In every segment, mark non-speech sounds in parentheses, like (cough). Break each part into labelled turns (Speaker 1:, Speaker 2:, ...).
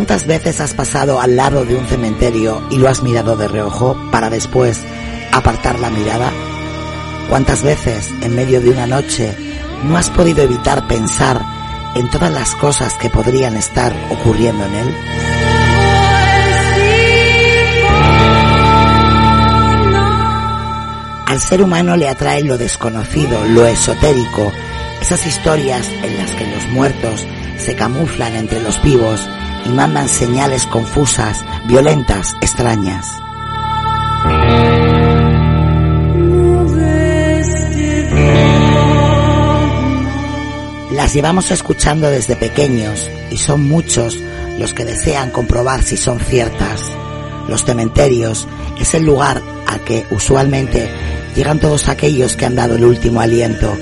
Speaker 1: ¿Cuántas veces has pasado al lado de un cementerio y lo has mirado de reojo para después apartar la mirada? ¿Cuántas veces en medio de una noche no has podido evitar pensar en todas las cosas que podrían estar ocurriendo en él? Al ser humano le atrae lo desconocido, lo esotérico, esas historias en las que los muertos se camuflan entre los vivos y mandan señales confusas, violentas, extrañas. Las llevamos escuchando desde pequeños y son muchos los que desean comprobar si son ciertas. Los cementerios es el lugar a que usualmente llegan todos aquellos que han dado el último aliento.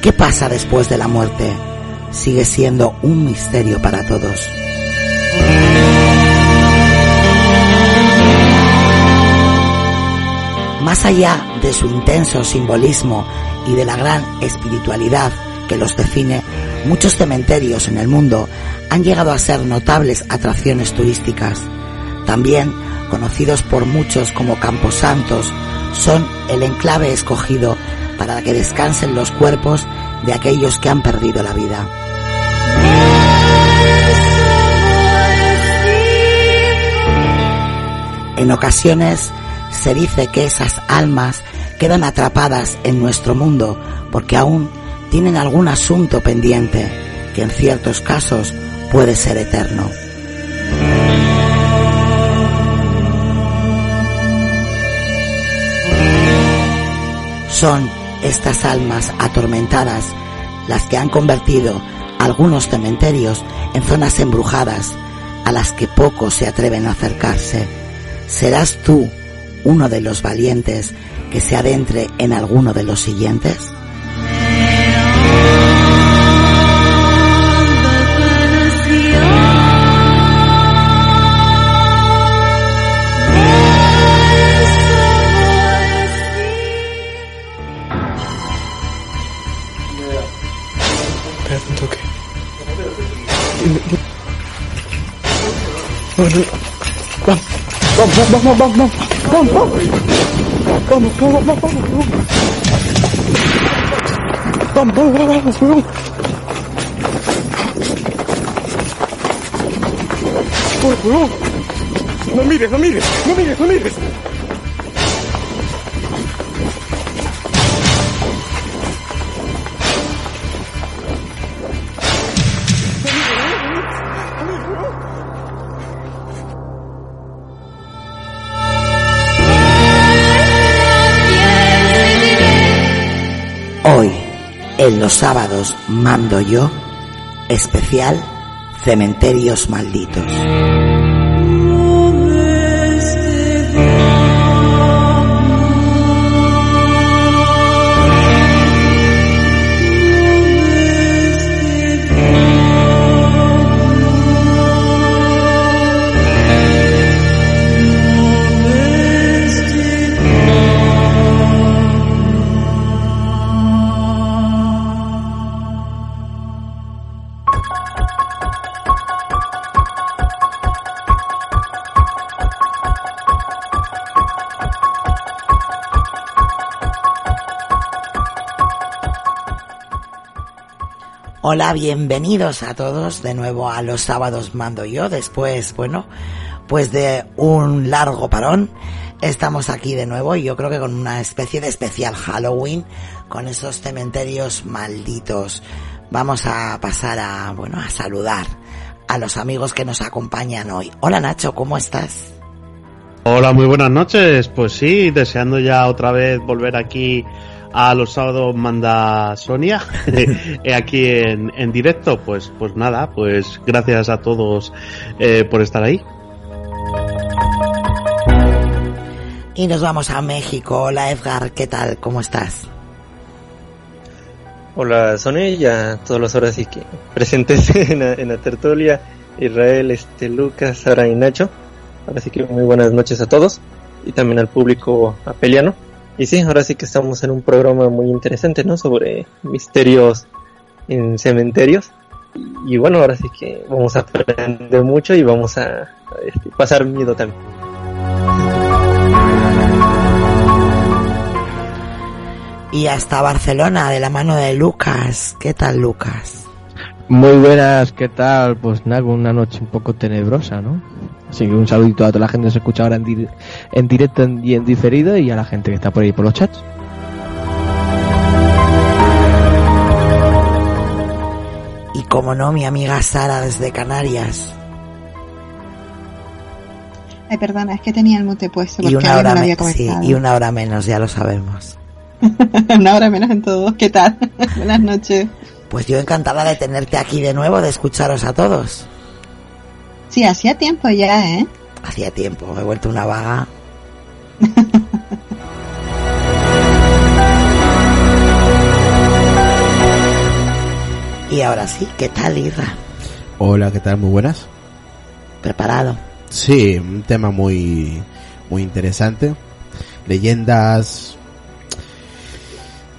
Speaker 1: ¿Qué pasa después de la muerte? Sigue siendo un misterio para todos. Más allá de su intenso simbolismo y de la gran espiritualidad que los define, muchos cementerios en el mundo han llegado a ser notables atracciones turísticas. También, conocidos por muchos como Camposantos, son el enclave escogido para que descansen los cuerpos de aquellos que han perdido la vida. En ocasiones se dice que esas almas quedan atrapadas en nuestro mundo porque aún tienen algún asunto pendiente que en ciertos casos puede ser eterno. Son estas almas atormentadas las que han convertido algunos cementerios en zonas embrujadas a las que pocos se atreven a acercarse. ¿Serás tú uno de los valientes que se adentre en alguno de los siguientes?
Speaker 2: vamos, vamos. Vamos, vamos, vamos, vamos. Vamos, vamos, vamos, vamos. No mires, no mires, no mires, no mires.
Speaker 1: En los sábados mando yo, especial Cementerios Malditos. Hola, bienvenidos a todos de nuevo a los sábados mando yo. Después, bueno, pues de un largo parón, estamos aquí de nuevo y yo creo que con una especie de especial Halloween con esos cementerios malditos. Vamos a pasar a, bueno, a saludar a los amigos que nos acompañan hoy. Hola Nacho, ¿cómo estás?
Speaker 3: Hola, muy buenas noches. Pues sí, deseando ya otra vez volver aquí a los sábados manda Sonia. (laughs) (laughs) Aquí en, en, directo pues pues nada pues gracias a todos eh, por estar ahí.
Speaker 1: Y nos vamos a México. Hola Edgar qué tal cómo estás
Speaker 4: hola Sonia y a todos los horas y que presentes (laughs) en la, en la tertulia Israel este Lucas Sara y Nacho. Ahora sí que muy buenas noches a todos y también al público apeliano y sí, ahora sí que estamos en un programa muy interesante, ¿no? Sobre misterios en cementerios. y bueno, ahora sí que vamos a aprender mucho y vamos a, este, pasar miedo también.
Speaker 1: Y hasta Barcelona, de la mano de Lucas. ¿Qué tal, Lucas?
Speaker 2: Muy buenas, ¿qué tal? Pues nada, una noche un poco tenebrosa, ¿no? Así que un saludito a toda la gente que se escucha ahora en, en directo y en diferido y a la gente que está por ahí por los chats.
Speaker 1: Y como no, mi amiga Sara desde Canarias.
Speaker 5: Ay, perdona, es que tenía el mute puesto
Speaker 1: porque y una hora había sí, y una hora menos, ya lo sabemos. (laughs)
Speaker 5: una hora menos en todo. ¿Qué tal? (laughs) Buenas noches.
Speaker 1: Pues yo encantada de tenerte aquí de nuevo, de escucharos a todos.
Speaker 5: Sí, hacía tiempo ya, ¿eh?
Speaker 1: Hacía tiempo, me he vuelto una vaga. (laughs) y ahora sí, ¿qué tal, Irra?
Speaker 6: Hola, ¿qué tal? Muy buenas.
Speaker 1: ¿Preparado?
Speaker 6: Sí, un tema muy, muy interesante. Leyendas,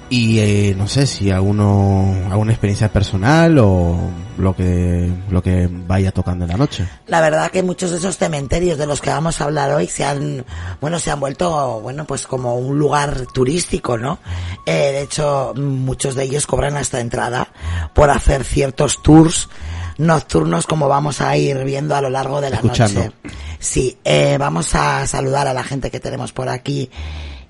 Speaker 6: y eh, no sé si alguno alguna experiencia personal o lo que lo que vaya tocando en la noche.
Speaker 1: La verdad que muchos de esos cementerios de los que vamos a hablar hoy se han bueno se han vuelto bueno pues como un lugar turístico, ¿no? Eh, de hecho muchos de ellos cobran hasta entrada por hacer ciertos tours nocturnos como vamos a ir viendo a lo largo de la noche. Sí, eh, vamos a saludar a la gente que tenemos por aquí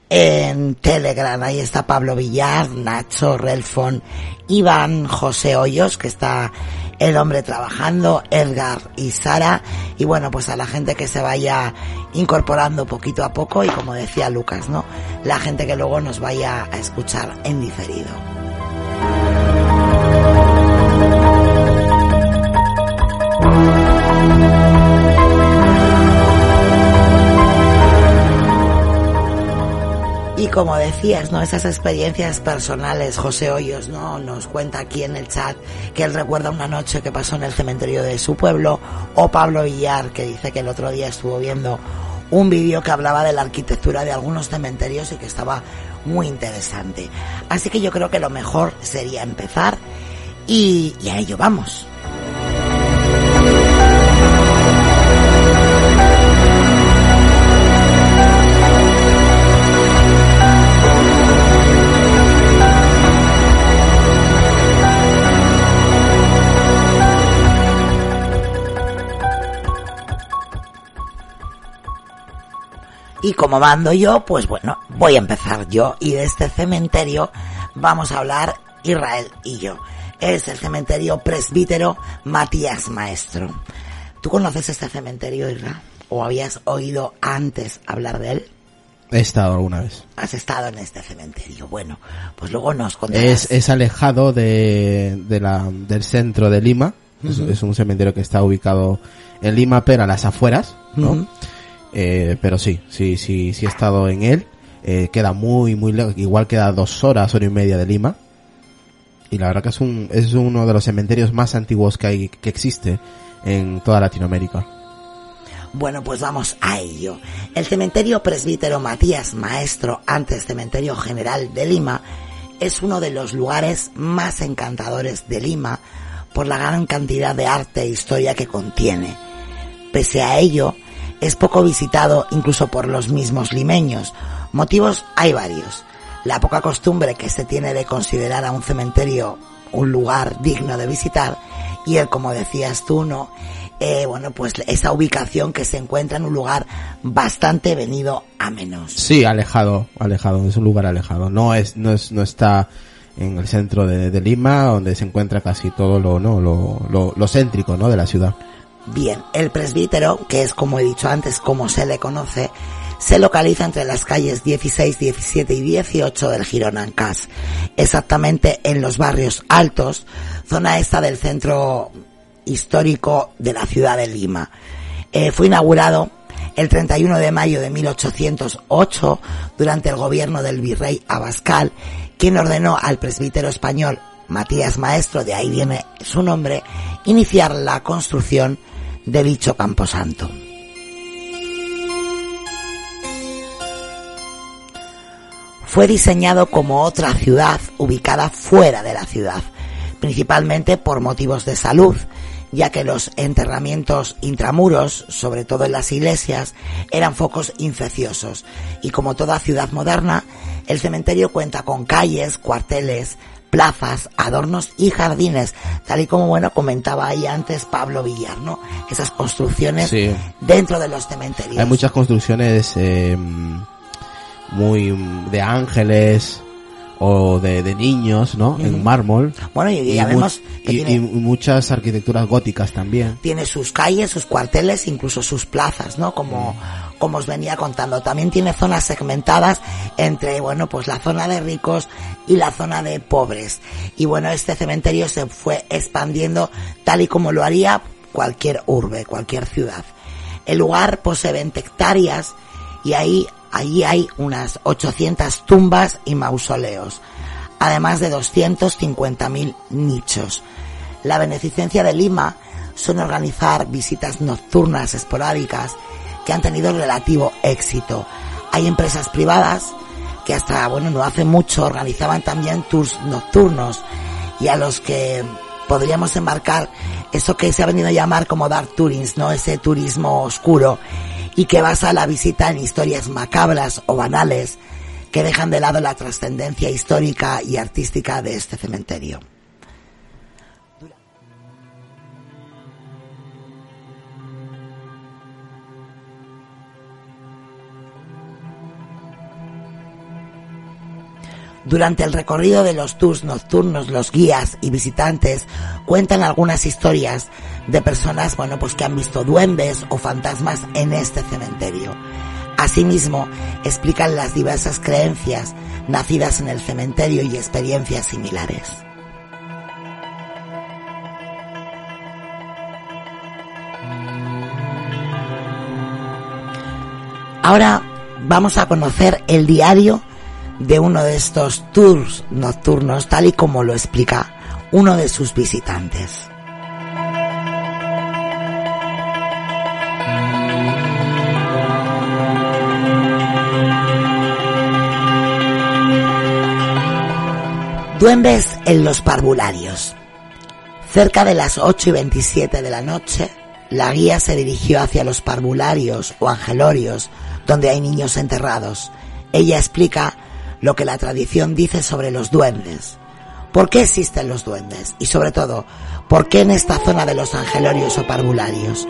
Speaker 1: en Telegram. Ahí está Pablo Villar, Nacho, Relfon, Iván, José Hoyos, que está el hombre trabajando, Edgar y Sara. Y bueno, pues a la gente que se vaya incorporando poquito a poco y como decía Lucas, ¿no? La gente que luego nos vaya a escuchar en diferido. Y como decías, ¿no? Esas experiencias personales, José Hoyos, ¿no? Nos cuenta aquí en el chat que él recuerda una noche que pasó en el cementerio de su pueblo, o Pablo Villar, que dice que el otro día estuvo viendo un vídeo que hablaba de la arquitectura de algunos cementerios y que estaba muy interesante. Así que yo creo que lo mejor sería empezar y, y a ello vamos. Y como mando yo, pues bueno, voy a empezar yo. Y de este cementerio vamos a hablar Israel y yo. Es el cementerio presbítero Matías Maestro. ¿Tú conoces este cementerio, Israel? ¿O habías oído antes hablar de él?
Speaker 6: He estado alguna vez.
Speaker 1: Has estado en este cementerio. Bueno, pues luego nos contarás.
Speaker 6: Es, alejado de, la, del centro de Lima. es, un cementerio que está ubicado en Lima, pero a las afueras, ¿no? Eh, pero sí, sí, sí, sí he estado en él. Eh, queda muy, muy lejos. Igual queda dos horas, hora y media de Lima. Y la verdad que es un, es uno de los cementerios más antiguos que hay, que existe en toda Latinoamérica.
Speaker 1: Bueno, pues vamos a ello. El cementerio presbítero Matías Maestro, antes cementerio general de Lima, es uno de los lugares más encantadores de Lima por la gran cantidad de arte e historia que contiene. Pese a ello, es poco visitado incluso por los mismos limeños. Motivos hay varios. La poca costumbre que se tiene de considerar a un cementerio un lugar digno de visitar y el, como decías tú, ¿no? Eh, bueno, pues esa ubicación que se encuentra en un lugar bastante venido a menos.
Speaker 6: Sí, alejado, alejado, es un lugar alejado. No es, no es, no está en el centro de, Lima, donde se encuentra casi todo lo, no, lo, lo, lo céntrico, ¿no? De la ciudad.
Speaker 1: Bien, el presbítero, que es como he dicho antes, como se le conoce, se localiza entre las calles 16, 17 y 18 del Girón Ancas, exactamente en los barrios altos, zona esta del centro histórico de la ciudad de Lima. Eh, fue inaugurado el 31 de mayo de 1808 durante el gobierno del virrey Abascal, quien ordenó al presbítero español Matías Maestro, de ahí viene su nombre, iniciar la construcción de dicho camposanto. Fue diseñado como otra ciudad ubicada fuera de la ciudad, principalmente por motivos de salud, ya que los enterramientos intramuros, sobre todo en las iglesias, eran focos infecciosos. Y como toda ciudad moderna, el cementerio cuenta con calles, cuarteles, plazas, adornos y jardines, tal y como bueno comentaba ahí antes Pablo Villar, ¿no? Esas construcciones
Speaker 6: Sí.
Speaker 1: dentro de los cementerios.
Speaker 6: Hay muchas construcciones eh, muy de ángeles o de, de niños, ¿no? En mármol.
Speaker 1: Bueno, y, ya
Speaker 6: mu-
Speaker 1: vemos que
Speaker 6: y-
Speaker 1: tiene,
Speaker 6: y muchas arquitecturas góticas también.
Speaker 1: tiene sus calles, sus cuarteles, incluso sus plazas, ¿no? Como, como os venía contando. También tiene zonas segmentadas entre, bueno, pues la zona de ricos y la zona de pobres. Y bueno, este cementerio se fue expandiendo tal y como lo haría cualquier urbe, cualquier ciudad. El lugar posee 20 hectáreas y ahí, allí hay unas 800 tumbas y mausoleos, además de 250.000 nichos. La beneficencia de Lima son organizar visitas nocturnas esporádicas que han tenido relativo éxito. Hay empresas privadas que hasta, bueno, no hace mucho organizaban también tours nocturnos y a los que podríamos embarcar eso que se ha venido a llamar como dark tourings, ¿no? Ese turismo oscuro y que basa la visita en historias macabras o banales que dejan de lado la trascendencia histórica y artística de este cementerio. Durante el recorrido de los tours nocturnos, los guías y visitantes cuentan algunas historias de personas, bueno, pues que han visto duendes o fantasmas en este cementerio. Asimismo, explican las diversas creencias nacidas en el cementerio y experiencias similares. Ahora vamos a conocer el diario de uno de estos tours nocturnos, tal y como lo explica uno de sus visitantes. Duendes en los parvularios. Cerca de las 8 y 27 de la noche, la guía se dirigió hacia los parvularios o angelorios, donde hay niños enterrados. Ella explica lo que la tradición dice sobre los duendes. ¿Por qué existen los duendes? Y sobre todo, ¿por qué en esta zona de los angelorios o parvularios?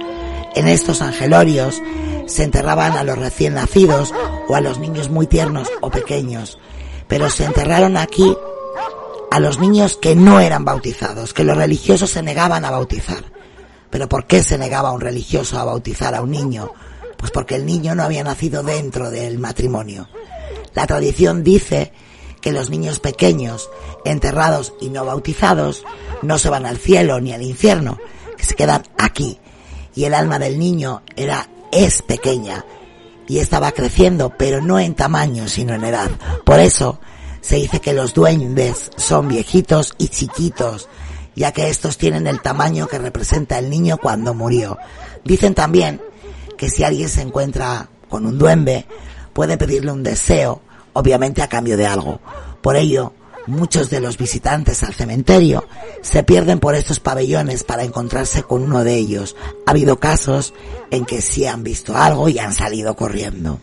Speaker 1: En estos angelorios se enterraban a los recién nacidos o a los niños muy tiernos o pequeños, pero se enterraron aquí a los niños que no eran bautizados, que los religiosos se negaban a bautizar. ¿Pero por qué se negaba un religioso a bautizar a un niño? Pues porque el niño no había nacido dentro del matrimonio. La tradición dice que los niños pequeños, enterrados y no bautizados, no se van al cielo ni al infierno, que se quedan aquí. Y el alma del niño era, es pequeña. Y estaba creciendo, pero no en tamaño, sino en edad. Por eso, se dice que los duendes son viejitos y chiquitos, ya que estos tienen el tamaño que representa el niño cuando murió. Dicen también que si alguien se encuentra con un duende, puede pedirle un deseo, obviamente a cambio de algo. Por ello, muchos de los visitantes al cementerio se pierden por estos pabellones para encontrarse con uno de ellos. Ha habido casos en que sí han visto algo y han salido corriendo.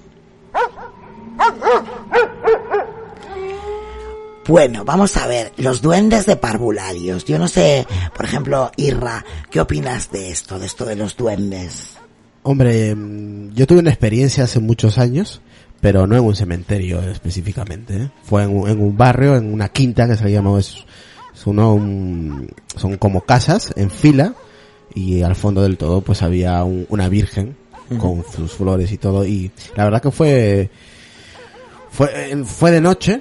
Speaker 1: Bueno, vamos a ver, los duendes de parvularios. Yo no sé, por ejemplo, Irra, ¿qué opinas de esto, de esto de los duendes?
Speaker 6: Hombre, mm, yo tuve una experiencia hace muchos años, pero no en un cementerio específicamente. ¿eh? Fue en un, en un barrio, en una quinta que se llama, es, es uno, un- son como casas en fila y al fondo del todo pues había un- una virgen con sus flores y todo y la verdad que fue fue fue de noche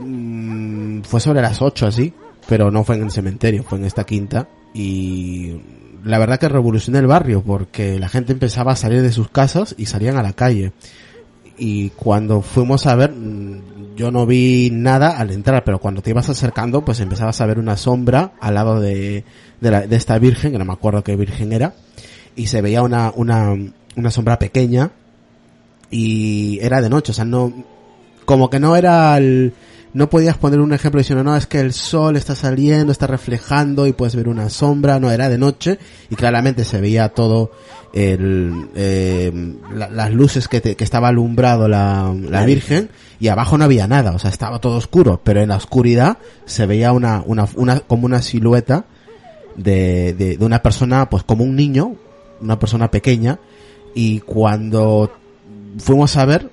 Speaker 6: mm, fue sobre las 8 así pero no fue en el cementerio fue en esta quinta y la verdad que revolucionó el barrio porque la gente empezaba a salir de sus casas y salían a la calle y cuando fuimos a ver mm, yo no vi nada al entrar pero cuando te ibas acercando pues empezabas a ver una sombra al lado de, de, la- de esta virgen que no me acuerdo qué virgen era y se veía una, una, una sombra pequeña y era de noche, o sea, no, como que no era el no podías poner un ejemplo diciendo, no, es que el sol está saliendo, está reflejando y puedes ver una sombra, no, era de noche y claramente se veía todo el, eh, la- las luces que, te- que estaba alumbrado la, la Virgen. y abajo no había nada, o sea, estaba todo oscuro, pero en la oscuridad se veía una, una, una como una silueta de, de, de una persona, pues como un niño, una persona pequeña, y cuando fuimos a ver,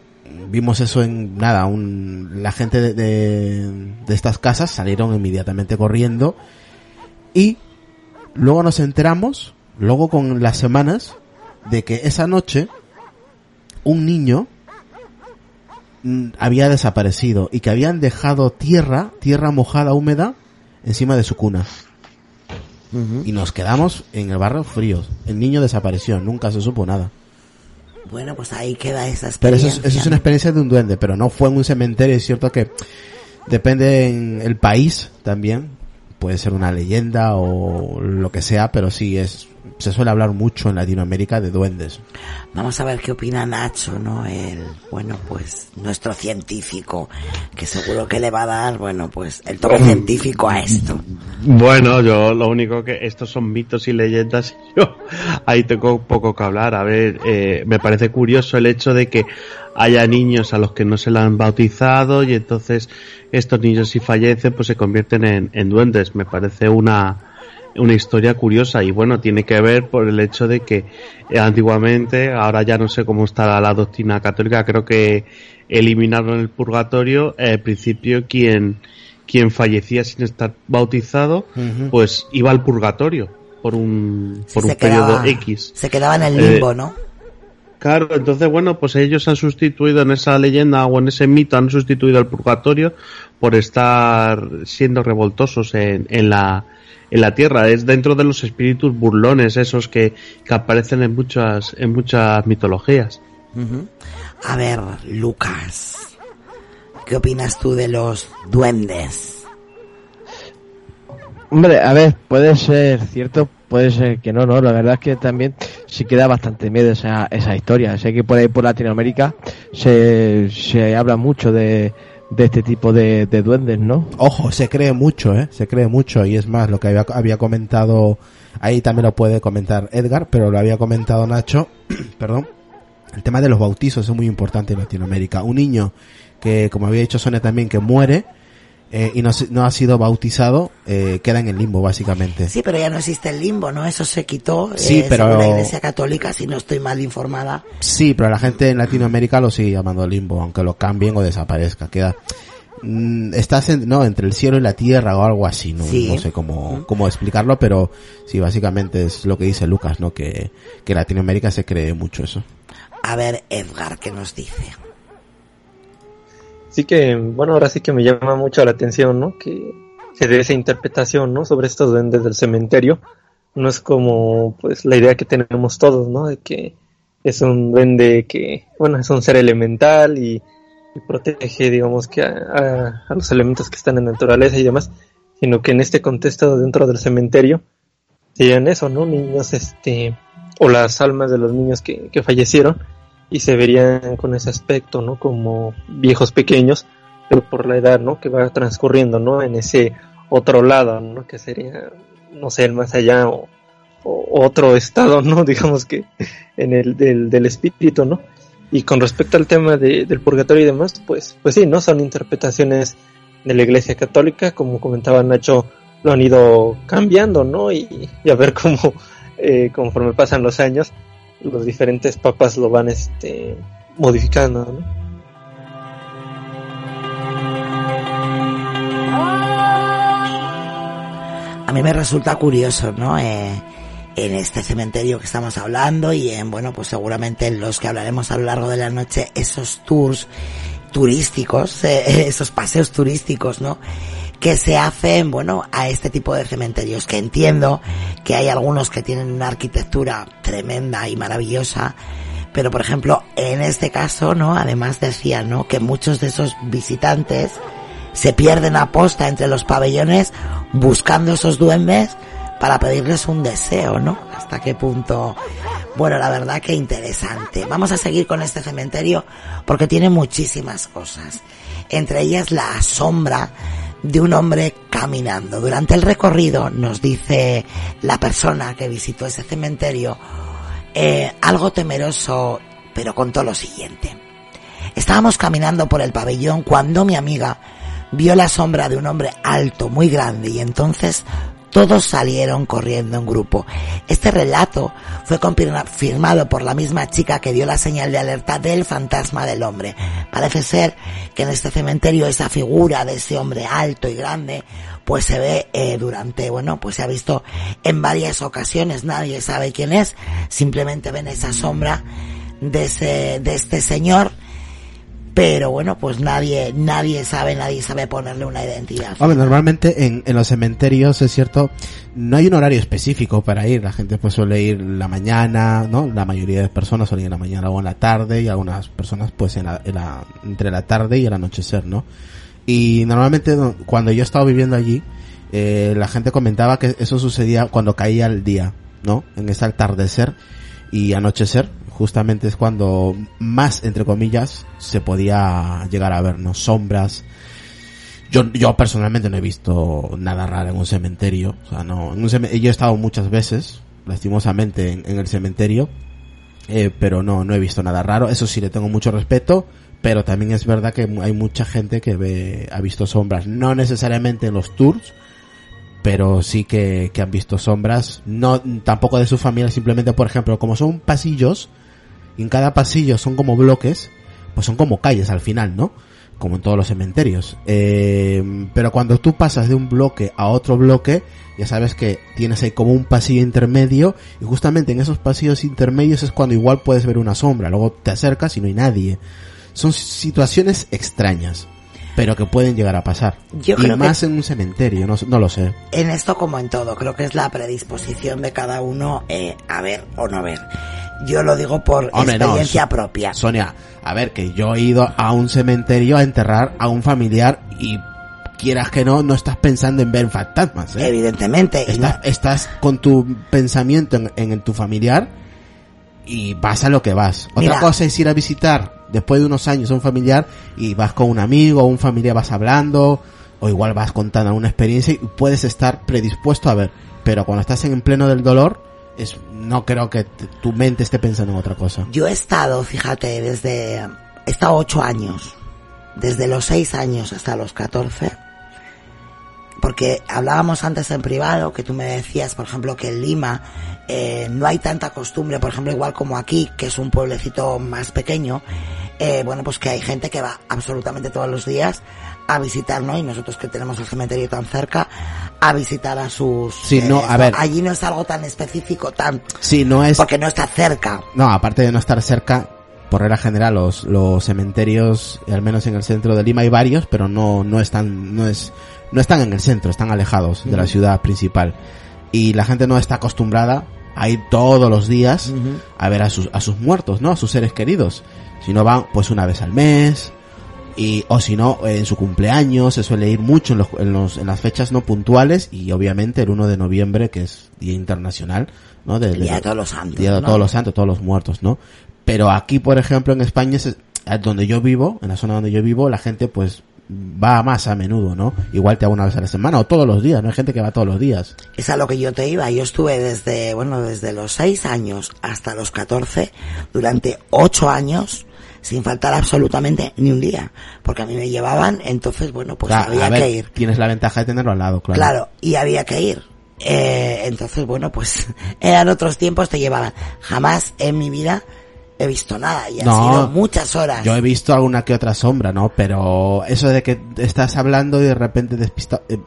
Speaker 6: vimos eso en nada, un, la gente de, de, de estas casas salieron inmediatamente corriendo y luego nos enteramos, luego con las semanas, de que esa noche un niño mm, había desaparecido y que habían dejado tierra, tierra mojada, húmeda, encima de su cuna. Y nos quedamos en el barrio fríos. El niño desapareció, nunca se supo nada.
Speaker 1: Bueno, pues ahí queda esa
Speaker 6: Pero eso
Speaker 1: experiencia.
Speaker 6: es, eso es una experiencia de un duende, pero no fue en un cementerio. Es cierto que depende en el país también. Puede ser una leyenda o lo que sea, pero sí es, se suele hablar mucho en Latinoamérica de duendes.
Speaker 1: Vamos a ver qué opina Nacho, ¿no? El, bueno, pues, nuestro científico, que seguro que le va a dar, bueno, pues, el toque científico a esto.
Speaker 3: Bueno, yo lo único que estos son mitos y leyendas y (laughs) yo ahí tengo poco que hablar. A ver, eh, me parece curioso el hecho de que haya niños a los que no se le han bautizado y entonces estos niños si fallecen pues se convierten en, en duendes. Me parece una, una historia curiosa y bueno, tiene que ver por el hecho de que eh, antiguamente, ahora ya no sé cómo está la doctrina católica, creo que eliminaron el purgatorio, eh, al principio quien, quien fallecía sin estar bautizado, pues iba al purgatorio por un, por
Speaker 1: se
Speaker 3: un periodo
Speaker 1: quedaba,
Speaker 3: X.
Speaker 1: Se quedaba en el limbo,
Speaker 3: Eh,
Speaker 1: ¿no?
Speaker 3: Claro, entonces bueno, pues ellos han sustituido en esa leyenda o en ese mito, han sustituido al purgatorio por estar siendo revoltosos en, en la en la tierra. Es dentro de los espíritus burlones esos que, que aparecen en muchas en muchas mitologías.
Speaker 1: A ver, Lucas, ¿qué opinas tú de los duendes?
Speaker 2: Hombre, a ver, puede ser cierto, puede ser que no, no. La verdad es que también sí queda bastante miedo esa, esa historia. Sé que por ahí por Latinoamérica se, se habla mucho de, de este tipo de, de duendes, ¿no?
Speaker 6: Ojo, se cree mucho, ¿eh? Se cree mucho y es más, lo que había, había comentado, ahí también lo puede comentar Edgar, pero lo había comentado Nacho, (clears throat) perdón, el tema de los bautizos es muy importante en Latinoamérica. Un niño que, como había dicho Sonia también, que muere eh, y no, no ha sido bautizado, eh, queda en el limbo, básicamente.
Speaker 1: Sí, pero ya no existe el limbo, ¿no? Eso se quitó.
Speaker 6: Sí,
Speaker 1: eh,
Speaker 6: pero-
Speaker 1: la Iglesia Católica, si no estoy mal informada.
Speaker 6: Sí, pero la gente en Latinoamérica lo sigue llamando limbo, aunque lo cambien o desaparezca. Queda, mm, estás en- no, entre el cielo y la tierra o algo así, no,
Speaker 1: Sí.
Speaker 6: no sé cómo, cómo explicarlo, pero sí, básicamente es lo que dice Lucas, ¿no? Que, que Latinoamérica se cree mucho eso.
Speaker 1: A ver, Edgar, ¿qué nos dice?
Speaker 4: Sí que, bueno, ahora sí que me llama mucho la atención, ¿no? Que dé esa interpretación, ¿no? Sobre estos duendes del cementerio. No es como, pues, la idea que tenemos todos, ¿no? De que es un duende que, bueno, es un ser elemental y, y protege, digamos, que a, a- a los elementos que están en la naturaleza y demás. Sino que en este contexto dentro del cementerio serían eso, ¿no? Niños, este, o las almas de los niños que, que fallecieron y se verían con ese aspecto, ¿no? Como viejos pequeños, pero por la edad, ¿no? Que va transcurriendo, ¿no? En ese otro lado, ¿no? Que sería, no sé, el más allá o, otro estado, ¿no? (laughs) Digamos que en el del, del espíritu, ¿no? Y con respecto al tema de- del purgatorio y demás, pues, pues sí, ¿no? Son interpretaciones de la Iglesia Católica, como comentaba Nacho, lo han ido cambiando, ¿no? Y, y a ver cómo, eh, conforme pasan los años, los diferentes papas lo van este modificando, ¿no?
Speaker 1: A mí me resulta curioso, ¿no? Eh, en este cementerio que estamos hablando y en, bueno, pues seguramente en los que hablaremos a lo largo de la noche, esos tours turísticos, eh, (laughs) esos paseos turísticos, ¿no? Que se hacen, bueno, a este tipo de cementerios, que entiendo que hay algunos que tienen una arquitectura tremenda y maravillosa, pero por ejemplo, en este caso, ¿no? Además decía, ¿no? Que muchos de esos visitantes se pierden a posta entre los pabellones buscando esos duendes para pedirles un deseo, ¿no? Hasta qué punto. Bueno, la verdad que interesante. Vamos a seguir con este cementerio porque tiene muchísimas cosas. Entre ellas la sombra de un hombre caminando. Durante el recorrido nos dice la persona que visitó ese cementerio eh, algo temeroso, pero contó lo siguiente. Estábamos caminando por el pabellón cuando mi amiga vio la sombra de un hombre alto, muy grande, y entonces todos salieron corriendo en grupo. Este relato fue confirmado por la misma chica que dio la señal de alerta del fantasma del hombre. Parece ser que en este cementerio esa figura de ese hombre alto y grande pues se ve eh, durante, bueno, pues se ha visto en varias ocasiones, nadie sabe quién es, simplemente ven esa sombra de ese, de este señor pero bueno, pues nadie, nadie sabe, nadie sabe ponerle una identidad.
Speaker 6: Hombre, normalmente en, los cementerios, es cierto, no hay un horario específico para ir, la gente pues suele ir la mañana, ¿no? La mayoría de personas suelen ir en la mañana o en la tarde y algunas personas pues en la, en la, entre la tarde y el anochecer, ¿no? Y normalmente cuando yo estaba viviendo allí, eh, la gente comentaba que eso sucedía cuando caía el día, ¿no? En ese atardecer y anochecer, justamente es cuando más, entre comillas, se podía llegar a ver, ¿no? Sombras. Yo, yo personalmente no he visto nada raro en un cementerio. O sea, no, en un yo he estado muchas veces, lastimosamente, en, el cementerio, eh, pero no, no he visto nada raro. Eso sí, le tengo mucho respeto, pero también es verdad que hay mucha gente que ve, ha visto sombras, no necesariamente en los tours, pero sí que, que han visto sombras, no, tampoco de su familia, simplemente, por ejemplo, como son pasillos, y en cada pasillo son como bloques, pues son como calles al final, ¿no? Como en todos los cementerios. Eh, pero cuando tú pasas de un bloque a otro bloque, ya sabes que tienes ahí como un pasillo intermedio y justamente en esos pasillos intermedios es cuando igual puedes ver una sombra. Luego te acercas y no hay nadie. Son situaciones extrañas pero que pueden llegar a pasar.
Speaker 1: Yo
Speaker 6: y más en un cementerio, no, no, lo sé.
Speaker 1: En esto como en todo, creo que es la predisposición de cada uno eh, a ver o no ver. Yo lo digo por experiencia propia.
Speaker 6: Sonia, a ver, que yo he ido a un cementerio a enterrar a un familiar y quieras que no, no estás pensando en ver fantasmas. ¿eh?
Speaker 1: Evidentemente.
Speaker 6: Estás con tu pensamiento en, en, tu familiar y vas a lo que vas. Otra cosa es ir a visitar después de unos años a un familiar y vas con un amigo o un familiar vas hablando o igual vas contando una experiencia y puedes estar predispuesto a ver. Pero cuando estás en pleno del dolor, no creo que tu mente esté pensando en otra cosa.
Speaker 1: Yo he estado, fíjate, desde, he estado ocho años, desde los seis años hasta los catorce, porque hablábamos antes en privado que tú me decías, por ejemplo, que en Lima eh, no hay tanta costumbre, por ejemplo, igual como aquí, que es un pueblecito más pequeño, eh, bueno, pues que hay gente que va absolutamente todos los días a visitar, ¿no? Y nosotros que tenemos el cementerio tan cerca, a visitar a sus...
Speaker 6: Sí, no, a ver.
Speaker 1: Allí no es algo tan específico, tan...
Speaker 6: Sí, no es...
Speaker 1: Porque no está cerca.
Speaker 6: No, aparte de no estar cerca, por regla general, los, los cementerios, al menos en el centro de Lima hay varios, pero no, no están, no es, no están en el centro, están alejados de la ciudad principal. Y la gente no está acostumbrada a ir todos los días a ver a sus, a sus muertos, ¿no? A sus seres queridos. Si no van, pues una vez al mes, y o si no en su cumpleaños se suele ir mucho en, los, en, los, en las fechas no puntuales y obviamente el 1 de noviembre que es día internacional no
Speaker 1: de, día de todos los santos
Speaker 6: día de todos los santos todos los muertos no pero aquí por ejemplo en España es donde yo vivo en la zona donde yo vivo la gente pues va más a menudo, ¿no? Igual te hago una vez a la semana o todos los días, no hay gente que va todos los días.
Speaker 1: Es a lo que yo te iba, yo estuve desde, bueno, desde los 6 años hasta los 14, durante 8 años, sin faltar absolutamente ni un día, porque a mí me llevaban, entonces bueno, pues había que ir.
Speaker 6: Tienes la ventaja de tenerlo al lado, claro.
Speaker 1: Claro, y había que ir. Eh, entonces bueno, pues (laughs) eran otros tiempos, te llevaban. Jamás en mi vida he visto nada y no, sido muchas horas.
Speaker 6: Yo he visto alguna que otra sombra, ¿no? Pero eso de que estás hablando y de repente despistado. Eh,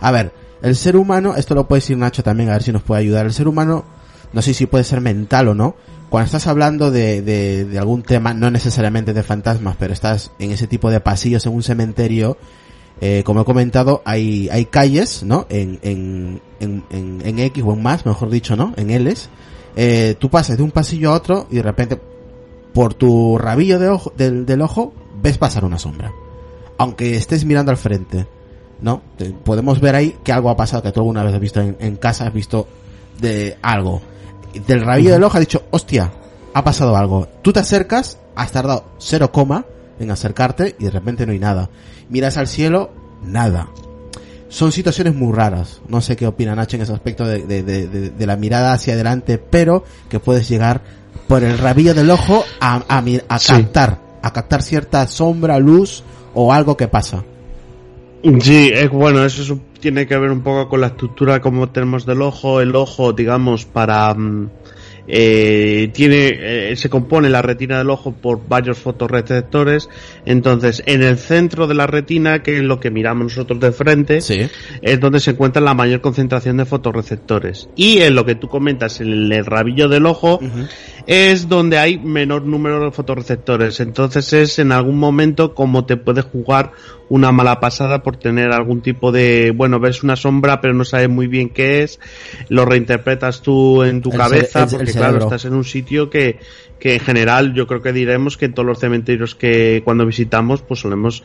Speaker 6: a ver, el ser humano, esto lo puede decir Nacho también, a ver si nos puede ayudar. El ser humano, no sé si puede ser mental o no, cuando estás hablando de, de, algún tema, no necesariamente de fantasmas, pero estás en ese tipo de pasillos en un cementerio, eh, como he comentado, hay, hay calles, ¿no? En, en, en, en, X o en más, mejor dicho, ¿no? En Ls. Eh, tú pasas de un pasillo a otro y de repente, por tu rabillo de ojo, del, del ojo, ves pasar una sombra. Aunque estés mirando al frente. ¿no? Podemos ver ahí que algo ha pasado, que tú alguna vez has visto en, en casa, has visto de algo. Del rabillo del ojo ha dicho, hostia, ha pasado algo. Tú te acercas, has tardado cero coma en acercarte y de repente no hay nada. Miras al cielo, nada. Son situaciones muy raras. No sé qué opina Nacho en ese aspecto de, de- de- de- de la mirada hacia adelante, pero que puedes llegar por el rabillo del ojo a, a, a
Speaker 3: Sí.
Speaker 6: captar, a captar cierta sombra, luz o algo que pasa.
Speaker 3: Sí, es bueno, eso es un- tiene que ver un poco con la estructura como tenemos del ojo. El ojo, digamos, para mm, eh, tiene eh, se compone la retina del ojo por varios fotorreceptores. Entonces, en el centro de la retina, que es lo que miramos nosotros de frente,
Speaker 6: Sí.
Speaker 3: es donde se encuentra la mayor concentración de fotorreceptores. Y en lo que tú comentas, en el rabillo del ojo, es donde hay menor número de fotorreceptores. Entonces es en algún momento como te puede jugar una mala pasada por tener algún tipo de, bueno, ves una sombra pero no sabes muy bien qué es, lo reinterpretas tú en tu
Speaker 6: El
Speaker 3: cabeza
Speaker 6: el
Speaker 3: porque claro, estás en un sitio que, que en general yo creo que diremos que en todos los cementerios que cuando visitamos pues solemos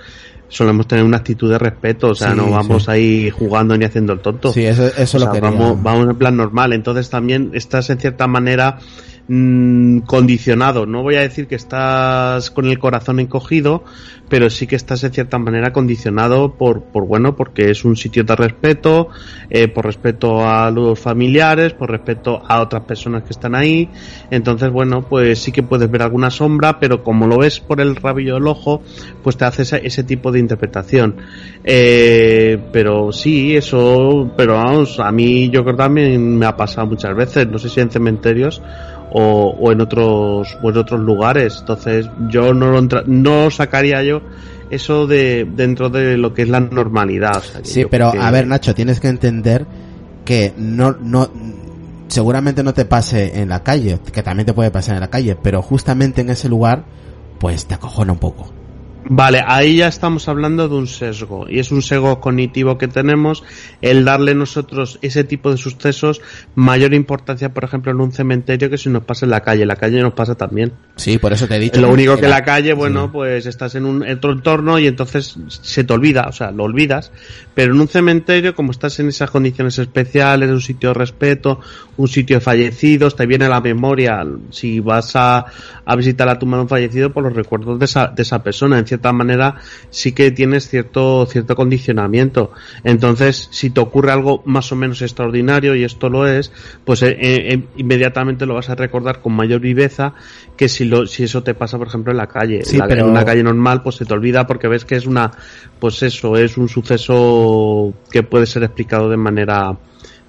Speaker 3: solemos tener una actitud de respeto, o sea,
Speaker 6: Sí,
Speaker 3: no vamos
Speaker 6: sí.
Speaker 3: ahí jugando ni haciendo el tonto.
Speaker 6: Sí, eso, eso
Speaker 3: O
Speaker 6: lo
Speaker 3: sea,
Speaker 6: quería.
Speaker 3: vamos, vamos en plan normal. Entonces también estás en cierta manera mm, condicionado. No voy a decir que estás con el corazón encogido, pero sí que estás en cierta manera condicionado por, por bueno, porque es un sitio de respeto, eh, por respeto a los familiares, por respeto a otras personas que están ahí. Entonces, bueno, pues sí que puedes ver alguna sombra, pero como lo ves por el rabillo del ojo, pues te hace ese, ese tipo de interpretación. Eh, pero sí, eso, pero vamos, a mí yo creo que también me ha pasado muchas veces, no sé si en cementerios o, o en otros o en otros lugares. Entonces, yo no lo entra- no sacaría yo eso de dentro de lo que es la normalidad. o sea, que
Speaker 6: Sí, pero
Speaker 3: que-
Speaker 6: a ver, Nacho, tienes que entender que no, no, seguramente no te pase en la calle, que también te puede pasar en la calle, pero justamente en ese lugar, pues te acojona un poco.
Speaker 3: Vale, ahí ya estamos hablando de un sesgo, y es un sesgo cognitivo que tenemos, el darle nosotros ese tipo de sucesos mayor importancia, por ejemplo, en un cementerio que si nos pasa en la calle. La calle nos pasa también.
Speaker 6: Sí, por eso te he dicho.
Speaker 3: Lo único que
Speaker 6: la-
Speaker 3: la calle, bueno,
Speaker 6: sí.
Speaker 3: pues estás en un otro entorno y entonces se te olvida, o sea, lo olvidas. Pero en un cementerio, como estás en esas condiciones especiales, un sitio de respeto, un sitio de fallecidos, te viene a la memoria, si vas a, a visitar la tumba de un fallecido, por los recuerdos de esa, de esa persona. En cierta manera, sí que tienes cierto, cierto condicionamiento. Entonces, si te ocurre algo más o menos extraordinario, y esto lo es, pues eh, eh, inmediatamente lo vas a recordar con mayor viveza que si lo, si eso te pasa, por ejemplo, en la calle.
Speaker 6: Sí,
Speaker 3: la-
Speaker 6: pero-
Speaker 3: En una calle normal, pues se te olvida porque ves que es una, pues eso, es un suceso que puede ser explicado de manera,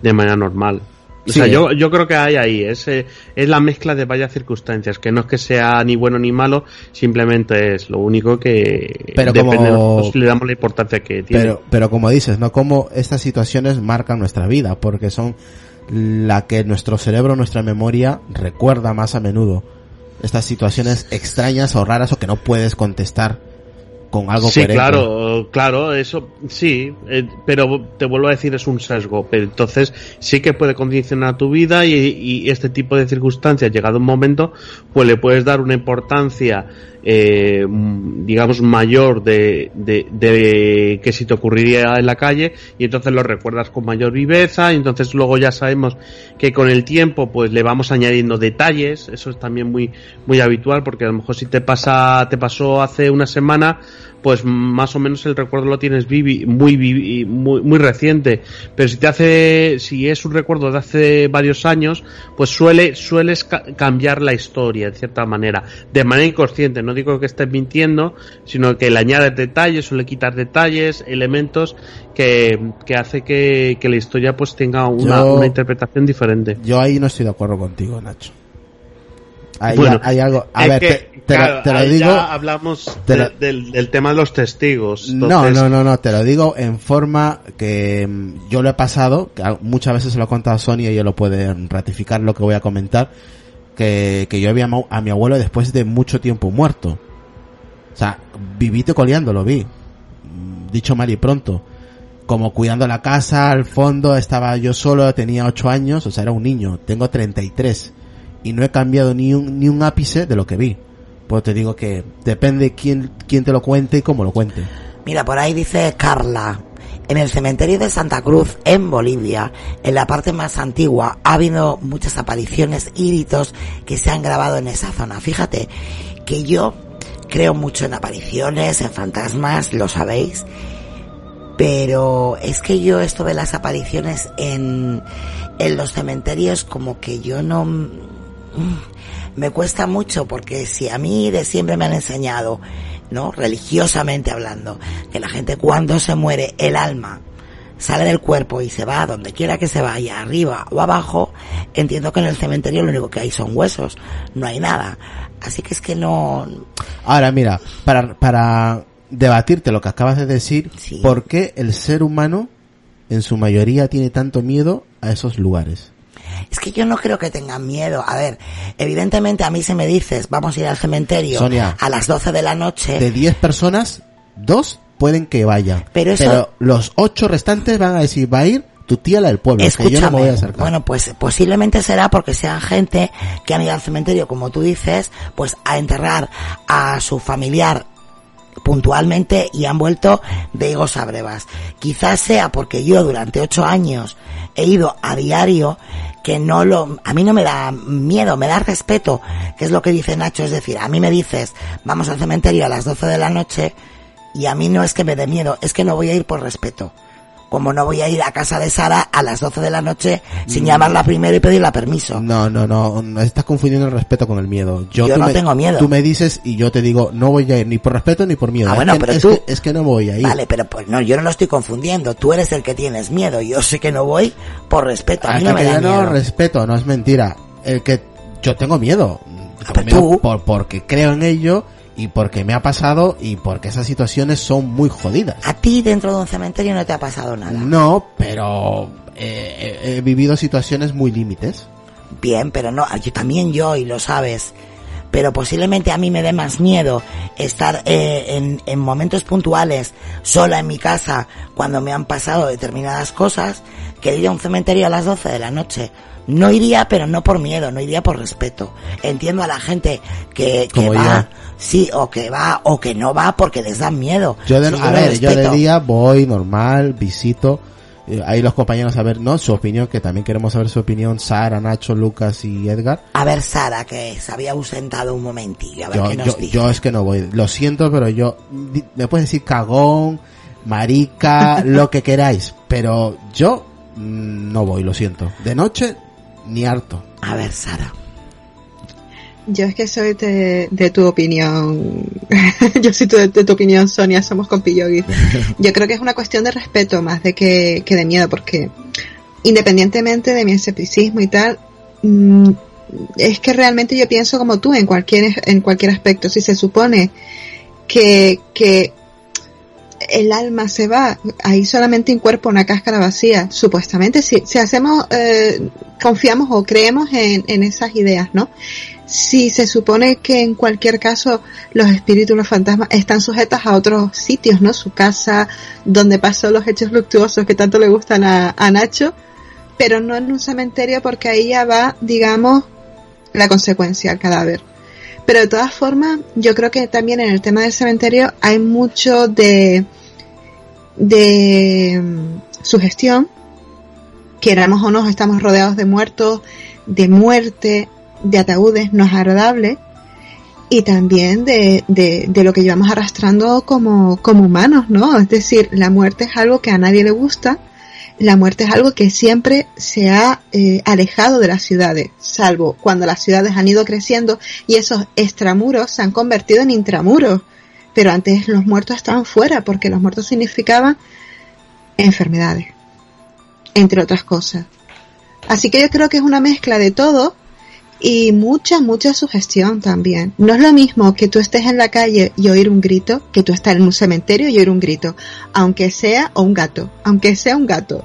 Speaker 3: de manera normal. O
Speaker 6: Sí.
Speaker 3: sea, yo, yo creo que hay ahí, es, eh, es la mezcla de varias circunstancias, que no es que sea ni bueno ni malo, simplemente es lo único que
Speaker 6: Pero
Speaker 3: depende
Speaker 6: como-
Speaker 3: de nosotros si le damos la importancia que tiene.
Speaker 6: Pero, pero como dices, ¿no? Como estas situaciones marcan nuestra vida, porque son la que nuestro cerebro, nuestra memoria recuerda más a menudo. Estas situaciones extrañas o raras o que no puedes contestar con algo
Speaker 3: sí,
Speaker 6: coherente.
Speaker 3: claro, claro, eso sí, eh, pero te vuelvo a decir es un sesgo, pero entonces sí que puede condicionar tu vida y, y este tipo de circunstancias, llegado un momento, pues le puedes dar una importancia, eh, digamos, mayor de, de, de que si te ocurriría en la calle y entonces lo recuerdas con mayor viveza y entonces luego ya sabemos que con el tiempo pues le vamos añadiendo detalles, eso es también muy, muy habitual porque a lo mejor si te pasa, te pasó hace una semana, pues más o menos el recuerdo lo tienes vivi, muy, vivi- muy, muy reciente. Pero si te hace, si es un recuerdo de hace varios años, pues suele, sueles ca- cambiar la historia, en cierta manera. De manera inconsciente, no digo que estés mintiendo, sino que le añades detalles o le quitas detalles, elementos que, que hace que, que la historia pues tenga una,
Speaker 6: Yo-
Speaker 3: una interpretación diferente.
Speaker 6: Yo ahí no estoy de acuerdo contigo, Nacho. Hay,
Speaker 3: Bueno,
Speaker 6: hay algo. A ver,
Speaker 3: que,
Speaker 6: te, te lo- te digo.
Speaker 3: ya hablamos
Speaker 6: te
Speaker 3: de-
Speaker 6: lo-
Speaker 3: del, del tema de los testigos.
Speaker 6: No,
Speaker 3: Entonces,
Speaker 6: no, no, no, te lo digo en forma que mm, yo lo he pasado, que muchas veces se lo he contado a Sonia y ella lo puede ratificar lo que voy a comentar, que, que yo vi a, a mi abuelo después de mucho tiempo muerto. O sea, vivite coleando, lo vi. Mm, Dicho mal y pronto. Como cuidando la casa, al fondo, estaba yo solo, tenía 8 años, o sea, era un niño, tengo 33. Y no he cambiado ni un, ni un ápice de lo que vi. Pues te digo que depende quién, quién te lo cuente y cómo lo cuente.
Speaker 1: Mira, por ahí dice Carla. En el cementerio de Santa Cruz, en Bolivia, en la parte más antigua, ha habido muchas apariciones y gritos que se han grabado en esa zona. Fíjate que yo creo mucho en apariciones, en fantasmas, lo sabéis. Pero es que yo esto de las apariciones en, en los cementerios como que yo no... mm, Me cuesta mucho porque si a mí de siempre me han enseñado, ¿no? Religiosamente hablando, que la gente cuando se muere el alma sale del cuerpo y se va a donde quiera que se vaya, arriba o abajo, entiendo que en el cementerio lo único que hay son huesos, no hay nada. Así que es que no,
Speaker 6: Ahora mira, para, para debatirte lo que acabas de decir,
Speaker 1: Sí.
Speaker 6: ¿por qué el ser humano en su mayoría tiene tanto miedo a esos lugares?
Speaker 1: Es que yo no creo que tengan miedo. A ver, evidentemente a mí si me dices, vamos a ir al cementerio
Speaker 6: Sonia,
Speaker 1: a las 12 de la noche,
Speaker 6: De 10 personas, dos pueden que vayan.
Speaker 1: Pero eso-
Speaker 6: los ocho restantes van a decir, va a ir tu tía la del pueblo, que yo no
Speaker 1: escúchame,
Speaker 6: me voy a acercar.
Speaker 1: bueno, pues posiblemente será porque sean gente que han ido al cementerio, como tú dices, pues a enterrar a su familiar puntualmente y han vuelto de higos a brevas. Quizás sea porque yo durante ocho años he ido a diario que no lo, a mí no me da miedo, me da respeto, que es lo que dice Nacho, es decir, a mí me dices, vamos al cementerio a las 12 de la noche y a mí no es que me dé miedo, es que no voy a ir por respeto. Como no voy a ir a casa de Sara a las 12 de la noche sin llamarla primero y pedirle permiso.
Speaker 6: No, no, no, no, estás confundiendo el respeto con el miedo.
Speaker 1: Yo
Speaker 6: tú
Speaker 1: no
Speaker 6: me-
Speaker 1: tengo miedo.
Speaker 6: Tú me dices y yo te digo, no voy a ir ni por respeto ni por miedo.
Speaker 1: Ah,
Speaker 6: Es
Speaker 1: bueno,
Speaker 6: que-
Speaker 1: pero
Speaker 6: es
Speaker 1: tú-
Speaker 6: que- es que no voy a ir.
Speaker 1: Vale, pero pues no, yo no lo estoy confundiendo. Tú eres el que tienes miedo. Yo sé que no voy por respeto. A
Speaker 6: Ah,
Speaker 1: mí no me da
Speaker 6: yo no
Speaker 1: miedo.
Speaker 6: respeto, no es mentira. El que yo tengo miedo. Tengo
Speaker 1: pero
Speaker 6: miedo
Speaker 1: tú-
Speaker 6: por, porque creo en ello y porque me ha pasado y porque esas situaciones son muy jodidas.
Speaker 1: A ti dentro de un cementerio no te ha pasado nada.
Speaker 6: No, pero eh, he, vivido situaciones muy límites.
Speaker 1: Bien, pero no, yo también yo y lo sabes. Pero posiblemente a mí me dé más miedo estar eh, en, en momentos puntuales sola en mi casa cuando me han pasado determinadas cosas que ir a un cementerio a las 12 de la noche. No iría, pero no por miedo, no iría por respeto. Entiendo a la gente que, va, sí, o que va, o que no va porque les da miedo.
Speaker 6: Yo de,
Speaker 1: Sí,
Speaker 6: a ver, yo de día voy normal, visito. eh, ahí los compañeros a ver, ¿no? Su opinión, que también queremos saber su opinión, Sara, Nacho, Lucas y Edgar.
Speaker 1: A ver, Sara, que se había ausentado un momentillo, a ver
Speaker 6: Yo,
Speaker 1: qué nos
Speaker 6: yo,
Speaker 1: dice.
Speaker 6: yo es que no voy. Lo siento, pero yo, me puedes decir cagón, marica, (laughs) lo que queráis. Pero yo mm, no voy, lo siento. De noche, ni harto.
Speaker 1: A ver, Sara.
Speaker 5: Yo es que soy de, de tu opinión. (laughs) Yo soy de, de tu opinión, Sonia. Somos compillogis. (laughs) Yo creo que es una cuestión de respeto más de que, que de miedo, porque independientemente de mi escepticismo y tal, mm, es que realmente yo pienso como tú en cualquier, en cualquier aspecto. Si se supone que, que el alma se va, hay solamente un cuerpo, una cáscara vacía, supuestamente, si, si hacemos, eh, confiamos o creemos en, en esas ideas, ¿no? Si se supone que en cualquier caso los espíritus, los fantasmas están sujetos a otros sitios, ¿no? Su casa, donde pasó los hechos luctuosos que tanto le gustan a, a Nacho, pero no en un cementerio porque ahí ya va, digamos, la consecuencia, el cadáver. Pero de todas formas, yo creo que también en el tema del cementerio hay mucho de, de mm, sugestión. Queramos o no, estamos rodeados de muertos, de muerte, de ataúdes no es agradable y también de, de, de lo que llevamos arrastrando como, como humanos, ¿no? Es decir, la muerte es algo que a nadie le gusta, la muerte es algo que siempre se ha eh, alejado de las ciudades, salvo cuando las ciudades han ido creciendo y esos extramuros se han convertido en intramuros. Pero antes los muertos estaban fuera porque los muertos significaban enfermedades, entre otras cosas. Así que yo creo que es una mezcla de todo y mucha, mucha sugestión también. No es lo mismo que tú estés en la calle y oír un grito que tú estar en un cementerio y oír un grito, aunque sea o un gato, aunque sea un gato.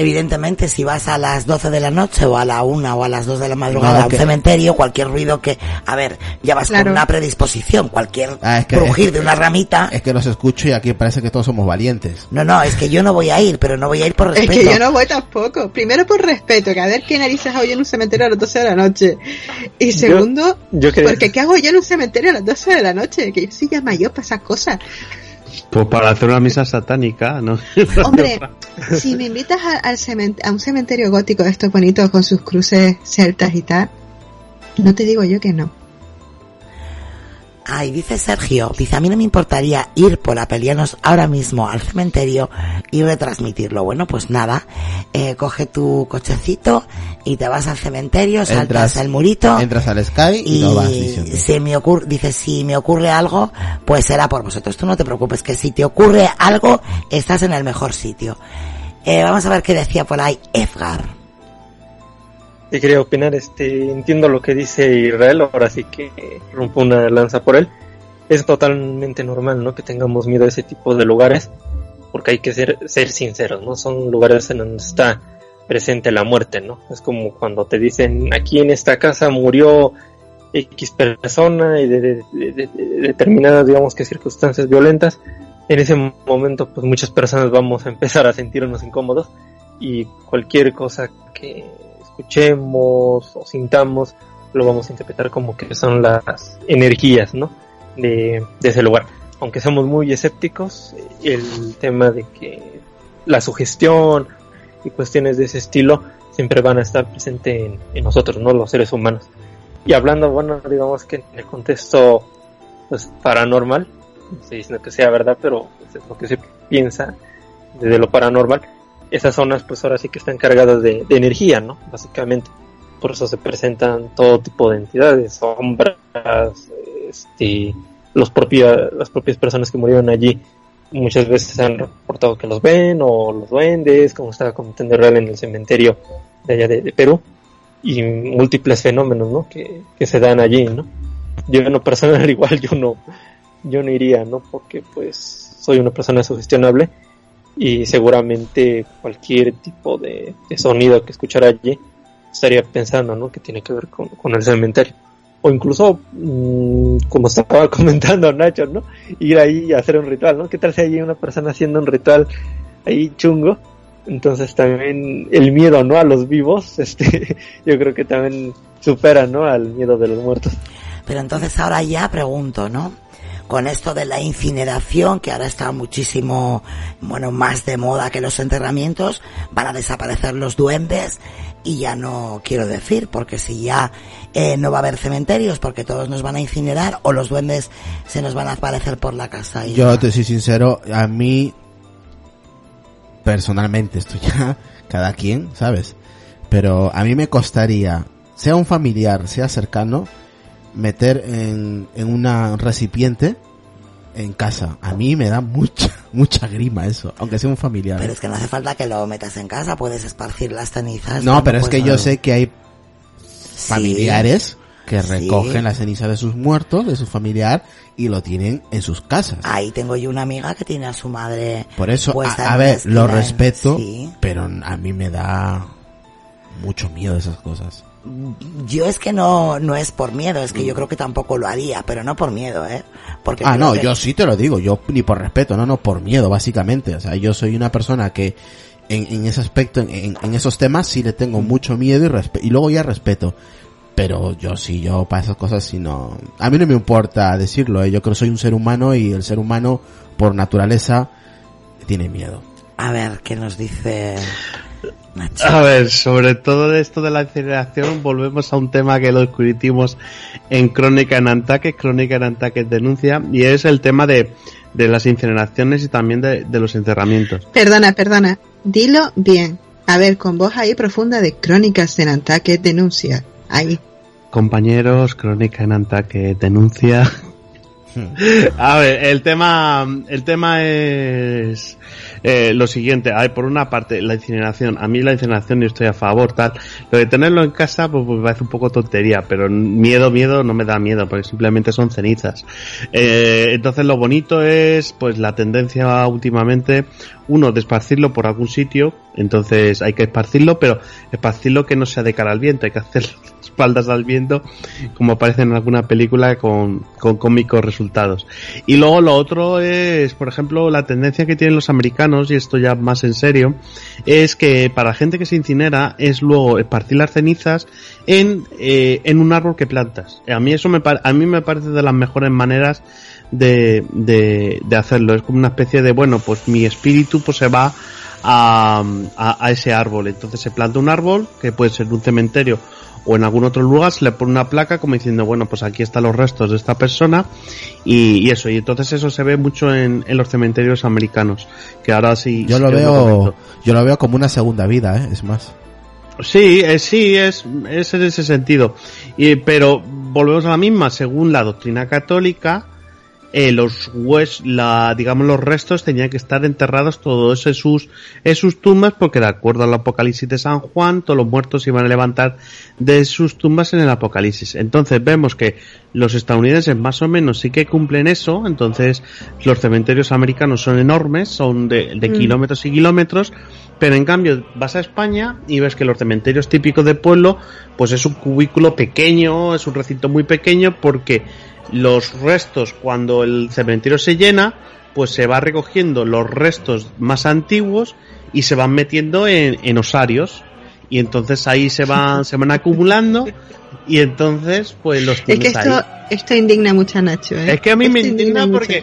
Speaker 1: Evidentemente, si vas a las 12 de la noche o a la 1 o a las 2 de la madrugada a un
Speaker 6: que-
Speaker 1: cementerio, cualquier ruido que, a ver, ya vas
Speaker 5: Claro.
Speaker 1: con una predisposición, cualquier
Speaker 6: Ah, es que-
Speaker 1: crujir
Speaker 6: es-
Speaker 1: de una ramita.
Speaker 6: Es que los escucho y aquí parece que todos somos valientes.
Speaker 1: No, no, es que yo no voy a ir, pero no voy a ir por
Speaker 5: Es
Speaker 1: respeto.
Speaker 5: que yo no voy tampoco. Primero por respeto, que a ver qué narices hago yo en un cementerio a las 12 de la noche. Y segundo,
Speaker 4: yo
Speaker 5: porque ¿qué hago yo en un cementerio a las 12 de la noche? Que yo soy ya mayor para esas cosas.
Speaker 3: Pues para hacer una misa satánica, ¿no? (laughs)
Speaker 5: Hombre, si me invitas a, al a un cementerio gótico de estos bonitos con sus cruces celtas y tal, no te digo yo que no.
Speaker 1: Ay, dice Sergio, dice, a mí no me importaría ir por Apelianos ahora mismo al cementerio y retransmitirlo. Bueno, pues nada, eh, coge tu cochecito y te vas al cementerio, saltas el murito.
Speaker 6: Entras al Sky y, vas
Speaker 1: diciendo. Si me ocurre, dice, si me ocurre algo, pues será por vosotros. Tú no te preocupes, que si te ocurre algo, estás en el mejor sitio. Eh, vamos a ver qué decía por ahí Edgar
Speaker 4: y quería opinar, este, entiendo lo que dice Israel, ahora sí que rompo una lanza por él. Es totalmente normal, ¿no? Que tengamos miedo a ese tipo de lugares, porque hay que ser, ser sinceros, ¿no? Son lugares en donde está presente la muerte, ¿no? Es como cuando te dicen, aquí en esta casa murió X persona y de, determinadas, digamos que circunstancias violentas. En ese momento, pues muchas personas vamos a empezar a sentirnos incómodos y cualquier cosa que escuchemos o sintamos, lo vamos a interpretar como que son las energías, ¿no? De, ese lugar. Aunque somos muy escépticos, el tema de que la sugestión y cuestiones de ese estilo siempre van a estar presentes en, nosotros, ¿no? Los seres humanos. Y hablando, bueno, digamos que en el contexto pues, paranormal, no estoy diciendo que sea verdad, pero es lo que se piensa desde lo paranormal, esas zonas pues ahora sí que están cargadas de, energía, ¿no? Básicamente. Por eso se presentan todo tipo de entidades, sombras, este, los las propias personas que murieron allí muchas veces han reportado que los ven o los duendes, como estaba comentando Real en el cementerio de allá de, Perú, y múltiples fenómenos, ¿no? Que, que se dan allí, ¿no? Yo en (laughs) igual yo no, yo no iría, ¿no? Porque pues soy una persona sugestionable y seguramente cualquier tipo de, sonido que escuchara allí estaría pensando ¿no? que tiene que ver con, el cementerio. O incluso mm, como estaba (laughs) comentando Nacho no ir ahí y hacer un ritual no qué tal si hay una persona haciendo un ritual ahí chungo entonces también el miedo no a los vivos (laughs) este yo creo que también supera no al miedo de los muertos.
Speaker 1: Pero entonces ahora ya pregunto no con esto de la incineración, que ahora está muchísimo, bueno, más de moda que los enterramientos, van a desaparecer los duendes y ya no quiero decir, porque si ya eh, no va a haber cementerios, porque todos nos van a incinerar o los duendes se nos van a aparecer por la casa. Y
Speaker 6: Yo te soy sincero, a mí personalmente, esto ya (laughs) cada quien, ¿sabes? Pero a mí me costaría, sea un familiar, sea cercano, meter en, en un recipiente en casa. A mí me da mucha, (laughs) mucha grima eso, aunque sea un familiar.
Speaker 1: Pero es que no hace falta que lo metas en casa, puedes esparcir las cenizas.
Speaker 6: No, pero es que yo sé que hay familiares que recogen la ceniza de sus muertos, de su familiar, y lo tienen en sus casas.
Speaker 1: Ahí tengo yo una amiga que tiene a su madre.
Speaker 6: Por eso, a, ver, lo respeto, pero a mí me da mucho miedo esas cosas.
Speaker 1: Yo es que no, no es por miedo, es que yo creo que tampoco lo haría, pero no por miedo, ¿eh?
Speaker 6: Porque ah, no, yo sí te lo digo, yo ni por respeto, no, no, por miedo, básicamente. O sea, yo soy una persona que en, en ese aspecto, en, en, esos temas sí le tengo mucho miedo y, y luego ya respeto. Pero yo sí, yo para esas cosas sí no... A mí no me importa decirlo, ¿eh? yo creo que soy un ser humano y el ser humano, por naturaleza, tiene miedo.
Speaker 1: A ver, ¿qué nos dice
Speaker 3: a ver, sobre todo esto de la incineración, volvemos a un tema que lo discutimos en Crónica en Antaques, Crónica en Antaques denuncia, y es el tema de, las incineraciones y también de, los enterramientos.
Speaker 5: Perdona, perdona, dilo bien. A ver, con voz ahí profunda de Crónicas en Antaques denuncia. Ahí.
Speaker 3: Compañeros, Crónica en Antaques denuncia. (laughs) A ver, el tema, el tema es eh, lo siguiente. Hay por una parte la incineración. A mí la incineración yo estoy a favor, tal. Lo de tenerlo en casa, pues, pues me parece un poco tontería, pero miedo, miedo no me da miedo, porque simplemente son cenizas. Eh, entonces lo bonito es, pues la tendencia últimamente, uno, de por algún sitio, entonces hay que esparcirlo, pero esparcirlo que no sea de cara al viento, hay que hacerlo espaldas al viento, como aparece en alguna película con, con cómicos resultados. Y luego lo otro es, por ejemplo, la tendencia que tienen los americanos, y esto ya más en serio, es que para gente que se incinera es luego esparcir las cenizas en, eh, en un árbol que plantas. A mí eso me, a mí me parece de las mejores maneras de, de, de hacerlo. Es como una especie de, bueno, pues mi espíritu pues se va a, a, ese árbol. Entonces se planta un árbol, que puede ser un cementerio o en algún otro lugar, se le pone una placa como diciendo, bueno, pues aquí están los restos de esta persona y, eso. Y entonces eso se ve mucho en, en, los cementerios americanos, que ahora sí...
Speaker 6: Yo lo veo, yo lo veo como una segunda vida, ¿eh? es más.
Speaker 3: Sí, eh, sí, es, es en ese sentido. Y, pero volvemos a la misma, según la doctrina católica, eh, los hues, la, digamos, los restos tenían que estar enterrados todos en sus, en sus tumbas porque de acuerdo al Apocalipsis de San Juan, todos los muertos se iban a levantar de sus tumbas en el Apocalipsis. Entonces vemos que los estadounidenses más o menos sí que cumplen eso, entonces los cementerios americanos son enormes, son de, de mm. kilómetros y kilómetros, pero en cambio vas a España y ves que los cementerios típicos de pueblo, pues es un cubículo pequeño, es un recinto muy pequeño porque los restos cuando el cementerio se llena, pues se va recogiendo los restos más antiguos y se van metiendo en, en osarios. Y entonces ahí se van se van acumulando y entonces pues los
Speaker 5: tienes es que esto, esto indigna mucho a Nacho ¿eh?
Speaker 3: es que a mí me indigna, porque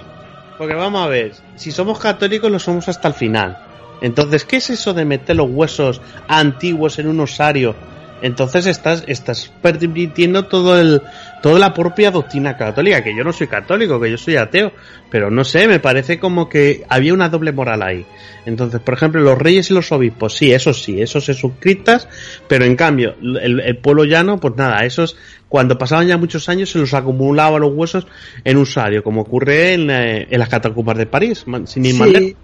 Speaker 3: porque vamos a ver si somos católicos lo somos hasta el final. Entonces qué es eso de meter los huesos antiguos en un osario entonces estás, estás permitiendo todo el, toda la propia doctrina católica, que yo no soy católico, que yo soy ateo, pero no sé, me parece como que había una doble moral ahí. Entonces, por ejemplo, los reyes y los obispos, sí, eso sí, esos se suscritas, pero en cambio, el, el pueblo llano, pues nada, esos, cuando pasaban ya muchos años, se los acumulaba los huesos en un sario, como ocurre en, eh, en las catacumbas de París, sin ir sí.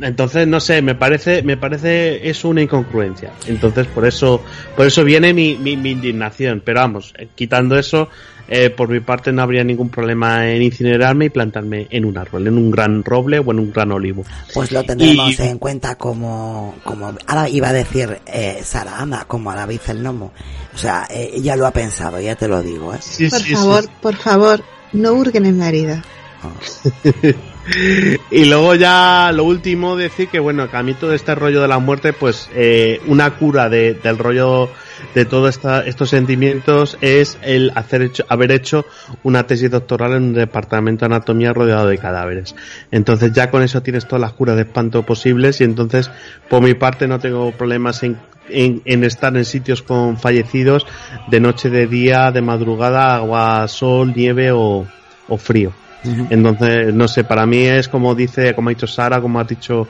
Speaker 3: Entonces, no sé, me parece, me parece eso una incongruencia. Entonces, por eso, por eso viene mi, mi, mi indignación. Pero vamos, eh, quitando eso, eh, por mi parte no habría ningún problema en incinerarme y plantarme en un árbol, en un gran roble o en un gran olivo.
Speaker 1: Pues lo tendremos y... en cuenta como, como, ahora iba a decir eh, Sara, anda, como a la vez el gnomo. O sea, eh, ella lo ha pensado, ya te lo digo. ¿eh?
Speaker 5: Sí, por sí, favor, sí. por favor, no hurguen en la herida.
Speaker 3: Oh. (laughs) (laughs) y luego ya lo último decir que bueno que a mí todo este rollo de la muerte pues eh, una cura de, del rollo de todos estos sentimientos es el hacer hecho, haber hecho una tesis doctoral en un departamento de anatomía rodeado de cadáveres entonces ya con eso tienes todas las curas de espanto posibles y entonces por mi parte no tengo problemas en en, en, estar en sitios con fallecidos de noche, de día, de madrugada, agua, sol, nieve o, o frío. Entonces, no sé, para mí es como dice, como ha dicho Sara, como has dicho,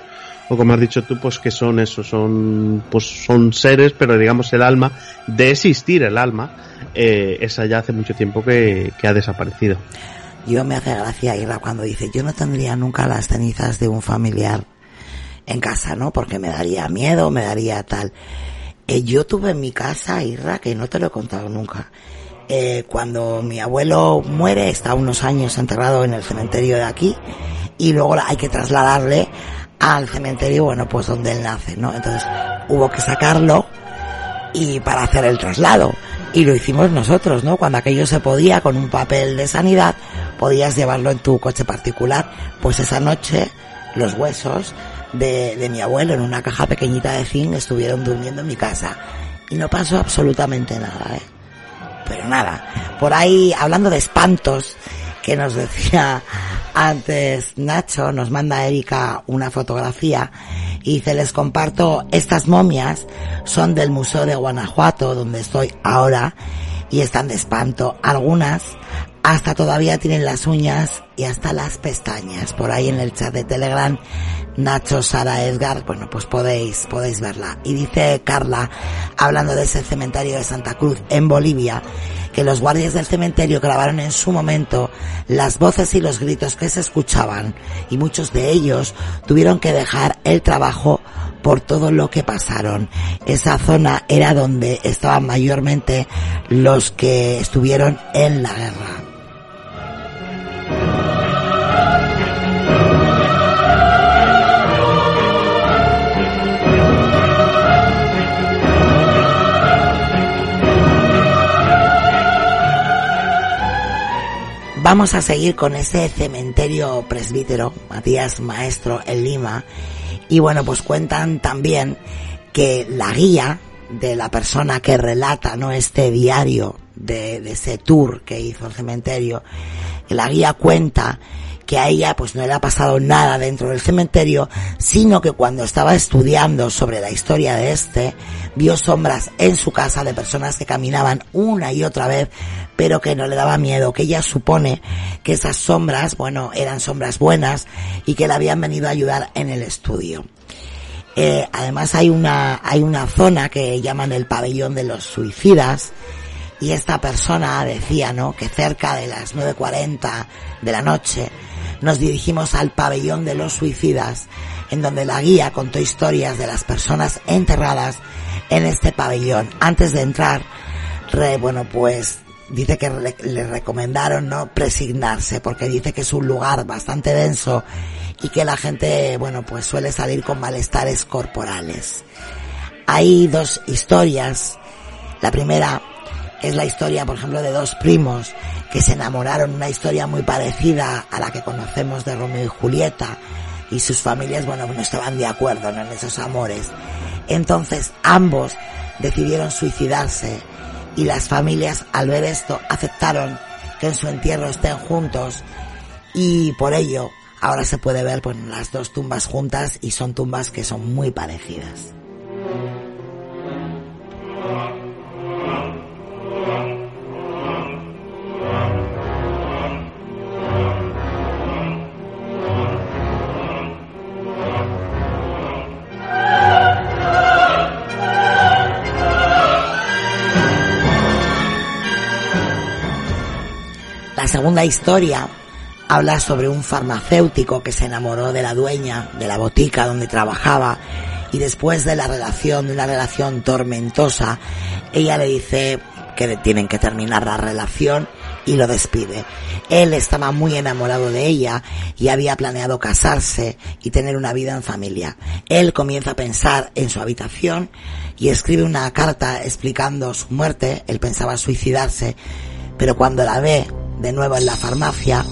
Speaker 3: o como has dicho tú, pues que son eso, son, pues son seres, pero digamos el alma, de existir el alma, eh, esa ya hace mucho tiempo que, que ha desaparecido.
Speaker 1: Yo me hace gracia Irra cuando dice, yo no tendría nunca las cenizas de un familiar en casa, ¿no? Porque me daría miedo, me daría tal. Eh, yo tuve en mi casa, Irra, que no te lo he contado nunca, eh, cuando mi abuelo muere, está unos años enterrado en el cementerio de aquí y luego hay que trasladarle al cementerio, bueno, pues donde él nace, ¿no? Entonces hubo que sacarlo y para hacer el traslado. Y lo hicimos nosotros, ¿no? Cuando aquello se podía con un papel de sanidad, podías llevarlo en tu coche particular. Pues esa noche los huesos de, de mi abuelo en una caja pequeñita de zinc estuvieron durmiendo en mi casa. Y no pasó absolutamente nada, ¿eh? Pero nada. Por ahí, hablando de espantos, que nos decía antes Nacho, nos manda Erika una fotografía y dice, les comparto, estas momias son del Museo de Guanajuato, donde estoy ahora, y están de espanto. Algunas hasta todavía tienen las uñas y hasta las pestañas. Por ahí en el chat de Telegram, Nacho, Sara, Edgar, bueno, pues podéis, podéis verla. Y dice Carla, hablando de ese cementerio de Santa Cruz en Bolivia, que los guardias del cementerio grabaron en su momento las voces y los gritos que se escuchaban y muchos de ellos tuvieron que dejar el trabajo por todo lo que pasaron. Esa zona era donde estaban mayormente los que estuvieron en la guerra. Vamos a seguir con ese cementerio presbítero, Matías Maestro en Lima. Y bueno, pues cuentan también que la guía de la persona que relata, ¿no? Este diario de, de ese tour que hizo el cementerio, la guía cuenta que a ella pues no le ha pasado nada dentro del cementerio, sino que cuando estaba estudiando sobre la historia de este, vio sombras en su casa de personas que caminaban una y otra vez, pero que no le daba miedo, que ella supone que esas sombras, bueno, eran sombras buenas y que le habían venido a ayudar en el estudio. Eh, además hay una, hay una zona que llaman el pabellón de los suicidas, y esta persona decía, ¿no? Que cerca de las 9.40 de la noche nos dirigimos al pabellón de los suicidas, en donde la guía contó historias de las personas enterradas en este pabellón. Antes de entrar, bueno, pues dice que le, recomendaron no presignarse porque dice que es un lugar bastante denso y que la gente, bueno, pues suele salir con malestares corporales. Hay dos historias. La primera es la historia, por ejemplo, de dos primos que se enamoraron, una historia muy parecida a la que conocemos de Romeo y Julieta, y sus familias, bueno, no estaban de acuerdo en esos amores. Entonces ambos decidieron suicidarse y las familias al ver esto aceptaron que en su entierro estén juntos y por ello ahora se puede ver pues, las dos tumbas juntas y son tumbas que son muy parecidas. Segunda historia habla sobre un farmacéutico que se enamoró de la dueña de la botica donde trabajaba y después de la relación, de una relación tormentosa, ella le dice que tienen que terminar la relación y lo despide. Él estaba muy enamorado de ella y había planeado casarse y tener una vida en familia. Él comienza a pensar en su habitación y escribe una carta explicando su muerte. Él pensaba suicidarse, pero cuando la ve de nuevo en la farmacia,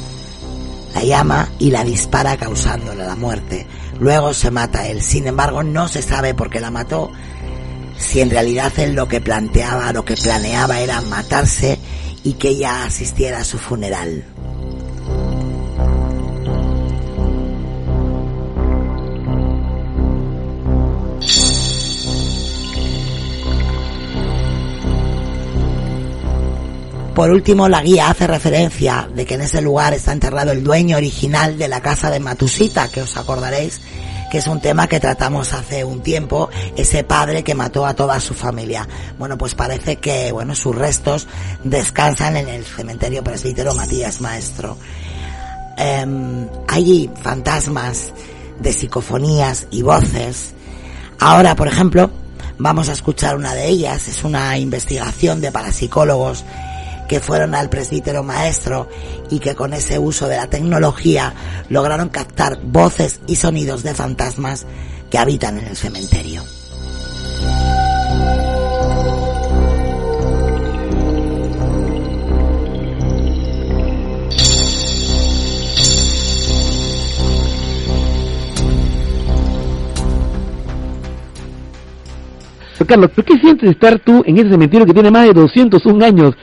Speaker 1: la llama y la dispara causándole la muerte. Luego se mata él. Sin embargo, no se sabe por qué la mató. Si en realidad él lo que planteaba, lo que planeaba era matarse y que ella asistiera a su funeral. Por último, la guía hace referencia de que en ese lugar está enterrado el dueño original de la casa de Matusita, que os acordaréis que es un tema que tratamos hace un tiempo, ese padre que mató a toda su familia. Bueno, pues parece que, bueno, sus restos descansan en el cementerio presbítero Matías Maestro. Eh, hay fantasmas de psicofonías y voces. Ahora, por ejemplo, vamos a escuchar una de ellas. Es una investigación de parapsicólogos que fueron al presbítero maestro y que con ese uso de la tecnología lograron captar voces y sonidos de fantasmas que habitan en el cementerio.
Speaker 7: Carlos, ¿por qué sientes estar tú en ese cementerio que tiene más de 201 años?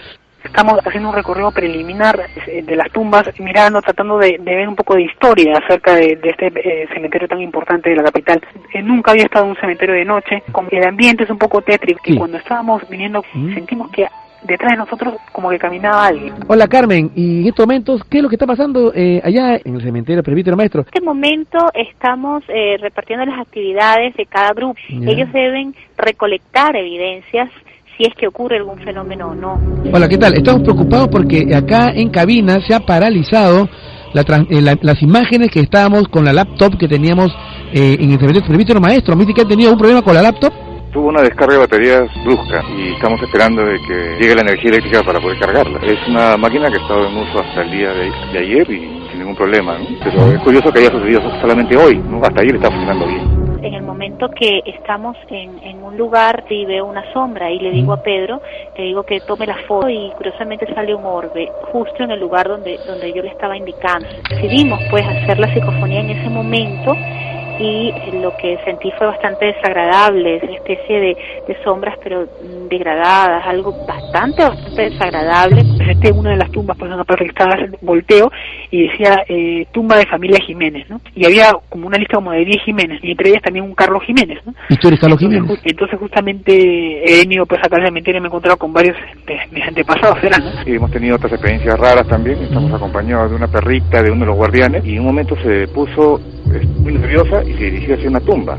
Speaker 8: Estamos haciendo un recorrido preliminar eh, de las tumbas, mirando, tratando de, ver un poco de historia acerca de, este eh, cementerio tan importante de la capital. Eh, nunca había estado en un cementerio de noche, con el ambiente es un poco tétrico, y cuando estábamos viniendo sentimos que detrás de nosotros como que caminaba alguien.
Speaker 7: Hola Carmen, y en estos momentos, ¿qué es lo que está pasando allá en el cementerio Presbítero Maestro?
Speaker 9: En este momento estamos repartiendo las actividades de cada grupo. Ellos deben recolectar evidencias si es que ocurre algún fenómeno o no.
Speaker 7: Hola, ¿qué tal? Estamos preocupados porque acá en cabina se ha paralizado eh, las imágenes que estábamos con la laptop que teníamos eh, en el servicio maestro. ¿Me dice que ha tenido un problema con la laptop?
Speaker 10: Tuvo una descarga de baterías brusca y estamos esperando de que llegue la energía eléctrica para poder cargarla. Es una máquina que ha estado en uso hasta el día de, ayer y sin ningún problema, Pero es curioso que haya sucedido solamente hoy, ¿no? Hasta ayer estaba funcionando bien.
Speaker 9: En el momento que estamos en, en un lugar y veo una sombra y le digo a Pedro, le digo que tome la foto y curiosamente sale un orbe justo en el lugar donde, donde yo le estaba indicando. Decidimos pues hacer la psicofonía en ese momento y lo que sentí fue bastante desagradable, una especie de, de sombras pero degradadas, algo bastante, bastante desagradable.
Speaker 8: Presenté una de las tumbas, pues una parte que estaba haciendo volteo y decía eh, tumba de familia Jiménez, ¿no? Y había como una lista como de 10 Jiménez y entre ellas también un Carlos Jiménez, ¿no?
Speaker 7: ¿Y tú eres Carlos Jiménez?
Speaker 8: Entonces, entonces justamente he venido pues acá de mentira y me he encontrado con varios de mis antepasados, ¿será, no?
Speaker 10: Y hemos tenido otras experiencias raras también. Estamos acompañados de una perrita de uno de los guardianes y en un momento se puso eh, muy nerviosa y se dirigió hacia una tumba.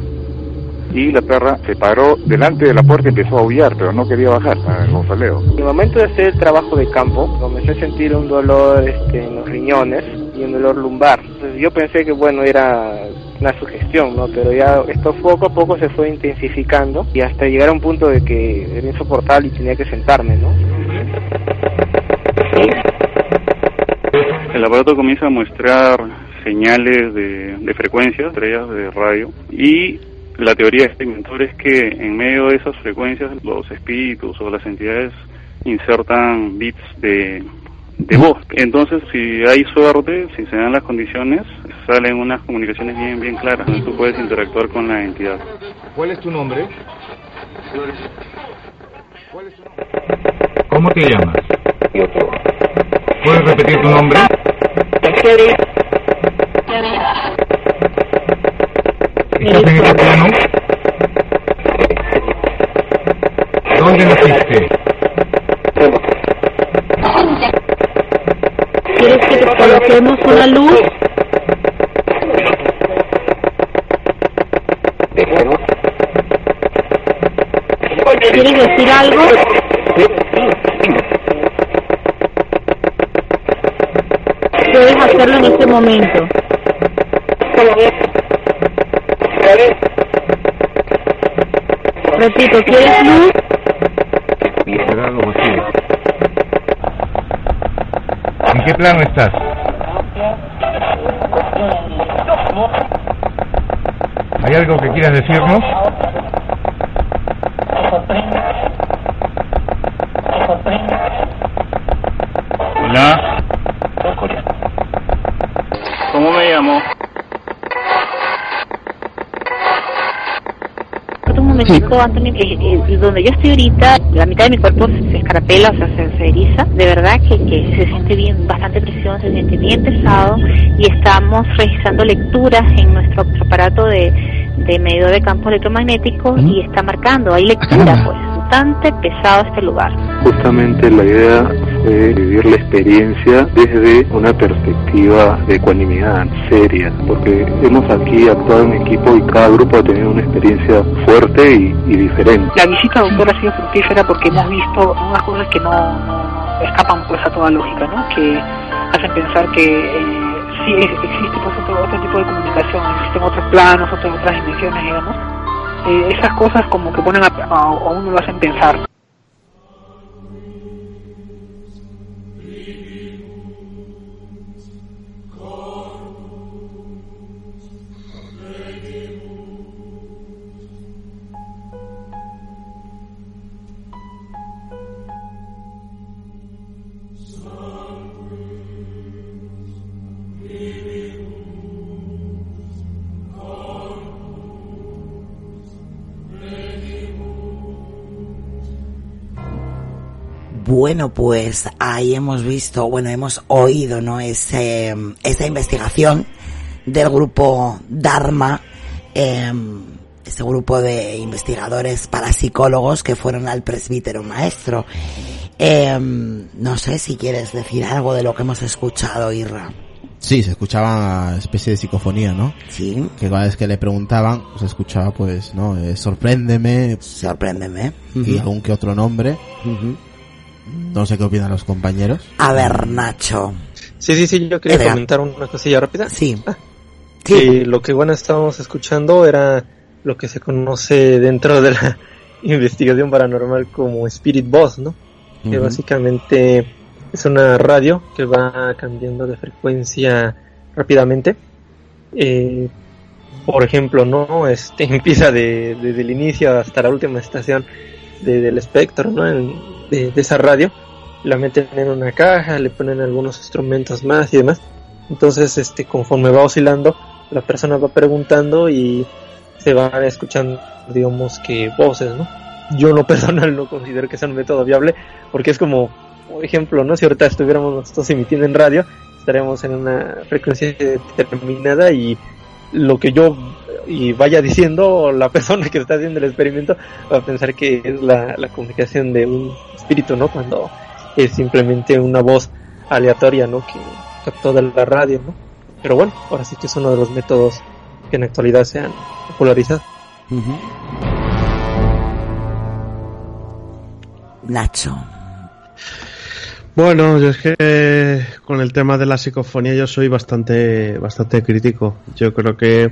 Speaker 10: Y la perra se paró delante de la puerta y empezó a aullar, pero no quería bajar al mausoleo.
Speaker 11: En el momento de hacer el trabajo de campo, comencé a sentir un dolor este, en los riñones y un dolor lumbar. Entonces yo pensé que bueno era una sugestión, ¿no? Pero ya esto poco a poco se fue intensificando y hasta llegar a un punto de que era insoportable y tenía que sentarme, ¿no?
Speaker 12: El aparato comienza a mostrar señales de, de frecuencias, estrellas de radio, y la teoría de este inventor es que en medio de esas frecuencias los espíritus o las entidades insertan bits de, de voz. Entonces, si hay suerte, si se dan las condiciones, salen unas comunicaciones bien bien claras. Tú puedes interactuar con la entidad.
Speaker 13: ¿Cuál es tu nombre? ¿Cómo te llamas? ¿Puedes repetir tu nombre? ¿Estás en este plano? ¿Dónde naciste?
Speaker 14: ¿Quieres que te coloquemos una luz? ¿Quieres decir algo? Puedes hacerlo en este momento. Repito, ¿quieres luz?
Speaker 13: Algo vacío. ¿En qué plano estás? ¿Hay algo que quieras decirnos?
Speaker 9: Un momentico, Anthony, eh, donde yo estoy ahorita, la mitad de mi cuerpo se, escarapela, o sea, se, se eriza. De verdad que, que se siente bien, bastante presión, se siente bien pesado y estamos registrando lecturas en nuestro aparato de, de medidor de campo electromagnético y está marcando, hay lectura, (clears throat) pues, bastante pesado este lugar.
Speaker 12: Justamente la idea fue vivir la experiencia desde una perspectiva de ecuanimidad seria, porque hemos aquí actuado en equipo y cada grupo ha tenido una experiencia fuerte y, diferente.
Speaker 8: La visita, doctor, ha sido fructífera porque hemos visto unas cosas que no, escapan pues a toda lógica, ¿no? Que hacen pensar que eh, sí existe pues otro, otro tipo de comunicación, existen otros planos, otras, otras dimensiones, digamos. Eh, esas cosas como que ponen a, a, a uno lo hacen pensar.
Speaker 1: Bueno, pues ahí hemos visto, bueno, hemos oído, ¿no? Ese, esa investigación del grupo Dharma, eh, este grupo de investigadores parapsicólogos que fueron al presbítero maestro. Eh, no sé si quieres decir algo de lo que hemos escuchado, Irra.
Speaker 6: Sí, se escuchaba una especie de psicofonía, ¿no?
Speaker 1: Sí.
Speaker 6: Que cada vez que le preguntaban, se escuchaba pues, ¿no? Eh, sorpréndeme.
Speaker 1: Sorpréndeme.
Speaker 6: Y
Speaker 1: Ujú.
Speaker 6: algún que otro nombre. No sé qué opinan los compañeros.
Speaker 1: A ver, Nacho.
Speaker 4: Sí, sí, sí, yo quería
Speaker 1: Edgar.
Speaker 4: comentar una cosilla rápida.
Speaker 1: Sí.
Speaker 4: Que lo que bueno estábamos escuchando era lo que se conoce dentro de la (laughs) investigación paranormal como Spirit Box, ¿no? Que básicamente es una radio que va cambiando de frecuencia rápidamente. Eh, por ejemplo, no este (laughs) empieza de, desde el inicio hasta la última estación de, del espectro, ¿no? de, de, esa radio, la meten en una caja, le ponen algunos instrumentos más y demás. Entonces, este, conforme va oscilando, la persona va preguntando y se van escuchando, digamos que voces, ¿no? Yo no (laughs) personal no considero que sea un método viable, porque es como, por ejemplo, ¿no? Si ahorita estuviéramos nosotros emitiendo en radio, estaríamos en una frecuencia determinada y lo que yo y vaya diciendo la (laughs) persona que está haciendo el experimento va a pensar que es la, la comunicación de un espíritu, ¿no? Cuando es simplemente una voz aleatoria, ¿no? Que captó de la radio, ¿no? Pero bueno, ahora sí que es uno de los métodos que en la actualidad se han popularizado.
Speaker 1: Nacho.
Speaker 3: Bueno, yo es que con el tema de la psicofonía yo soy bastante, bastante crítico. Yo creo que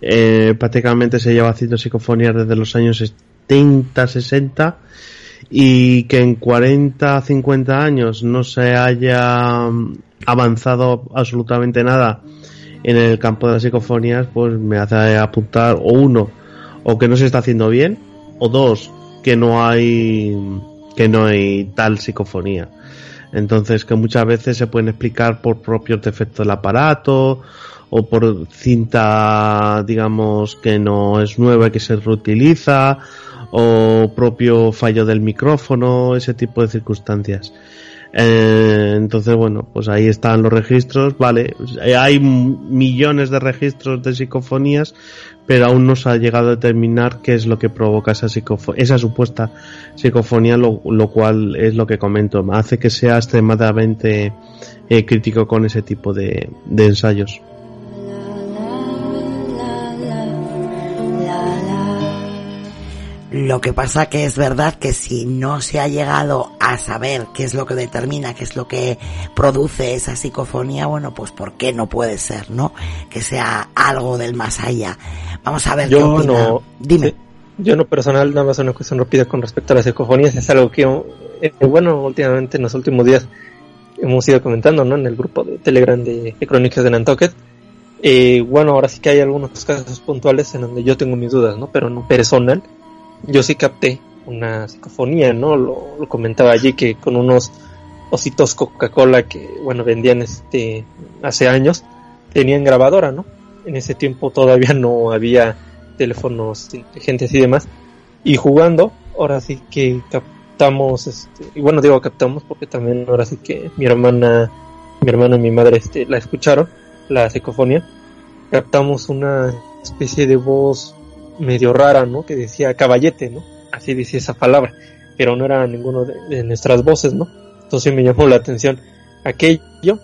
Speaker 3: eh, prácticamente se lleva haciendo psicofonías desde los años 70, 60 y que en 40, 50 años no se haya avanzado absolutamente nada en el campo de las psicofonías, pues me hace apuntar o uno, o que no se está haciendo bien, o dos, que no hay que no hay tal psicofonía. Entonces, que muchas veces se pueden explicar por propios defectos del aparato o por cinta, digamos, que no es nueva y que se reutiliza o propio fallo del micrófono, ese tipo de circunstancias. Eh, entonces, bueno, pues ahí están los registros, vale, hay millones de registros de psicofonías, pero aún no se ha llegado a determinar qué es lo que provoca esa, esa supuesta psicofonía, lo, cual es lo que comento, hace que sea extremadamente eh, crítico con ese tipo de ensayos.
Speaker 1: Lo que pasa que es verdad que si no se ha llegado a saber qué es lo que determina, qué es lo que produce esa psicofonía, bueno, pues ¿por qué no puede ser, no? Que sea algo del más allá. Vamos a ver
Speaker 4: yo qué No, Dime. yo no personal, nada más una cuestión rápida con respecto a las psicofonías, es algo que, eh, bueno, últimamente en los últimos días hemos ido comentando, ¿no? En el grupo de Telegram de, Crónicas de Nantucket. Eh, bueno, ahora sí que hay algunos casos puntuales en donde yo tengo mis dudas, ¿no? Pero no personal yo sí capté una psicofonía, ¿no? Lo, comentaba allí que con unos ositos Coca-Cola que, bueno, vendían este hace años, tenían grabadora, ¿no? En ese tiempo todavía no había teléfonos inteligentes y demás. Y jugando, ahora sí que captamos, este, y bueno, digo captamos porque también ahora sí que mi hermana, mi hermana y mi madre este, la escucharon, la psicofonía. Captamos una especie de voz medio rara, ¿no? Que decía caballete, ¿no? Así decía esa palabra, pero no era ninguno de, nuestras voces, ¿no? Entonces me llamó la atención aquello,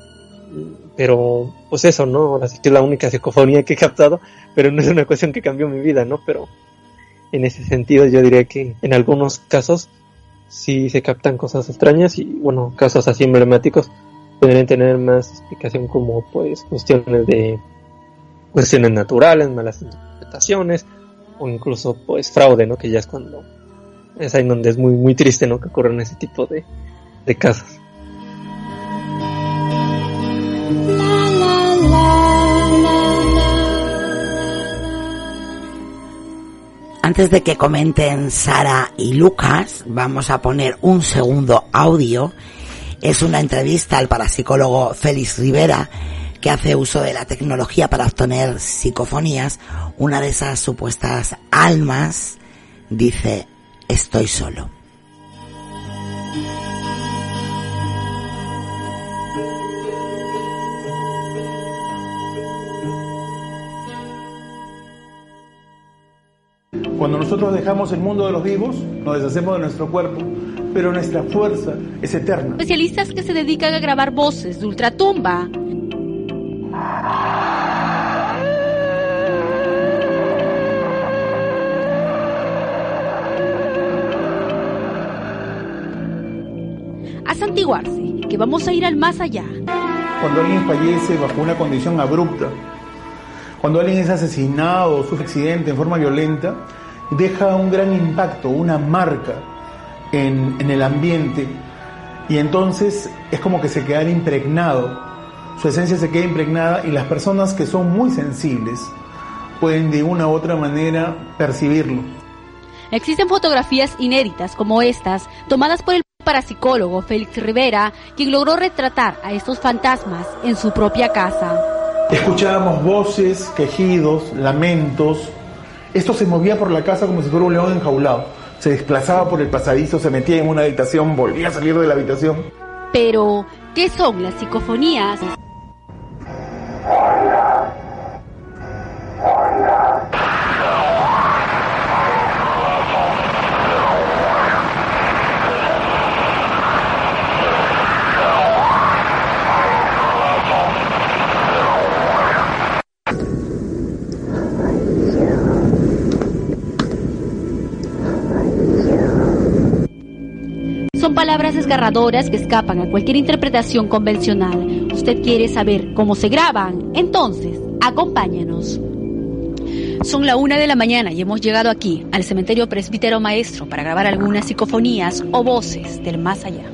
Speaker 4: pero pues eso, ¿no? Es la única psicofonía que he captado, pero no es una cuestión que cambió mi vida, ¿no? Pero en ese sentido yo diría que en algunos casos sí se captan cosas extrañas y bueno, casos así emblemáticos podrían tener más explicación como pues cuestiones de cuestiones naturales, malas interpretaciones o incluso pues fraude, ¿no? Que ya es cuando es ahí donde es muy muy triste, ¿no? Que ocurran ese tipo de, de casos.
Speaker 1: Antes de que comenten Sara y Lucas, vamos a poner un segundo audio. Es una entrevista al parapsicólogo Félix Rivera que hace uso de la tecnología para obtener psicofonías, una de esas supuestas almas dice, estoy solo.
Speaker 15: Cuando nosotros dejamos el mundo de los vivos, nos deshacemos de nuestro cuerpo, pero nuestra fuerza es eterna.
Speaker 16: Especialistas que se dedican a grabar voces de ultratumba a santiguarse, que vamos a ir al más allá.
Speaker 15: Cuando alguien fallece bajo una condición abrupta, cuando alguien es asesinado o sufre accidente en forma violenta, deja un gran impacto, una marca en, en el ambiente y entonces es como que se queda impregnado su esencia se queda impregnada y las personas que son muy sensibles pueden de una u otra manera percibirlo.
Speaker 16: Existen fotografías inéditas como estas, tomadas por el parapsicólogo Félix Rivera, quien logró retratar a estos fantasmas en su propia casa.
Speaker 15: Escuchábamos voces, quejidos, lamentos. Esto se movía por la casa como si fuera un león enjaulado. Se desplazaba por el pasadizo, se metía en una habitación, volvía a salir de la habitación.
Speaker 16: Pero, ¿qué son las psicofonías? Palabras desgarradoras que escapan a cualquier interpretación convencional. ¿Usted quiere saber cómo se graban? Entonces, acompáñanos. Son la una de la mañana y hemos llegado aquí, al cementerio presbítero maestro, para grabar algunas psicofonías o voces del más allá.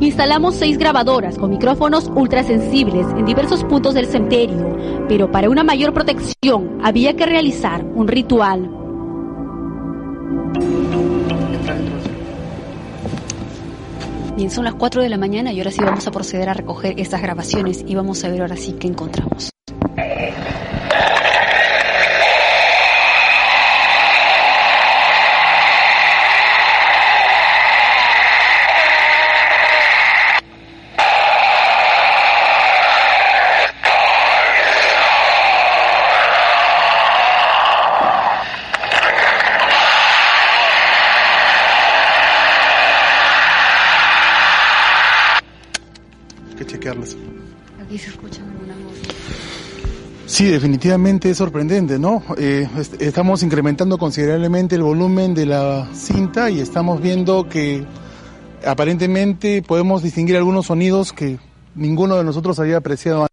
Speaker 16: Instalamos seis grabadoras con micrófonos ultrasensibles en diversos puntos del cementerio, pero para una mayor protección había que realizar un ritual. Bien, son las 4 de la mañana y ahora sí vamos a proceder a recoger estas grabaciones y vamos a ver ahora sí qué encontramos.
Speaker 15: Sí, definitivamente es sorprendente, ¿no? Eh, est- estamos incrementando considerablemente el volumen de la cinta y estamos viendo que aparentemente podemos distinguir algunos sonidos que ninguno de nosotros había apreciado antes.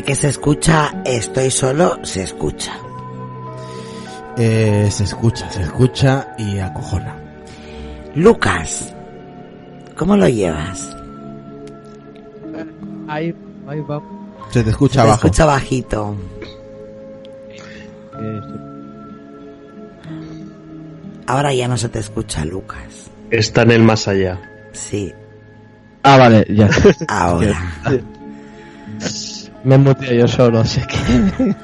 Speaker 1: De que se escucha estoy solo, se escucha.
Speaker 6: Eh, se escucha, se escucha y acojona.
Speaker 1: Lucas, ¿cómo lo llevas?
Speaker 2: Ahí, ahí va.
Speaker 6: Se te escucha
Speaker 1: Se
Speaker 6: abajo.
Speaker 1: escucha bajito.
Speaker 2: Eh,
Speaker 1: Ahora ya no se te escucha, Lucas.
Speaker 3: Está en el más allá.
Speaker 1: Sí,
Speaker 2: Ah, vale, ya.
Speaker 1: ahora.
Speaker 2: Me he muteado yo solo, así que...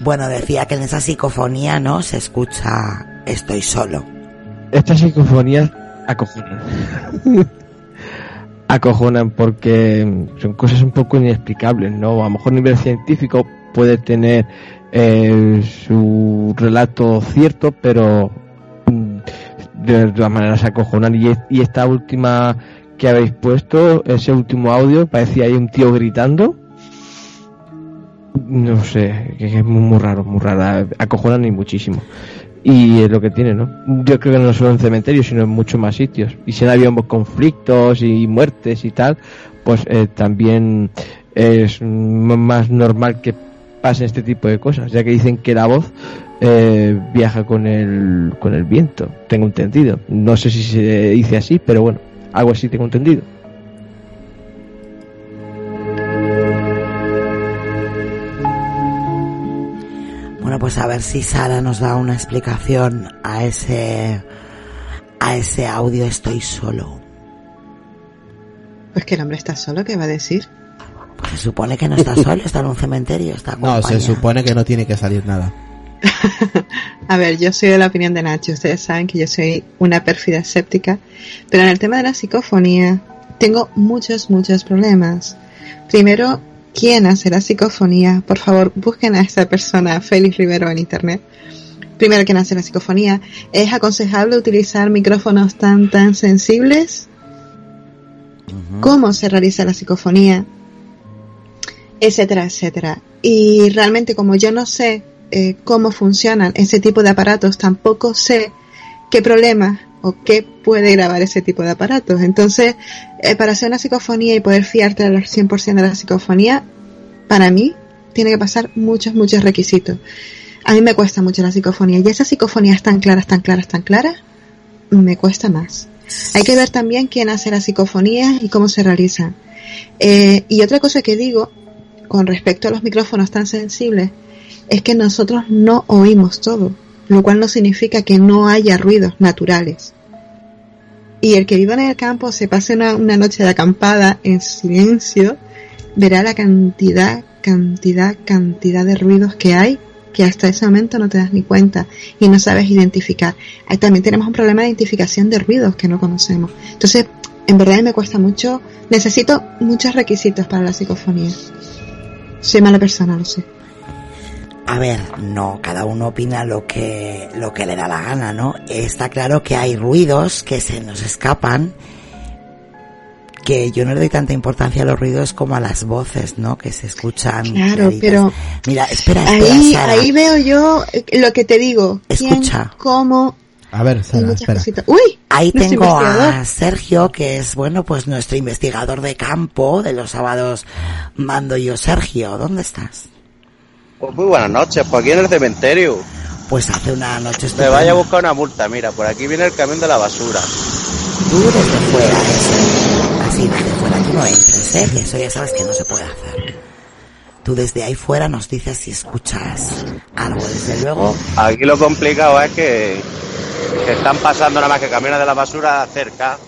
Speaker 1: Bueno, decía que en esa psicofonía, ¿no? Se escucha estoy solo.
Speaker 2: Estas psicofonías (laughs) acojonan. acojonan porque son cosas un poco inexplicables, ¿no? A lo mejor a nivel científico puede tener eh, su relato cierto, pero mm, de todas maneras acojonan. Y, y esta última que habéis puesto, ese último audio, parecía ahí un tío gritando. No sé, que es muy, muy raro, muy rara. Acojonan y muchísimo. Y es lo que tiene, ¿no? Yo creo que no solo en cementerios, sino en muchos más sitios. Y si han habido conflictos y muertes y tal, pues eh, también es más normal que pasen este tipo de cosas, ya que dicen que la voz eh, viaja con el, con el viento, tengo entendido. No sé si se dice así, pero bueno, algo así tengo entendido.
Speaker 1: Bueno, pues a ver si Sara nos da una explicación a ese a ese audio estoy solo.
Speaker 5: Pues que el hombre está solo, ¿qué va a decir?
Speaker 1: Pues se supone que no está solo, está en un cementerio, está
Speaker 6: No, se supone que no tiene que salir nada. (laughs)
Speaker 5: A ver, yo soy de la opinión de Nacho. Ustedes saben que yo soy una pérfida escéptica. Pero en el tema de la psicofonía, tengo muchos, muchos problemas. Primero, ¿quién hace la psicofonía? Por favor, busquen a esta persona, Félix Rivero, en internet. Primero, ¿quién hace la psicofonía? ¿Es aconsejable utilizar micrófonos tan, tan sensibles? ¿Cómo se realiza la psicofonía? Etcétera, etcétera. Y realmente, como yo no sé eh, cómo funcionan ese tipo de aparatos, tampoco sé qué problemas o qué puede grabar ese tipo de aparatos. Entonces, eh, para hacer una psicofonía y poder fiarte al 100% de la psicofonía, para mí tiene que pasar muchos, muchos requisitos. A mí me cuesta mucho la psicofonía y esas psicofonías tan claras, tan claras, tan claras, me cuesta más. Hay que ver también quién hace las psicofonías y cómo se realizan. Eh, y otra cosa que digo con respecto a los micrófonos tan sensibles es que nosotros no oímos todo, lo cual no significa que no haya ruidos naturales. Y el que viva en el campo se pase una, noche de acampada en silencio, verá la cantidad, cantidad, cantidad de ruidos que hay que hasta ese momento no te das ni cuenta y no sabes identificar. Ahí también tenemos un problema de identificación de ruidos que no conocemos. Entonces, en verdad me cuesta mucho, necesito muchos requisitos para la psicofonía. Soy mala persona, lo sé.
Speaker 1: A ver, no, cada uno opina lo que, lo que le da la gana, ¿no? Está claro que hay ruidos que se nos escapan, que yo no le doy tanta importancia a los ruidos como a las voces, ¿no? Que se escuchan.
Speaker 5: Claro,
Speaker 1: claritas.
Speaker 5: pero
Speaker 1: Mira, espera, espera,
Speaker 5: ahí,
Speaker 1: Sara.
Speaker 5: ahí veo yo eh, lo que te digo. ¿Quién,
Speaker 1: Escucha.
Speaker 5: cómo,
Speaker 6: A ver, Sara, espera.
Speaker 5: cositas. Uy,
Speaker 1: Ahí tengo a Sergio, que es, bueno, pues nuestro investigador de campo de los sábados mando yo. Sergio, ¿dónde estás?
Speaker 17: Pues muy buenas noches, pues aquí en el cementerio.
Speaker 1: Pues hace una noche
Speaker 17: Me
Speaker 1: estupenda.
Speaker 17: vaya a buscar una multa, mira, por aquí viene el camión de la basura.
Speaker 1: Tú desde fuera, eso. Así, desde fuera, tú no entres, ¿eh? Que eso ya sabes que no se puede hacer. Tú desde ahí fuera nos dices si escuchas algo. Desde luego,
Speaker 17: Aquí lo complicado es que, que están pasando nada más que camiones de la basura cerca.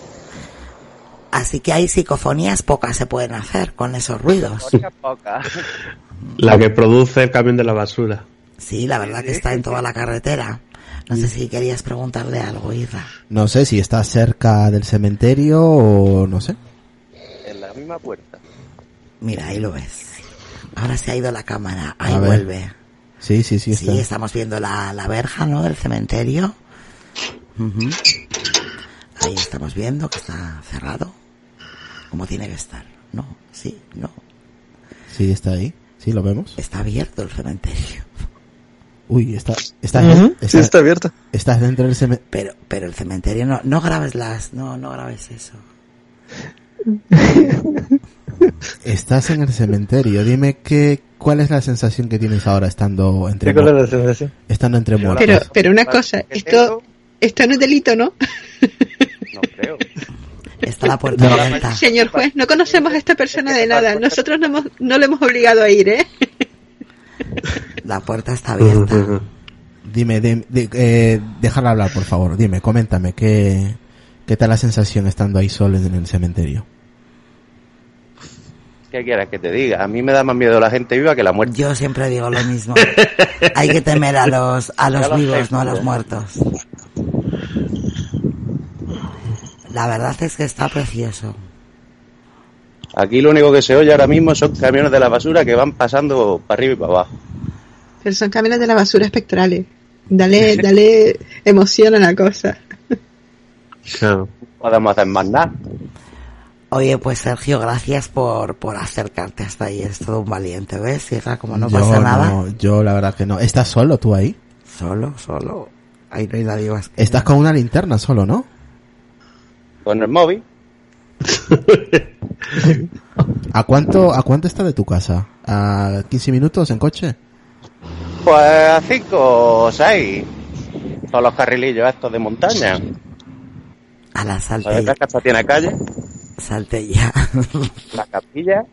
Speaker 1: así que hay psicofonías pocas se pueden hacer con esos ruidos.
Speaker 17: Pocas, pocas. (laughs)
Speaker 3: La que produce el camión de la basura.
Speaker 1: Sí, la verdad que está en toda la carretera. No sé si querías preguntarle algo, Irra.
Speaker 6: No sé si está cerca del cementerio o no sé.
Speaker 17: En la misma puerta.
Speaker 1: Mira, ahí lo ves. Ahora se ha ido la cámara. Ahí
Speaker 6: A ver.
Speaker 1: vuelve.
Speaker 6: Sí, sí, sí, está.
Speaker 1: Sí, estamos viendo la, la verja, ¿no? Del cementerio. Ahí estamos viendo que está cerrado. Como tiene que estar. No, sí, no.
Speaker 6: Sí, está ahí. Sí, lo vemos.
Speaker 1: Está abierto el cementerio.
Speaker 6: Uy, está, está,
Speaker 4: Ujú, sí, está abierto.
Speaker 6: Estás dentro del cementerio.
Speaker 1: Pero, pero el cementerio no, no grabes las, no, no grabes eso. (laughs)
Speaker 6: Estás en el cementerio. Dime que, cuál es la sensación que tienes ahora estando entre
Speaker 4: ¿Qué cuál es la sensación?
Speaker 6: estando entre muertos.
Speaker 5: Pero, pero una cosa, esto, esto no es delito, ¿no?
Speaker 17: No creo. (laughs)
Speaker 1: Está la puerta
Speaker 6: No.
Speaker 1: abierta.
Speaker 5: Señor juez, no conocemos a esta persona de nada. Nosotros no, hemos, no le hemos obligado a ir, ¿eh?
Speaker 1: La puerta está abierta.
Speaker 6: Dime, de, de- eh, déjala hablar, por favor. Dime, coméntame, ¿qué, qué tal la sensación estando ahí solo en el cementerio?
Speaker 17: ¿Qué quieres que te diga? A mí me da más miedo la gente viva que la muerte.
Speaker 1: Yo siempre digo lo mismo. (laughs) Hay que temer a los, a los
Speaker 17: lo
Speaker 1: vivos,
Speaker 17: sé,
Speaker 1: no a los muertos. La verdad es que está precioso.
Speaker 17: Aquí lo único que se oye ahora mismo son camiones de la basura que van pasando para arriba y para abajo.
Speaker 5: Pero son camiones de la basura espectrales. Dale, (laughs) dale emoción a la cosa.
Speaker 17: No podemos hacer más nada.
Speaker 1: Oye, pues Sergio, gracias por, por acercarte hasta ahí. Es todo un valiente, ¿ves? Hija, como no
Speaker 6: yo,
Speaker 1: pasa nada.
Speaker 6: no, yo la verdad que no. ¿Estás solo tú ahí?
Speaker 1: Solo, solo. Ahí no hay nadie más.
Speaker 6: Estás con una linterna solo, ¿no?
Speaker 17: Con el móvil. (laughs)
Speaker 6: ¿A cuánto, a cuánto está de tu casa? ¿A 15 minutos en coche?
Speaker 17: Pues a cinco o seis. Son los carrilillos estos de montaña.
Speaker 1: A la
Speaker 17: ¿Sabes
Speaker 1: salte,
Speaker 17: que hasta tiene calle?
Speaker 1: salte ya. (laughs)
Speaker 17: La capilla.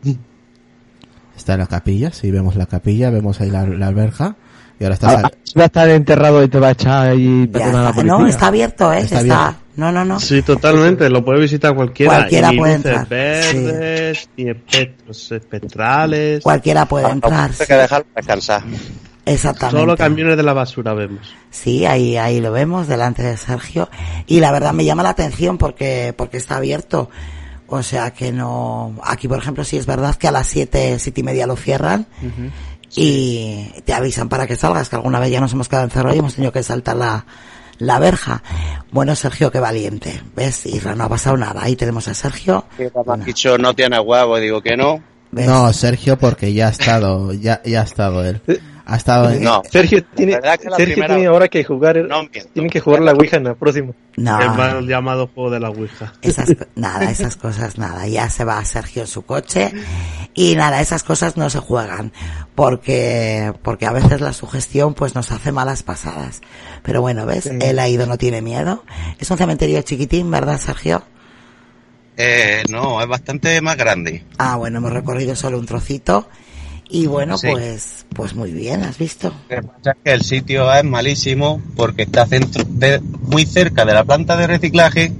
Speaker 6: Está la capilla, sí, vemos la capilla, vemos ahí la, la alberja. Y ahora está...
Speaker 2: Ah, va a estar enterrado y te va a echar ahí
Speaker 1: está. No, está abierto, ¿eh?
Speaker 6: Está
Speaker 1: Está,
Speaker 6: abierto.
Speaker 1: No, no, no.
Speaker 3: Sí, totalmente, lo puede visitar cualquiera.
Speaker 1: Cualquiera
Speaker 3: y
Speaker 1: puede entrar,
Speaker 3: verdes, ni espectros espectrales.
Speaker 1: Cualquiera puede entrar.
Speaker 17: Hay que dejarlo descansar.
Speaker 1: Exactamente.
Speaker 3: Solo camiones de la basura vemos.
Speaker 1: Sí, ahí, ahí lo vemos delante de Sergio. Y la verdad me llama la atención porque, porque está abierto. O sea que no, aquí por ejemplo sí es verdad que a las siete, siete y media lo cierran y te avisan para que salgas, que alguna vez ya nos hemos quedado encerrados y hemos tenido que saltar la, la verja. Bueno, Sergio, qué valiente. ¿Ves? Y no ha pasado nada. Ahí tenemos a Sergio.
Speaker 17: Dicho no tiene huevo, digo que no.
Speaker 1: ¿Ves?
Speaker 6: No, Sergio, porque ya ha estado, ya, ya ha estado él. Ha estado en...
Speaker 17: No,
Speaker 4: Sergio tiene,
Speaker 17: la que la
Speaker 4: Sergio
Speaker 17: primera-
Speaker 4: tiene ahora que jugar,
Speaker 17: No miento.
Speaker 4: tienen que jugar la Ouija en la próxima.
Speaker 1: No.
Speaker 3: El mal llamado juego de la Ouija.
Speaker 1: Esas, nada, esas cosas nada. Ya se va Sergio en su coche y nada, esas cosas no se juegan porque, porque a veces la sugestión pues nos hace malas pasadas. Pero bueno, ¿ves? Él ha ido, no tiene miedo. Es un cementerio chiquitín, ¿verdad, Sergio?
Speaker 17: Eh, no, es bastante más grande.
Speaker 1: Ah, bueno, hemos recorrido solo un trocito y bueno,
Speaker 17: Sí.
Speaker 1: pues, pues muy bien, ¿has visto?
Speaker 17: Lo que pasa es que el sitio es malísimo porque está centro de- muy cerca de la planta de reciclaje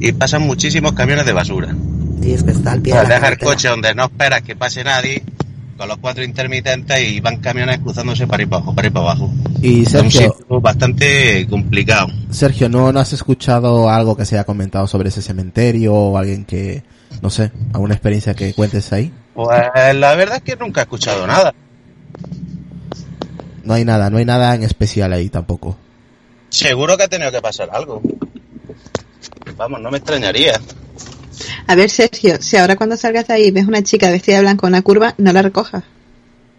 Speaker 17: y pasan muchísimos camiones de basura.
Speaker 1: Sí, es que está al pie de la
Speaker 17: deja el
Speaker 1: carretera.
Speaker 17: coche donde no esperas que pase nadie con los cuatro intermitentes y van camiones cruzándose para ir para abajo, para ir para abajo.
Speaker 6: Y
Speaker 17: Es un
Speaker 6: Sergio,
Speaker 17: sitio bastante complicado.
Speaker 6: Sergio, ¿no, ¿no has escuchado algo que se haya comentado sobre ese cementerio o alguien que, no sé, alguna experiencia que cuentes ahí?
Speaker 17: Pues la verdad es que nunca he escuchado nada.
Speaker 6: No hay nada, no hay nada en especial ahí tampoco.
Speaker 17: Seguro que ha tenido que pasar algo. Vamos, no me extrañaría.
Speaker 5: A ver, Sergio, si ahora cuando salgas de ahí ves una chica vestida de blanco en una curva, no la recojas.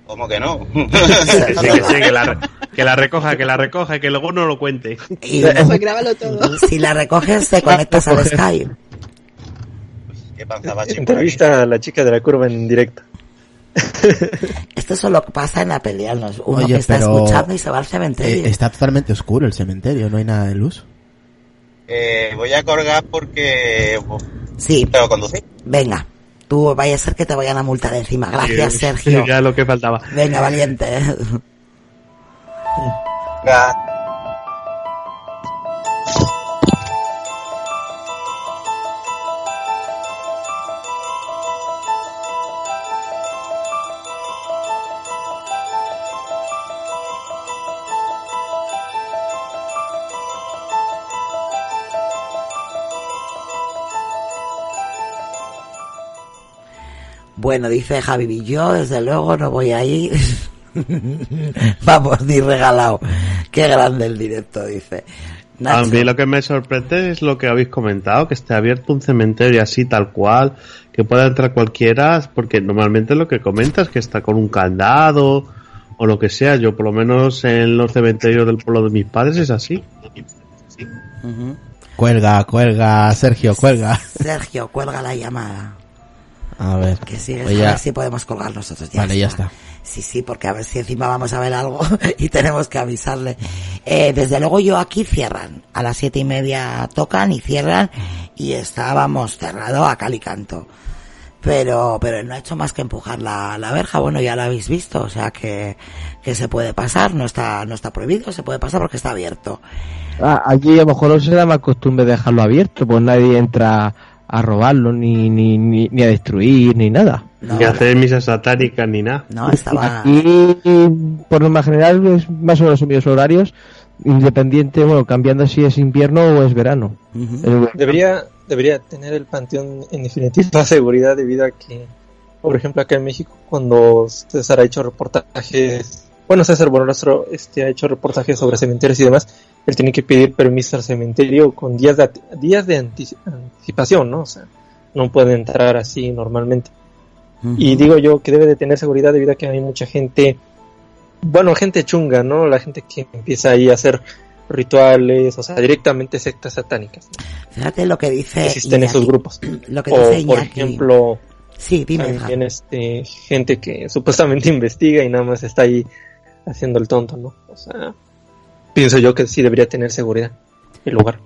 Speaker 17: ¿Cómo que no?
Speaker 3: Sí, que (laughs) sí, que la, que la recoja, que la recoja y que luego no lo cuente.
Speaker 1: Y
Speaker 5: Pues grábalo todo.
Speaker 1: si la recoges, te conectas al (laughs) Skype.
Speaker 17: Qué panza bache por aquí.
Speaker 4: Entrevista a la chica de la curva en directo. (laughs)
Speaker 1: Esto solo pasa en la pelea. ¿no? Uno
Speaker 6: Oye,
Speaker 1: que está
Speaker 6: pero,
Speaker 1: escuchando y se va al cementerio.
Speaker 6: Eh, está totalmente oscuro el cementerio, no hay nada de luz.
Speaker 17: Eh, voy a colgar porque
Speaker 1: Sí,
Speaker 17: tengo que conducir.
Speaker 1: venga. Tú vaya a ser que te vayan a multar encima. Gracias,
Speaker 3: Sí,
Speaker 1: Sergio.
Speaker 3: Ya lo que faltaba.
Speaker 1: Venga, valiente.
Speaker 17: Ga-
Speaker 1: Bueno, dice Javi, yo desde luego no voy a ir. (laughs) Vamos, ni regalado. Qué grande el directo, dice.
Speaker 3: A
Speaker 1: Nacho,
Speaker 3: mí lo que me sorprende es lo que habéis comentado, que esté abierto un cementerio así tal cual, que pueda entrar cualquiera, porque normalmente lo que comentas que está con un candado o lo que sea. Yo por lo menos en los cementerios del pueblo de mis padres es así.
Speaker 6: Cuelga, cuelga, Sergio, cuelga.
Speaker 1: Sergio, cuelga la llamada.
Speaker 6: A ver.
Speaker 1: Que sigues
Speaker 6: Oye,
Speaker 1: a ver si podemos colgar nosotros. Ya
Speaker 6: vale, ya está.
Speaker 1: Sí, sí, porque a ver si encima vamos a ver algo (laughs) y tenemos que avisarle. Eh, desde luego yo aquí cierran. A las siete y media tocan y cierran y estábamos cerrado a cal y canto. Pero, pero no ha hecho más que empujar la, la verja. Bueno, ya la habéis visto. O sea que, que se puede pasar. No está, no está prohibido. Se puede pasar porque está abierto.
Speaker 2: Ah, allí a lo mejor no se da más costumbre dejarlo abierto, pues nadie entra a robarlo, ni, ni, ni, ni a destruir, ni nada.
Speaker 3: Ni hacer misas satánicas ni nada.
Speaker 1: No, estaba...
Speaker 2: Aquí, por lo más general, es más o menos en mis horarios, independiente, bueno, cambiando si es invierno o es verano. El-
Speaker 4: Debería, debería tener el panteón en definitiva (laughs) seguridad debido a que, por ejemplo, acá en México, cuando César ha hecho reportajes, bueno, César Bonastro este, ha hecho reportajes sobre cementerios y demás, él tiene que pedir permiso al cementerio con días de, días de antici- anticipación, ¿no? O sea, no puede entrar así normalmente. Y digo yo que debe de tener seguridad debido a que hay mucha gente, bueno, gente chunga, ¿no? La gente que empieza ahí a hacer rituales, o sea, directamente sectas satánicas.
Speaker 1: Fíjate lo que dice
Speaker 4: Existen
Speaker 1: Iñaki.
Speaker 4: esos grupos. (clears throat)
Speaker 1: Lo que
Speaker 4: o,
Speaker 1: dice
Speaker 4: por ejemplo,
Speaker 1: Sí, dime.
Speaker 4: también este, gente que supuestamente (laughs) investiga y nada más está ahí haciendo el tonto, ¿no? O sea, pienso yo que sí debería tener seguridad el lugar.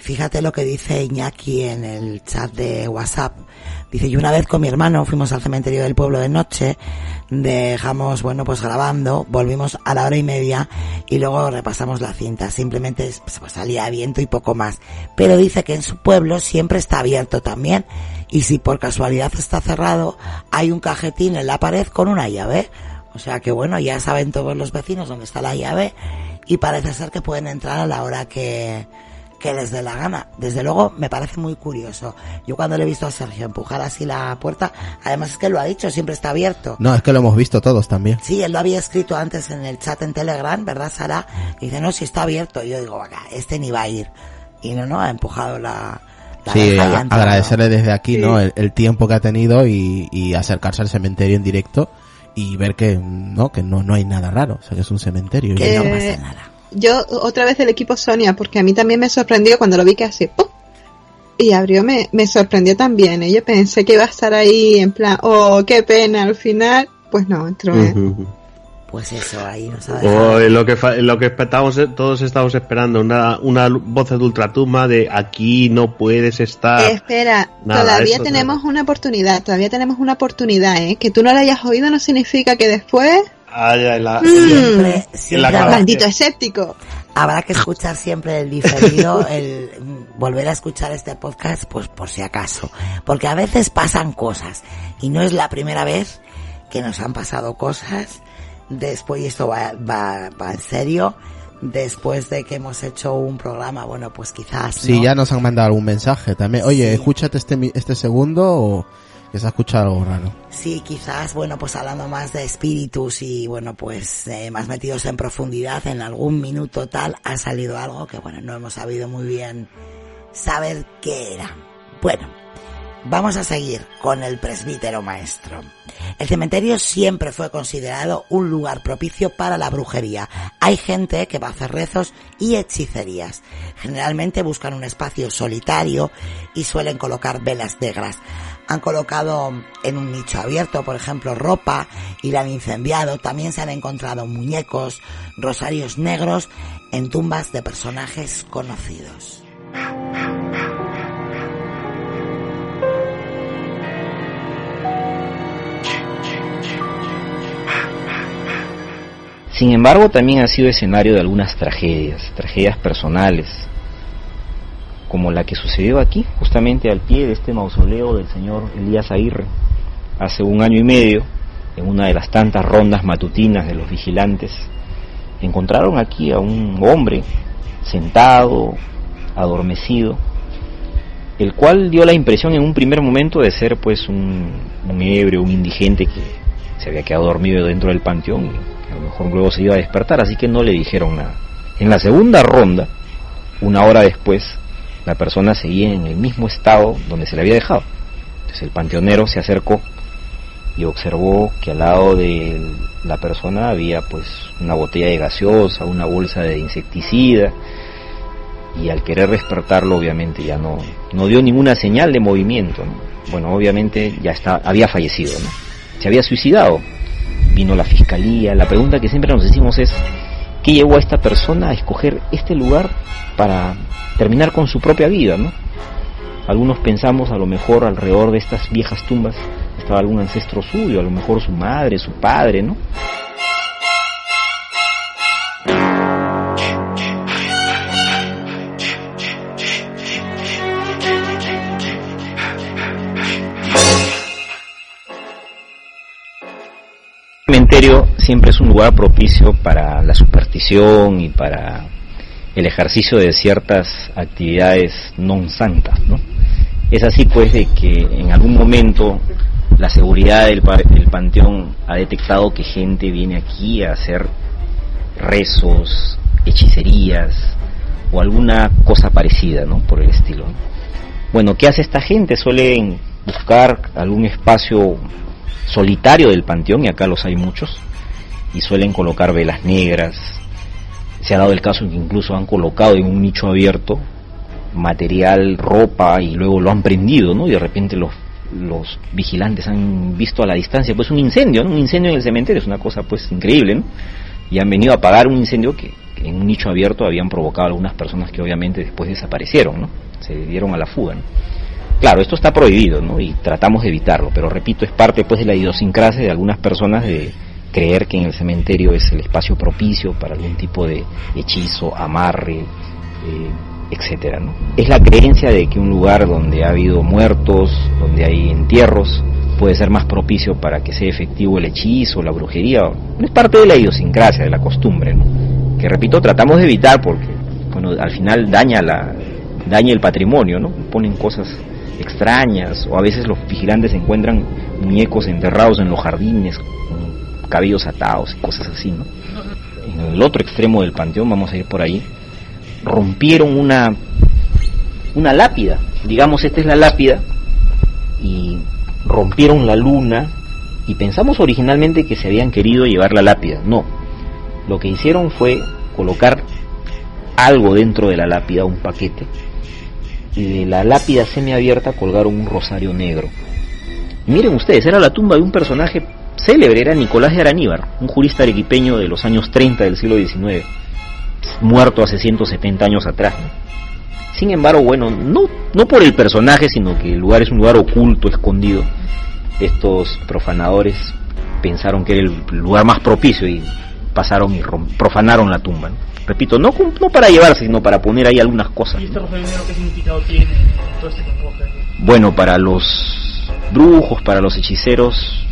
Speaker 1: Fíjate lo que dice Iñaki en el chat de WhatsApp. Dice, yo una vez con mi hermano fuimos al cementerio del pueblo de noche, dejamos, bueno, pues grabando, volvimos a la hora y media y luego repasamos la cinta. Simplemente pues, pues, salía viento y poco más. Pero dice que en su pueblo siempre está abierto también y si por casualidad está cerrado, hay un cajetín en la pared con una llave. O sea que bueno, ya saben todos los vecinos dónde está la llave y parece ser que pueden entrar a la hora que, que les dé la gana. Desde luego me parece muy curioso. Yo cuando le he visto a Sergio empujar así la puerta, además es que lo ha dicho, siempre está abierto.
Speaker 6: No, es que lo hemos visto todos también.
Speaker 1: Sí, él lo había escrito antes en el chat en Telegram, ¿verdad, Sara? Y dice, no, si está abierto. Y yo digo, acá, este ni va a ir. Y no, no, ha empujado la... la
Speaker 6: Sí, a- agradecerle desde aquí, ¿no? El, el tiempo que ha tenido y, y acercarse al cementerio en directo y ver que no, que no, no hay nada raro, o sea que es un cementerio. y
Speaker 5: Que
Speaker 6: no
Speaker 5: no
Speaker 6: pasa
Speaker 5: pasa nada. Yo, otra vez del equipo Sonia, porque a mí también me sorprendió cuando lo vi que hace ¡pum! y abrió, me, me sorprendió también. ¿eh? Yo pensé que iba a estar ahí en plan, oh, qué pena al final. Pues no, entró. ¿eh?
Speaker 1: Pues eso, ahí nos ha dejado.
Speaker 3: Lo que lo que estábamos, todos estamos esperando, una, una voz de ultratumba de aquí no puedes estar.
Speaker 5: Espera,
Speaker 3: Nada,
Speaker 5: todavía
Speaker 3: eso no.
Speaker 5: tenemos una oportunidad, todavía tenemos una oportunidad, ¿eh? Que tú no la hayas oído no significa que después...
Speaker 3: Ay, ay, la-
Speaker 5: Mm.
Speaker 1: Siempre, siempre habrá,
Speaker 5: Maldito escéptico.
Speaker 1: habrá que escuchar siempre el diferido, el volver a escuchar este podcast, pues por si acaso. Porque a veces pasan cosas. Y no es la primera vez que nos han pasado cosas. Después, y esto va, va, va en serio, después de que hemos hecho un programa, bueno, pues quizás...
Speaker 6: Sí,
Speaker 1: ¿no?
Speaker 6: ya nos han mandado algún mensaje también. Oye, escúchate este, este segundo o que se ha escuchado algo raro.
Speaker 1: Sí, quizás, bueno, pues hablando más de espíritus y, bueno, pues eh, más metidos en profundidad, en algún minuto tal ha salido algo que, bueno, no hemos sabido muy bien saber qué era. Bueno, vamos a seguir con el presbítero maestro. El cementerio siempre fue considerado un lugar propicio para la brujería. Hay gente que va a hacer rezos y hechicerías. Generalmente buscan un espacio solitario y suelen colocar velas negras. Han colocado en un nicho abierto, por ejemplo, ropa y la han incendiado. También se han encontrado muñecos, rosarios negros en tumbas de personajes conocidos.
Speaker 18: Sin embargo, también ha sido escenario de algunas tragedias, tragedias personales, como la que sucedió aquí, justamente al pie de este mausoleo del señor Elías Aguirre, hace un año y medio, en una de las tantas rondas matutinas de los vigilantes, encontraron aquí a un hombre sentado, adormecido, el cual dio la impresión en un primer momento de ser pues un, un ebrio, un indigente que se había quedado dormido dentro del panteón a lo mejor luego se iba a despertar, así que no le dijeron nada. En la segunda ronda, una hora después, la persona seguía en el mismo estado donde se le había dejado. Entonces el panteonero se acercó y observó que al lado de la persona había pues una botella de gaseosa, una bolsa de insecticida y al querer despertarlo obviamente ya no, no dio ninguna señal de movimiento. ¿no? Bueno, obviamente ya había fallecido, ¿no? se había suicidado. Vino la fiscalía, la pregunta que siempre nos decimos es, ¿qué llevó a esta persona a escoger este lugar para terminar con su propia vida? ¿no? Algunos pensamos a lo mejor alrededor de estas viejas tumbas estaba algún ancestro suyo, a lo mejor su madre, su padre, ¿no? Siempre es un lugar propicio para la superstición y para el ejercicio de ciertas actividades non santas. Es así pues de que en algún momento la seguridad del, del panteón ha detectado que gente viene aquí a hacer rezos, hechicerías o alguna cosa parecida, ¿no? Por el estilo. ¿no? Bueno, ¿qué hace esta gente? Suelen buscar algún espacio solitario del panteón, y acá los hay muchos, y suelen colocar velas negras. Se ha dado el caso que incluso han colocado en un nicho abierto material, ropa, y luego lo han prendido, ¿no? Y de repente los, los vigilantes han visto a la distancia, pues un incendio. Un incendio en el cementerio, es una cosa pues increíble, ¿no? Y han venido a apagar un incendio que, que en un nicho abierto habían provocado algunas personas que obviamente después desaparecieron, ¿no? Se dieron a la fuga, ¿no? Claro, esto está prohibido, ¿no? Y tratamos de evitarlo, pero repito, es parte pues de la idiosincrasia de algunas personas de creer que en el cementerio es el espacio propicio para algún tipo de hechizo, amarre, eh, etcétera, ¿no? Es la creencia de que un lugar donde ha habido muertos, donde hay entierros, puede ser más propicio para que sea efectivo el hechizo, la brujería. No es parte de la idiosincrasia, de la costumbre, ¿no? Que repito, tratamos de evitar porque, bueno, al final daña la daña el patrimonio, ¿no? Ponen cosas extrañas o a veces los vigilantes encuentran muñecos enterrados en los jardines con cabellos atados y cosas así, ¿no? En el otro extremo del panteón, vamos a ir por ahí, rompieron una una lápida, digamos esta es la lápida y rompieron la luna Y pensamos originalmente que se habían querido llevar la lápida. No. Lo que hicieron fue colocar algo dentro de la lápida, un paquete, y de la lápida semiabierta colgaron un rosario negro. Miren ustedes, era la tumba de un personaje célebre, era Nicolás de Araníbar, un jurista arequipeño de los años 30 del siglo XIX, muerto hace 170 años atrás. Sin embargo, bueno, no, no por el personaje, sino que el lugar es un lugar oculto, escondido. Estos profanadores pensaron que era el lugar más propicio y pasaron y profanaron la tumba. Repito, no, no para llevarse, sino para poner ahí algunas cosas.
Speaker 19: ¿Y este negro qué significado tiene todo este
Speaker 18: Bueno, para los brujos, para los hechiceros,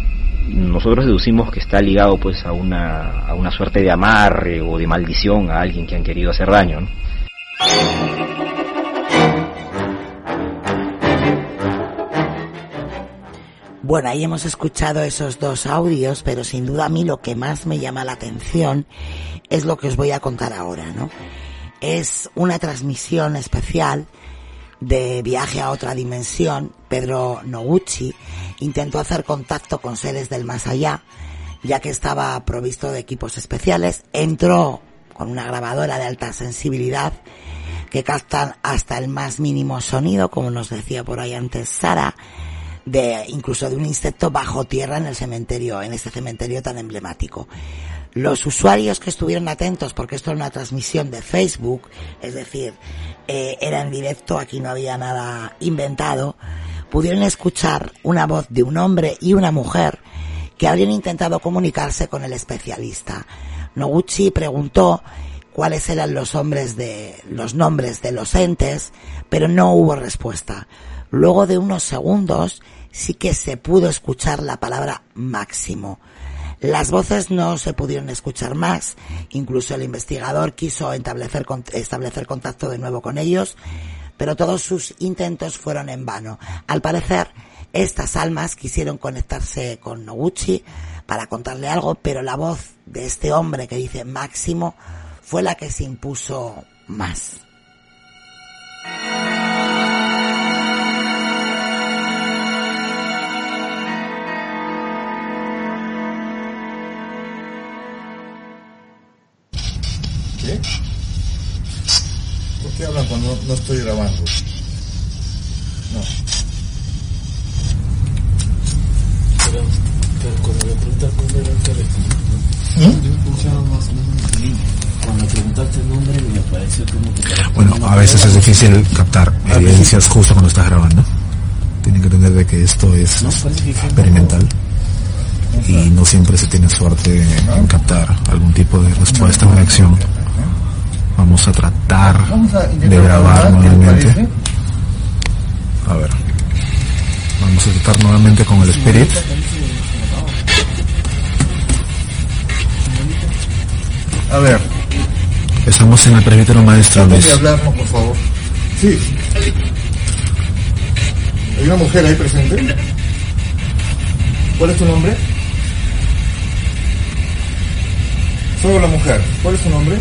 Speaker 18: nosotros deducimos que está ligado pues a una, a una suerte de amarre o de maldición a alguien que han querido hacer daño. ¿no?
Speaker 1: Bueno, ahí hemos escuchado esos dos audios, pero sin duda a mí lo que más me llama la atención es lo que os voy a contar ahora, ¿no? Es una transmisión especial de viaje a otra dimensión. Pedro Noguchi intentó hacer contacto con seres del más allá, ya que estaba provisto de equipos especiales. Entró con una grabadora de alta sensibilidad que captan hasta el más mínimo sonido, como nos decía por ahí antes Sara, de incluso de un insecto bajo tierra en el cementerio, en este cementerio tan emblemático. Los usuarios que estuvieron atentos, porque esto es una transmisión de Facebook, es decir, eh, era en directo, aquí no había nada inventado, pudieron escuchar una voz de un hombre y una mujer que habrían intentado comunicarse con el especialista. Noguchi preguntó cuáles eran los hombres de, los nombres de los entes, pero no hubo respuesta. Luego de unos segundos sí que se pudo escuchar la palabra máximo. Las voces no se pudieron escuchar más, incluso el investigador quiso establecer, establecer contacto de nuevo con ellos, pero todos sus intentos fueron en vano. Al parecer, estas almas quisieron conectarse con Noguchi para contarle algo, pero la voz de este hombre que dice máximo fue la que se impuso más.
Speaker 20: ¿Qué? ¿Por qué hablan cuando no estoy grabando? No.
Speaker 21: Pero, pero cuando le preguntas el nombre, no te
Speaker 20: ¿Mm?
Speaker 21: Yo escuchaba más o menos. Cuando preguntaste el nombre, me pareció como que...
Speaker 20: Bueno, a veces es difícil captar evidencias justo cuando estás grabando. Tienen que entender de que esto es experimental y no siempre se tiene suerte en captar algún tipo de respuesta o reacción. Vamos a tratar de grabar nuevamente. A ver. Vamos a tratar nuevamente con el Spirit. A ver. Estamos en el presbítero maestro Luis. hablarnos, por favor. Sí. ¿Hay una mujer ahí presente? ¿Cuál es tu nombre? Solo la mujer. ¿Cuál es su nombre?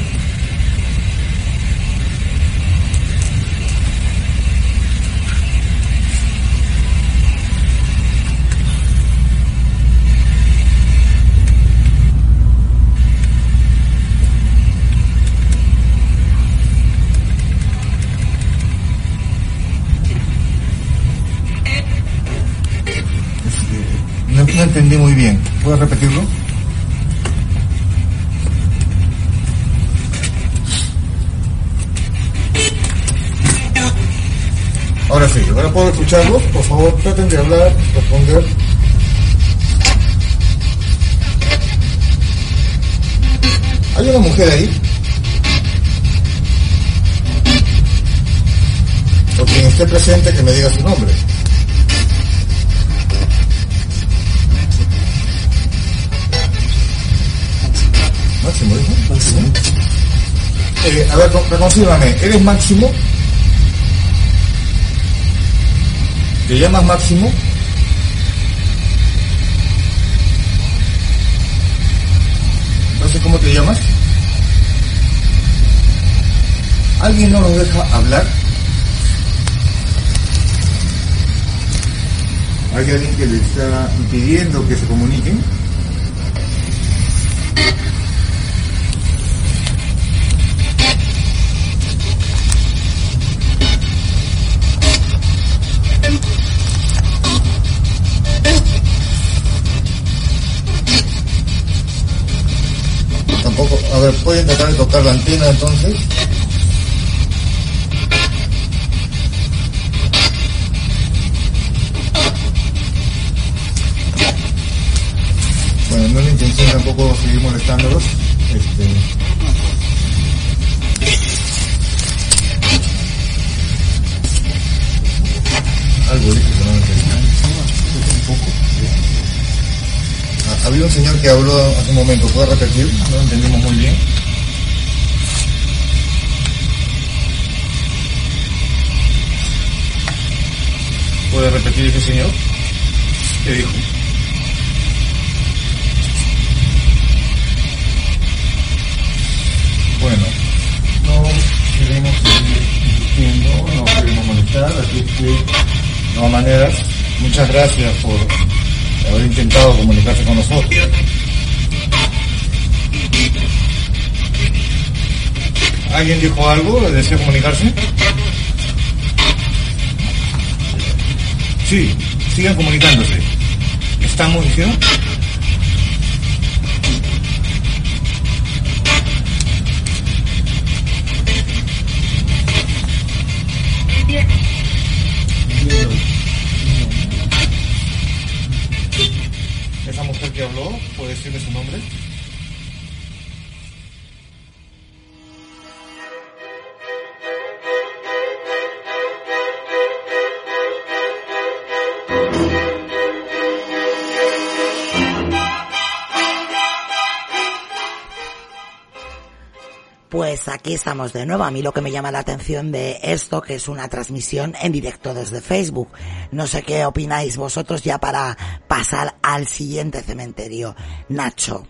Speaker 20: No, no entendí muy bien. ¿Puedes repetirlo? Ahora sí, ahora puedo escucharlos. Por favor, traten de hablar, responder. ¿Hay una mujer ahí? O quien esté presente que me diga su nombre. Máximo. Eh, a ver, reconcílame. ¿Eres Máximo? ¿Te llamas Máximo? Sé cómo te llamas. ¿Alguien no nos deja hablar? ¿Hay alguien que le está impidiendo que se comuniquen? Ver, ¿pueden tratar de tocar la antena entonces? Bueno, no es la intención tampoco seguir molestándolos. Este... que habló hace un momento, ¿puede repetir? No lo entendimos muy bien. ¿Puede repetir ese señor? ¿Qué dijo? Bueno, no queremos seguir insistiendo, no queremos molestar, así es que, de todas maneras, muchas gracias por haber intentado comunicarse con nosotros. ¿Alguien dijo algo? ¿Desea comunicarse? Sí, sigan comunicándose. ¿Estamos diciendo?
Speaker 1: Pues aquí estamos de nuevo. A mí lo que me llama la atención de esto, que es una transmisión en directo desde Facebook. No sé qué opináis vosotros ya para pasar al siguiente cementerio. Nacho.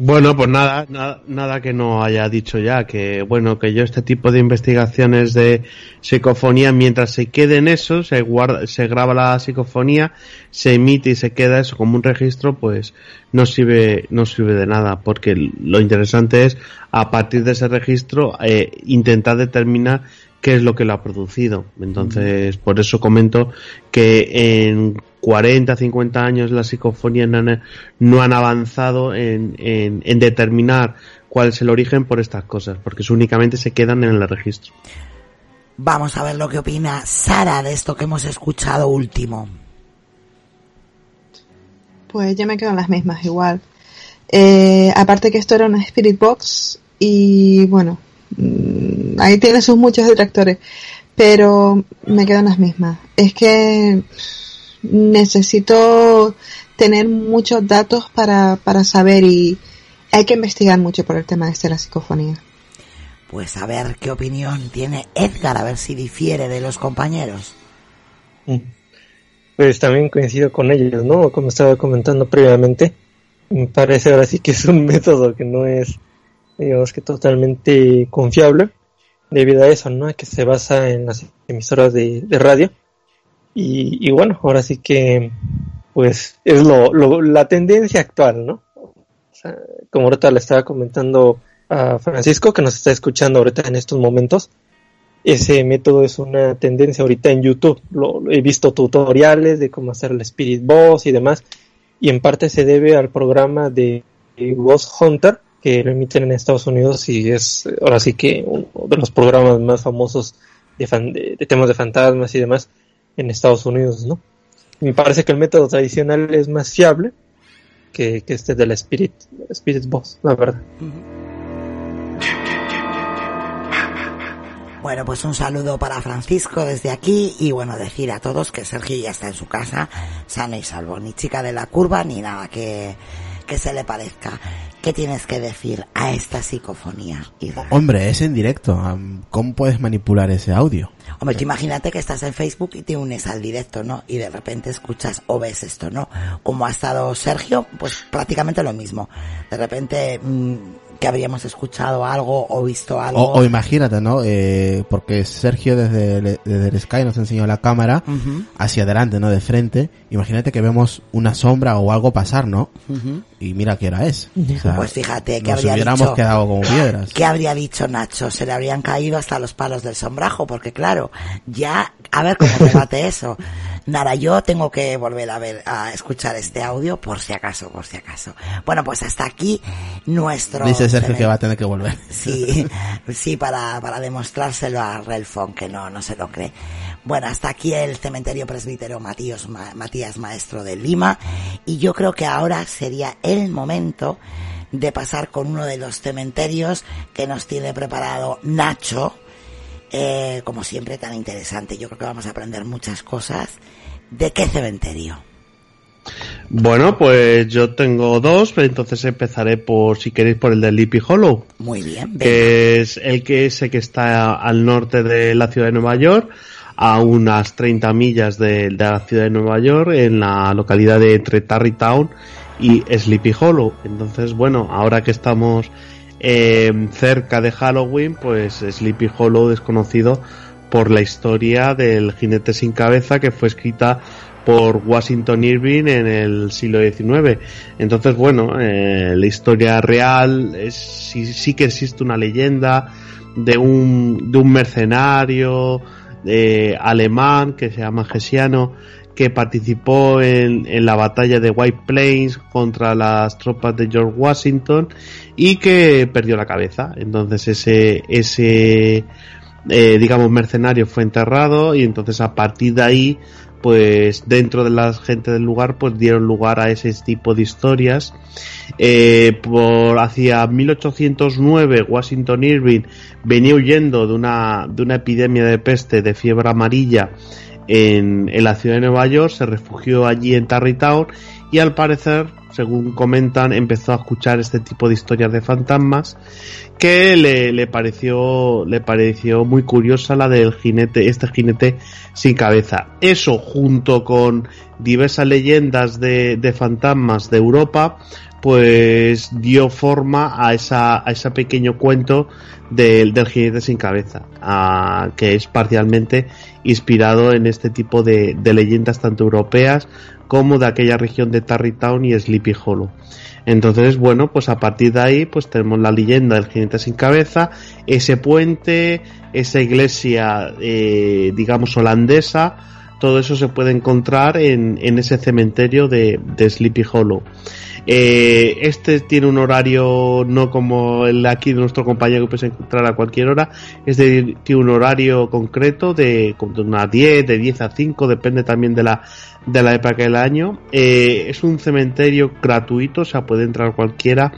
Speaker 3: Bueno, pues nada, nada, nada que no haya dicho ya, que bueno, que yo este tipo de investigaciones de psicofonía, mientras se quede en eso, se guarda, se graba la psicofonía, se emite y se queda eso como un registro, pues no sirve, no sirve de nada, porque lo interesante es, a partir de ese registro, eh, intentar determinar qué es lo que lo ha producido. Entonces, por eso comento que en 40, 50 años las psicofonías no han, no han avanzado en, en, en, determinar cuál es el origen por estas cosas, porque únicamente se quedan en el registro.
Speaker 1: Vamos a ver lo que opina Sara de esto que hemos escuchado último.
Speaker 5: Pues yo me quedo en las mismas, igual. Eh, aparte que esto era una Spirit Box y bueno, ahí tiene sus muchos detractores, pero me quedo en las mismas. Es que necesito tener muchos datos para, para saber y hay que investigar mucho por el tema de la psicofonía.
Speaker 1: Pues a ver qué opinión tiene Edgar, a ver si difiere de los compañeros.
Speaker 4: Pues también coincido con ellos, ¿no? Como estaba comentando previamente, me parece ahora sí que es un (laughs) método que no es, digamos que totalmente confiable, debido a eso, ¿no? Que se basa en las emisoras de, radio. Y, y, bueno, ahora sí que, pues, es lo, lo, la tendencia actual, ¿no? Como ahorita le estaba comentando a Francisco, que nos está escuchando ahorita en estos momentos, ese método es una tendencia ahorita en YouTube. Lo, lo he visto tutoriales de cómo hacer el Spirit Boss y demás, y en parte se debe al programa de Ghost Hunter, lo emiten en Estados Unidos y es ahora sí que uno de los programas más famosos de, fan, de, temas de fantasmas y demás en Estados Unidos, ¿no? Me parece que el método tradicional es más fiable que, este de la Spirit, Spirit Boss, la verdad.
Speaker 1: Bueno, pues un saludo para Francisco desde aquí y bueno, decir a todos que Sergio ya está en su casa, sano y salvo, ni chica de la curva ni nada que, que se le parezca. ¿Qué tienes que decir a esta psicofonía?
Speaker 6: Hombre, es en directo. ¿Cómo puedes manipular ese audio?
Speaker 1: Hombre, tú imagínate que estás en Facebook y te unes al directo, ¿no? Y de repente escuchas o ves esto, ¿no? Como ha estado Sergio, pues prácticamente lo mismo. De repente mmm, que habríamos escuchado algo o visto algo.
Speaker 6: O, o imagínate, ¿no? Eh, porque Sergio desde el, desde el Sky nos enseñó la cámara
Speaker 1: Ujú.
Speaker 6: hacia adelante, ¿no? De frente. Imagínate que vemos una sombra o algo pasar, ¿no? Y mira qué hora es. O sea,
Speaker 1: Pues fíjate que habría
Speaker 6: hubiéramos
Speaker 1: dicho,
Speaker 6: quedado como piedras.
Speaker 1: ¿Qué habría dicho Nacho? Se le habrían caído hasta los palos del sombrajo, porque claro, ya, a ver cómo debate eso. Nada, yo tengo que volver a ver, a escuchar este audio por si acaso, por si acaso. Bueno, pues hasta aquí nuestro...
Speaker 6: Dice Sergio que va a tener que volver.
Speaker 1: Sí, sí, para, para demostrárselo a Relfon, que no, no se lo cree. Bueno, hasta aquí el cementerio presbítero Matías, Ma- Matías Maestro de Lima. Y yo creo que ahora sería el momento de pasar con uno de los cementerios que nos tiene preparado Nacho. Eh, como siempre, tan interesante. Yo creo que vamos a aprender muchas cosas. ¿De qué cementerio?
Speaker 3: Bueno, pues yo tengo dos, pero entonces empezaré por, si queréis, por el de Sleepy Hollow.
Speaker 1: Muy bien.
Speaker 3: que es el que ese que está al norte de la ciudad de Nueva York, a unas 30 millas de, la ciudad de Nueva York, en la localidad de entre Tarrytown y Sleepy Hollow. Entonces, bueno, ahora que estamos eh, cerca de Halloween, pues Sleepy Hollow es conocido por la historia del jinete sin cabeza que fue escrita por Washington Irving en el siglo XIX. Entonces, bueno, eh, la historia real es, sí, sí que existe una leyenda de un, de un mercenario alemán que se llama Gesiano que participó en, en la batalla de White Plains contra las tropas de George Washington y que perdió la cabeza. Entonces ese, ese eh, digamos, mercenario fue enterrado y entonces a partir de ahí, pues dentro de la gente del lugar, pues dieron lugar a ese tipo de historias. Eh, por hacia 1809, Washington Irving venía huyendo de una, de una epidemia de peste de fiebre amarilla en, en la ciudad de Nueva York, se refugió allí en Tarrytown y al parecer, según comentan, empezó a escuchar este tipo de historias de fantasmas que le, le pareció le pareció muy curiosa la del jinete este jinete sin cabeza. Eso junto con diversas leyendas de, de fantasmas de Europa pues dio forma a esa a ese pequeño cuento del, del jinete sin cabeza que es parcialmente inspirado en este tipo de, de leyendas tanto europeas como de aquella región de Tarrytown y Sleepy Hollow. Entonces, bueno, pues a partir de ahí, pues tenemos la leyenda del jinete sin cabeza, ese puente, esa iglesia, eh, digamos, holandesa, todo eso se puede encontrar en, en ese cementerio de, de Sleepy Hollow. Eh, este tiene un horario no como el aquí de nuestro compañero que puedes encontrar a cualquier hora, es de, tiene un horario concreto de, de unas 10, de 10 a 5, depende también de la, de la época del año. Eh, es un cementerio gratuito, o sea, puede entrar cualquiera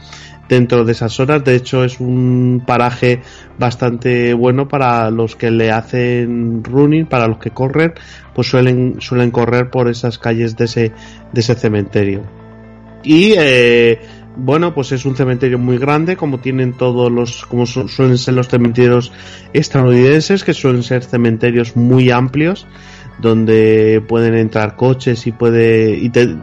Speaker 3: dentro de esas horas. De hecho, es un paraje bastante bueno para los que le hacen running, para los que corren, pues suelen, suelen correr por esas calles de ese, de ese cementerio. Y eh, bueno, pues es un cementerio muy grande, como tienen todos los, como su- suelen ser los cementerios estadounidenses, que suelen ser cementerios muy amplios, donde pueden entrar coches y puede y te,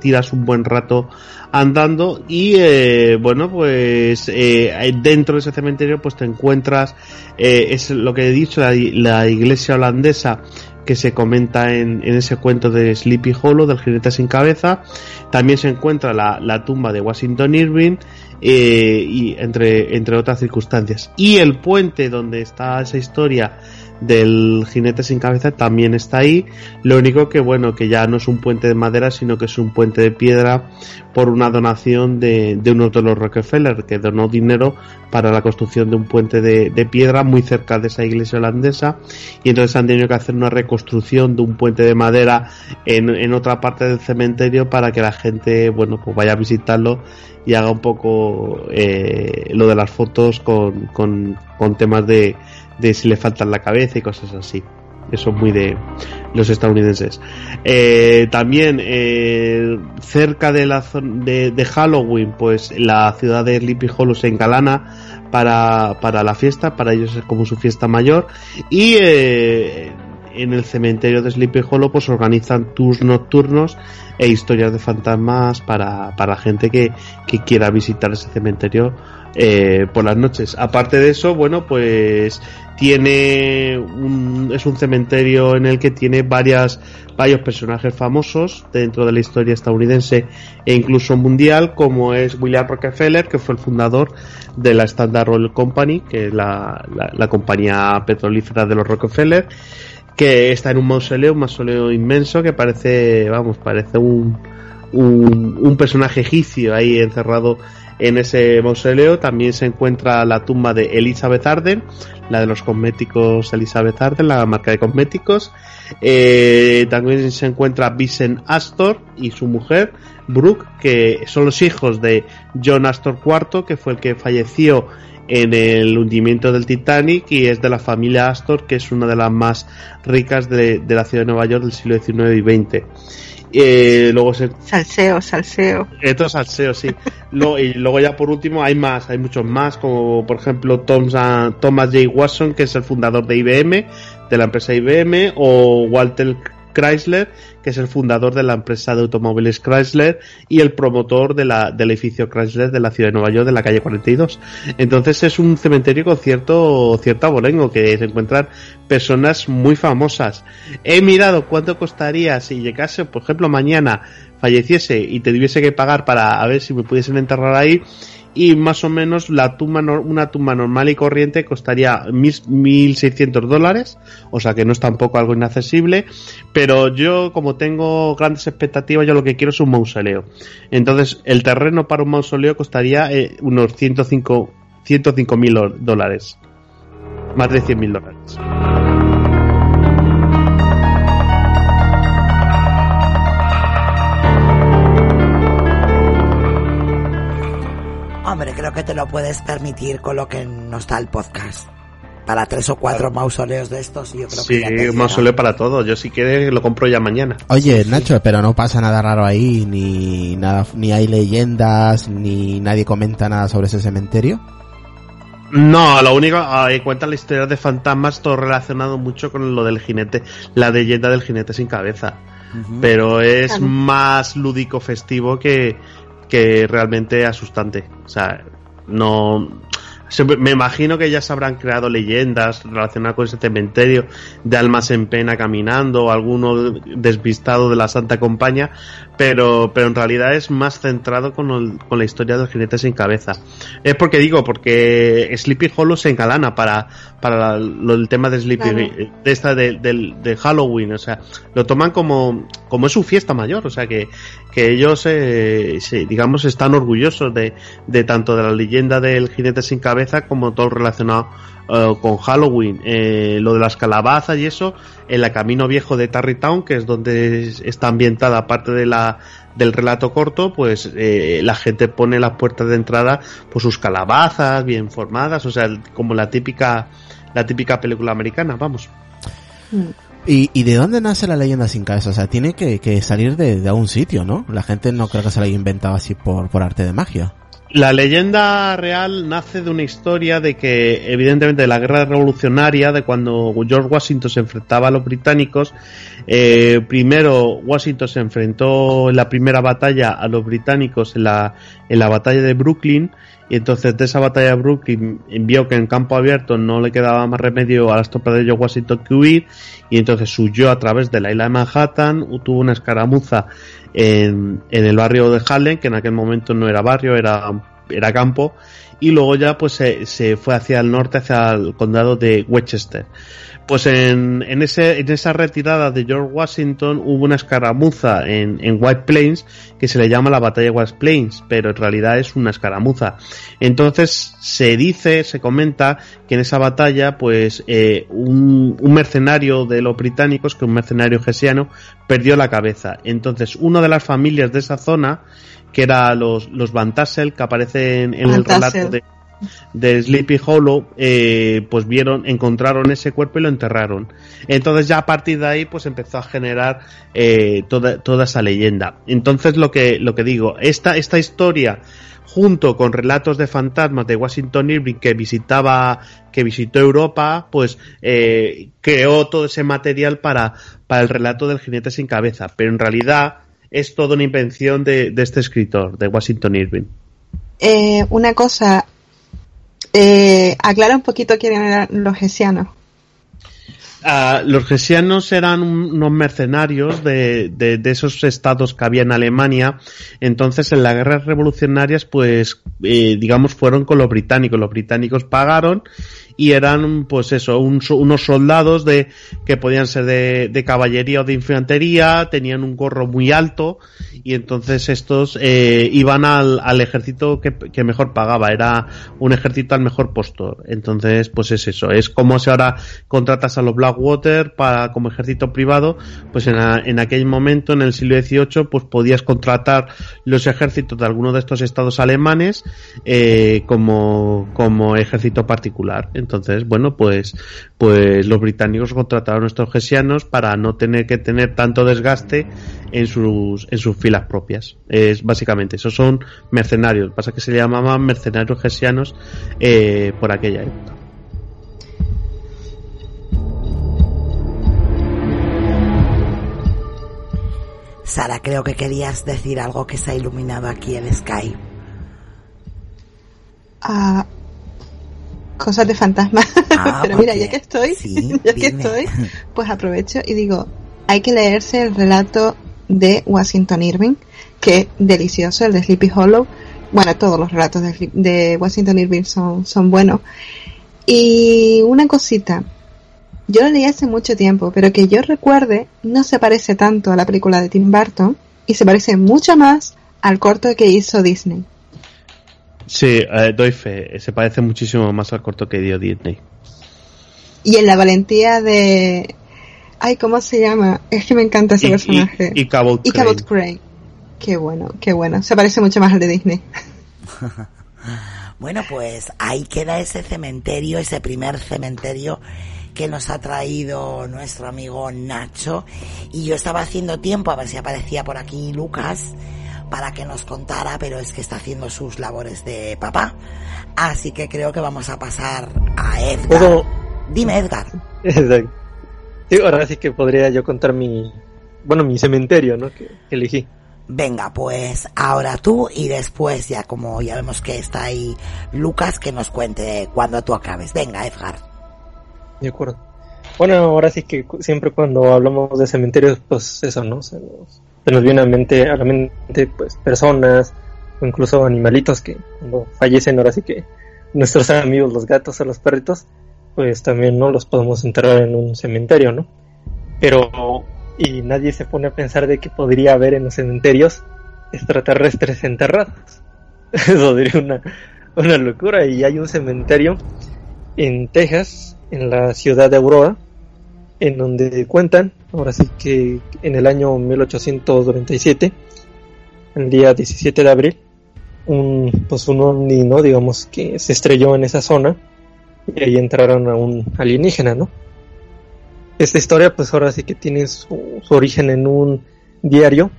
Speaker 3: tiras un buen rato andando y eh, bueno pues eh, dentro de ese cementerio pues te encuentras eh, es lo que he dicho la, iglesia holandesa que se comenta en, en ese cuento de Sleepy Hollow del jinete sin cabeza. También se encuentra la, la tumba de Washington Irving y entre entre otras circunstancias. Y el puente donde está esa historia del jinete sin cabeza también está ahí. Lo único que bueno que ya no es un puente de madera sino que es un puente de piedra por una donación de, de uno de los Rockefeller que donó dinero para la construcción de un puente de, piedra muy cerca de esa iglesia holandesa. Y entonces han tenido que hacer una reconstrucción de un puente de madera en, en otra parte del cementerio para que la gente bueno pues vaya a visitarlo y haga un poco eh, lo de las fotos con, con, con temas de, de si le faltan la cabeza y cosas así. Eso es muy de los estadounidenses. Eh, también eh, cerca de la de, de Halloween, pues la ciudad de Sleepy Hollow se engalana para, para la fiesta, para ellos es como su fiesta mayor. Y eh, en el cementerio de Sleepy Hollow pues organizan tours nocturnos e historias de fantasmas para, para gente que, que quiera visitar ese cementerio eh, por las noches. Aparte de eso, bueno, pues tiene un, es un cementerio en el que tiene varias varios personajes famosos dentro de la historia estadounidense e incluso mundial como es William Rockefeller que fue el fundador de la Standard Oil Company que es la, la, compañía petrolífera de los Rockefeller que está en un mausoleo un mausoleo inmenso que parece vamos parece un un, un personaje egipcio ahí encerrado en ese mausoleo también se encuentra la tumba de Elizabeth Arden, la de los cosméticos Elizabeth Arden, la marca de cosméticos. Eh, también se encuentra Vincent Astor y su mujer, Brooke, que son los hijos de John Astor IV, que fue el que falleció en el hundimiento del Titanic y es de la familia Astor, que es una de las más ricas de, de la ciudad de Nueva York del siglo XIX y XX. Eh, luego se...
Speaker 5: Salseo, salseo.
Speaker 3: Esto es salseo, sí. (laughs) luego, y luego ya por último hay más, hay muchos más, como por ejemplo Thomas, Thomas J. Watson, que es el fundador de IBM, de la empresa IBM, o Walter Chrysler, que es el fundador de la empresa de automóviles Chrysler y el promotor de la, del edificio Chrysler de la ciudad de Nueva York, de la calle 42. Entonces es un cementerio con cierto, cierto abolengo, que se encuentran personas muy famosas. He mirado cuánto costaría si llegase, por ejemplo, mañana falleciese y te tuviese que pagar para a ver si me pudiesen enterrar ahí y más o menos la tumba una tumba normal y corriente costaría 1.600 dólares, o sea que no es tampoco algo inaccesible, pero yo como tengo grandes expectativas, yo lo que quiero es un mausoleo. Entonces el terreno para un mausoleo costaría eh, unos 105 mil dólares, más de 100 mil dólares.
Speaker 1: Creo que te lo puedes permitir con lo que nos da el podcast. Para tres o cuatro mausoleos de estos, yo creo
Speaker 3: sí,
Speaker 1: que te
Speaker 3: un mausoleo para todo. Yo si quieres lo compro ya mañana.
Speaker 6: Oye, Nacho, pero no pasa nada raro ahí, ni nada, ni hay leyendas, ni nadie comenta nada sobre ese cementerio.
Speaker 3: No, lo único, ahí cuenta la historia de fantasmas, todo relacionado mucho con lo del jinete, la leyenda del jinete sin cabeza. Pero es más lúdico festivo que, que realmente asustante. O sea, no. Me imagino que ya se habrán creado leyendas relacionadas con ese cementerio de almas en pena caminando, alguno despistado de la Santa Compañía, pero, pero en realidad es más centrado con, el- con la historia del jinete sin cabeza. Es porque digo, porque Sleepy Hollow se engalana para, para lo- el tema de Sleepy,
Speaker 5: Claro.
Speaker 3: de esta de, de Halloween, o sea, lo toman como, como es su fiesta mayor, o sea que, que ellos, eh, se- digamos, están orgullosos de, de tanto de la leyenda del jinete sin cabeza como todo relacionado eh, con Halloween, Eh, lo de las calabazas y eso, en la Camino Viejo de Tarrytown, que es donde es- está ambientada parte de la del relato corto, pues eh, la gente pone las puertas de entrada pues sus calabazas bien formadas, o sea, como la típica la típica película americana, vamos.
Speaker 6: ¿Y, de dónde nace la leyenda sin cabeza? O sea, tiene que, que salir de, de algún sitio, ¿no? La gente no creo que se la haya inventado así por, por arte de magia.
Speaker 3: La leyenda real nace de una historia de que, evidentemente, de la guerra revolucionaria, de cuando George Washington se enfrentaba a los británicos, eh, primero Washington se enfrentó en la primera batalla a los británicos en la, en la batalla de Brooklyn, y entonces de esa batalla Brooklyn vio que en campo abierto no le quedaba más remedio a las tropas de George Washington que huir, y entonces huyó a través de la isla de Manhattan, tuvo una escaramuza en, en el barrio de Harlem, que en aquel momento no era barrio, era, era campo, y luego ya pues se, se fue hacia el norte, hacia el condado de Westchester. Pues en, en, ese, en esa retirada de George Washington hubo una escaramuza en, en White Plains que se le llama la batalla de White Plains, pero en realidad es una escaramuza. Entonces se dice, se comenta que en esa batalla pues eh, un, un mercenario de los británicos, que un mercenario gesiano, perdió la cabeza. Entonces una de las familias de esa zona, que era los, los Van Tassel, que aparecen en el
Speaker 5: Van
Speaker 3: relato de de Sleepy Hollow, eh, pues vieron, encontraron ese cuerpo y lo enterraron. Entonces ya a partir de ahí, pues empezó a generar eh, toda, toda esa leyenda. Entonces lo que, lo que digo, esta, esta historia junto con relatos de fantasmas de Washington Irving que visitaba, que visitó Europa, pues eh, creó todo ese material para, para el relato del jinete sin cabeza. Pero en realidad es toda una invención de, de este escritor, de Washington Irving.
Speaker 5: Una cosa, eh, aclara un poquito quién eran los hesianos.
Speaker 3: Ah, los gesianos eran un- unos mercenarios de, de- de esos estados que había en Alemania. Entonces, en las guerras revolucionarias, pues, eh, digamos, fueron con los británicos. Los británicos pagaron y eran, pues eso, un unos soldados de que podían ser de, caballería o de infantería, tenían un gorro muy alto y entonces estos eh, iban al, al ejército que, mejor pagaba. Era un ejército al mejor postor. Entonces, pues es eso. Es como si ahora contratas a los Blackwater para como ejército privado, pues en, en aquel momento, en el siglo XVIII, pues podías contratar los ejércitos de alguno de estos estados alemanes eh, como, como ejército particular. Entonces, bueno, pues, pues los británicos contrataron a estos gesianos para no tener que tener tanto desgaste en sus, en sus filas propias. Es básicamente, esos son mercenarios. Pasa que se llamaban mercenarios gesianos eh, por aquella época.
Speaker 1: Sara, creo que querías decir algo que se ha iluminado aquí el Sky.
Speaker 5: Ah, cosas de fantasma.
Speaker 1: Ah, (laughs)
Speaker 5: Pero mira, ya que estoy,
Speaker 1: sí, (laughs)
Speaker 5: ya que estoy, (laughs) pues aprovecho y digo, hay que leerse el relato de Washington Irving, que es delicioso, el de Sleepy Hollow. Bueno, todos los relatos de, de Washington Irving son, son buenos. Y una cosita, yo lo leí hace mucho tiempo, pero que yo recuerde, no se parece tanto a la película de Tim Burton y se parece mucho más al corto que hizo Disney.
Speaker 3: Sí, eh, doy fe. Se parece muchísimo más al corto que dio Disney.
Speaker 5: Y en la valentía de... Ay, ¿cómo se llama? Es que me encanta ese
Speaker 3: Y-
Speaker 5: personaje.
Speaker 3: y- y Cabot
Speaker 5: Y Cabot
Speaker 3: Crane.
Speaker 5: Crane. Qué bueno, qué bueno. Se parece mucho más al de Disney. (laughs)
Speaker 1: Bueno, pues ahí queda ese cementerio, ese primer cementerio que nos ha traído nuestro amigo Nacho. Y yo estaba haciendo tiempo a ver si aparecía por aquí Lucas para que nos contara, pero es que está haciendo sus labores de papá. Así que creo que vamos a pasar a Edgar.
Speaker 4: ¿Puedo?
Speaker 1: Dime, Edgar. (laughs)
Speaker 4: Exacto. Sí, ahora sí que podría yo contar mi, bueno, mi cementerio, ¿no? Que, que elegí.
Speaker 1: Venga, pues ahora tú y después ya como ya vemos que está ahí Lucas que nos cuente cuando tú acabes. Venga, Edgar.
Speaker 4: De acuerdo. Bueno, ahora sí que siempre cuando hablamos de cementerios, pues eso, ¿no? Se nos, se nos viene a, mente, a la mente, pues, personas o incluso animalitos que cuando fallecen, ahora sí que nuestros amigos, los gatos o los perritos, pues también, ¿no? Los podemos enterrar en un cementerio, ¿no? Pero, y nadie se pone a pensar de que podría haber en los cementerios extraterrestres enterrados. (laughs) Eso sería una, una locura. Y hay un cementerio en Texas, en la ciudad de Aurora, en donde cuentan, ahora sí que en el año 1897, el día 17 de abril, un, pues un ovni, ¿no? Digamos que se estrelló en esa zona y ahí entraron a un alienígena, ¿no? Esta historia, pues ahora sí que tiene su, su origen en un diario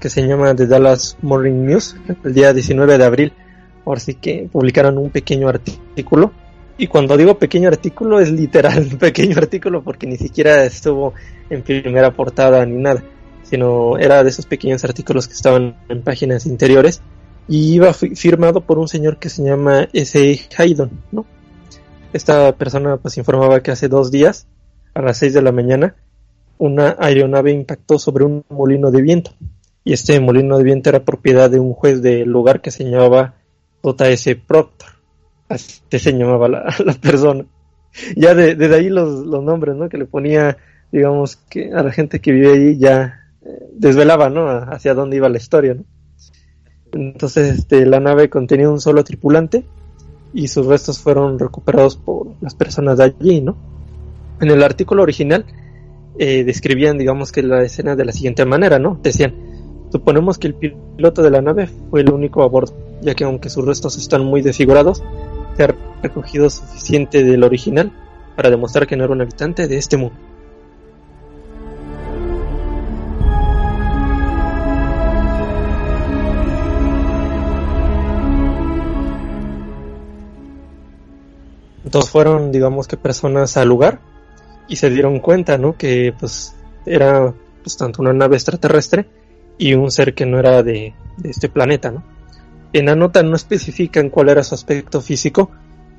Speaker 4: que se llama The Dallas Morning News, el día 19 de abril. Ahora sí que publicaron un pequeño artículo. Y cuando digo pequeño artículo, es literal (laughs) pequeño artículo porque ni siquiera estuvo en primera portada ni nada, sino era de esos pequeños artículos que estaban en páginas interiores y iba fi- firmado por un señor que se llama S. Haydon, ¿no? Esta persona pues informaba que hace dos días, a las 6 de la mañana, una aeronave impactó sobre un molino de viento. Y este molino de viento era propiedad de un juez del lugar que se llamaba J.S. Proctor. Así se llamaba la, persona. Ya de- desde ahí los, los nombres, ¿no? Que le ponía, digamos, que a la gente que vive ahí ya eh, desvelaba, ¿no? Hacia dónde iba la historia, ¿no? Entonces, este, la nave contenía un solo tripulante y sus restos fueron recuperados por las personas de allí, ¿no? En el artículo original eh, describían, digamos, que la escena de la siguiente manera, ¿no? Decían, suponemos que el piloto de la nave fue el único a bordo, ya que aunque sus restos están muy desfigurados, recogido suficiente del original para demostrar que no era un habitante de este mundo. Entonces fueron, digamos que personas al lugar y se dieron cuenta, ¿no? Que pues era pues, tanto una nave extraterrestre y un ser que no era de, de este planeta, ¿no? En la nota no especifican cuál era su aspecto físico,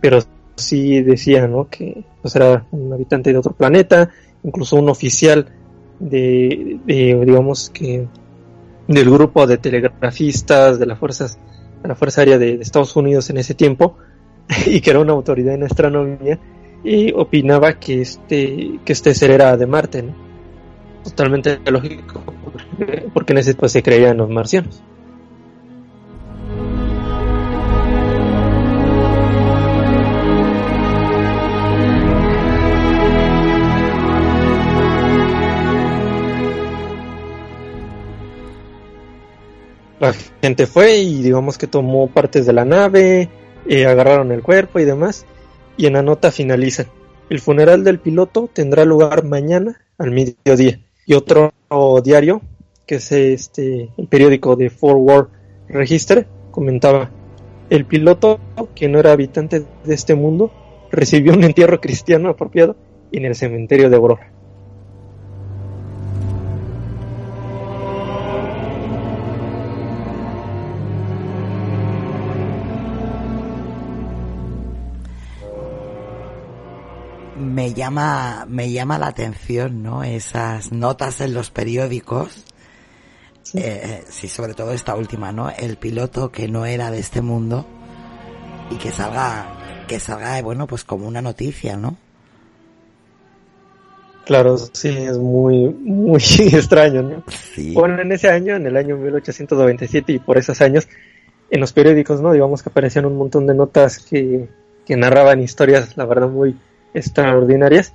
Speaker 4: pero sí decía, ¿no? Que pues era un habitante de otro planeta, incluso un oficial de, de digamos que del grupo de telegrafistas de las fuerzas de la fuerza aérea de, Estados Unidos en ese tiempo (laughs) y que era una autoridad en astronomía y opinaba que este que este ser era de Marte. Totalmente lógico porque, porque en ese pues se creían los marcianos. La gente fue y digamos que tomó partes de la nave, eh, agarraron el cuerpo y demás, y en la nota finalizan. El funeral del piloto tendrá lugar mañana al mediodía. Y otro diario, que es este el periódico de Forward Register, comentaba, el piloto, que no era habitante de este mundo, recibió un entierro cristiano apropiado en el cementerio de Aurora.
Speaker 1: Me llama me llama la atención no esas notas en los periódicos sí. Eh, sí sobre todo esta última no el piloto que no era de este mundo y que salga que salga bueno pues como una noticia no
Speaker 4: Claro, sí, es muy, muy (laughs) extraño, ¿no? Sí. Bueno, en ese año, en el año 1897 y por esos años, en los periódicos, ¿no? Digamos que aparecían un montón de notas que, que narraban historias, la verdad, muy, extraordinarias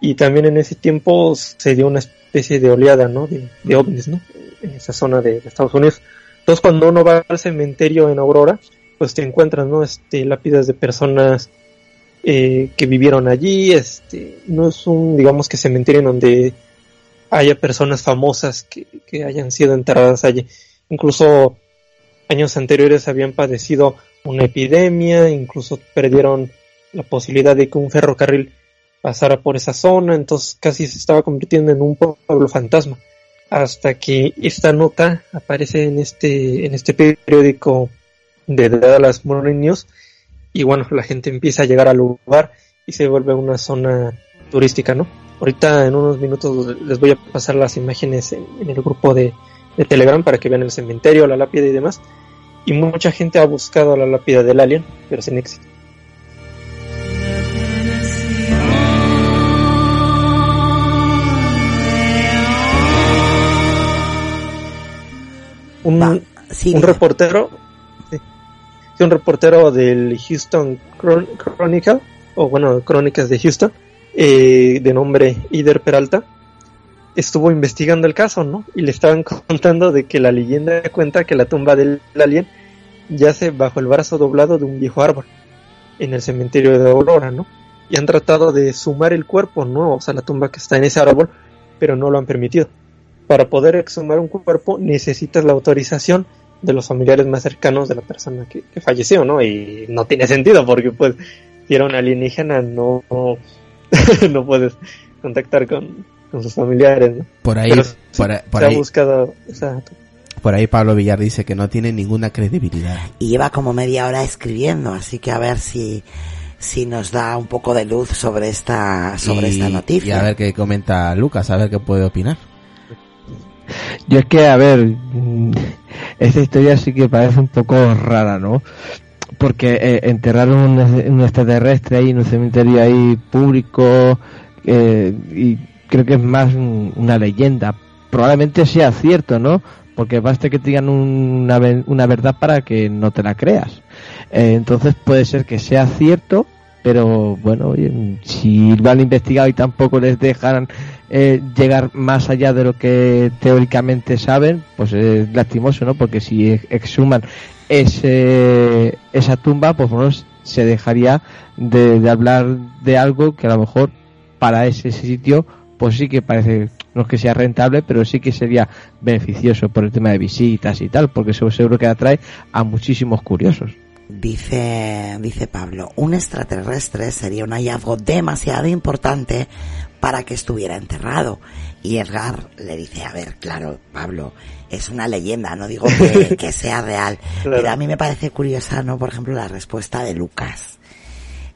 Speaker 4: y también en ese tiempo se dio una especie de oleada ¿no? de, de ovnis ¿no? en esa zona de, Estados Unidos entonces cuando uno va al cementerio en Aurora pues te encuentras ¿no? este, lápidas de personas eh, que vivieron allí este no es un digamos que cementerio en donde haya personas famosas que, que hayan sido enterradas allí incluso años anteriores habían padecido una epidemia incluso perdieron la posibilidad de que un ferrocarril pasara por esa zona, entonces casi se estaba convirtiendo en un pueblo fantasma. Hasta que esta nota aparece en este, en este periódico de Dallas Morning News, y bueno, la gente empieza a llegar al lugar y se vuelve una zona turística, ¿no? Ahorita en unos minutos les voy a pasar las imágenes en, el grupo de, de, Telegram para que vean el cementerio, la lápida y demás. Y mucha gente ha buscado la lápida del alien, pero sin éxito. Un, sí, un reportero sí, un reportero del Houston Chron Chronicle o bueno crónicas de Houston eh, de nombre Ider Peralta estuvo investigando el caso no y le estaban (laughs) contando de que la leyenda cuenta que la tumba del alien yace bajo el brazo doblado de un viejo árbol en el cementerio de Aurora no y han tratado de sumar el cuerpo no o sea la tumba que está en ese árbol pero no lo han permitido para poder exhumar un cuerpo necesitas la autorización de los familiares más cercanos de la persona que, que falleció, ¿no? Y no tiene sentido porque pues si era un alienígena no, no, (laughs) no puedes contactar con, con, sus familiares, ¿no?
Speaker 2: Por ahí,
Speaker 4: Pero
Speaker 2: por,
Speaker 4: se,
Speaker 2: por
Speaker 4: se
Speaker 2: ahí,
Speaker 4: ha buscado, exacto.
Speaker 2: Por ahí Pablo Villar dice que no tiene ninguna credibilidad.
Speaker 1: Y lleva como media hora escribiendo, así que a ver si si nos da un poco de luz sobre esta sobre
Speaker 2: y,
Speaker 1: esta noticia.
Speaker 2: Y a ver qué comenta Lucas, a ver qué puede opinar. Yo es que, a ver, esta historia sí que parece un poco rara, ¿no? Porque eh, enterrar un, un, extraterrestre ahí en un cementerio ahí público, eh, y creo que es más un, una leyenda. Probablemente sea cierto, ¿no? Porque basta que te digan una, una verdad para que no te la creas. Eh, entonces puede ser que sea cierto, pero bueno, si lo han investigado y tampoco les dejan eh, llegar más allá de lo que teóricamente saben, pues es lastimoso, ¿no? Porque si exhuman ese, esa tumba, pues bueno, se dejaría de, de hablar de algo que a lo mejor para ese sitio, pues sí que parece, no es que sea rentable, pero sí que sería beneficioso por el tema de visitas y tal, porque eso seguro que atrae a muchísimos curiosos.
Speaker 1: Dice, dice Pablo, un extraterrestre sería un hallazgo demasiado importante para que estuviera enterrado. Y Edgar le dice, a ver, claro, Pablo, es una leyenda, no digo que, (laughs) que sea real.
Speaker 4: Claro.
Speaker 1: Pero a mí me parece curiosa, ¿no? Por ejemplo, la respuesta de Lucas.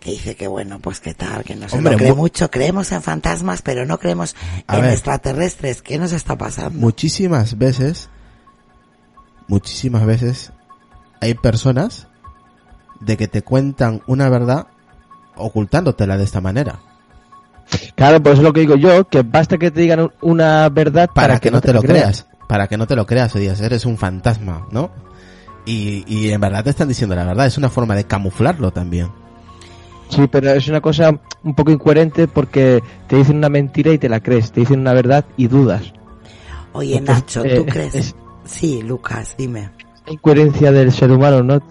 Speaker 1: Que dice que bueno, pues que tal, que no se
Speaker 6: Hombre,
Speaker 1: lo cree
Speaker 6: mu-
Speaker 1: mucho, creemos en fantasmas, pero no creemos
Speaker 6: A
Speaker 1: en
Speaker 6: ver.
Speaker 1: extraterrestres. ¿Qué nos está pasando?
Speaker 6: Muchísimas veces, muchísimas veces, hay personas de que te cuentan una verdad ocultándotela de esta manera.
Speaker 2: Claro, pues es lo que digo yo, que basta que te digan un- una verdad
Speaker 6: Para, que, no te, lo creas. Para que no te lo creas, o digas, eres un fantasma, ¿no? Y, y en verdad te están diciendo la verdad, es una forma de camuflarlo también.
Speaker 2: Sí, pero es una cosa un poco incoherente porque te dicen una mentira y te la crees, te dicen una verdad y dudas.
Speaker 1: Oye,
Speaker 2: Entonces,
Speaker 1: Nacho, ¿tú
Speaker 2: eh,
Speaker 1: crees?
Speaker 2: es-
Speaker 1: Sí, Lucas, dime.
Speaker 2: Incoherencia del ser humano, ¿no?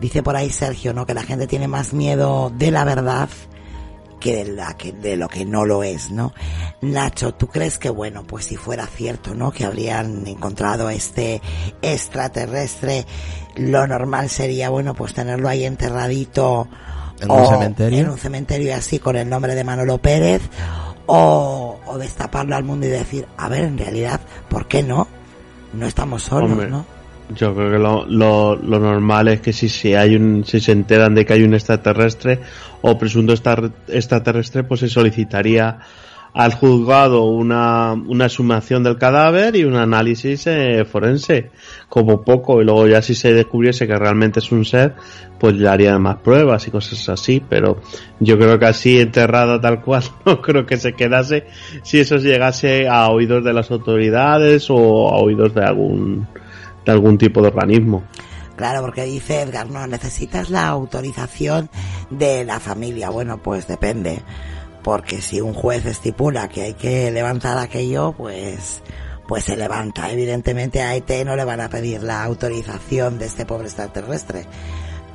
Speaker 1: Dice por ahí Sergio, ¿no? Que la gente tiene más miedo de la verdad que de, la que de lo que no lo es, ¿no? Nacho, ¿tú crees que, bueno, pues si fuera cierto, ¿no? Que habrían encontrado este extraterrestre, lo normal sería, bueno, pues tenerlo ahí enterradito
Speaker 6: En un cementerio.
Speaker 1: en un cementerio así con el nombre de Manolo Pérez o, o destaparlo al mundo y decir, a ver, en realidad, ¿por qué no? No estamos solos,
Speaker 3: Hombre,
Speaker 1: ¿no?
Speaker 3: Yo creo que lo, lo, normal es que si, si hay un, si se enteran de que hay un extraterrestre o presunto extra- extraterrestre, pues se solicitaría al juzgado una, una sumación del cadáver y un análisis eh, forense, como poco, y luego ya si se descubriese que realmente es un ser, pues le harían más pruebas y cosas así, pero yo creo que así enterrado tal cual, (laughs) no creo que se quedase. Si eso llegase a oídos de las autoridades o a oídos de algún, de algún tipo de organismo.
Speaker 1: Claro, porque dice Edgar, no, necesitas la autorización de la familia. Bueno, pues depende. Porque si un juez estipula que hay que levantar aquello, pues, pues se levanta. Evidentemente a ET no le van a pedir la autorización de este pobre extraterrestre.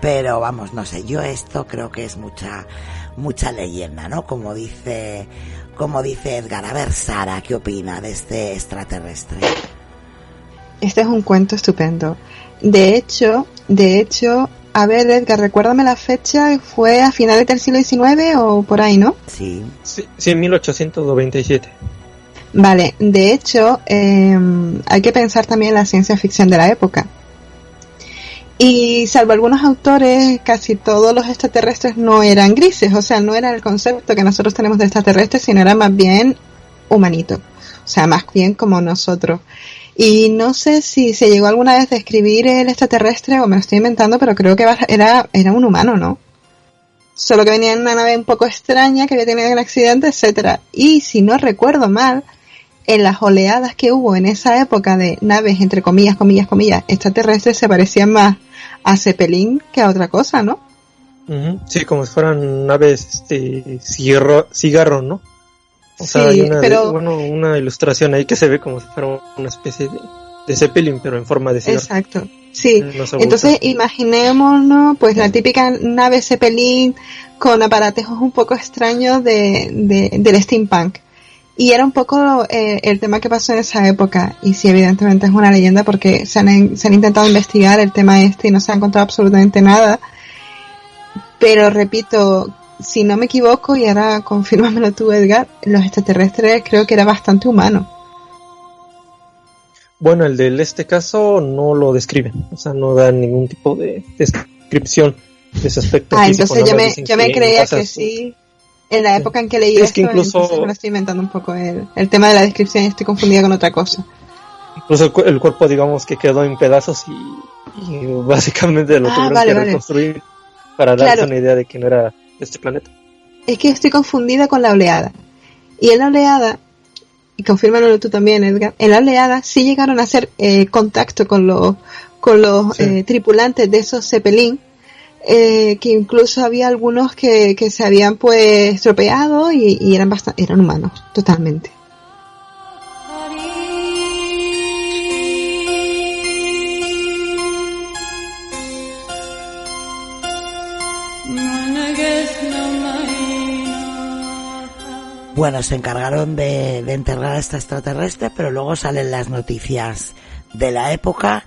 Speaker 1: Pero vamos, no sé, yo esto creo que es mucha, mucha leyenda, ¿no? Como dice, como dice Edgar. A ver, Sara, ¿qué opina de este extraterrestre?
Speaker 5: Este es un cuento estupendo. De hecho, de hecho, a ver, Edgar, recuérdame la fecha, ¿fue a finales del siglo XIX o por ahí, no?
Speaker 1: Sí.
Speaker 4: Sí, sí, en 1827.
Speaker 5: Vale, de hecho, eh, hay que pensar también en la ciencia ficción de la época. Y salvo algunos autores, casi todos los extraterrestres no eran grises, o sea, no era el concepto que nosotros tenemos de extraterrestres, sino era más bien humanito, o sea, más bien como nosotros. Y no sé si se llegó alguna vez a describir el extraterrestre o me lo estoy inventando, pero creo que era, era un humano, ¿no? Solo que venía en una nave un poco extraña, que había tenido un accidente, etcétera. Y si no recuerdo mal, en las oleadas que hubo en esa época de naves, entre comillas, comillas, comillas, extraterrestres, se parecían más a Zeppelin que a otra cosa, ¿no?
Speaker 4: Sí, como si fueran naves este, cigarro, cigarro ¿no? O sea, hay una, de- bueno, una ilustración ahí que se ve como si fuera una especie de, de Zeppelin, pero en forma de cigarro.
Speaker 5: Exacto. Sí,
Speaker 4: se
Speaker 5: entonces imaginémonos pues la típica nave Zeppelin con aparatejos un poco extraños de, de- del steampunk. Y era un poco eh, el tema que pasó en esa época. Y sí, evidentemente es una leyenda porque se han, se han intentado investigar el tema este y no se ha encontrado absolutamente nada. Pero repito, si no me equivoco, y ahora confírmamelo tú, Edgar, los extraterrestres creo que era bastante humano.
Speaker 4: Bueno, el de este caso no lo describen, o sea, no dan ningún tipo de descripción de su aspecto
Speaker 5: Ah,
Speaker 4: físico,
Speaker 5: entonces yo me, yo me creía que sí. En la época en que leí
Speaker 4: Es que
Speaker 5: esto,
Speaker 4: incluso-
Speaker 5: entonces me lo estoy inventando un poco el, el tema de la descripción y estoy confundida con otra cosa.
Speaker 4: Incluso el, el cuerpo, digamos, que quedó en pedazos y, y básicamente lo
Speaker 5: Ah,
Speaker 4: tuvieron
Speaker 5: vale,
Speaker 4: que
Speaker 5: vale.
Speaker 4: reconstruir para darse
Speaker 5: Claro.
Speaker 4: una idea de que no era de este planeta.
Speaker 5: Es que estoy confundida con la oleada. Y en la oleada, y confírmalo tú también, Edgar, en la oleada sí llegaron a hacer eh, contacto con los, con los eh, tripulantes de esos Zeppelin, eh, que incluso había algunos que, que se habían pues estropeado y, y eran bastante, eran humanos, totalmente.
Speaker 1: Bueno, se encargaron de, de enterrar a este extraterrestre, pero luego salen las noticias de la época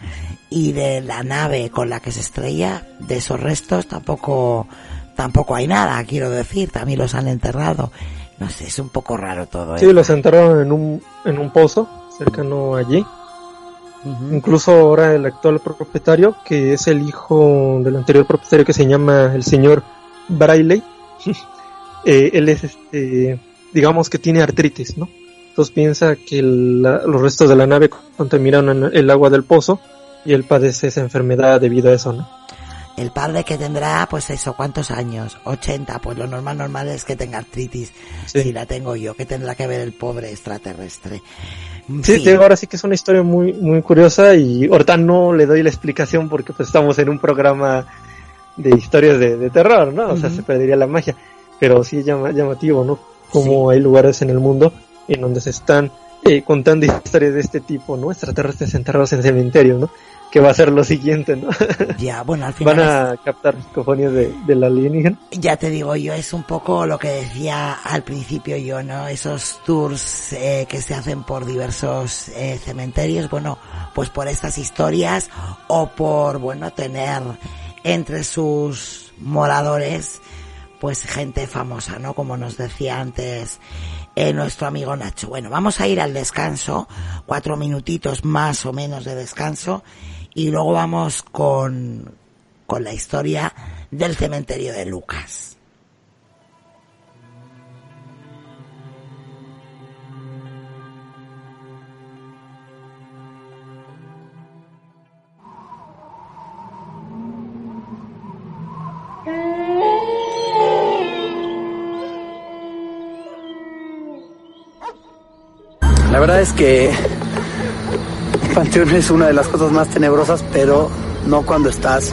Speaker 1: y de la nave con la que se estrella, de esos restos tampoco, tampoco hay nada, quiero decir, también los han enterrado. No sé, es un poco raro todo.
Speaker 4: Sí,
Speaker 1: ¿eh?
Speaker 4: los enterraron en un, en un pozo cercano allí. Incluso ahora el actual propietario, que es el hijo del anterior propietario que se llama el señor Braille, (laughs) eh, él es este, digamos que tiene artritis, ¿no? Entonces piensa que la- los restos de la nave contaminaron el agua del pozo y él padece esa enfermedad debido a eso, ¿no?
Speaker 1: El padre que tendrá, pues eso, ¿cuántos años? 80, pues lo normal, normal es que tenga artritis.
Speaker 4: Sí.
Speaker 1: Si la tengo yo, que tendrá que ver el pobre extraterrestre.
Speaker 4: Sí, te digo, ahora sí que es una historia muy, muy curiosa y ahorita no le doy la explicación porque pues estamos en un programa de historias de, de terror, ¿no? O sea, se perdería la magia. Pero sí es llama- llamativo, ¿no? Como hay lugares en el mundo en donde se están eh, contando historias de este tipo, ¿no? Extraterrestres enterrados en cementerio, ¿no? Que va a ser lo siguiente, ¿no? (laughs)
Speaker 1: Ya, bueno, al final
Speaker 4: Van a captar psicofonías de, del alienígena.
Speaker 1: Ya te digo yo, es un poco lo que decía al principio yo, ¿no? Esos tours eh, que se hacen por diversos eh, cementerios, bueno, pues por estas historias o por, bueno, tener entre sus moradores, pues gente famosa, ¿no? Como nos decía antes eh, nuestro amigo Nacho. Bueno, vamos a ir al descanso, cuatro minutitos más o menos de descanso, y luego vamos con, con la historia del cementerio de Lucas.
Speaker 22: La verdad es que el panteón es una de las cosas más tenebrosas, pero no cuando estás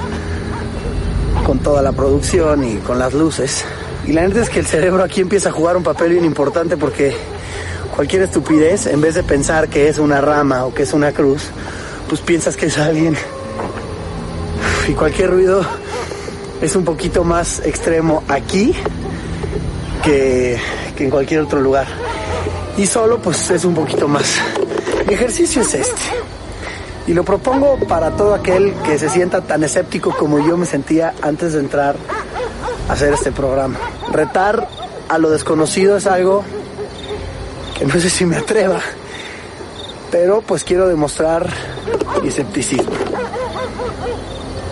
Speaker 22: con toda la producción y con las luces. Y la neta es que el cerebro aquí empieza a jugar un papel bien importante porque cualquier estupidez, en vez de pensar que es una rama o que es una cruz, pues piensas que es alguien. Y cualquier ruido es un poquito más extremo aquí que, que en cualquier otro lugar. Y solo pues es un poquito más. Mi ejercicio es este. Y lo propongo para todo aquel que se sienta tan escéptico como yo me sentía antes de entrar a hacer este programa. Retar a lo desconocido es algo que no sé si me atreva, pero pues quiero demostrar mi escepticismo.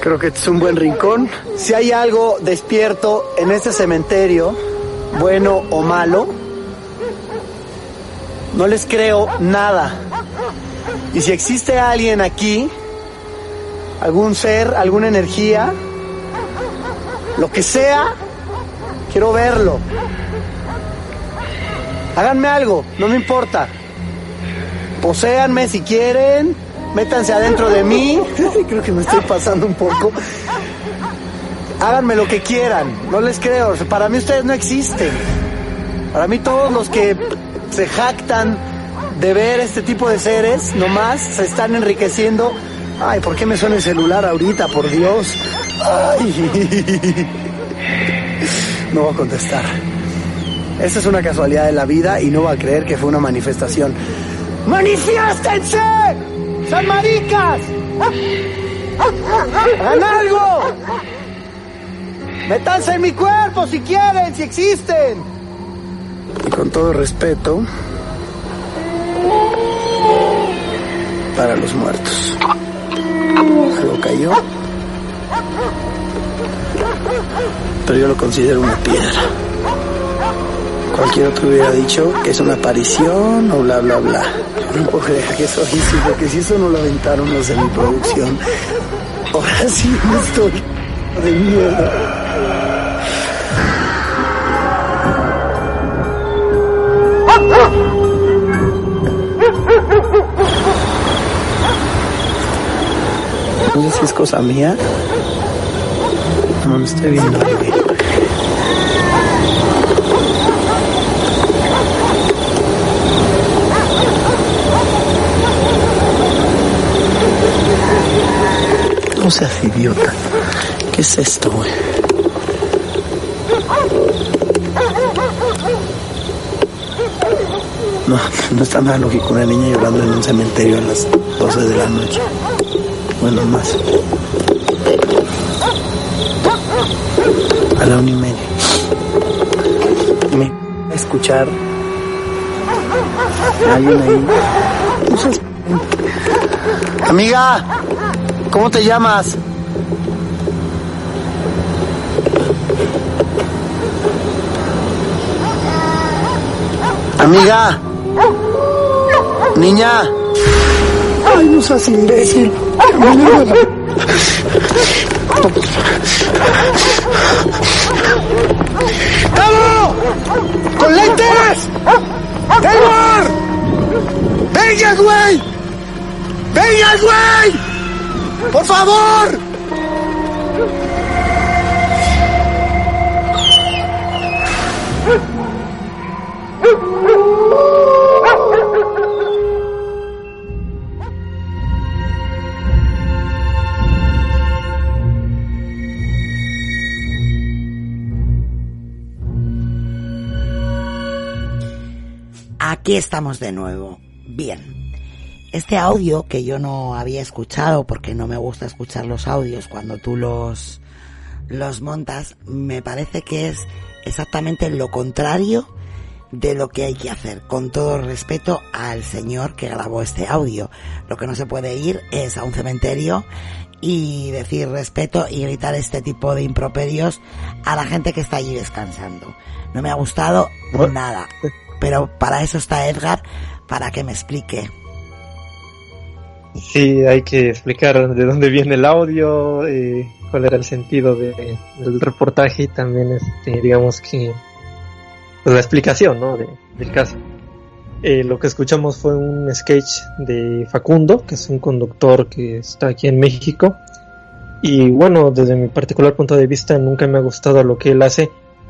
Speaker 22: Creo que este es un buen rincón. Si hay algo despierto en este cementerio, bueno o malo, no les creo nada. Y si existe alguien aquí, algún ser, alguna energía, lo que sea, quiero verlo. Háganme algo, no me importa. Poséanme si quieren, métanse adentro de mí. (laughs) Creo que me estoy pasando un poco. Háganme lo que quieran, no les creo. Para mí ustedes no existen. Para mí todos los que se jactan de ver este tipo de seres, nomás se están enriqueciendo. Ay, ¿por qué me suena el celular ahorita? Por Dios. (laughs) No voy a contestar. Esa es una casualidad de la vida y no va a creer que fue una manifestación. ¡Manifiéstense! ¡Son maricas! ¡Hagan algo! ¡Métanse en mi cuerpo si quieren, si existen! Con todo respeto, para los muertos. Algo cayó. Pero yo lo considero una piedra. Cualquier otro hubiera dicho que es una aparición o bla bla bla. No puedo creer que eso porque si eso no lo aventaron los de mi producción, ahora sí me estoy de mierda. No sé si es cosa mía. No, no estoy viendo. No seas idiota. ¿Qué es esto, güey? No, (laughs) no está nada lógico una niña llorando en un cementerio a las 12 de la noche. Bueno, más. A la una y media. Me a escuchar a alguien ahí. Amiga, ¿cómo te llamas? Amiga. Niña. Ay, no seas imbécil. ¡Tavo! ¡Con lentes! ¡Taylor! ¡Venga, güey! ¡Venga, güey! ¡Por favor!
Speaker 1: Aquí estamos de nuevo. Bien. Este audio que yo no había escuchado porque no me gusta escuchar los audios cuando tú los los montas, me parece que es exactamente lo contrario de lo que hay que hacer, con todo respeto al señor que grabó este audio. Lo que no se puede ir es a un cementerio y decir respeto y gritar este tipo de improperios a la gente que está allí descansando. No me ha gustado nada, pero para eso está Edgar, para que me explique.
Speaker 4: Sí, hay que explicar de dónde viene el audio, eh, cuál era el sentido de- del reportaje y también, este, digamos que, pues la explicación, ¿no? De- del caso. Eh, lo que escuchamos fue un sketch de Facundo, que es un conductor que está aquí en México. Y bueno, desde mi particular punto de vista, nunca me ha gustado lo que él hace,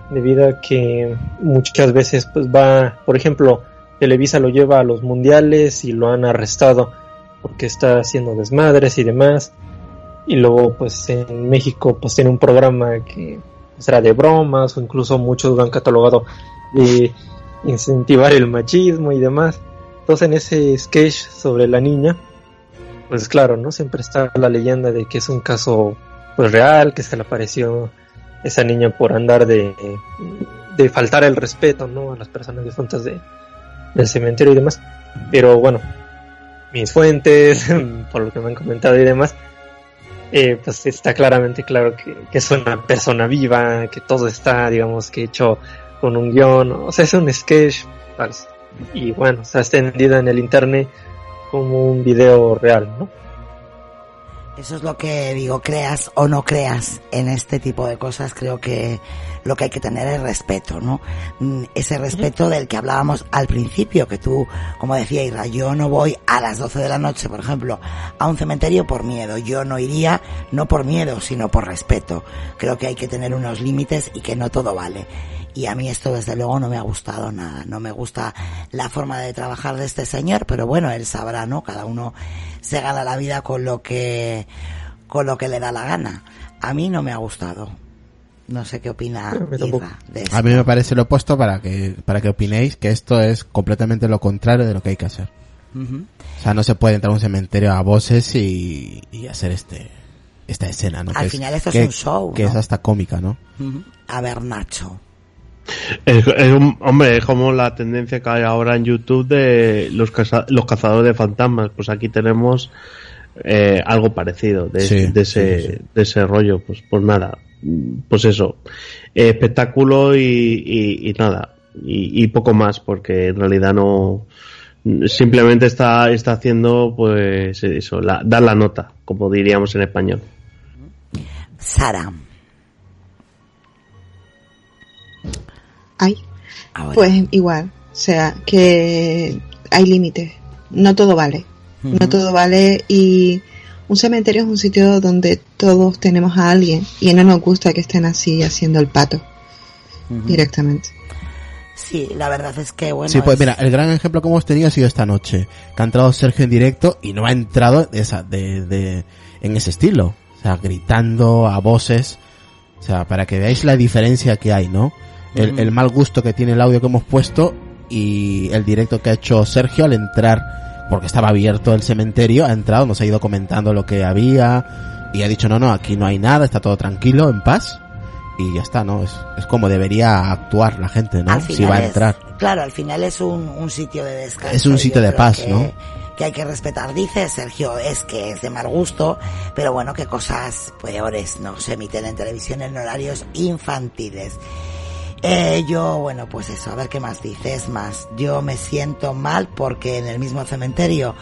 Speaker 4: debido a que muchas veces, pues va, por ejemplo, Televisa lo lleva a los mundiales y lo han arrestado porque está haciendo desmadres y demás. Y luego, pues en México, pues tiene un programa que será de bromas, o incluso muchos lo han catalogado de incentivar el machismo y demás. Entonces, en ese sketch sobre la niña, pues claro, ¿no? Siempre está la leyenda de que es un caso pues real, que se le apareció esa niña por andar de, de faltar el respeto, ¿no? A las personas difuntas de, del cementerio y demás. Pero bueno, mis fuentes, (laughs) por lo que me han comentado y demás, eh, pues está claramente claro que, es una persona viva, que todo está, digamos, que hecho con un guion, o sea, es un sketch. Y bueno, está extendida en el internet como un video real, ¿no?
Speaker 1: Eso es lo que digo, creas o no creas en este tipo de cosas, creo que lo que hay que tener es respeto, ¿no? Mm, Ese respeto del que hablábamos al principio, que tú, como decía Ira, yo no voy a las 12 de la noche, por ejemplo, a un cementerio por miedo, yo no iría no por miedo, sino por respeto. Creo que hay que tener unos límites y que no todo vale. Y a mí esto desde luego no me ha gustado nada, no me gusta la forma de trabajar de este señor, pero bueno, él sabrá, ¿no? Cada uno se gana la vida con lo que con lo que le da la gana. A mí no me ha gustado. No sé qué opina Irra de esto.
Speaker 6: A mí me parece lo opuesto para que, para que opinéis que esto es completamente lo contrario de lo que hay que hacer. O sea, no se puede entrar a un cementerio a voces y, y hacer este, esta escena, ¿no?
Speaker 1: Al
Speaker 6: Que
Speaker 1: final esto es un show,
Speaker 6: Que
Speaker 1: ¿no?
Speaker 6: es hasta cómica, ¿no?
Speaker 1: A ver, Nacho.
Speaker 3: Es, es un- hombre, es como la tendencia que hay ahora en YouTube de los, caza- los cazadores de fantasmas. Pues aquí tenemos eh, algo parecido de,
Speaker 6: Sí,
Speaker 3: de ese,
Speaker 6: sí, sí.
Speaker 3: de ese rollo. Pues, pues nada, pues eso, Eh, espectáculo y, y- y nada, y, y poco más, porque en realidad no, simplemente está, está haciendo pues eso, la- dar la nota, como diríamos en español.
Speaker 1: Sara.
Speaker 5: Ay,
Speaker 1: Ahora.
Speaker 5: pues igual, o sea, que hay límites, no todo vale, no todo vale y un cementerio es un sitio donde todos tenemos a alguien y no nos gusta que estén así haciendo el pato directamente.
Speaker 1: Sí, la verdad es que bueno.
Speaker 6: sí, pues
Speaker 1: es-
Speaker 6: mira, el gran ejemplo que hemos tenido ha sido esta noche. Que ha entrado Sergio en directo y no ha entrado de esa, de, de, en ese estilo. O sea, gritando a voces. O sea, para que veáis la diferencia que hay, ¿no? El, mal gusto que tiene el audio que hemos puesto y el directo que ha hecho Sergio al entrar, porque estaba abierto el cementerio, ha entrado, nos ha ido comentando lo que había y ha dicho, no, no, aquí no hay nada, está todo tranquilo, en paz. Y ya está, ¿no? Es, es como debería actuar la gente, ¿no? Si va a
Speaker 1: es-
Speaker 6: entrar.
Speaker 1: claro, al final es un, un sitio de descanso.
Speaker 6: Es un sitio de paz,
Speaker 1: que-
Speaker 6: ¿no?
Speaker 1: Que hay que respetar, dice Sergio, es que es de mal gusto, pero bueno, que cosas peores no se emiten en televisión en horarios infantiles. Eh, yo, bueno, pues eso, a ver qué más dices más. Yo me siento mal porque en el mismo cementerio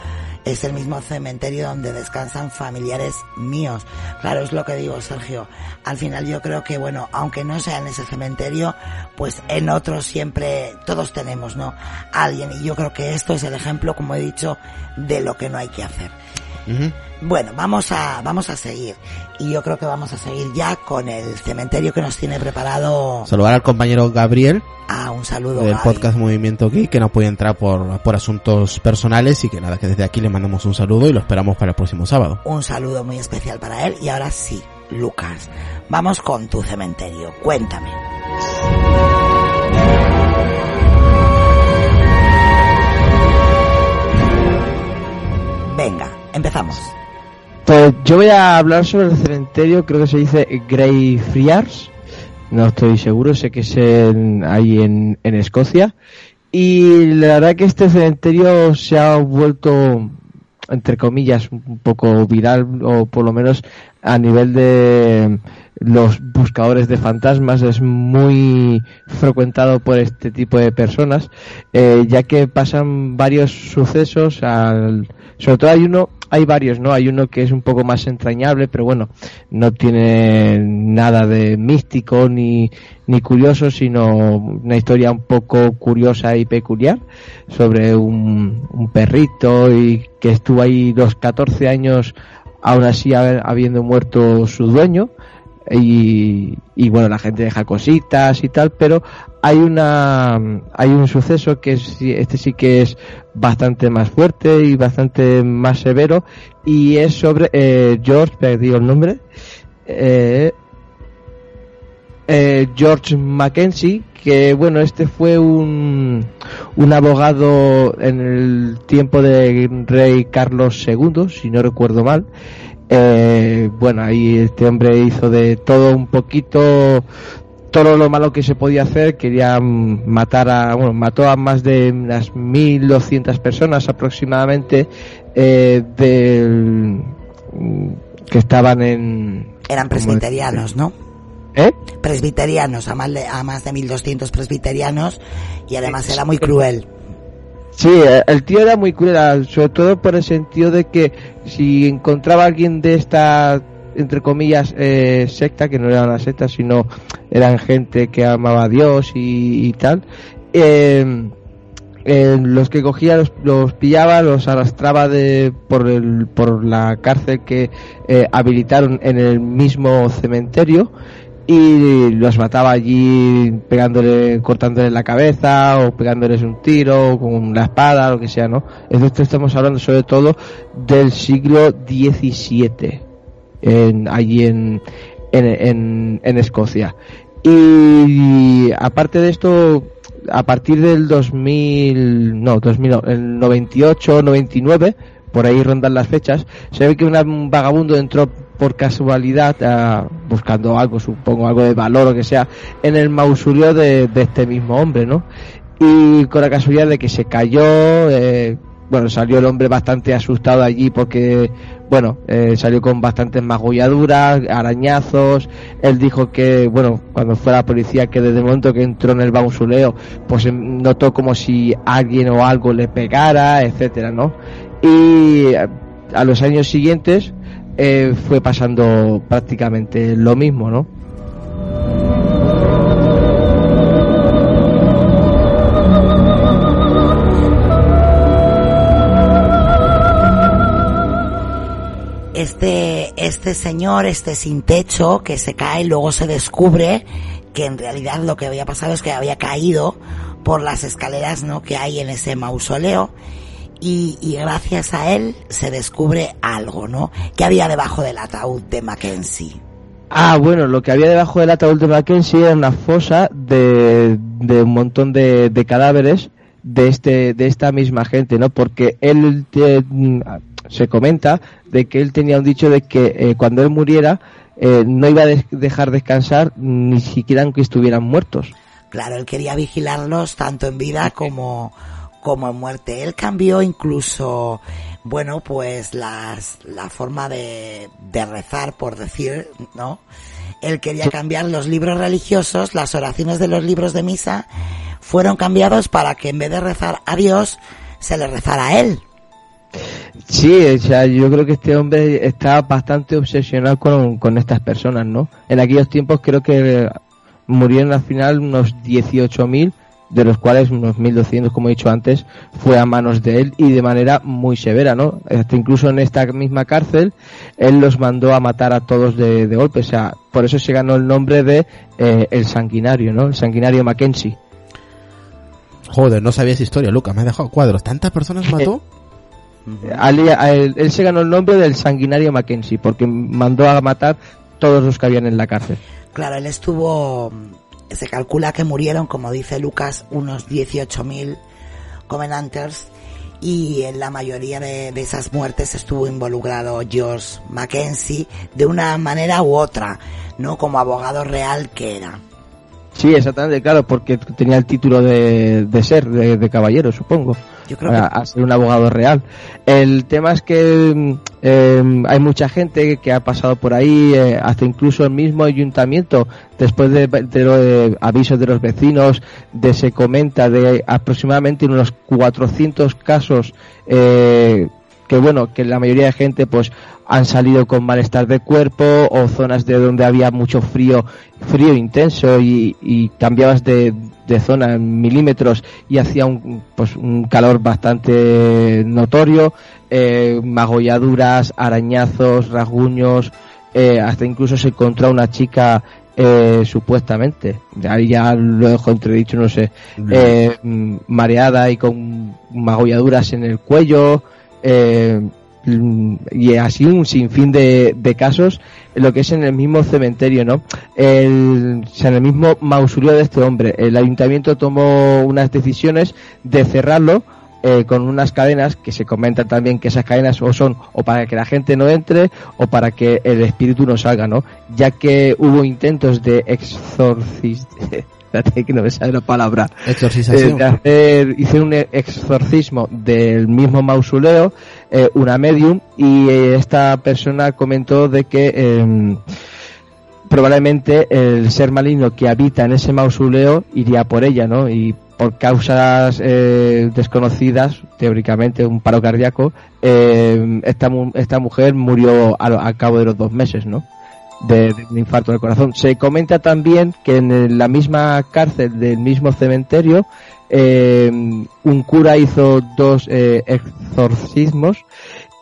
Speaker 1: es el mismo cementerio donde descansan familiares míos. Claro, es lo que digo, Sergio. Al final yo creo que, bueno, aunque no sea en ese cementerio, pues en otros siempre, todos tenemos, ¿no? Alguien. Y yo creo que esto es el ejemplo, como he dicho, de lo que no hay que hacer. Bueno, vamos a, vamos a seguir. Y yo creo que vamos a seguir ya con el cementerio que nos tiene preparado.
Speaker 6: Saludar al compañero Gabriel
Speaker 1: Ah, un saludo.
Speaker 6: del
Speaker 1: Gaby.
Speaker 6: podcast Movimiento Geek que no puede entrar por, por asuntos personales y que nada, que desde aquí le mandamos un saludo y lo esperamos para el próximo sábado.
Speaker 1: Un saludo muy especial para él. Y ahora sí, Lucas, vamos con tu cementerio. Cuéntame. Empezamos.
Speaker 2: Pues yo voy a hablar sobre el cementerio, creo que se dice Greyfriars, no estoy seguro, sé que es ahí en, en Escocia. Y la verdad que este cementerio se ha vuelto, entre comillas, un poco viral, o por lo menos a nivel de los buscadores de fantasmas, es muy frecuentado por este tipo de personas, eh, ya que pasan varios sucesos al, sobre todo hay uno, hay varios, ¿no? Hay uno que es un poco más entrañable, pero bueno, no tiene nada de místico ni, ni curioso, sino una historia un poco curiosa y peculiar sobre un, un perrito y que estuvo ahí los 14 años, aún así habiendo muerto su dueño. Y, y bueno, la gente deja cositas y tal, pero hay una, hay un suceso que es, este sí que es bastante más fuerte y bastante más severo y es sobre eh, George, perdido el nombre, eh, eh, George Mackenzie, que bueno, este fue un, un abogado en el tiempo de rey Carlos II, si no recuerdo mal. Eh, bueno, ahí este hombre hizo de todo un poquito, todo lo malo que se podía hacer, quería mm, matar a, bueno, mató a más de unas 1200 personas aproximadamente, eh, del, mm, que estaban en...
Speaker 1: Eran presbiterianos, ¿no?
Speaker 2: ¿Eh?
Speaker 1: Presbiterianos, a más de, a más de 1200 presbiterianos y además era muy cruel.
Speaker 2: Sí, eh, el tío era muy cruel, sobre todo por el sentido de que si encontraba a alguien de esta, entre comillas, eh, secta, que no era una secta, sino eran gente que amaba a Dios y, tal, eh, los que cogía los, los pillaba, los arrastraba de, por, el, por la cárcel que eh, habilitaron en el mismo cementerio y los mataba allí pegándole, cortándole la cabeza o pegándoles un tiro con la espada, lo que sea, ¿no? Esto estamos hablando sobre todo del siglo XVII, en, allí en, en, en, en Escocia. Y aparte de esto, a partir del 2000, no, 2000, no, el 98, 99, por ahí rondan las fechas, se ve que un vagabundo entró por casualidad, ah, buscando algo, supongo, algo de valor o que sea, en el mausoleo de, de este mismo hombre, ¿no? Y con la casualidad de que se cayó, eh, bueno, salió el hombre bastante asustado allí porque, bueno, eh, salió con bastantes magulladuras, arañazos. Él dijo que, bueno, cuando fue a la policía, que desde el momento que entró en el mausoleo, pues em, notó como si alguien o algo le pegara, etcétera, ¿no? Y a, a los años siguientes eh, fue pasando prácticamente lo mismo, ¿no?
Speaker 1: Este, este señor, este sin techo, que se cae, luego se descubre que en realidad lo que había pasado es que había caído por las escaleras, ¿no? Que hay en ese mausoleo. Y, y gracias a él se descubre algo, ¿no? Que había debajo del ataúd de Mackenzie.
Speaker 2: Ah, bueno, lo que había debajo del ataúd de Mackenzie era una fosa de, de un montón de, de cadáveres de este de esta misma gente, ¿no? Porque él te- se comenta de que él tenía un dicho de que eh, cuando él muriera eh, no iba a des- dejar descansar ni siquiera aunque estuvieran muertos.
Speaker 1: Claro, él quería vigilarlos tanto en vida como, como en muerte. Él cambió incluso, bueno, pues las, la forma de, de rezar, por decir, ¿no? Él quería cambiar los libros religiosos, las oraciones de los libros de misa, fueron cambiados para que en vez de rezar a Dios, se le rezara a él.
Speaker 2: Sí, o sea, yo creo que este hombre está bastante obsesionado con, con estas personas, ¿no? En aquellos tiempos creo que murieron al final unos 18.000, de los cuales unos 1.200, como he dicho antes, fue a manos de él y de manera muy severa, ¿no? Hasta incluso en esta misma cárcel, él los mandó a matar a todos de, de golpe, o sea, por eso se ganó el nombre de eh, el sanguinario, ¿no? El sanguinario Mackenzie.
Speaker 6: Joder, no sabía esa historia, Lucas, me has dejado cuadros. ¿Tantas personas (laughs) mató?
Speaker 2: Ali- él, él se ganó el nombre del sanguinario Mackenzie porque mandó a matar todos los que habían en la cárcel.
Speaker 1: Claro, él estuvo, se calcula que murieron, como dice Lucas, unos 18.000 Covenanters y en la mayoría de, de esas muertes estuvo involucrado George Mackenzie de una manera u otra, ¿no? Como abogado real que era.
Speaker 2: Sí, exactamente, claro, porque tenía el título de, de ser, de, de caballero, supongo. A, ser un abogado real. El tema es que eh, hay mucha gente que ha pasado por ahí, eh, hasta incluso el mismo ayuntamiento, después de, los avisos de los vecinos, de se comenta de aproximadamente unos 400 casos eh, que bueno, que la mayoría de gente pues han salido con malestar de cuerpo o zonas de donde había mucho frío, frío intenso y cambiabas de, de zona en milímetros y hacía un, pues un calor bastante notorio, eh, magolladuras, arañazos, rasguños, eh, hasta incluso se encontró una chica eh, supuestamente, ahí ya lo dejo entredicho, no sé, eh, mareada y con magolladuras en el cuello, eh, y así un sinfín de, de casos lo que es en el mismo cementerio, ¿no? El, en el mismo mausoleo de este hombre. El ayuntamiento tomó unas decisiones de cerrarlo eh, con unas cadenas que se comenta también que esas cadenas o son o para que la gente no entre o para que el espíritu no salga, ¿no? Ya que hubo intentos de exorcismo, (laughs) espérate que no me sale la palabra,
Speaker 6: Exorcización.
Speaker 2: eh, hacer, hicieron un exorcismo del mismo mausoleo, eh, una medium, y eh, esta persona comentó de que eh, probablemente el ser maligno que habita en ese mausoleo iría por ella, ¿no? Y por causas eh, desconocidas, teóricamente un paro cardíaco, eh, esta, esta mujer murió a, a cabo de los dos meses, ¿no? De, infarto del corazón. Se comenta también que en la misma cárcel del mismo cementerio, eh, un cura hizo dos eh, exorcismos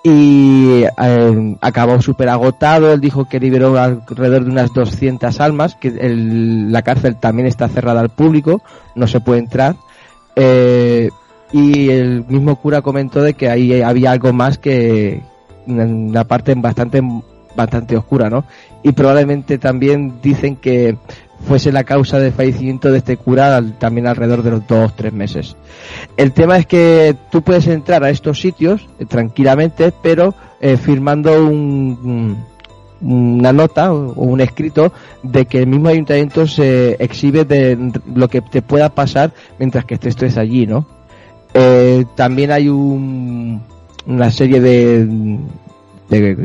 Speaker 2: y eh, acabó súper agotado. Él dijo que liberó alrededor de unas 200 almas, que el- la cárcel también está cerrada al público, no se puede entrar. Eh, y el mismo cura comentó de que ahí había algo más que una parte bastante bastante oscura, ¿no? Y probablemente también dicen que fuese la causa de fallecimiento de este cura también alrededor de los dos tres meses. El tema es que tú puedes entrar a estos sitios eh, tranquilamente, pero eh, firmando un, un- una nota o un escrito de que el mismo ayuntamiento se exhibe de lo que te pueda pasar mientras que estés allí, ¿no? Eh, también hay un, una serie de, de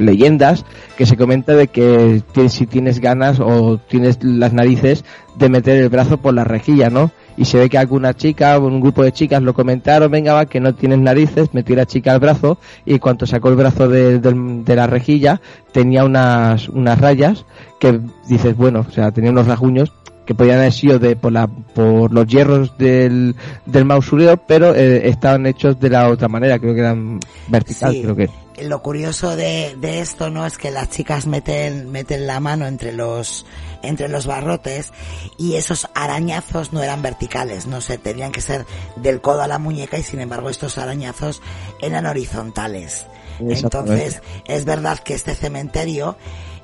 Speaker 2: leyendas que se comenta de que si tienes ganas o tienes las narices de meter el brazo por la rejilla, ¿no? Y se ve que alguna chica o un grupo de chicas lo comentaron, venga va, que no tienes narices, metió la chica el brazo y cuando sacó el brazo de, del- de la rejilla tenía unas, unas rayas que dices, bueno, o sea, tenía unos rasguños que podían haber sido de, por, la, por los hierros del, del mausoleo, pero eh, estaban hechos de la otra manera, creo que eran vertical,
Speaker 1: Sí.
Speaker 2: creo que.
Speaker 1: Lo curioso de, de esto no es que las chicas meten, meten la mano entre los, entre los barrotes y esos arañazos no eran verticales, no sé, tenían que ser del codo a la muñeca y sin embargo estos arañazos eran horizontales. Entonces, es verdad que este cementerio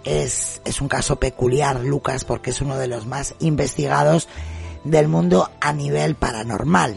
Speaker 1: es, es un caso peculiar, Lucas, porque es uno de los más investigados del mundo a nivel paranormal.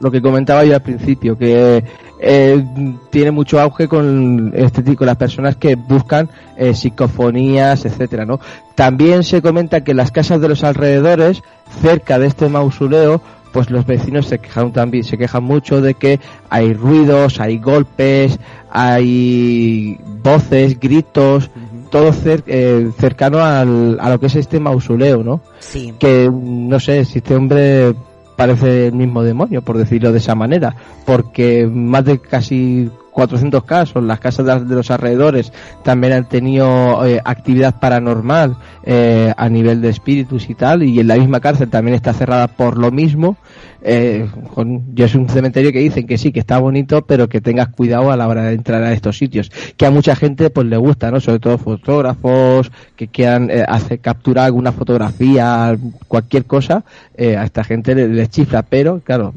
Speaker 2: Lo que comentaba yo al principio, que eh, tiene mucho auge con este tipo, las personas que buscan eh, psicofonías, etcétera, ¿no? También se comenta que en las casas de los alrededores, cerca de este mausoleo, pues los vecinos se quejan también, se quejan mucho de que hay ruidos, hay golpes, hay voces, gritos, todo eh, cercano al, a lo que es este mausoleo, ¿no?
Speaker 1: Sí.
Speaker 2: Que no sé si este hombre parece el mismo demonio, por decirlo de esa manera, porque más de casi 400 casos, las casas de, los alrededores también han tenido eh, actividad paranormal eh, a nivel de espíritus y tal, y en la misma cárcel también está cerrada por lo mismo. Eh, con, yo es un cementerio que dicen que sí, que está bonito, pero que tengas cuidado a la hora de entrar a estos sitios, que a mucha gente pues le gusta, ¿no? Sobre todo fotógrafos que quieran hacer capturar alguna fotografía, cualquier cosa, a esta gente les, les chifla, pero claro,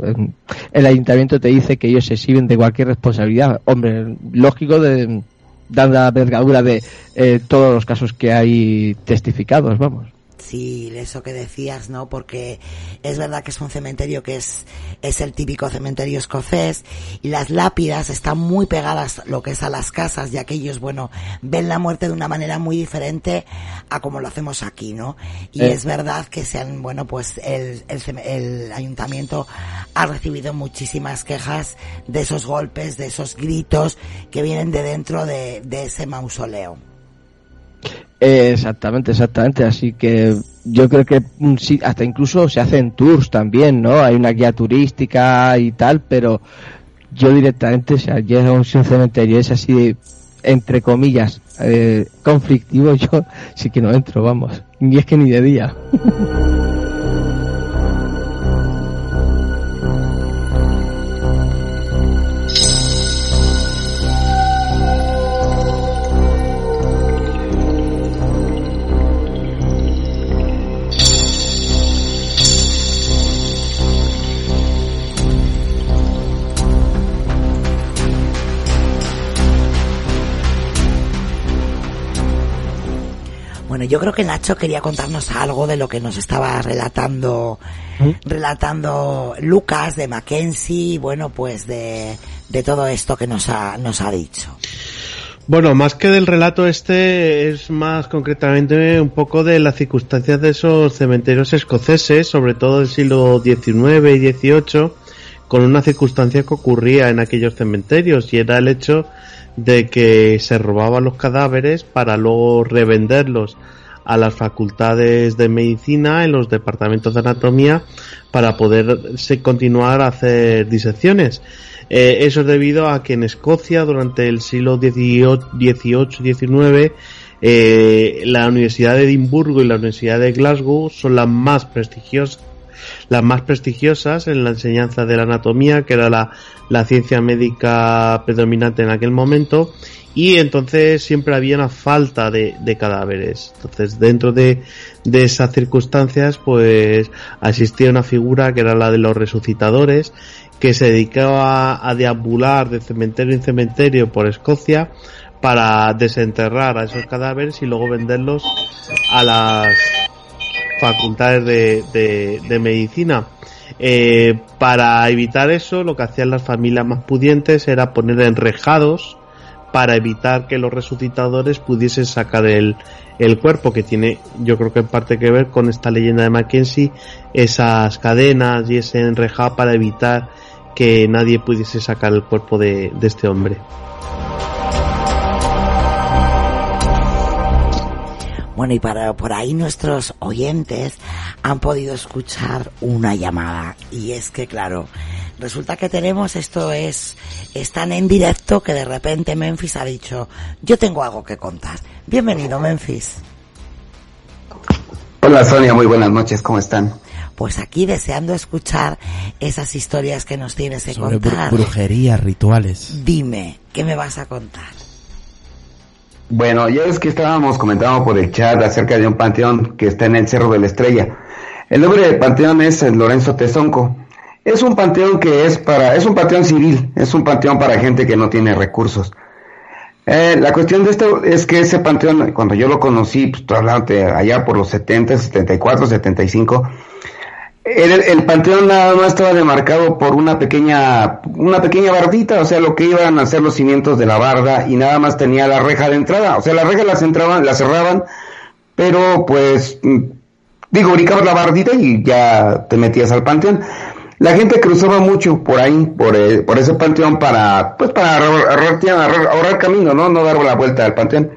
Speaker 2: el ayuntamiento te dice que ellos se sirven de cualquier responsabilidad hombre, lógico de dar la vergadura de eh, todos los casos que hay testificados, vamos.
Speaker 1: Sí, eso que decías, ¿no? Porque es verdad que es un cementerio que es, es el típico cementerio escocés y las lápidas están muy pegadas lo que es a las casas, ya que ellos, bueno, ven la muerte de una manera muy diferente a como lo hacemos aquí, ¿no? Y
Speaker 2: Eh.
Speaker 1: es verdad que se han, bueno, pues el, el, el ayuntamiento ha recibido muchísimas quejas de esos golpes, de esos gritos que vienen de dentro de, de ese mausoleo.
Speaker 2: Exactamente, exactamente. Así que yo creo que mm, sí, hasta incluso se hacen tours también, ¿no? Hay una guía turística y tal, pero yo directamente, o sea, a un cementerio es así, entre comillas, eh, conflictivo, (laughs) yo sí que no entro, vamos. Ni es que ni de día. (laughs)
Speaker 1: yo creo que Nacho quería contarnos algo de lo que nos estaba relatando, relatando Lucas de Mackenzie, bueno, pues de, de todo esto que nos ha, nos ha dicho.
Speaker 3: Bueno, más que del relato este, es más concretamente un poco de las circunstancias de esos cementerios escoceses, sobre todo del siglo XIX y XVIII, con una circunstancia que ocurría en aquellos cementerios y era el hecho de que se robaban los cadáveres para luego revenderlos a las facultades de medicina en los departamentos de anatomía para poder continuar a hacer disecciones. Eh, eso es debido a que en Escocia durante el siglo XVIII-XIX eh, la Universidad de Edimburgo y la Universidad de Glasgow son las más prestigiosas las más prestigiosas en la enseñanza de la anatomía, que era la, la ciencia médica predominante en aquel momento, y entonces siempre había una falta de, de cadáveres. Entonces, dentro de, de esas circunstancias, pues existía una figura que era la de los resucitadores, que se dedicaba a deambular de cementerio en cementerio por Escocia para desenterrar a esos cadáveres y luego venderlos a las facultades de, de, medicina. Eh, para evitar eso, lo que hacían las familias más pudientes era poner enrejados para evitar que los resucitadores pudiesen sacar el, el cuerpo, que tiene, yo creo que en parte que ver con esta leyenda de Mackenzie, esas cadenas y ese enrejado para evitar que nadie pudiese sacar el cuerpo de, de este hombre.
Speaker 1: Bueno, y para por ahí nuestros oyentes han podido escuchar una llamada. Y es que, claro, resulta que tenemos esto es, están en directo que de repente Memphis ha dicho, yo tengo algo que contar. Bienvenido, Memphis.
Speaker 23: Hola Sonia, muy buenas noches, ¿cómo están?
Speaker 1: Pues aquí deseando escuchar esas historias que nos tienes que
Speaker 6: Sobre
Speaker 1: contar.
Speaker 6: brujería, rituales.
Speaker 1: Dime, ¿qué me vas a contar?
Speaker 23: Bueno, ya es que estábamos comentando por el chat acerca de un panteón que está en el Cerro de la Estrella. El nombre del panteón es Lorenzo Tezonco. Es un panteón que es para, es un panteón civil, es un panteón para gente que no tiene recursos. Eh, la cuestión de esto es que ese panteón, cuando yo lo conocí, pues, hablando allá por los 70, 74, 75, El, el panteón nada más estaba demarcado por una pequeña, una pequeña bardita, o sea, lo que iban a ser los cimientos de la barda y nada más tenía la reja de entrada, o sea, la reja las entraban, la cerraban, pero pues, mm, digo, ubicabas la bardita y ya te metías al panteón. La gente cruzaba mucho por ahí, por, eh, por ese panteón para, pues para ahorrar, ahorrar, ahorrar camino, ¿no? No dar la vuelta al panteón.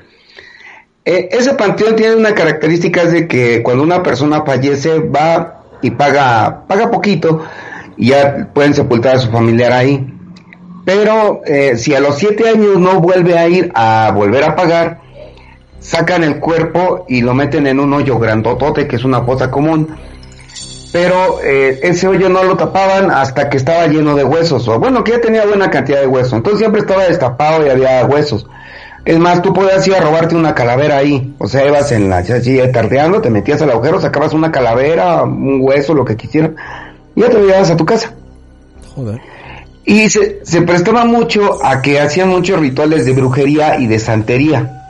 Speaker 23: Eh, ese panteón tiene una característica de que cuando una persona fallece va y paga, paga poquito y ya pueden sepultar a su familiar ahí. Pero eh, si a los siete años no vuelve a ir a volver a pagar, sacan el cuerpo y lo meten en un hoyo grandotote que es una fosa común. Pero eh, ese hoyo no lo tapaban hasta que estaba lleno de huesos. O bueno, que ya tenía buena cantidad de huesos. Entonces siempre estaba destapado y había huesos. Es más, tú podías ir a robarte una calavera ahí. O sea, ibas en la así tardeando, te metías al agujero, sacabas una calavera, un hueso, lo que quisieras, y ya te lo llevabas a tu casa.
Speaker 6: Joder.
Speaker 23: Y se, se prestaba mucho a que hacían muchos rituales de brujería y de santería.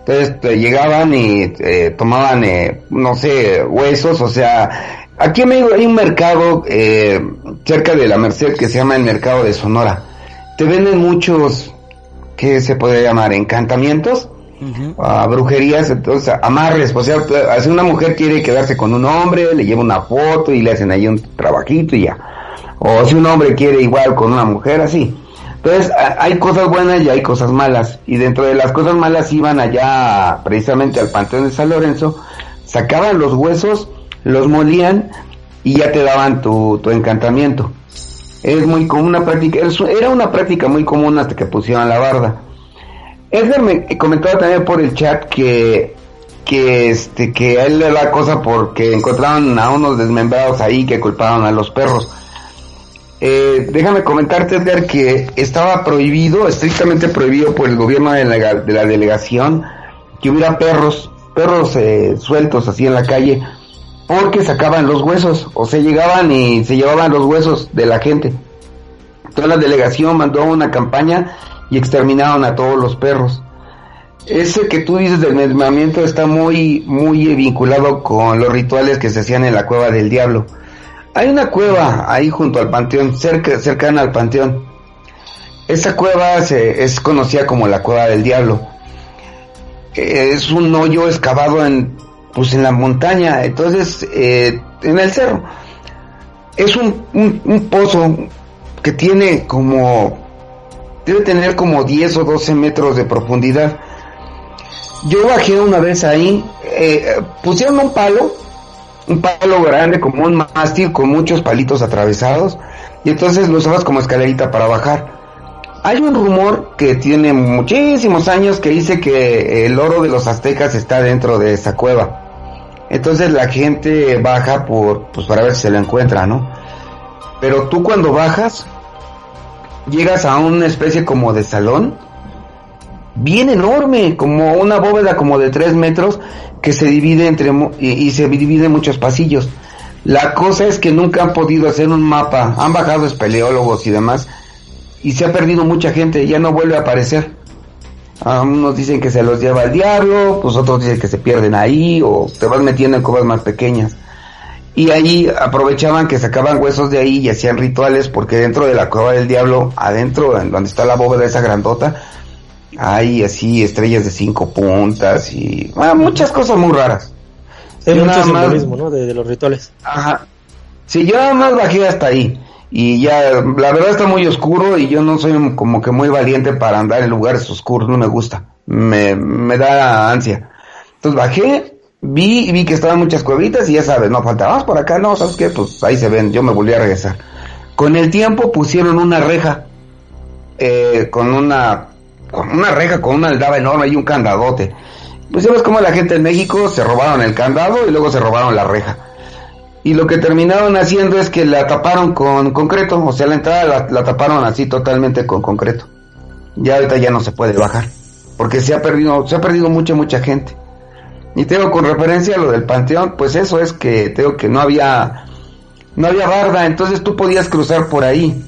Speaker 23: Entonces te llegaban y eh, tomaban, eh, no sé, huesos, o sea, aquí en México hay un mercado eh, cerca de la Merced que se llama el Mercado de Sonora. Te venden muchos ¿qué se puede llamar? Encantamientos, brujerías, entonces amarres, o sea, si una mujer quiere quedarse con un hombre, le lleva una foto y le hacen ahí un trabajito y ya. O si un hombre quiere igual con una mujer, así. Entonces, hay cosas buenas y hay cosas malas. Y dentro de las cosas malas iban allá precisamente al Panteón de San Lorenzo, sacaban los huesos, los molían y ya te daban tu, tu encantamiento es muy común una práctica, era una práctica muy común hasta que pusieron la barda. Edgar me comentaba también por el chat que que este que él le da cosa porque encontraron a unos desmembrados ahí que culparon a los perros. Eh, déjame comentarte Edgar que estaba prohibido, estrictamente prohibido por el gobierno de la, de la delegación que hubiera perros, perros eh, sueltos así en la calle porque sacaban los huesos, o se llegaban y se llevaban los huesos de la gente. Toda la delegación mandó una campaña y exterminaron a todos los perros. Ese que tú dices del mermamiento está muy, muy vinculado con los rituales que se hacían en la cueva del diablo. Hay una cueva ahí junto al panteón, cerca, cercana al panteón. Esa cueva se, es conocida como la cueva del diablo. Es un hoyo excavado en pues en la montaña, entonces eh, en el cerro. Es un, pozo que tiene como, debe tener como 10 o 12 metros de profundidad. Yo bajé una vez ahí, eh, pusieron un palo, un palo grande como un mástil con muchos palitos atravesados y entonces lo usabas como escalerita para bajar. Hay un rumor que tiene muchísimos años que dice que el oro de los aztecas está dentro de esa cueva. Entonces la gente baja por, pues para ver si se lo encuentra, ¿no? Pero tú cuando bajas, llegas a una especie como de salón, bien enorme, como una bóveda como de tres metros, que se divide entre, y se divide en muchos pasillos. La cosa es que nunca han podido hacer un mapa, han bajado espeleólogos y demás, y se ha perdido mucha gente, ya no vuelve a aparecer. A unos dicen que se los lleva el diablo, pues otros dicen que se pierden ahí o te vas metiendo en cuevas más pequeñas. Y ahí aprovechaban que sacaban huesos de ahí y hacían rituales porque dentro de la cueva del diablo, adentro, en donde está la bóveda esa grandota, hay así estrellas de cinco puntas y ah, muchas cosas muy raras.
Speaker 4: Hay mucho simbolismo, ¿no? De, de, los rituales.
Speaker 23: Ajá. Sí, yo nada más bajé hasta ahí y ya la verdad está muy oscuro y yo no soy como que muy valiente para andar en lugares oscuros, no me gusta, me, me da ansia. Entonces bajé, vi vi que estaban muchas cuevitas y ya sabes, no falta por acá, no, ¿sabes qué? Pues ahí se ven, yo me volví a regresar. Con el tiempo pusieron una reja, eh, con una, con una reja, con una aldaba enorme y un candadote. Pues sabes cómo la gente en México se robaron el candado y luego se robaron la reja y lo que terminaron haciendo es que la taparon con concreto, o sea, la entrada la, taparon así totalmente con concreto. Ya ahorita ya no se puede bajar, porque se ha perdido, se ha perdido mucha, mucha gente. Y tengo con referencia a lo del panteón, pues eso es que tengo que no había, no había barda, entonces tú podías cruzar por ahí.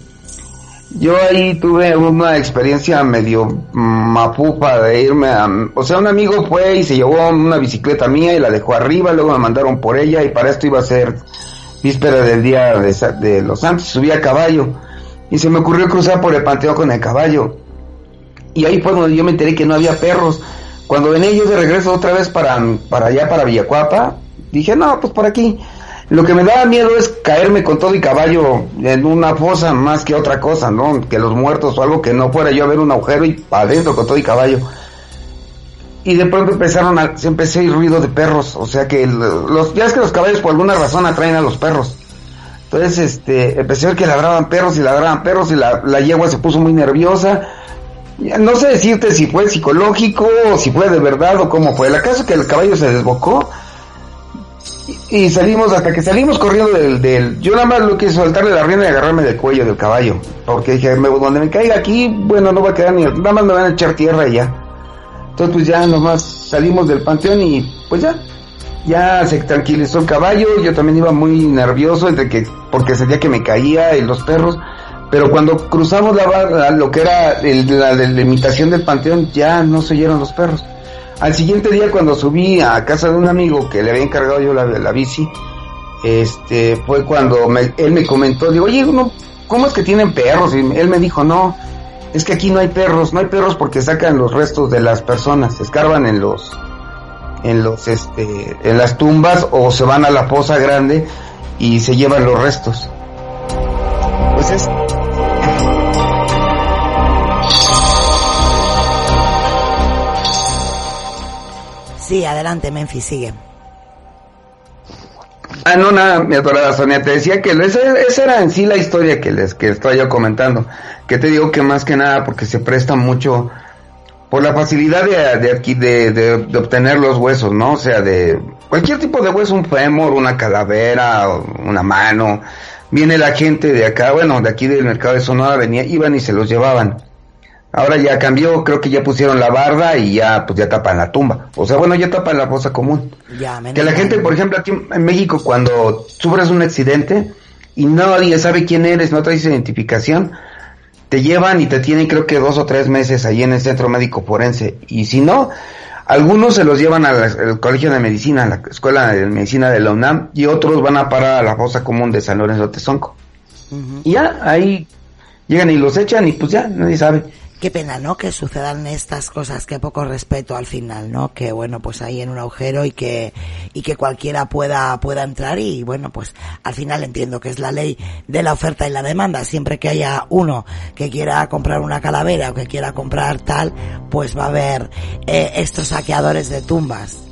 Speaker 23: Yo ahí tuve una experiencia medio mapupa de irme a... O sea, un amigo fue y se llevó una bicicleta mía y la dejó arriba, luego me mandaron por ella y para esto iba a ser víspera del día de, los santos, subí a caballo y se me ocurrió cruzar por el panteón con el caballo. Y ahí fue donde yo me enteré que no había perros. Cuando venía yo de regreso otra vez para, para allá, para Villacuapa, dije, no, pues por aquí. Lo que me daba miedo es caerme con todo y caballo en una fosa más que otra cosa, ¿no? Que los muertos o algo que no fuera yo a ver un agujero y adentro con todo y caballo. Y de pronto empezaron a, se empecé a ir ruido de perros, o sea que los, ya es que los caballos por alguna razón atraen a los perros. Entonces, este, empecé a ver que ladraban perros y ladraban perros y la, yegua se puso muy nerviosa. No sé decirte si fue psicológico o si fue de verdad o cómo fue. El caso es que el caballo se desbocó y, salimos hasta que salimos corriendo del, del... Yo nada más lo quise soltarle la rienda y agarrarme del cuello del caballo. Porque dije, me- donde me caiga aquí, bueno, no va a quedar ni... Nada más me van a echar tierra y ya. Entonces pues ya nomás salimos del panteón y pues ya. Ya se tranquilizó el caballo, yo también iba muy nervioso entre que, porque sentía que me caía y los perros. Pero cuando cruzamos la lo que era el- la delimitación del panteón, ya no se oyeron los perros. Al siguiente día cuando subí a casa de un amigo que le había encargado yo la, bici, este, fue cuando me- él me comentó, digo, oye, no, ¿cómo es que tienen perros? Y él me dijo, no, es que aquí no hay perros, no hay perros porque sacan los restos de las personas, escarban en los, en los, este, en las tumbas o se van a la fosa grande y se llevan los restos. Pues es,
Speaker 1: Sí, adelante, Memphis, sigue.
Speaker 23: Ah, no, nada, mi adorada Sonia, te decía que esa, esa era en sí la historia que les que estaba yo comentando. Que te digo que más que nada porque se presta mucho por la facilidad de, de aquí de, de, de obtener los huesos, ¿no? O sea, de cualquier tipo de hueso, un fémur, una calavera, una mano. Viene la gente de acá, bueno, de aquí del mercado de Sonora venía, iban y se los llevaban. Ahora ya cambió, creo que ya pusieron la barda y ya pues ya tapan la tumba. O sea, bueno, ya tapan la fosa común.
Speaker 1: Ya,
Speaker 23: Que la gente, por ejemplo, aquí en México, cuando sufres un accidente y nadie sabe quién eres, no traes identificación, te llevan y te tienen creo que dos o tres meses ahí en el centro médico forense. Y si no, algunos se los llevan al, al colegio de medicina, a la escuela de medicina de la UNAM, y otros van a parar a la fosa común de San Lorenzo Tezonco. Y ya, ahí llegan y los echan y pues ya, nadie sabe.
Speaker 1: Qué pena, ¿no? Que sucedan estas cosas, que poco respeto al final, ¿no? Que bueno, pues ahí en un agujero y que, y que cualquiera pueda, pueda entrar y bueno, pues al final entiendo que es la ley de la oferta y la demanda. Siempre que haya uno que quiera comprar una calavera o que quiera comprar tal, pues va a haber eh, estos saqueadores de tumbas.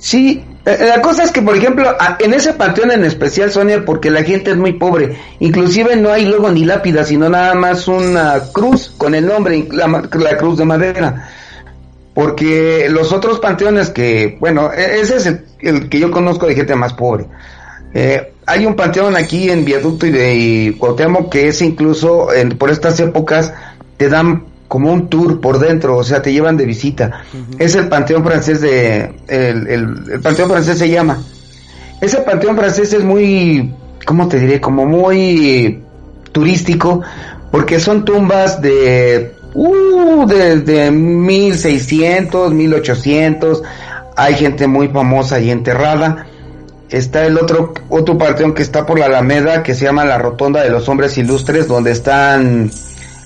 Speaker 23: Sí, eh, la cosa es que, por ejemplo, en ese panteón en especial, Sonia, porque la gente es muy pobre, inclusive no hay luego ni lápida, sino nada más una cruz con el nombre, la, la cruz de madera. Porque los otros panteones que, bueno, e- ese es el, que yo conozco de gente más pobre. Eh, hay un panteón aquí en Viaducto y de y que es incluso en- por estas épocas te dan como un tour por dentro, o sea, te llevan de visita. Es el panteón francés de el, el- el panteón francés se llama. Ese panteón francés es muy, ¿cómo te diré? Como muy turístico porque son tumbas de uh, desde 1600, 1800. Hay gente muy famosa ahí enterrada. Está el otro otro panteón que está por la Alameda que se llama la Rotonda de los Hombres Ilustres, donde están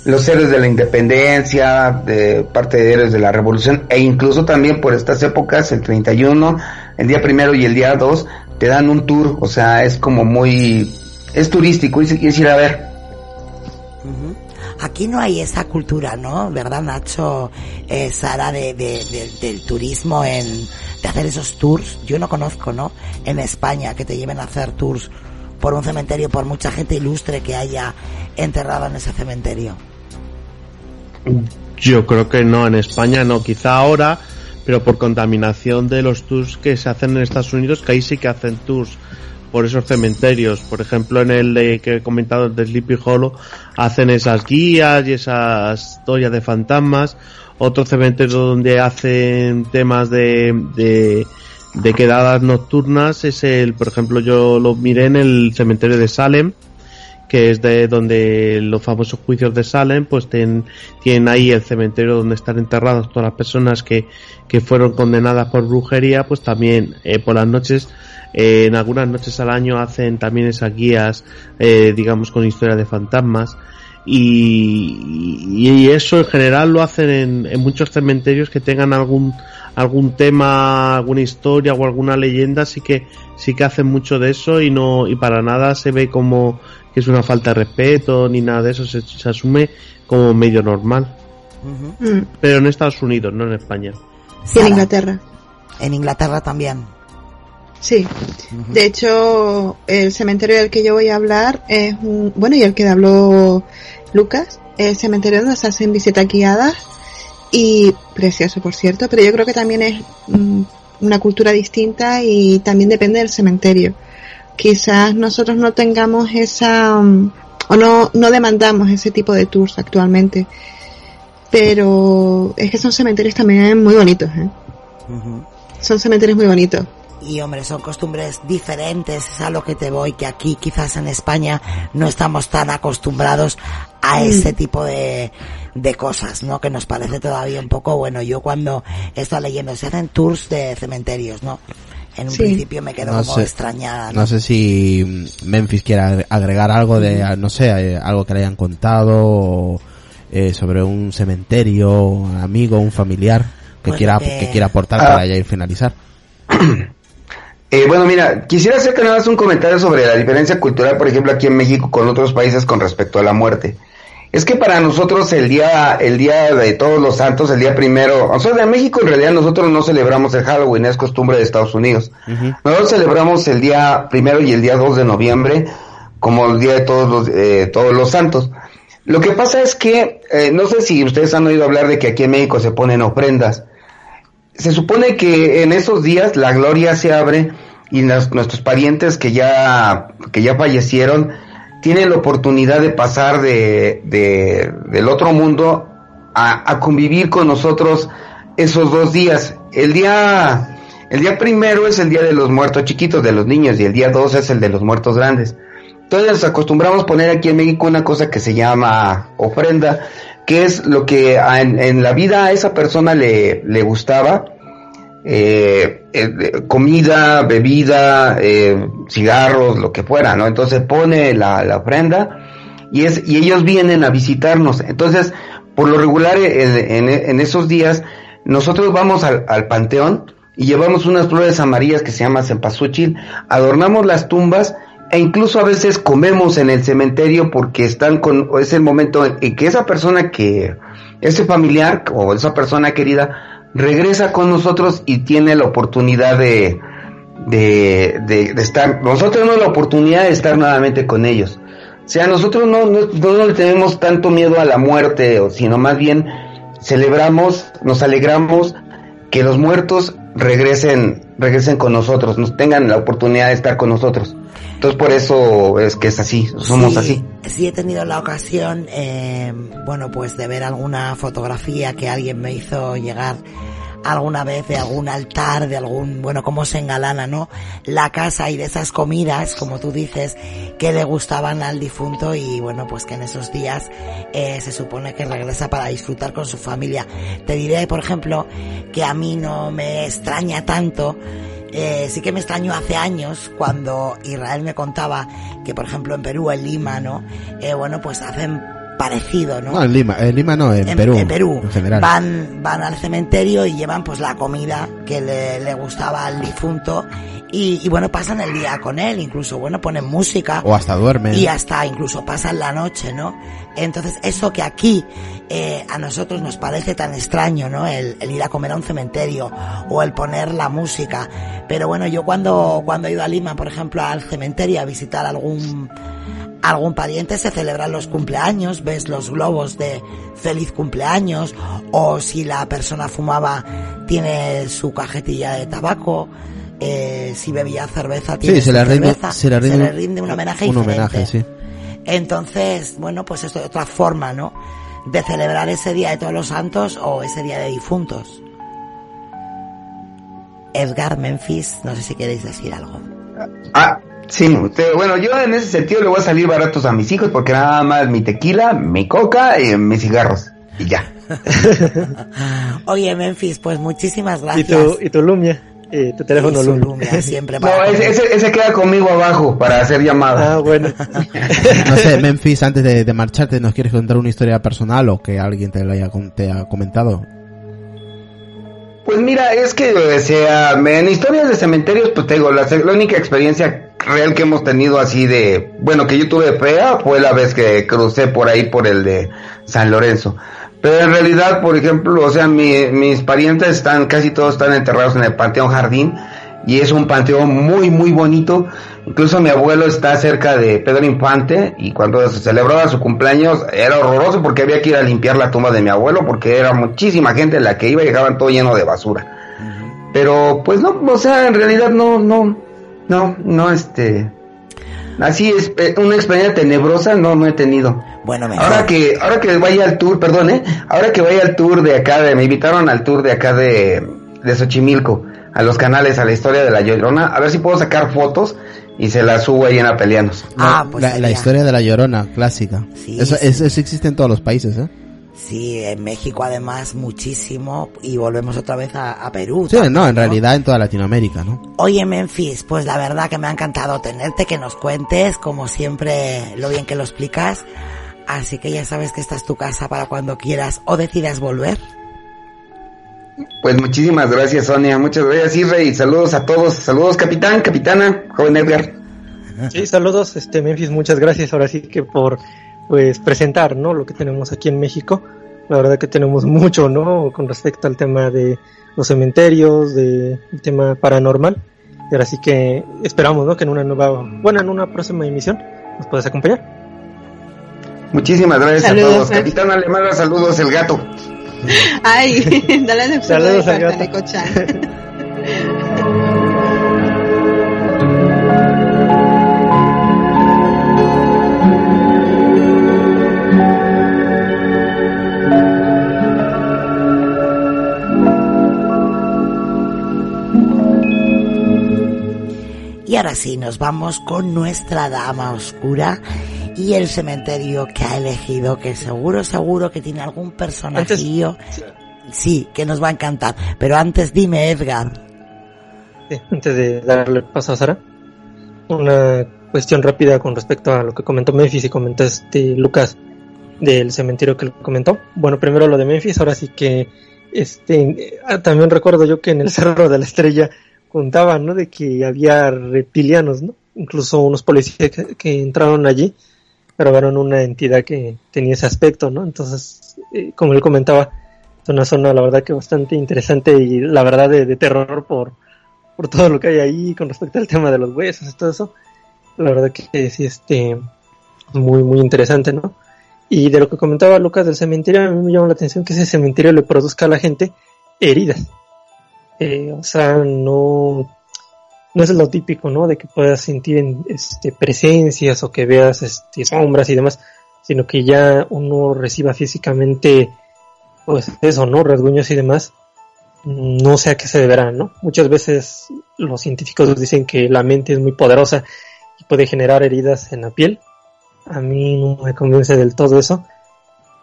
Speaker 23: los héroes de la independencia, de parte de héroes de la revolución, e incluso también por estas épocas, el 31, el día primero y el día 2, te dan un tour, o sea, es como muy, es turístico, y si quieres ir a ver.
Speaker 1: Aquí no hay esa cultura, ¿no? ¿Verdad, Nacho? Eh, Sara, de- de- del turismo en, de hacer esos tours. Yo no conozco, ¿no? En España, que te lleven a hacer tours por un cementerio, por mucha gente ilustre que haya enterrado en ese cementerio.
Speaker 3: Yo creo que no, en España no, quizá ahora, pero por contaminación de los tours que se hacen en Estados Unidos, que ahí sí que hacen tours por esos cementerios. Por ejemplo, en el de, que he comentado, el de Sleepy Hollow, hacen esas guías y esas historias de fantasmas. Otro cementerio donde hacen temas de, de quedadas nocturnas es el, por ejemplo, yo lo miré en el cementerio de Salem, que es de donde los famosos juicios de Salem, pues tienen, ahí el cementerio donde están enterradas todas las personas que, que fueron condenadas por brujería, pues también eh, por las noches, eh, en algunas noches al año hacen también esas guías, eh, digamos, con historias de fantasmas. Y, y eso en general lo hacen en, en muchos cementerios que tengan algún algún tema, alguna historia o alguna leyenda, sí que sí que hacen mucho de eso y no y para nada se ve como que es una falta de respeto ni nada de eso, se, se asume como medio normal. Pero en Estados Unidos, no en España.
Speaker 5: Y en Inglaterra.
Speaker 1: En Inglaterra también.
Speaker 5: Sí. De hecho, el cementerio del que yo voy a hablar es un, bueno, y el que habló Lucas, el cementerio donde se hacen visitas guiadas y precioso, por cierto, pero yo creo que también es mm, una cultura distinta y también depende del cementerio. Quizás nosotros no tengamos esa, mm, o no, no demandamos ese tipo de tours actualmente, pero es que son cementerios también muy bonitos, ¿eh? Son cementerios muy bonitos.
Speaker 1: Y hombre, son costumbres diferentes, es a lo que te voy, que aquí quizás en España no estamos tan acostumbrados a
Speaker 5: Mm.
Speaker 1: ese tipo de, de cosas, ¿no? Que nos parece todavía un poco, bueno, yo cuando he estado leyendo, se hacen tours de cementerios, ¿no? En un
Speaker 6: Sí.
Speaker 1: principio me quedo
Speaker 6: No
Speaker 1: como
Speaker 6: sé.
Speaker 1: extrañada, ¿no?
Speaker 6: No sé si mm, Memphis quiere agre- agregar algo de, no sé, eh, algo que le hayan contado o, eh, sobre un cementerio, un amigo, un familiar que
Speaker 23: Pues
Speaker 6: quiera
Speaker 23: que-
Speaker 6: que quiera aportar
Speaker 23: Ah.
Speaker 6: para ya ir finalizar. (clears throat)
Speaker 23: Eh, bueno, mira, quisiera hacerte nada más un comentario sobre la diferencia cultural, por ejemplo, aquí en México con otros países con respecto a la muerte. Es que para nosotros el día, el día de todos los santos, el día primero, o sea, de México en realidad nosotros no celebramos el Halloween, es costumbre de Estados Unidos. Nosotros celebramos el día primero y el día 2 de noviembre como el día de todos los, eh, todos los santos. Lo que pasa es que, eh, no sé si ustedes han oído hablar de que aquí en México se ponen ofrendas. Se supone que en esos días la gloria se abre y nuestros parientes que ya, que ya fallecieron tienen la oportunidad de pasar de, de- del otro mundo a, a convivir con nosotros esos dos días. El día, el día primero es el día de los muertos chiquitos, de los niños, y el día dos es el de los muertos grandes. Entonces nos acostumbramos poner aquí en México una cosa que se llama ofrenda, que es lo que a- en, en la vida a esa persona le, le gustaba, eh, eh, comida, bebida, eh, cigarros, lo que fuera, ¿no? Entonces pone la, la ofrenda y es y ellos vienen a visitarnos. Entonces, por lo regular en, en- en esos días nosotros vamos al, al panteón y llevamos unas flores amarillas que se llaman cempasúchil, adornamos las tumbas e incluso a veces comemos en el cementerio porque están con es el momento en que esa persona que ese familiar o esa persona querida regresa con nosotros y tiene la oportunidad de, de, de, estar, nosotros tenemos la oportunidad de estar nuevamente con ellos. O sea, nosotros no, no, no le tenemos tanto miedo a la muerte, sino más bien celebramos, nos alegramos que los muertos regresen, regresen con nosotros, nos tengan la oportunidad de estar con nosotros. Entonces por eso es que es así, somos
Speaker 1: Sí,
Speaker 23: así.
Speaker 1: Sí he tenido la ocasión, eh, bueno, pues de ver alguna fotografía que alguien me hizo llegar alguna vez de algún altar, de algún, bueno, cómo se engalana, ¿no? La casa y de esas comidas, como tú dices, que le gustaban al difunto y bueno, pues que en esos días eh, se supone que regresa para disfrutar con su familia. Te diré, por ejemplo, que a mí no me extraña tanto eh, sí que me extrañó hace años cuando Israel me contaba que, por ejemplo, en Perú, en Lima, ¿no? Eh, bueno, pues hacen parecido, ¿no?
Speaker 6: No, en Lima, en Lima no, en,
Speaker 1: En-
Speaker 6: Perú.
Speaker 1: en Perú.
Speaker 6: En general.
Speaker 1: Van, van al cementerio y llevan pues la comida que le, le gustaba al difunto y, y bueno, pasan el día con él, incluso bueno, ponen música.
Speaker 6: O hasta duermen.
Speaker 1: Y hasta incluso pasan la noche, ¿no? Entonces, eso que aquí eh, a nosotros nos parece tan extraño, ¿no? El, el ir a comer a un cementerio o el poner la música. Pero bueno, yo cuando, cuando he ido a Lima, por ejemplo, al cementerio a visitar algún, algún pariente, se celebran los cumpleaños, ves los globos de feliz cumpleaños, o si la persona fumaba, tiene su cajetilla de tabaco, eh, si bebía cerveza, tiene
Speaker 6: Sí, se
Speaker 1: su
Speaker 6: le rinde,
Speaker 1: cerveza,
Speaker 6: se le rinde,
Speaker 1: un homenaje
Speaker 6: un
Speaker 1: diferente.
Speaker 6: homenaje, sí.
Speaker 1: Entonces, bueno, pues esto es otra forma, ¿no? De celebrar ese día de todos los santos o ese día de difuntos. Edgar Memphis, no sé si queréis decir algo.
Speaker 23: Ah, Sí, usted- bueno, yo en ese sentido le voy a salir baratos a mis hijos porque nada más mi tequila, mi coca y mis cigarros. Y ya. (laughs)
Speaker 1: Oye, Memphis, pues muchísimas
Speaker 4: Y
Speaker 1: gracias.
Speaker 4: tu, y tu Lumia, eh, tu teléfono Lumia.
Speaker 1: Lumia, siempre
Speaker 23: No,
Speaker 1: para
Speaker 23: ese, ese, ese queda conmigo abajo para hacer llamada.
Speaker 4: Ah, bueno. (laughs)
Speaker 6: No sé, Memphis, antes de, de marcharte, ¿nos quieres contar una historia personal o que alguien te lo haya te ha comentado?
Speaker 23: Pues mira, es que, o sea, en historias de cementerios, pues te digo, la, la única experiencia real que hemos tenido así de, bueno, que yo tuve fea fue la vez que crucé por ahí por el de San Lorenzo. Pero en realidad, por ejemplo, o sea, mi- mis parientes están, casi todos están enterrados en el Panteón Jardín y es un panteón muy, muy bonito. Incluso mi abuelo está cerca de Pedro Infante y cuando se celebraba su cumpleaños era horroroso porque había que ir a limpiar la tumba de mi abuelo porque era muchísima gente la que iba y dejaban todo lleno de basura. Pero pues no, o sea, en realidad no, no, no, no, este, así es, eh, una experiencia tenebrosa no, no he tenido.
Speaker 1: Bueno, mejor.
Speaker 23: Ahora que, ahora que vaya al tour, perdón, eh, ahora que vaya al tour de acá, de, me invitaron al tour de acá de, de Xochimilco, a los canales, a la historia de la Llorona, a ver si puedo sacar fotos y se las subo ahí en Apelianos.
Speaker 1: Ah, pues
Speaker 6: la, la historia de la llorona, clásica.
Speaker 1: Sí,
Speaker 6: eso,
Speaker 1: sí.
Speaker 6: eso- eso existe en todos los países, ¿eh?
Speaker 1: Sí, en México además muchísimo y volvemos otra vez a, a Perú.
Speaker 6: Sí,
Speaker 1: también,
Speaker 6: no, en realidad en toda Latinoamérica, ¿no?
Speaker 1: Oye, Memphis, pues la verdad que me ha encantado tenerte, que nos cuentes, como siempre, lo bien que lo explicas. Así que ya sabes que esta es tu casa para cuando quieras o decidas volver.
Speaker 23: Pues muchísimas gracias, Sonia, muchas gracias, y saludos a todos, saludos, capitán, capitana, joven Edgar.
Speaker 4: Sí, saludos, este Memphis, muchas gracias ahora sí que por pues presentar, ¿no? Lo que tenemos aquí en México. La verdad que tenemos mucho, ¿no? Con respecto al tema de los cementerios, de el tema paranormal. Y ahora sí que esperamos, ¿no? Que en una nueva, bueno, en una próxima emisión nos puedas acompañar.
Speaker 23: Muchísimas gracias
Speaker 5: Saludos,
Speaker 23: a todos. Le manda saludos el gato. (laughs)
Speaker 5: Ay, (laughs) dale de
Speaker 4: Saludos.
Speaker 5: Neko-chan.
Speaker 1: Y ahora sí, nos vamos con nuestra dama oscura y el cementerio que ha elegido, que seguro, seguro que tiene algún personajillo. Sí, que nos va a encantar. Pero antes dime, Edgar.
Speaker 4: Antes de darle paso a Sara, una cuestión rápida con respecto a lo que comentó Memphis y comentó este Lucas del cementerio que comentó. Bueno, primero lo de Memphis, ahora sí que este ah, también recuerdo yo que en el (laughs) Cerro de la Estrella contaban, ¿no? De que había reptilianos, ¿no? Incluso unos policías que, que entraron allí grabaron una entidad que tenía ese aspecto, ¿no? Entonces, eh, como él comentaba, es una zona la verdad que bastante interesante y la verdad de, terror por, por todo lo que hay ahí con respecto al tema de los huesos y todo eso. La verdad que sí, este, muy, muy interesante, ¿no? Y de lo que comentaba Lucas del cementerio, a mí me llama la atención que ese cementerio le produzca a la gente heridas. Eh, o sea, no, no es lo típico, ¿no? De que puedas sentir en, este, presencias o que veas este, sombras y demás, sino que ya uno reciba físicamente, pues eso, ¿no? Rasguños y demás. No sé a qué se deberá, ¿no? Muchas veces los científicos dicen que la mente es muy poderosa y puede generar heridas en la piel. A mí no me convence del todo eso.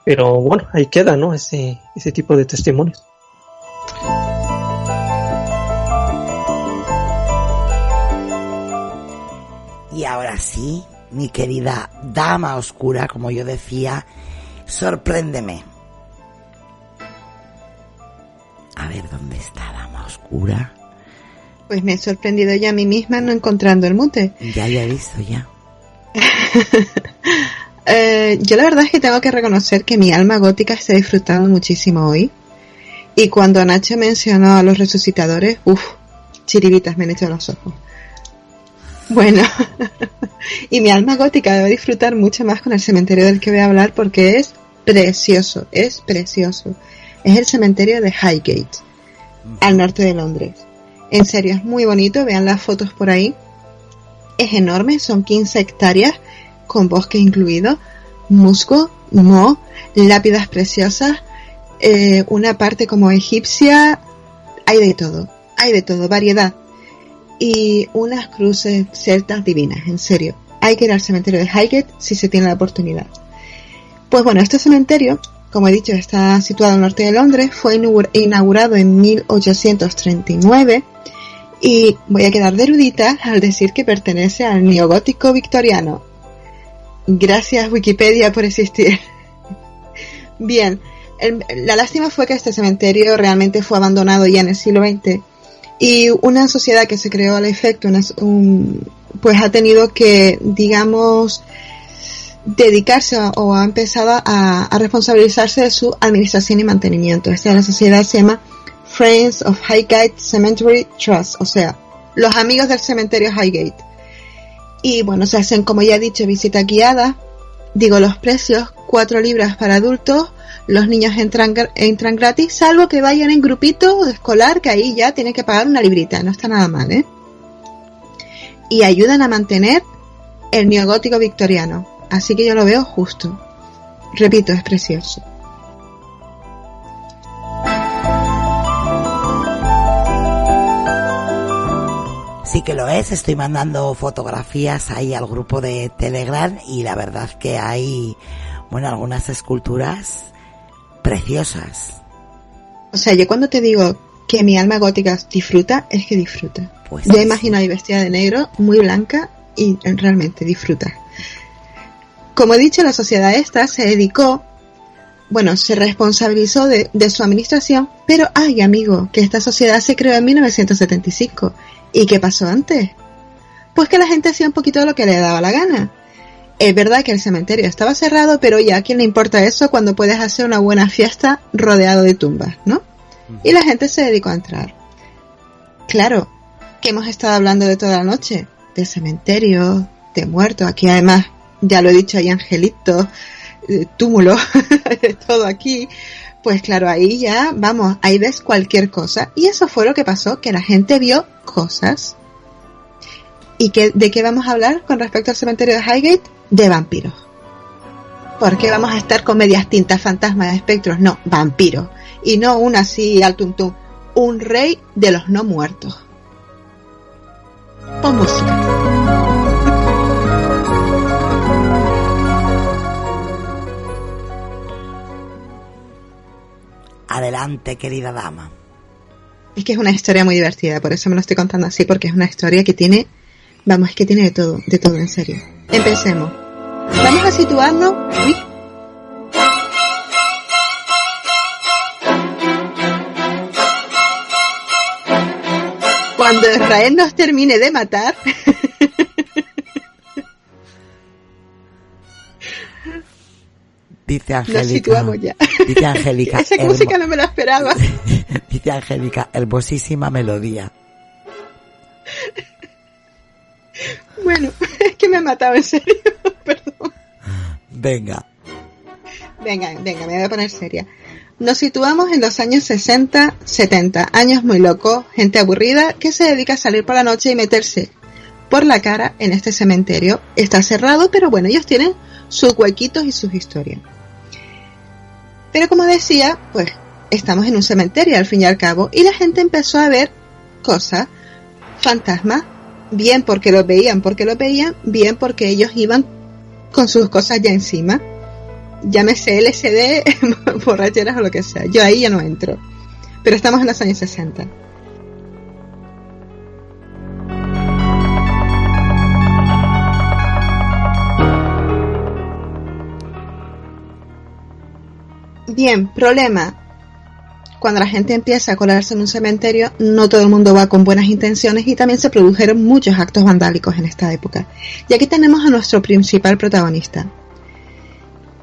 Speaker 4: Pero bueno, ahí queda, ¿no? Ese tipo de testimonios.
Speaker 1: Y ahora sí, mi querida dama oscura, como yo decía, sorpréndeme. A ver, ¿dónde está dama oscura?
Speaker 5: Pues me he sorprendido ya a mí misma no encontrando el mute.
Speaker 1: Ya, ya he visto, ya. (laughs)
Speaker 5: Eh, yo la verdad es que tengo que reconocer que mi alma gótica está disfrutando muchísimo hoy. Y cuando Nacho mencionó a los resucitadores, uff, chiribitas me han hecho los ojos. Bueno, (laughs) y mi alma gótica debe disfrutar mucho más con el cementerio del que voy a hablar porque es precioso, es precioso. Es el cementerio de Highgate, al norte de Londres. En serio, es muy bonito, vean las fotos por ahí. Es enorme, son 15 hectáreas con bosque incluido, musgo, mo, lápidas preciosas, eh, una parte como egipcia, hay de todo, hay de todo, variedad. Y unas cruces celtas divinas, en serio. Hay que ir al cementerio de Highgate si se tiene la oportunidad. Pues bueno, este cementerio, como he dicho, está situado al norte de Londres, fue inaugurado en 1839 y voy a quedar de erudita al decir que pertenece al neogótico victoriano. Gracias Wikipedia por existir. (laughs) Bien, la lástima fue que este cementerio realmente fue abandonado ya en el siglo XX y una sociedad que se creó al efecto, pues ha tenido que, digamos, dedicarse o ha empezado a, responsabilizarse de su administración y mantenimiento. Esta la sociedad se llama Friends of Highgate Cemetery Trust, o sea, los amigos del cementerio Highgate. Y bueno, se hacen, como ya he dicho, visita guiada. Digo los precios, 4 libras para adultos, los niños entran, entran gratis, salvo que vayan en grupito escolar, que ahí ya tienen que pagar una librita, no está nada mal, ¿eh? Y ayudan a mantener el neogótico victoriano. Así que yo lo veo justo. Repito, es precioso.
Speaker 1: Sí que lo es, estoy mandando fotografías ahí al grupo de Telegram y la verdad que hay, bueno, algunas esculturas preciosas.
Speaker 5: O sea, yo cuando te digo que mi alma gótica disfruta, es que disfruta. Pues ya imagino ahí vestida de negro, muy blanca y realmente disfruta. Como he dicho, la sociedad esta se dedicó, bueno, se responsabilizó de, de su administración, pero ay amigo, que esta sociedad se creó en 1975 ¿Y qué pasó antes? Pues que la gente hacía un poquito lo que le daba la gana. Es verdad que el cementerio estaba cerrado, pero ya a quién le importa eso cuando puedes hacer una buena fiesta rodeado de tumbas, ¿no? Y la gente se dedicó a entrar. Claro, que hemos estado hablando de toda la noche, de cementerio, de muertos, aquí además, ya lo he dicho, hay angelitos, eh, túmulos, (laughs) de todo aquí. Pues claro, ahí ya, vamos, ahí ves cualquier cosa. Y eso fue lo que pasó, que la gente vio cosas. ¿Y que, de qué vamos a hablar con respecto al cementerio de Highgate? De vampiros. ¿Por qué vamos a estar con medias tintas, fantasmas, espectros? No, vampiros. Y no un así al tuntum. Un rey de los no muertos. Pon música.
Speaker 1: Adelante, querida dama.
Speaker 5: Es que es una historia muy divertida, por eso me lo estoy contando así, porque es una historia que tiene, vamos, es que tiene de todo, de todo, en serio. Empecemos. Vamos a situarnos. Uy. Cuando Israel nos termine de matar, (laughs)
Speaker 1: Dice Angélica.
Speaker 5: Nos situamos ya.
Speaker 1: Dice Angélica. (laughs)
Speaker 5: Esa música no me la esperaba. (laughs)
Speaker 1: dice Angélica, hermosísima melodía.
Speaker 5: Bueno, (laughs) es que me he matado en serio. (laughs) Perdón.
Speaker 1: Venga.
Speaker 5: Venga, venga, me voy a poner seria. Nos situamos en los años 60, 70, años muy locos, gente aburrida que se dedica a salir por la noche y meterse por la cara en este cementerio. Está cerrado, pero bueno, ellos tienen sus huequitos y sus historias. Pero como decía, pues estamos en un cementerio al fin y al cabo y la gente empezó a ver cosas, fantasmas, bien porque lo veían, porque lo veían, bien porque ellos iban con sus cosas ya encima. Llámese LSD, (laughs) borracheras o lo que sea. Yo ahí ya no entro. Pero estamos en los años 60. Bien, problema. Cuando la gente empieza a colarse en un cementerio, no todo el mundo va con buenas intenciones y también se produjeron muchos actos vandálicos en esta época. Y aquí tenemos a nuestro principal protagonista.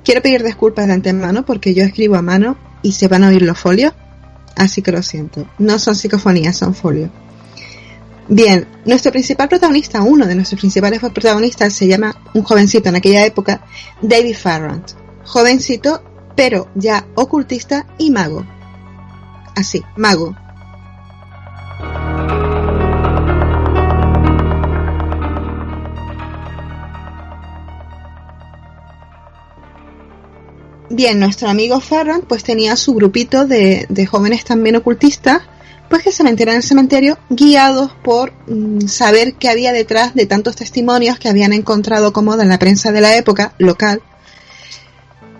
Speaker 5: Quiero pedir disculpas de antemano porque yo escribo a mano y se van a oír los folios, así que lo siento. No son psicofonías, son folios. Bien, nuestro principal protagonista, uno de nuestros principales protagonistas, se llama un jovencito en aquella época, David Farrant. Jovencito pero ya ocultista y mago. Así, mago. Bien, nuestro amigo Farran pues tenía su grupito de, de jóvenes también ocultistas, pues que se metieron en el cementerio guiados por mm, saber qué había detrás de tantos testimonios que habían encontrado cómoda en la prensa de la época local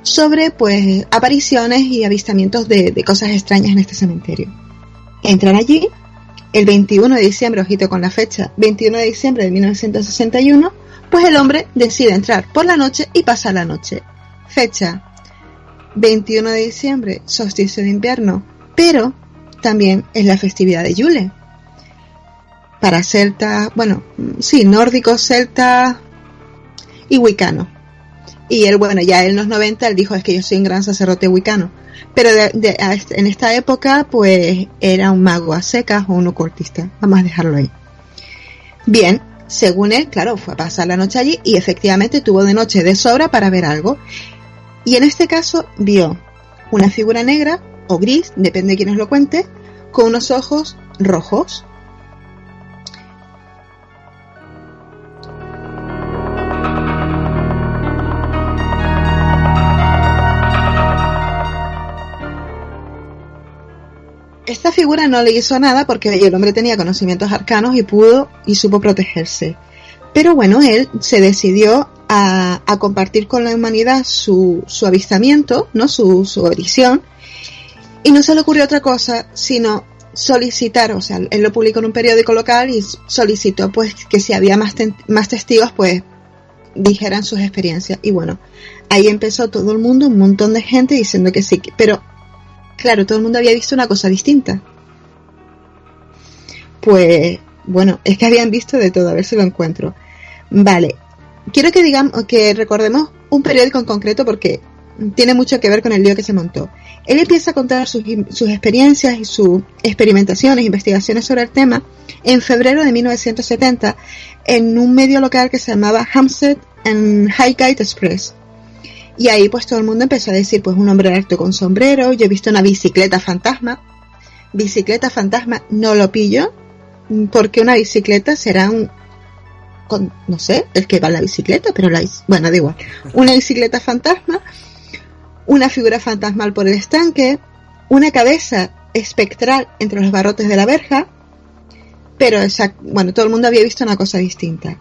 Speaker 5: sobre pues apariciones y avistamientos de, de cosas extrañas en este cementerio. Entran allí el 21 de diciembre, ojito con la fecha, 21 de diciembre de 1961, pues el hombre decide entrar por la noche y pasar la noche. Fecha 21 de diciembre, solsticio de invierno, pero también es la festividad de Yule. Para celta, bueno, sí, nórdico, celta y wicano. Y él, bueno, ya en los 90 él dijo, es que yo soy un gran sacerdote wicano. Pero este, en esta época, pues era un mago a secas o un ocultista. Vamos a dejarlo ahí. Bien, según él, claro, fue a pasar la noche allí y efectivamente tuvo de noche de sobra para ver algo. Y en este caso vio una figura negra o gris, depende de quién os lo cuente, con unos ojos rojos. Esta figura no le hizo nada porque el hombre tenía conocimientos arcanos y pudo y supo protegerse. Pero bueno, él se decidió a, a compartir con la humanidad su, su avistamiento, ¿no? su, su y no se le ocurrió otra cosa sino solicitar, o sea, él lo publicó en un periódico local y solicitó pues que si había más, más testigos pues dijeran sus experiencias. Y bueno, ahí empezó todo el mundo, un montón de gente diciendo que sí, pero claro, todo el mundo había visto una cosa distinta. Pues bueno, es que habían visto de todo, a ver si lo encuentro. Vale, quiero que digamos, que recordemos un periódico en concreto porque tiene mucho que ver con el lío que se montó. Él empieza a contar sus, experiencias y sus experimentaciones, investigaciones sobre el tema en febrero de 1970 en un medio local que se llamaba Hampstead and Highgate Express. Y ahí pues todo el mundo empezó a decir, pues un hombre alto con sombrero, yo he visto una bicicleta fantasma. Bicicleta fantasma no lo pillo, porque una bicicleta será un, con, no sé, el que va en la bicicleta, pero la, bueno, da igual. Una bicicleta fantasma, una figura fantasmal por el estanque, una cabeza espectral entre los barrotes de la verja, pero bueno, todo el mundo había visto una cosa distinta.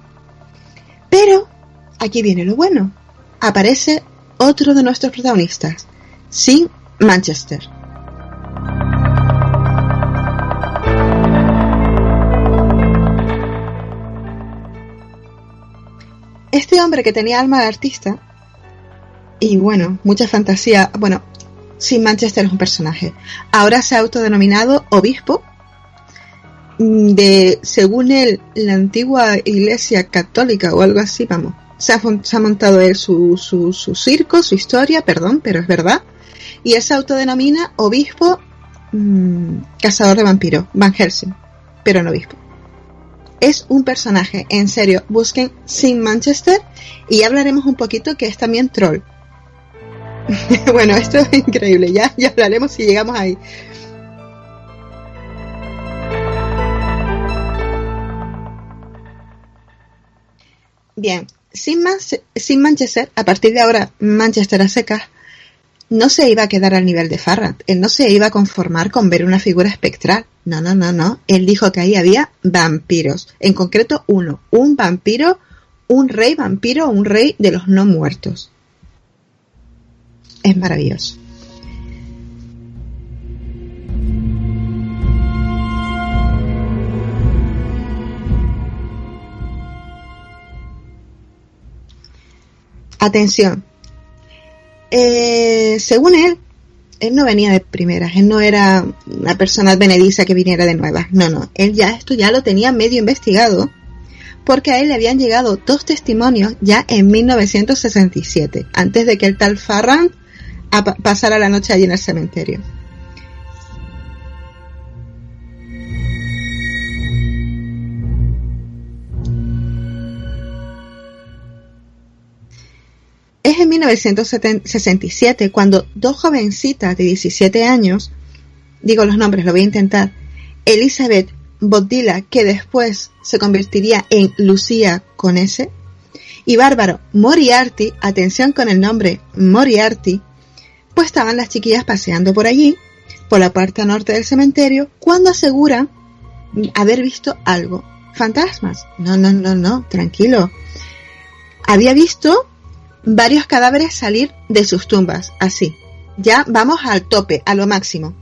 Speaker 5: Pero, aquí viene lo bueno. Aparece otro de nuestros protagonistas, Sin Manchester. Este hombre que tenía alma de artista y bueno, mucha fantasía, bueno, Sin Manchester es un personaje. Ahora se ha autodenominado obispo de, según él, la antigua iglesia católica o algo así, vamos. Se ha, montado él su, circo, su historia, perdón, pero es verdad. Y él se autodenomina obispo mmm, cazador de vampiros, Van Helsing, pero no obispo. Es un personaje, en serio, busquen Sin Manchester y hablaremos un poquito que es también troll. (laughs) bueno, esto es increíble, ya hablaremos si llegamos ahí. Bien, sin, Man sin Manchester, a partir de ahora Manchester a secas, no se iba a quedar al nivel de Farrand. Él no se iba a conformar con ver una figura espectral. No, no, no, no. Él dijo que ahí había vampiros. En concreto uno. Un vampiro, un rey vampiro, un rey de los no muertos. Es maravilloso. Atención. Eh, según él, él no venía de primeras, él no era una persona advenediza que viniera de nuevas, no, no, él ya esto ya lo tenía medio investigado porque a él le habían llegado dos testimonios ya en 1967, antes de que el tal Farran pasara la noche allí en el cementerio. Es en 1967 cuando dos jovencitas de 17 años, digo los nombres, lo voy a intentar, Elizabeth Bodila, que después se convertiría en Lucía con S, y Bárbaro Moriarty, atención con el nombre Moriarty, pues estaban las chiquillas paseando por allí, por la puerta norte del cementerio cuando asegura haber visto algo. Fantasmas. No, no, no, no, tranquilo. Había visto varios cadáveres salir de sus tumbas, así. Ya vamos al tope, a lo máximo.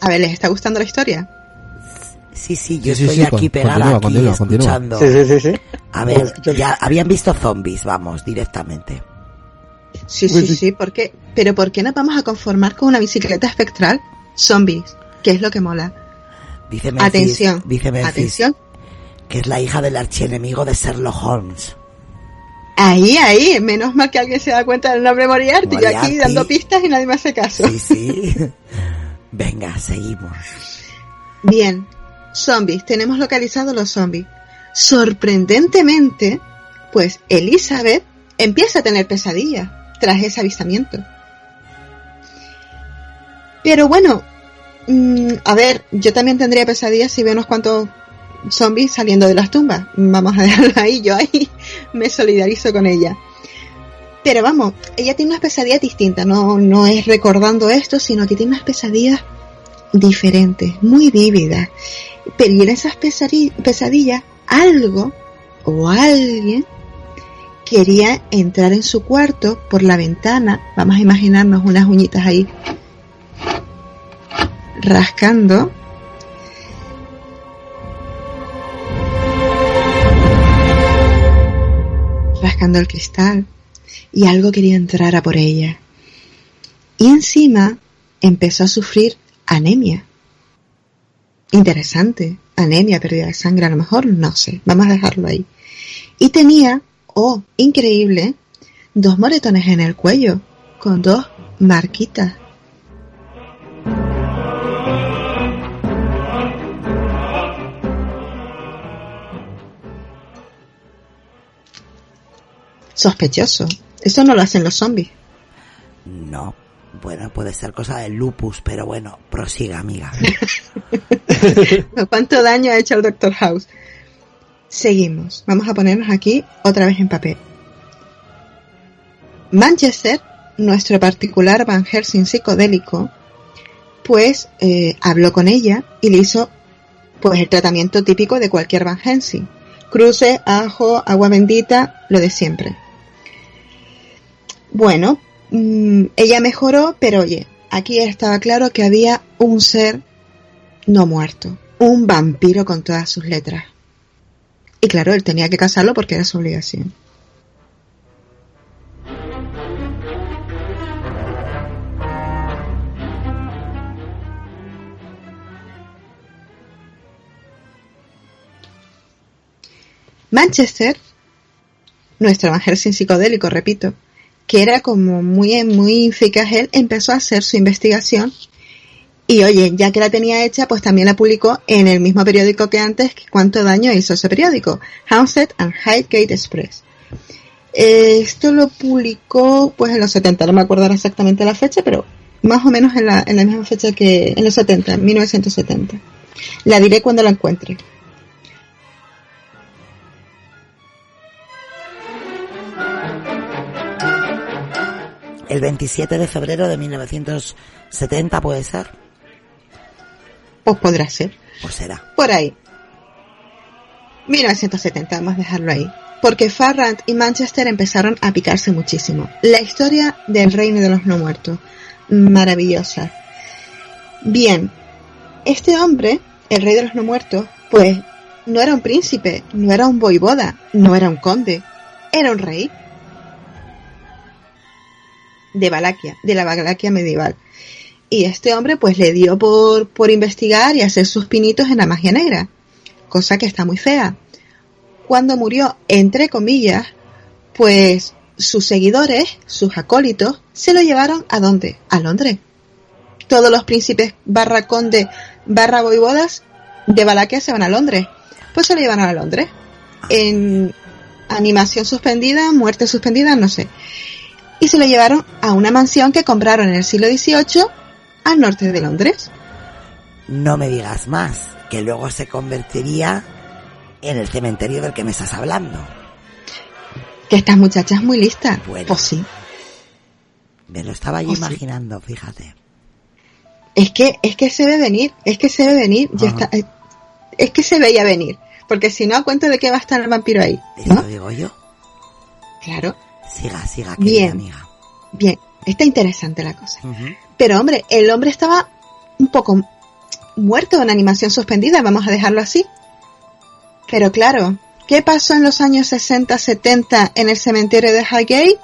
Speaker 5: A ver, ¿les está gustando la historia?
Speaker 1: Sí, sí, yo estoy aquí pegada aquí escuchando.
Speaker 4: Sí, sí, sí, sí.
Speaker 1: A ver, ya habían visto zombies, vamos, directamente.
Speaker 5: Sí, sí, sí, ¿por qué? Pero ¿por qué nos vamos a conformar con una bicicleta espectral? Zombies, que es lo que mola.
Speaker 1: Dice Memphis,
Speaker 5: Atención,
Speaker 1: dice Memphis
Speaker 5: atención.
Speaker 1: que es la hija del archienemigo de Sherlock Holmes.
Speaker 5: Ahí, ahí, menos mal que alguien se da cuenta del nombre Moriarty, yo aquí
Speaker 1: Moriarty.
Speaker 5: dando pistas y nadie me hace caso.
Speaker 1: Sí, sí. (laughs) Venga, seguimos.
Speaker 5: Bien, zombies, tenemos localizados los zombies. Sorprendentemente, pues Elizabeth empieza a tener pesadillas tras ese avistamiento. Pero bueno, mm, a ver, yo también tendría pesadillas si veo unos cuantos zombies saliendo de las tumbas. Vamos a (laughs) dejarlo ahí, yo ahí me solidarizo con ella. Pero vamos, ella tiene unas pesadillas distintas, no, no es recordando esto, sino que tiene unas pesadillas diferentes, muy vívidas. Pero en esas pesadillas, algo o alguien quería entrar en su cuarto por la ventana. Vamos a imaginarnos unas uñitas ahí rascando. Rascando el cristal. Y algo quería entrar a por ella. Y encima empezó a sufrir anemia. Interesante. Anemia, pérdida de sangre, a lo mejor, no sé. Vamos a dejarlo ahí. Y tenía, oh, increíble, dos moretones en el cuello, con dos marquitas. Sospechoso. Eso no lo hacen los zombies.
Speaker 1: No, bueno, puede ser cosa del lupus, pero bueno, prosiga, amiga. (laughs)
Speaker 5: ¿Cuánto daño ha hecho el Doctor House? Seguimos. Vamos a ponernos aquí otra vez en papel. Manchester, nuestro particular Van Helsing psicodélico, pues eh, habló con ella y le hizo pues el tratamiento típico de cualquier Van Helsing. Cruce, ajo, agua bendita, lo de siempre. Bueno, mm, ella mejoró, pero oye, aquí estaba claro que había un ser no muerto, un vampiro con todas sus letras. Y claro, él tenía que casarlo porque era su obligación. Manchester, nuestro Helsing psicodélico, repito, que era como muy, muy eficaz él, empezó a hacer su investigación y oye, ya que la tenía hecha, pues también la publicó en el mismo periódico que antes, cuánto daño hizo ese periódico, Hampstead and Highgate Express. Esto lo publicó pues en los 70, no me acuerdo exactamente la fecha, pero más o menos en la, en la misma fecha que en los 70, en 1970. La diré cuando la encuentre.
Speaker 1: El 27 de febrero de 1970 puede ser.
Speaker 5: Pues podrá ser.
Speaker 1: Pues será.
Speaker 5: Por ahí. 1970, vamos a dejarlo ahí. Porque Farrant y Manchester empezaron a picarse muchísimo. La historia del reino de los no muertos. Maravillosa. Bien. Este hombre, el rey de los no muertos, pues no era un príncipe, no era un voivoda, no era un conde. Era un rey. De Valaquia, de la Valaquia medieval. Y este hombre pues le dio por, por investigar y hacer sus pinitos en la magia negra, cosa que está muy fea. Cuando murió, entre comillas, pues sus seguidores, sus acólitos, se lo llevaron a dónde? A Londres. Todos los príncipes barra conde barra voivodas de Valaquia se van a Londres. Pues se lo llevaron a Londres. En animación suspendida, muerte suspendida, no sé. Y se lo llevaron a una mansión que compraron en el siglo XVIII al norte de Londres.
Speaker 1: no me digas más, que luego se convertiría en el cementerio del que me estás hablando.
Speaker 5: Que esta muchacha es muy lista. Pues sí.
Speaker 1: Me lo estaba yo
Speaker 5: Pues sí.
Speaker 1: imaginando, fíjate.
Speaker 5: Es que, es que se ve venir, es que se ve venir, ya está, eh, es que se veía venir. Porque si no, ¿a cuento de qué va a estar el vampiro ahí?
Speaker 1: Eso
Speaker 5: ¿no?
Speaker 1: digo yo.
Speaker 5: Claro.
Speaker 1: Siga, siga, querida
Speaker 5: Bien.
Speaker 1: amiga.
Speaker 5: Bien, está interesante la cosa. Pero hombre, el hombre estaba un poco muerto en animación suspendida, vamos a dejarlo así. Pero claro, ¿qué pasó en los años 60, 70 en el cementerio de Highgate?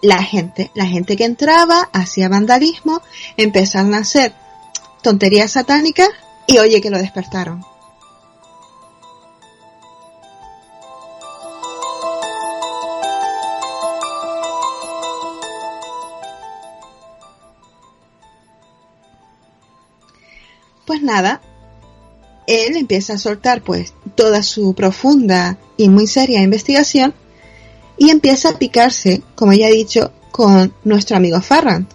Speaker 5: La gente, la gente que entraba, hacía vandalismo, empezaron a hacer tonterías satánicas y oye que lo despertaron. Nada, él empieza a soltar pues toda su profunda y muy seria investigación y empieza a picarse, como ya he dicho, con nuestro amigo Farrant.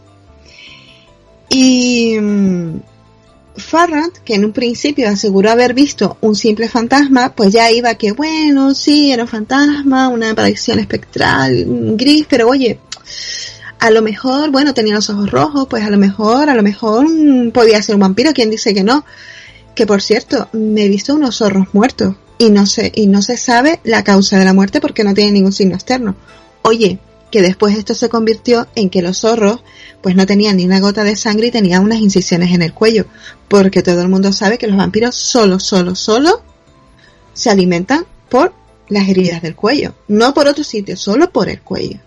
Speaker 5: Y mm, Farrant, que en un principio aseguró haber visto un simple fantasma, pues ya iba que bueno, sí, era un fantasma, una aparición espectral, gris, pero oye, a lo mejor, bueno, tenía los ojos rojos, pues a lo mejor, a lo mejor mm, podía ser un vampiro, quien dice que no. Que por cierto, me he visto unos zorros muertos y no se, y no se sabe la causa de la muerte porque no tiene ningún signo externo. Oye, que después esto se convirtió en que los zorros pues no tenían ni una gota de sangre y tenían unas incisiones en el cuello, porque todo el mundo sabe que los vampiros solo, solo, solo se alimentan por las heridas del cuello, no por otro sitio, solo por el cuello.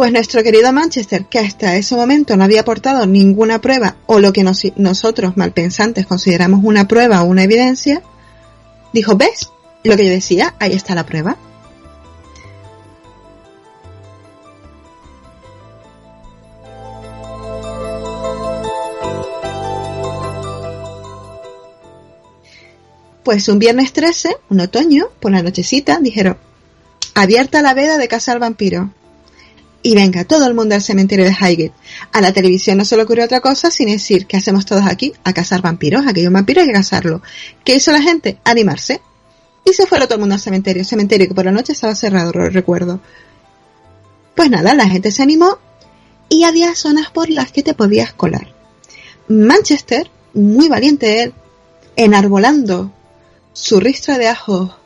Speaker 5: Pues nuestro querido Manchester, que hasta ese momento no había aportado ninguna prueba o lo que nos- nosotros malpensantes consideramos una prueba o una evidencia, dijo, ¿ves? Lo que yo decía, ahí está la prueba. Pues un viernes 13, un otoño, por la nochecita, dijeron, abierta la veda de cazar vampiro. Y venga, todo el mundo al cementerio de Highgate. A la televisión no se le ocurrió otra cosa sin decir, ¿qué hacemos todos aquí? A cazar vampiros, aquellos vampiros hay que cazarlo. ¿Qué hizo la gente? Animarse. Y se fue todo el mundo al cementerio, cementerio que por la noche estaba cerrado, recuerdo. Pues nada, la gente se animó y había zonas por las que te podías colar. Manchester, muy valiente él, enarbolando su ristra de ajo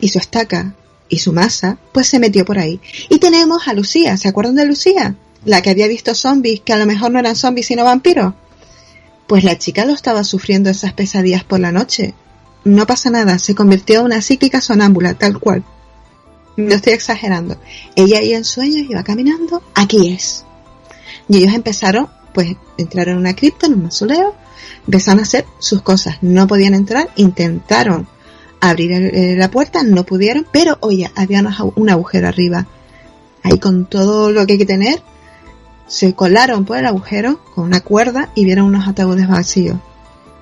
Speaker 5: y su estaca y su masa, pues se metió por ahí. Y tenemos a Lucía, ¿se acuerdan de Lucía? La que había visto zombies, que a lo mejor no eran zombies sino vampiros. Pues la chica lo estaba sufriendo esas pesadillas por la noche. No pasa nada, se convirtió en una psíquica sonámbula, tal cual. No estoy exagerando. Ella ahí en sueños iba caminando, aquí es. Y ellos empezaron, pues, entraron en una cripta, en un mausoleo, empezaron a hacer sus cosas. No podían entrar, intentaron abrir eh, la puerta, no pudieron, pero oye, había un agujero arriba. Ahí con todo lo que hay que tener, se colaron por el agujero con una cuerda y vieron unos ataúdes vacíos.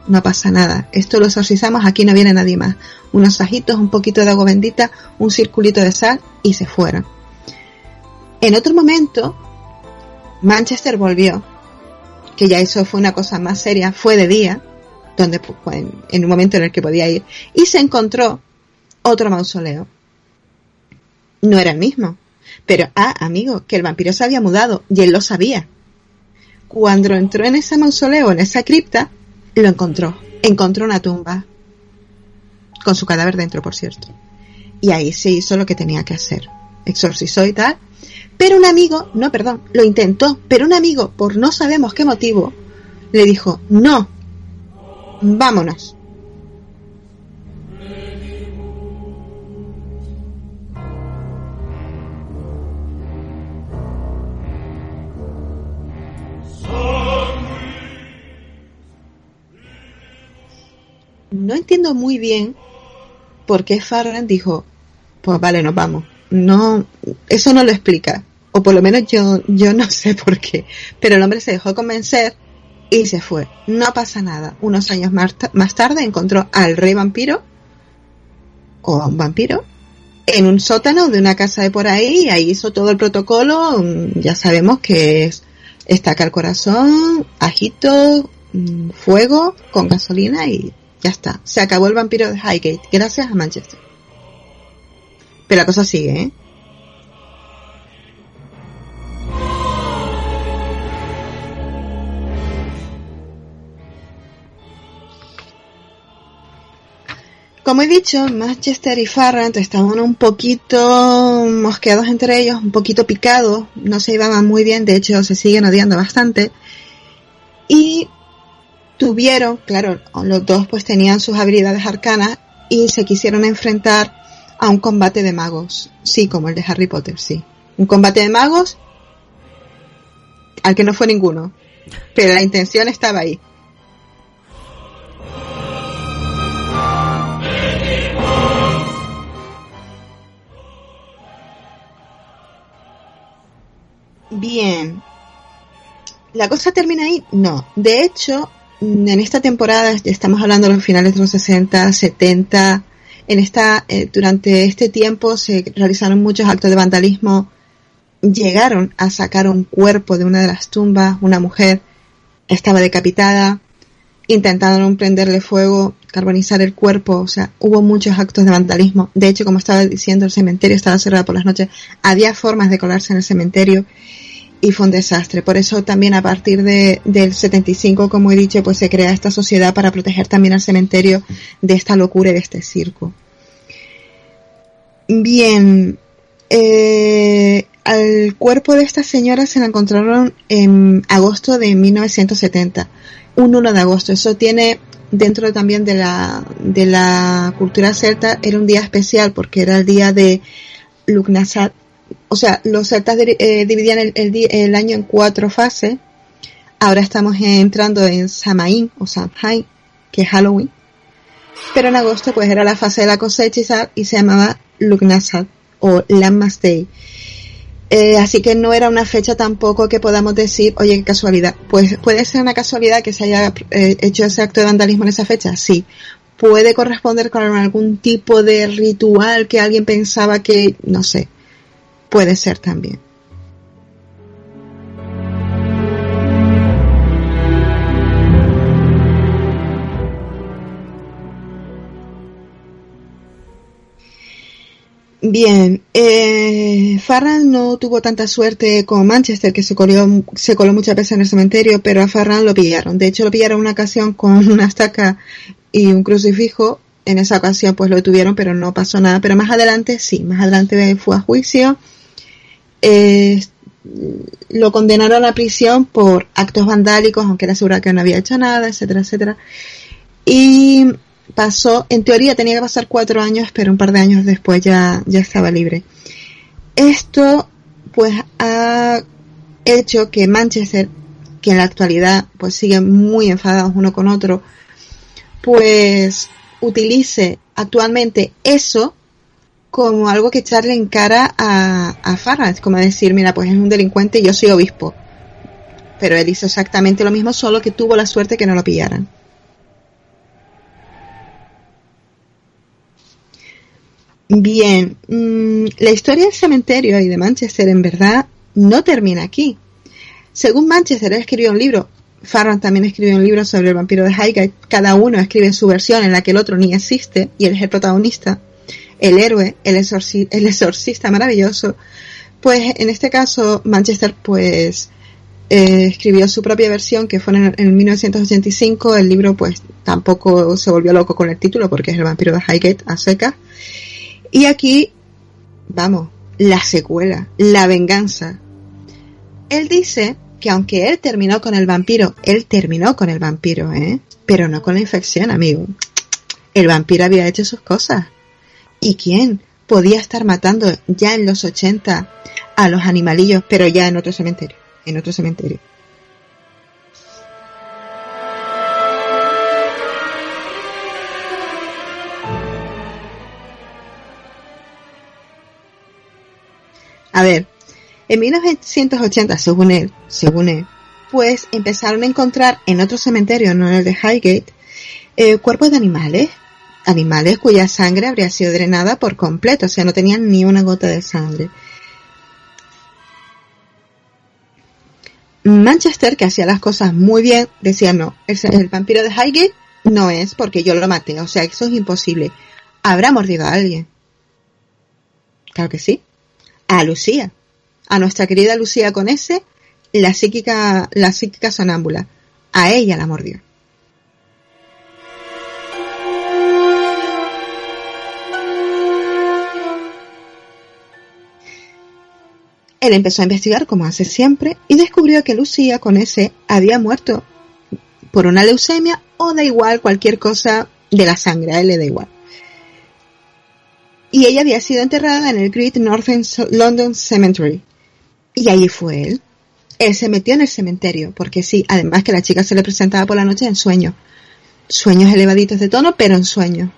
Speaker 5: No pasa nada, esto lo exorcizamos, aquí no viene nadie más. Unos sajitos, un poquito de agua bendita, un circulito de sal y se fueron. En otro momento, Manchester volvió, que ya eso fue una cosa más seria, fue de día, donde en un momento en el que podía ir, y se encontró otro mausoleo. No era el mismo, pero ah, amigo, que el vampiro se había mudado y él lo sabía. Cuando entró en ese mausoleo, en esa cripta, lo encontró. Encontró una tumba. Con su cadáver dentro, por cierto. Y ahí se hizo lo que tenía que hacer. Exorcizó y tal. Pero un amigo, no, perdón, lo intentó, pero un amigo, por no sabemos qué motivo, le dijo, no, vámonos. No entiendo muy bien por qué Farran dijo, pues vale, nos vamos. No, eso no lo explica. O por lo menos yo, yo no (laughs) sé por qué. Pero el hombre se dejó convencer y se fue. No pasa nada. Unos años más, más tarde encontró al rey vampiro, o a un vampiro, en un sótano de una casa de por ahí, ahí hizo todo el protocolo, mm, ya sabemos que es estaca el corazón, ajito, mm, fuego con gasolina y ya está. Se acabó el vampiro de Highgate, gracias a Manchester. Pero la cosa sigue, ¿eh? Como he dicho, Manchester y Farrant estaban un poquito mosqueados entre ellos, un poquito picados, no se iban muy bien, de hecho se siguen odiando bastante. Y tuvieron, claro, los dos pues tenían sus habilidades arcanas y se quisieron enfrentar a un combate de magos. Sí, como el de Harry Potter, sí. Un combate de magos al que no fue ninguno. Pero la intención estaba ahí. Bien. ¿La cosa termina ahí? No. De hecho, en esta temporada, estamos hablando de los finales de los 60, 70, en esta, eh, durante este tiempo se realizaron muchos actos de vandalismo. Llegaron a sacar un cuerpo de una de las tumbas, una mujer estaba decapitada, intentaron prenderle fuego, carbonizar el cuerpo, o sea, hubo muchos actos de vandalismo. De hecho, como estaba diciendo, el cementerio estaba cerrado por las noches, había formas de colarse en el cementerio y fue un desastre. Por eso también a partir de, del 75, como he dicho, pues se crea esta sociedad para proteger también al cementerio de esta locura y de este circo. Bien, eh, al cuerpo de esta señora se la encontraron en agosto de 1970, un 1 de agosto. Eso tiene dentro también de la, de la cultura celta, era un día especial porque era el día de Lugnasat, o sea, los celtas eh, dividían el, el, año en cuatro fases. Ahora estamos entrando en Samaín o Samhain, que es Halloween. Pero en agosto pues era la fase de la cosecha y, se llamaba Lugnasad o Lammas Day. Eh, así que no era una fecha tampoco que podamos decir, oye, qué casualidad. Pues puede ser una casualidad que se haya eh, hecho ese acto de vandalismo en esa fecha, sí. Puede corresponder con algún tipo de ritual que alguien pensaba que, no sé, puede ser también. Bien, eh, Farran no tuvo tanta suerte como Manchester, que se coló, se coló muchas veces en el cementerio, pero a Farran lo pillaron. De hecho, lo pillaron una ocasión con (laughs) una estaca y un crucifijo. En esa ocasión, pues lo detuvieron, pero no pasó nada. Pero más adelante, sí, más adelante fue a juicio eh, lo condenaron a prisión por actos vandálicos, aunque era segura que no había hecho nada, etcétera, etcétera. Y pasó, en teoría tenía que pasar cuatro años, pero un par de años después ya, ya estaba libre. Esto, pues, ha hecho que Manchester, que en la actualidad, pues siguen muy enfadados uno con otro, pues utilice actualmente eso como algo que echarle en cara a, a como decir, mira, pues es un delincuente y yo soy obispo. Pero él hizo exactamente lo mismo, solo que tuvo la suerte que no lo pillaran. Bien, mm, la historia del cementerio y de Manchester en verdad no termina aquí. Según Manchester, él escribió un libro, Farron también escribió un libro sobre el vampiro de Highgate, cada uno escribe su versión en la que el otro ni existe y él es el protagonista el héroe, el, exorcista maravilloso, pues en este caso Manchester pues eh, escribió su propia versión que fue en, en, 1985, el libro pues tampoco se volvió loco con el título porque es el vampiro de Highgate a seca. Y aquí, vamos, la secuela, la venganza. Él dice que aunque él terminó con el vampiro, él terminó con el vampiro, ¿eh? Pero no con la infección, amigo. El vampiro había hecho sus cosas. ¿Y quién podía estar matando ya en los 80 a los animalillos, pero ya en otro cementerio? En otro cementerio. A ver, en 1980, según él, según él, pues empezaron a encontrar en otro cementerio, no en el de Highgate, eh, cuerpos de animales animales cuya sangre habría sido drenada por completo, o sea, no tenían ni una gota de sangre. Manchester, que hacía las cosas muy bien, decía no, el, el vampiro de Highgate no es porque yo lo maté, o sea, eso es imposible. Habrá mordido a alguien. Claro que sí. A Lucía. A nuestra querida Lucía con ese, la psíquica, la psíquica sonámbula. A ella la mordió. Él empezó a investigar como hace siempre y descubrió que Lucía con ese había muerto por una leucemia o da igual cualquier cosa de la sangre, a él le da igual. Y ella había sido enterrada en el Great Northern London Cemetery. Y allí fue él. Él se metió en el cementerio, porque sí, además que la chica se le presentaba por la noche en sueños. Sueños elevaditos de tono, pero en sueños.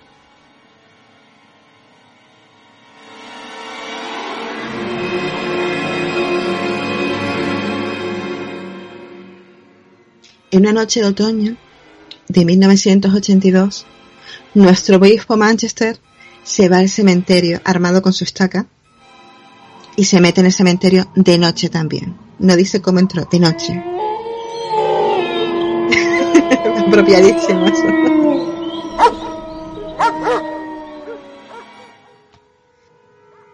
Speaker 5: En una noche de otoño de 1982, nuestro obispo Manchester se va al cementerio armado con su estaca y se mete en el cementerio de noche también. No dice cómo entró, de noche. (laughs) Apropiadísimo eso.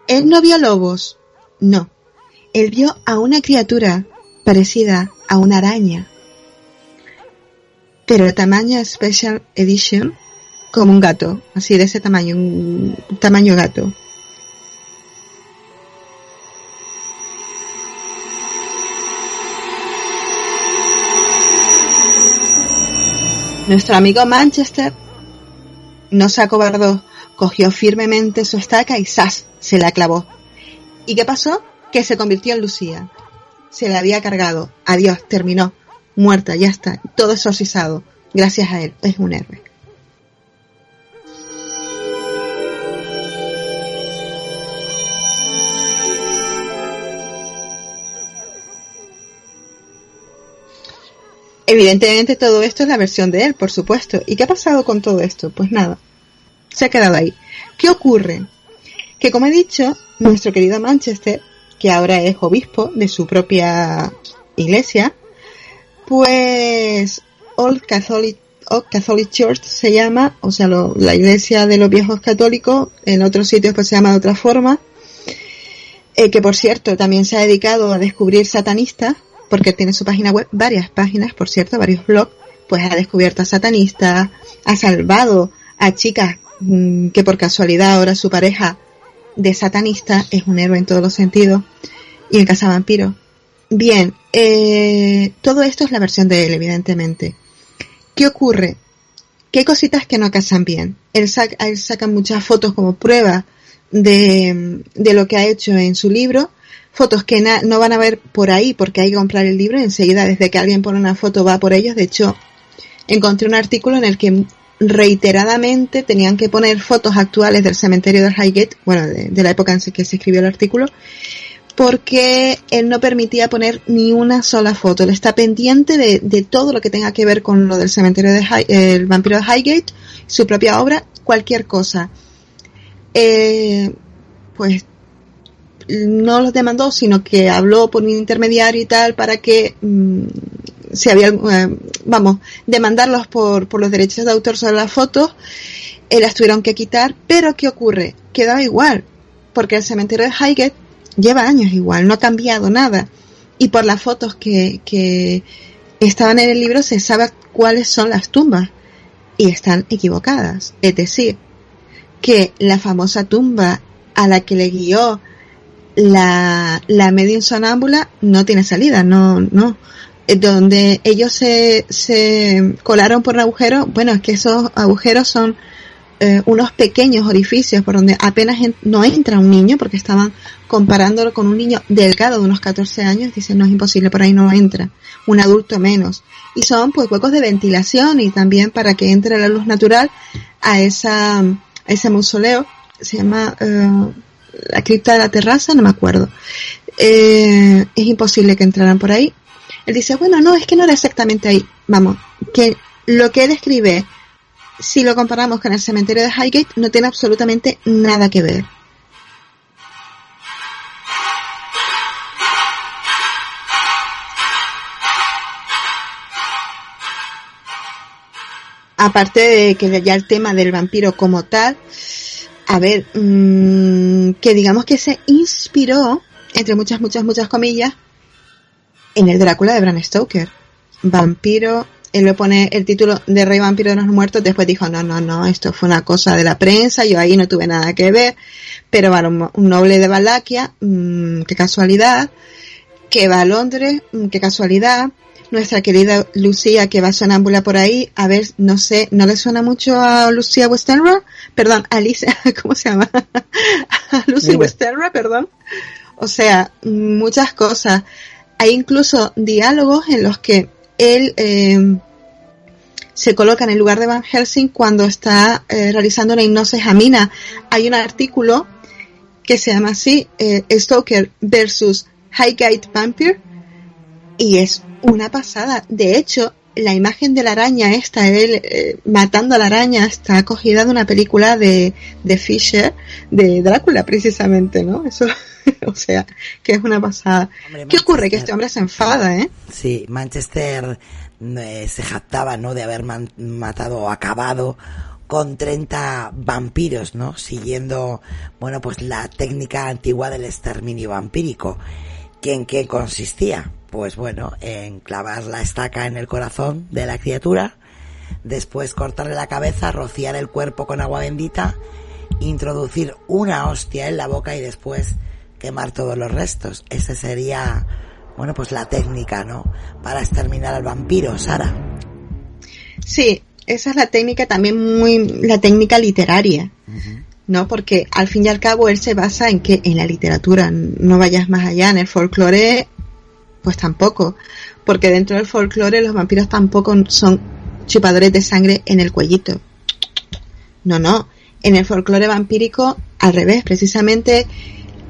Speaker 5: Él no vio lobos, no. Él vio a una criatura parecida a una araña pero tamaño Special Edition, como un gato, así de ese tamaño, un tamaño gato. Nuestro amigo Manchester no se acobardó, cogió firmemente su estaca y ¡zas! se la clavó. ¿Y qué pasó? Que se convirtió en Lucía. Se la había cargado. Adiós, terminó muerta, ya está, todo exorcizado. Gracias a él, es un héroe. Evidentemente todo esto es la versión de él, por supuesto. ¿Y qué ha pasado con todo esto? Pues nada, se ha quedado ahí. ¿Qué ocurre? Que como he dicho, nuestro querido Manchester, que ahora es obispo de su propia iglesia, pues Old Catholic, Catholic Church se llama, o sea, la iglesia de los viejos católicos, en otros sitios pues se llama de otra forma, eh, que por cierto también se ha dedicado a descubrir satanistas, porque tiene su página web, varias páginas, por cierto, varios blogs, pues ha descubierto a satanistas, ha salvado a chicas mm, que por casualidad ahora su pareja de satanista es un héroe en todos los sentidos, y en Casa Vampiro. Bien, eh, todo esto es la versión de él, evidentemente. ¿Qué ocurre? ¿Qué cositas que no casan bien? Él, saca, muchas fotos como prueba de, lo que ha hecho en su libro, fotos que no van a ver por ahí porque hay que comprar el libro enseguida desde que alguien pone una foto va por ellos. De hecho, encontré un artículo en el que reiteradamente tenían que poner fotos actuales del cementerio de Highgate, bueno, de, de la época en que se escribió el artículo, porque él no permitía poner ni una sola foto. Él está pendiente de, todo lo que tenga que ver con lo del cementerio de el vampiro de Highgate, su propia obra, cualquier cosa. Eh, pues no los demandó, sino que habló por un intermediario y tal para que mm, si había, eh, vamos, demandarlos por, por los derechos de autor sobre las fotos, eh, las tuvieron que quitar, pero ¿qué ocurre? Quedaba igual, porque el cementerio de Highgate lleva años igual, no ha cambiado nada. Y por las fotos que, que estaban en el libro se sabe cuáles son las tumbas y están equivocadas. Es decir, que la famosa tumba a la que le guió la, la medium sonámbula no tiene salida, no, no. Donde ellos se, se colaron por un agujero, bueno, es que esos agujeros son eh, unos pequeños orificios por donde apenas no entra un niño, porque estaban comparándolo con un niño delgado de unos 14 años, dicen no es imposible, por ahí no entra, un adulto menos. Y son pues huecos de ventilación y también para que entre la luz natural a esa, a ese mausoleo, se llama eh, la cripta de la terraza, no me acuerdo. Eh, es imposible que entraran por ahí. Él dice, bueno, no, es que no era exactamente ahí. Vamos, que lo que él escribe si lo comparamos con el cementerio de Highgate, no tiene absolutamente nada que ver. Aparte de que ya el tema del vampiro como tal, a ver, mmm, que digamos que se inspiró, entre muchas, muchas, muchas comillas, en el Drácula de Bram Stoker. Vampiro, él le pone el título de Rey Vampiro de los Muertos, después dijo, no, no, no, esto fue una cosa de la prensa, yo ahí no tuve nada que ver, pero bueno, un noble de Valaquia, mmm, qué casualidad, que va a Londres, mmm, qué casualidad, nuestra querida Lucía que va sonámbula por ahí, a ver, no sé, ¿no le suena mucho a Lucía Westenra? Perdón, Alicia, (laughs) ¿cómo se llama? (laughs) a Lucy Westenra, perdón. O sea, muchas cosas. Hay incluso diálogos en los que él eh, se coloca en el lugar de Van Helsing cuando está eh, realizando una hipnosis a Mina. Hay un artículo que se llama así, eh, Stoker versus Highgate Vampire, y es una pasada. De hecho, la imagen de la araña esta, él eh, matando a la araña, está cogida de una película de, de Fisher, de Drácula precisamente, ¿no? Eso, (laughs) o sea, que es una pasada. Hombre, ¿Qué ocurre? Que este hombre se enfada, ¿eh?
Speaker 1: Sí, Manchester eh, se jactaba, ¿no? De haber matado o acabado con 30 vampiros, ¿no? Siguiendo, bueno, pues la técnica antigua del exterminio vampírico. ¿Que ¿En qué consistía? pues bueno, en clavar la estaca en el corazón de la criatura, después cortarle la cabeza, rociar el cuerpo con agua bendita, introducir una hostia en la boca y después quemar todos los restos. Esa sería, bueno, pues la técnica, ¿no? Para exterminar al vampiro, Sara.
Speaker 5: Sí, esa es la técnica también muy, la técnica literaria. Uh -huh. ¿no? Porque al fin y al cabo él se basa en que en la literatura, no vayas más allá, en el folclore pues tampoco, porque dentro del folclore los vampiros tampoco son chupadores de sangre en el cuellito. No, no. En el folclore vampírico, al revés, precisamente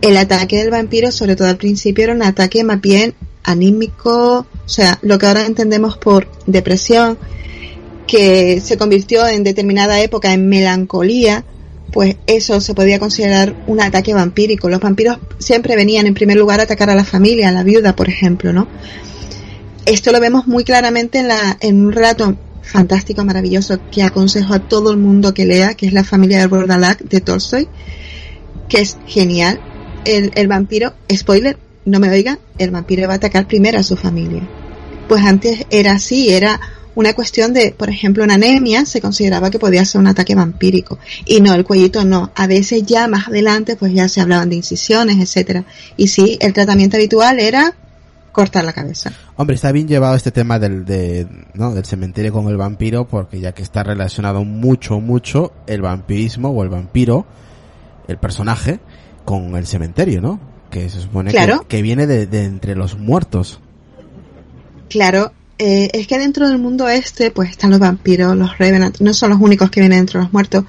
Speaker 5: el ataque del vampiro, sobre todo al principio, era un ataque más bien anímico, o sea, lo que ahora entendemos por depresión, que se convirtió en determinada época en melancolía, pues eso se podía considerar un ataque vampírico. Los vampiros siempre venían en primer lugar a atacar a la familia, a la viuda, por ejemplo, ¿no? Esto lo vemos muy claramente en, la, en un relato fantástico, maravilloso, que aconsejo a todo el mundo que lea, que es La familia del Bordalac de Tolstoy, que es genial. El, el vampiro, spoiler, no me oiga, el vampiro va a atacar primero a su familia. Pues antes era así, era una cuestión de, por ejemplo, una anemia se consideraba que podía ser un ataque vampírico y no, el cuellito no. A veces ya más adelante pues ya se hablaban de incisiones, etcétera. Y sí, el tratamiento habitual era cortar la cabeza.
Speaker 6: Hombre, está bien llevado este tema del, de, ¿no? del cementerio con el vampiro porque ya que está relacionado mucho, mucho el vampirismo o el vampiro, el personaje, con el cementerio, ¿no? Que se supone
Speaker 5: claro.
Speaker 6: que, que, viene de, de entre los muertos.
Speaker 5: Claro, eh, es que dentro del mundo este, pues están los vampiros, los revenant, no son los únicos que vienen dentro de los muertos,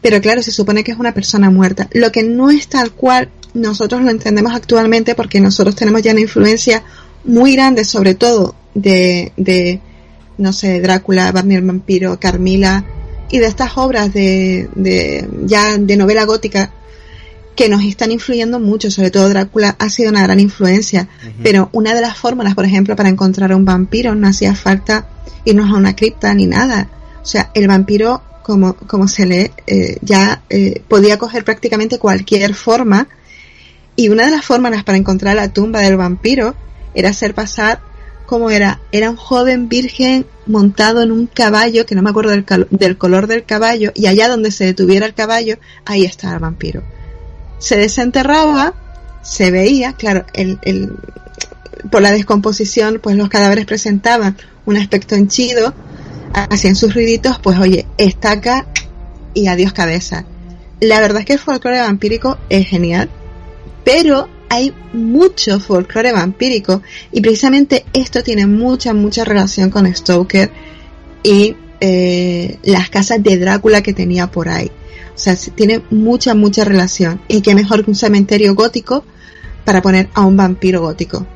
Speaker 5: pero claro, se supone que es una persona muerta. Lo que no es tal cual nosotros lo entendemos actualmente porque nosotros tenemos ya una influencia muy grande, sobre todo de, de no sé, Drácula, Barney el vampiro, Carmila y de estas obras de, de ya de novela gótica que nos están influyendo mucho, sobre todo Drácula ha sido una gran influencia, uh -huh. pero una de las fórmulas, por ejemplo, para encontrar a un vampiro no hacía falta irnos a una cripta ni nada. O sea, el vampiro, como, como se lee, eh, ya eh, podía coger prácticamente cualquier forma y una de las fórmulas para encontrar la tumba del vampiro era hacer pasar como era, era un joven virgen montado en un caballo, que no me acuerdo del, del color del caballo, y allá donde se detuviera el caballo, ahí estaba el vampiro se desenterraba, se veía, claro, el, el, por la descomposición, pues los cadáveres presentaban un aspecto henchido, hacían sus ruiditos, pues oye, estaca y adiós cabeza. La verdad es que el folclore vampírico es genial, pero hay mucho folclore vampírico y precisamente esto tiene mucha, mucha relación con Stoker y eh, las casas de Drácula que tenía por ahí. O sea, tiene mucha, mucha relación. Y qué mejor que un cementerio gótico para poner a un vampiro gótico.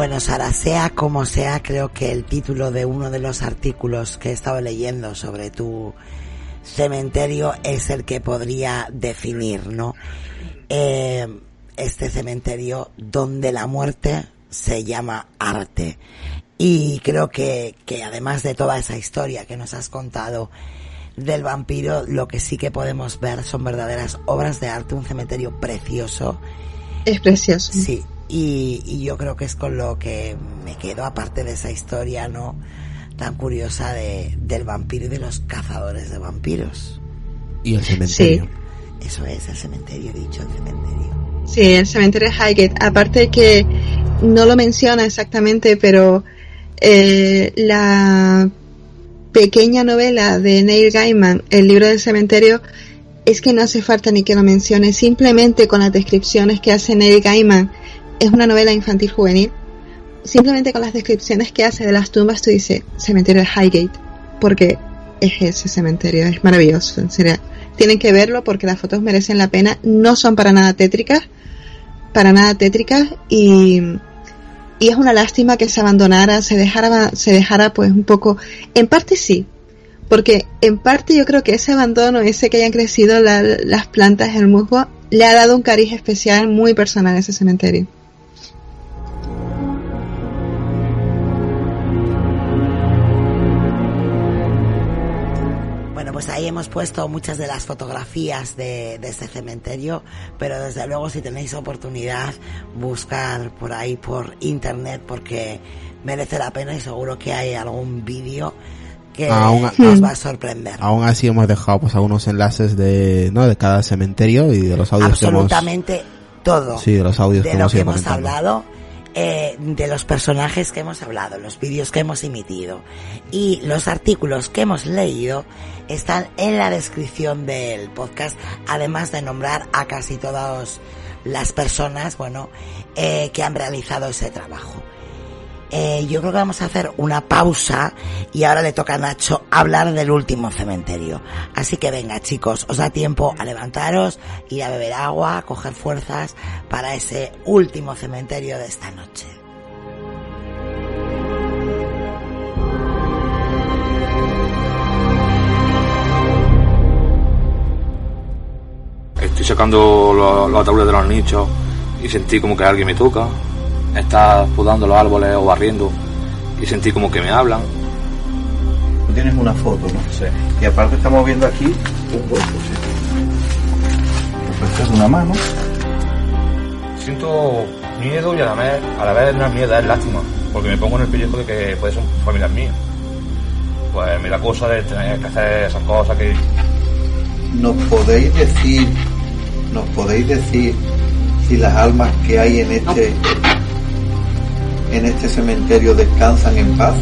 Speaker 1: Bueno, Sara, sea como sea, creo que el título de uno de los artículos que he estado leyendo sobre tu cementerio es el que podría definir, ¿no? Eh, este cementerio donde la muerte se llama arte. Y creo que, que además de toda esa historia que nos has contado del vampiro, lo que sí que podemos ver son verdaderas obras de arte, un cementerio precioso.
Speaker 5: Es precioso.
Speaker 1: Sí, y, y yo creo que es con lo que me quedo, aparte de esa historia, ¿no? Tan curiosa de, del vampiro y de los cazadores de vampiros.
Speaker 6: Y el cementerio.
Speaker 1: Eso es, el cementerio, dicho, el cementerio.
Speaker 5: Sí, el cementerio de Highgate. Aparte que no lo menciona exactamente, pero eh, la pequeña novela de Neil Gaiman, El libro del cementerio, es que no hace falta ni que lo mencione, simplemente con las descripciones que hace Neil Gaiman, es una novela infantil juvenil, simplemente con las descripciones que hace de las tumbas tú dices cementerio de Highgate, porque es ese cementerio, es maravilloso, en serio. Tienen que verlo porque las fotos merecen la pena, no son para nada tétricas, para nada tétricas y, es una lástima que se abandonara, se dejara, se dejara pues un poco, en parte sí, porque en parte yo creo que ese abandono, ese que hayan crecido la- las plantas, el musgo, le ha dado un cariz especial muy personal a ese cementerio.
Speaker 1: Bueno, pues ahí hemos puesto muchas de las fotografías de, de este cementerio, pero desde luego si tenéis oportunidad, buscar por ahí por internet porque merece la pena y seguro que hay algún vídeo que
Speaker 6: Aún-
Speaker 1: os va a sorprender.
Speaker 6: Aún así hemos dejado pues algunos enlaces de, ¿no? de cada cementerio y de los audios que hemos...
Speaker 1: Absolutamente todo.
Speaker 6: Sí, de los audios
Speaker 1: de
Speaker 6: que
Speaker 1: lo
Speaker 6: hemos
Speaker 1: que hemos hablado, eh, de los personajes que hemos hablado, los vídeos que hemos emitido y los artículos que hemos leído están en la descripción del podcast, además de nombrar a casi todas las personas, bueno, eh, que han realizado ese trabajo. Eh, yo creo que vamos a hacer una pausa y ahora le toca a Nacho hablar del último cementerio. Así que venga chicos, os da tiempo a levantaros, ir a beber agua, a coger fuerzas para ese último cementerio de esta noche.
Speaker 24: Estoy sacando los, los ataúdes de los nichos y sentí como que alguien me toca. Está podando los árboles o barriendo y sentí como que me hablan.
Speaker 25: Tú tienes una foto, ¿no? Sí. Y aparte estamos viendo aquí un cuerpo, sí. Pues es una mano.
Speaker 24: Siento miedo y a la vez, a la vez no es miedo, es lástima. Porque me pongo en el pellejo de que puede ser un familiar mío. Pues me da cosa de tener que hacer esas cosas que
Speaker 25: ¿Nos podéis decir, nos podéis decir si las almas que hay en este, en este cementerio descansan en paz?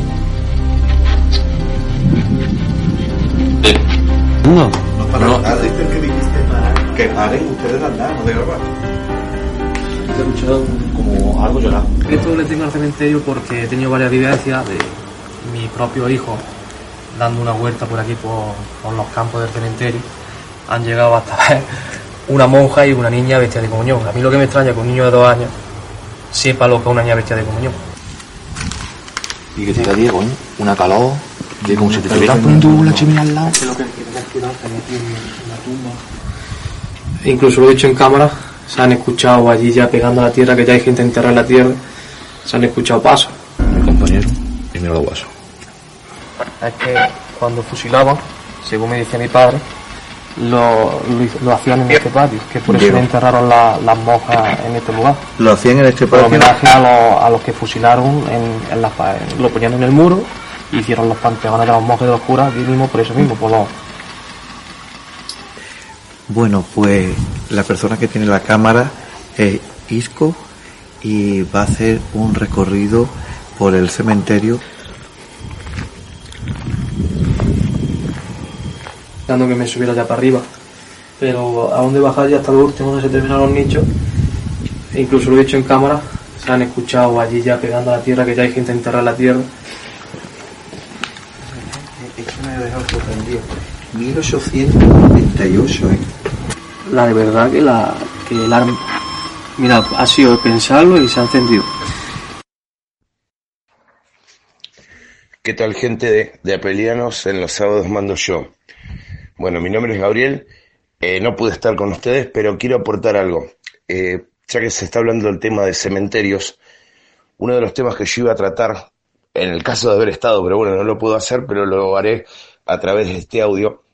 Speaker 24: No.
Speaker 25: No para nada. Que paren ustedes de andar, no de grabar.
Speaker 26: He escuchado como algo llorar. Esto le tengo al cementerio porque he tenido varias vivencias de mi propio hijo dando una vuelta por aquí por, por los campos del cementerio. Han llegado hasta (laughs) ver una monja y una niña vestida de comunión. A mí lo que me extraña es que un niño de dos años sepa lo que es una niña vestida de comunión.
Speaker 24: Y que diga Diego, ¿eh? Una calor, de como si te estuvieran poniendo la chimenea al lado.
Speaker 26: Incluso lo he dicho en cámara, se han escuchado allí ya pegando a la tierra, que ya hay gente enterrada en la tierra, se han escuchado pasos.
Speaker 24: Mi compañero y mira los huesos.
Speaker 26: Es que cuando fusilaban, según me dice mi padre, lo, lo, hacían en este patio, que por eso
Speaker 25: Diego.
Speaker 26: enterraron la- las monjas en este lugar.
Speaker 25: Lo hacían en este patio.
Speaker 26: homenaje a, los- a los que fusilaron, en, en las lo ponían en el muro, y hicieron los panteones de los monjes de los curas aquí mismo, por eso mismo, por los,
Speaker 25: Bueno, pues la persona que tiene la cámara es Isco y va a hacer un recorrido por el cementerio.
Speaker 26: Dando que me subiera ya para arriba. Pero a dónde bajar ya hasta lo último, donde se terminan los nichos. E incluso lo he dicho en cámara, se han escuchado allí ya pegando a la tierra, que ya hay gente enterrada en la tierra.
Speaker 25: Eso me ha dejado sorprendido. 1898, ¿eh?
Speaker 26: La de verdad que la que el arma. Mira, ha sido pensarlo y se ha encendido.
Speaker 27: ¿Qué tal gente de, de Apelianos en los sábados mando yo? Bueno, mi nombre es Gabriel, eh, no pude estar con ustedes, pero quiero aportar algo. Eh, ya que se está hablando del tema de cementerios, uno de los temas que yo iba a tratar, en el caso de haber estado, pero bueno, no lo puedo hacer, pero lo haré a través de este audio.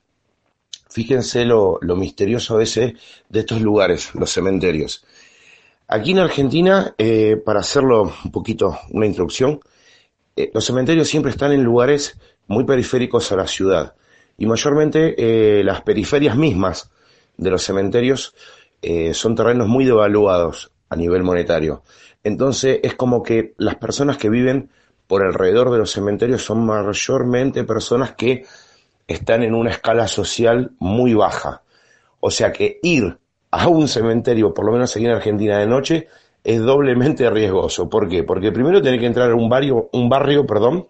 Speaker 27: Fíjense lo, lo misterioso a veces de estos lugares, los cementerios. Aquí en Argentina, eh, para hacerlo un poquito una introducción, los cementerios siempre están en lugares muy periféricos a la ciudad y mayormente eh, las periferias mismas de los cementerios eh, son terrenos muy devaluados a nivel monetario. Entonces es como que las personas que viven por alrededor de los cementerios son mayormente personas que están en una escala social muy baja. O sea que ir a un cementerio, por lo menos aquí en Argentina de noche, es doblemente riesgoso. ¿Por qué? Porque primero tiene que entrar a un barrio, un barrio, perdón,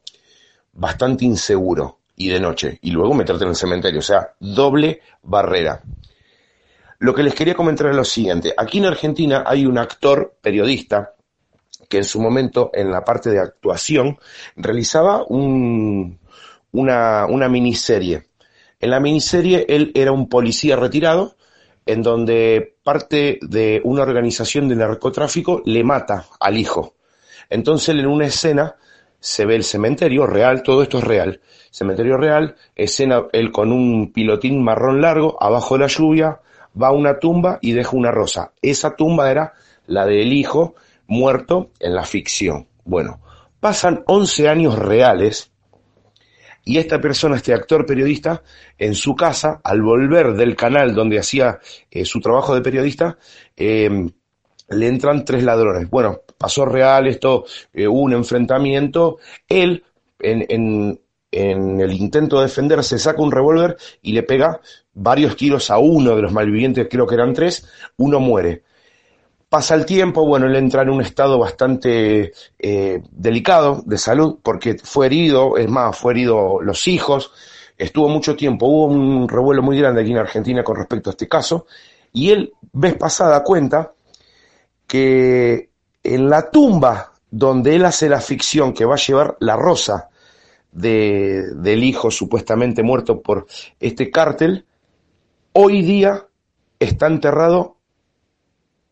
Speaker 27: bastante inseguro y de noche, y luego meterte en el cementerio, o sea, doble barrera. Lo que les quería comentar es lo siguiente, aquí en Argentina hay un actor periodista que en su momento, en la parte de actuación, realizaba un, una, una miniserie. En la miniserie él era un policía retirado, en donde parte de una organización de narcotráfico le mata al hijo. Entonces en una escena se ve el cementerio real, todo esto es real. Cementerio real, escena él con un pilotín marrón largo, abajo de la lluvia, va a una tumba y deja una rosa. Esa tumba era la del hijo muerto en la ficción. Bueno, pasan 11 años reales y esta persona, este actor periodista, en su casa, al volver del canal donde hacía eh, su trabajo de periodista, eh, le entran tres ladrones. Bueno, pasó real esto, eh, hubo un enfrentamiento. Él, en, en, el intento de defenderse, saca un revólver y le pega varios tiros a uno de los malvivientes, creo que eran tres, uno muere. Pasa el tiempo, bueno, él entra en un estado bastante eh, delicado de salud porque fue herido, es más, fue herido los hijos, estuvo mucho tiempo, hubo un revuelo muy grande aquí en Argentina con respecto a este caso, y él, vez pasada, cuenta que en la tumba donde él hace la ficción que va a llevar la rosa de, del hijo supuestamente muerto por este cártel, hoy día está enterrado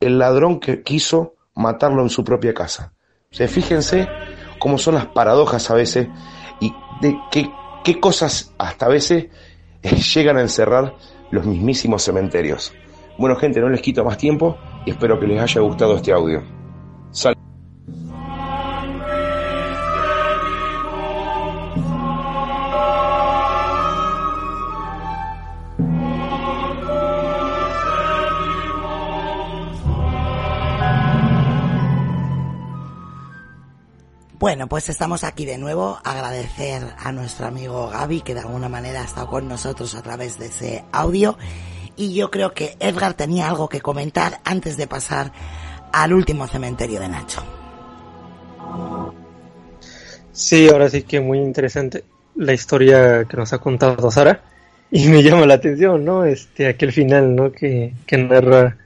Speaker 27: el ladrón que quiso matarlo en su propia casa. O sea, fíjense cómo son las paradojas a veces y de qué, qué cosas hasta a veces llegan a encerrar los mismísimos cementerios. Bueno, gente, no les quito más tiempo y espero que les haya gustado este audio.
Speaker 1: Bueno, pues estamos aquí de nuevo. Agradecer a nuestro amigo Gaby que de alguna manera ha estado con nosotros a través de ese audio. Y yo creo que Edgar tenía algo que comentar antes de pasar al último cementerio de Nacho.
Speaker 4: Sí, ahora sí que muy interesante la historia que nos ha contado Sara y me llama la atención, ¿no? Este, aquel final, ¿no? Que, que narra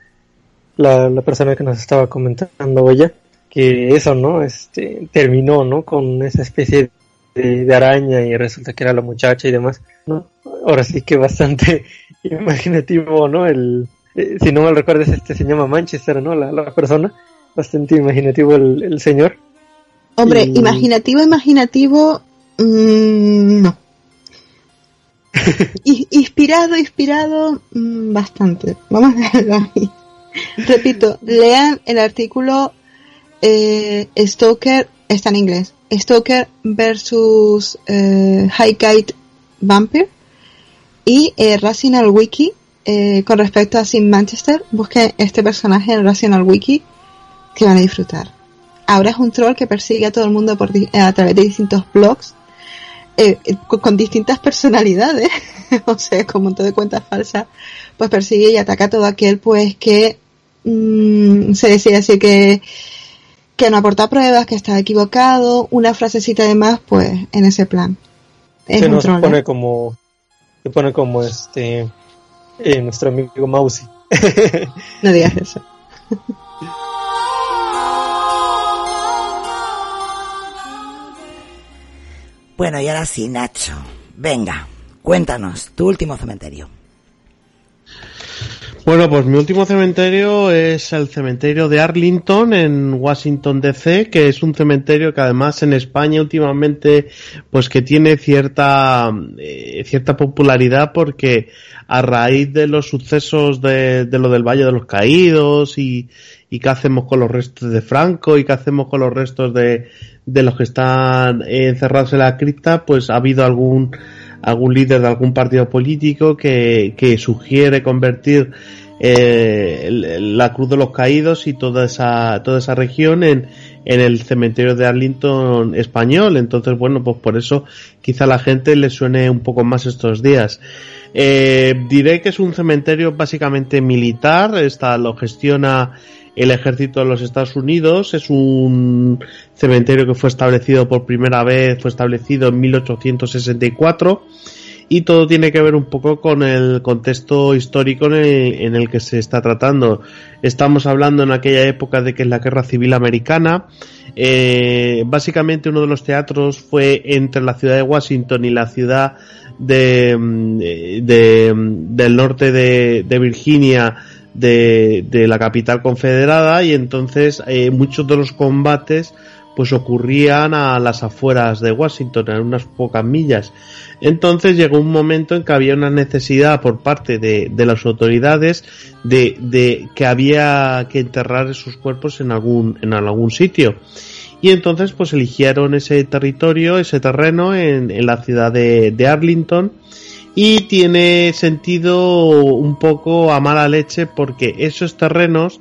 Speaker 4: la, la persona que nos estaba comentando ella que eso, ¿no? Este, terminó, ¿no? Con esa especie de, de, araña y resulta que era la muchacha y demás, ¿no? Ahora sí que bastante (laughs) imaginativo, ¿no? El, eh, si no mal recuerdas, este se llama Manchester, ¿no? La, la persona, bastante imaginativo el, el señor.
Speaker 5: Hombre, y... imaginativo, imaginativo, mmm, no. (laughs) inspirado, inspirado, mmm, bastante. Vamos a dejarlo (laughs) ahí. Repito, lean el artículo eh, Stoker está en inglés. Stoker versus eh, Highgate Vampire y eh, Rational Wiki eh, con respecto a Sim Manchester. Busquen este personaje en Rational Wiki que van a disfrutar. Ahora es un troll que persigue a todo el mundo por, a través de distintos blogs eh, con, distintas personalidades, (laughs) o sea, con un montón de cuentas falsas, pues persigue y ataca a todo aquel pues que mmm, se decía así que que no aporta pruebas, que está equivocado, una frasecita de más, pues en ese plan.
Speaker 4: Es se nos troll, pone ¿eh? como, se pone como este, eh, nuestro amigo Mousy. (laughs)
Speaker 5: no digas eso.
Speaker 1: Bueno, y ahora sí, Nacho. Venga, cuéntanos, tu último cementerio.
Speaker 3: Bueno, pues mi último cementerio es el cementerio de Arlington en Washington DC, que es un cementerio que además en España últimamente pues que tiene cierta eh, cierta popularidad porque a raíz de los sucesos de, de lo del Valle de los Caídos y, y qué hacemos con los restos de Franco y qué hacemos con los restos de, de los que están encerrados en la cripta, pues ha habido algún algún líder de algún partido político que, que sugiere convertir eh, la Cruz de los Caídos y toda esa, toda esa región en, en el cementerio de Arlington español. Entonces, bueno, pues por eso quizá la gente le suene un poco más estos días. Eh, diré que es un cementerio básicamente militar, esta lo gestiona el ejército de los Estados Unidos, es un cementerio que fue establecido por primera vez, fue establecido en 1864 y todo tiene que ver un poco con el contexto histórico en el, que se está tratando. Estamos hablando en aquella época de que es la Guerra Civil Americana. Eh, básicamente uno de los teatros fue entre la ciudad de Washington y la ciudad de, de del norte de Virginia de, de, la capital confederada y entonces eh, muchos de los combates pues ocurrían a las afueras de Washington, en unas pocas millas. Entonces llegó un momento en que había una necesidad por parte de, de las autoridades de, de, que había que enterrar esos cuerpos en algún, en algún sitio. Y entonces pues eligieron ese territorio, ese terreno en, en la ciudad de, de Arlington y tiene sentido un poco a mala leche porque esos terrenos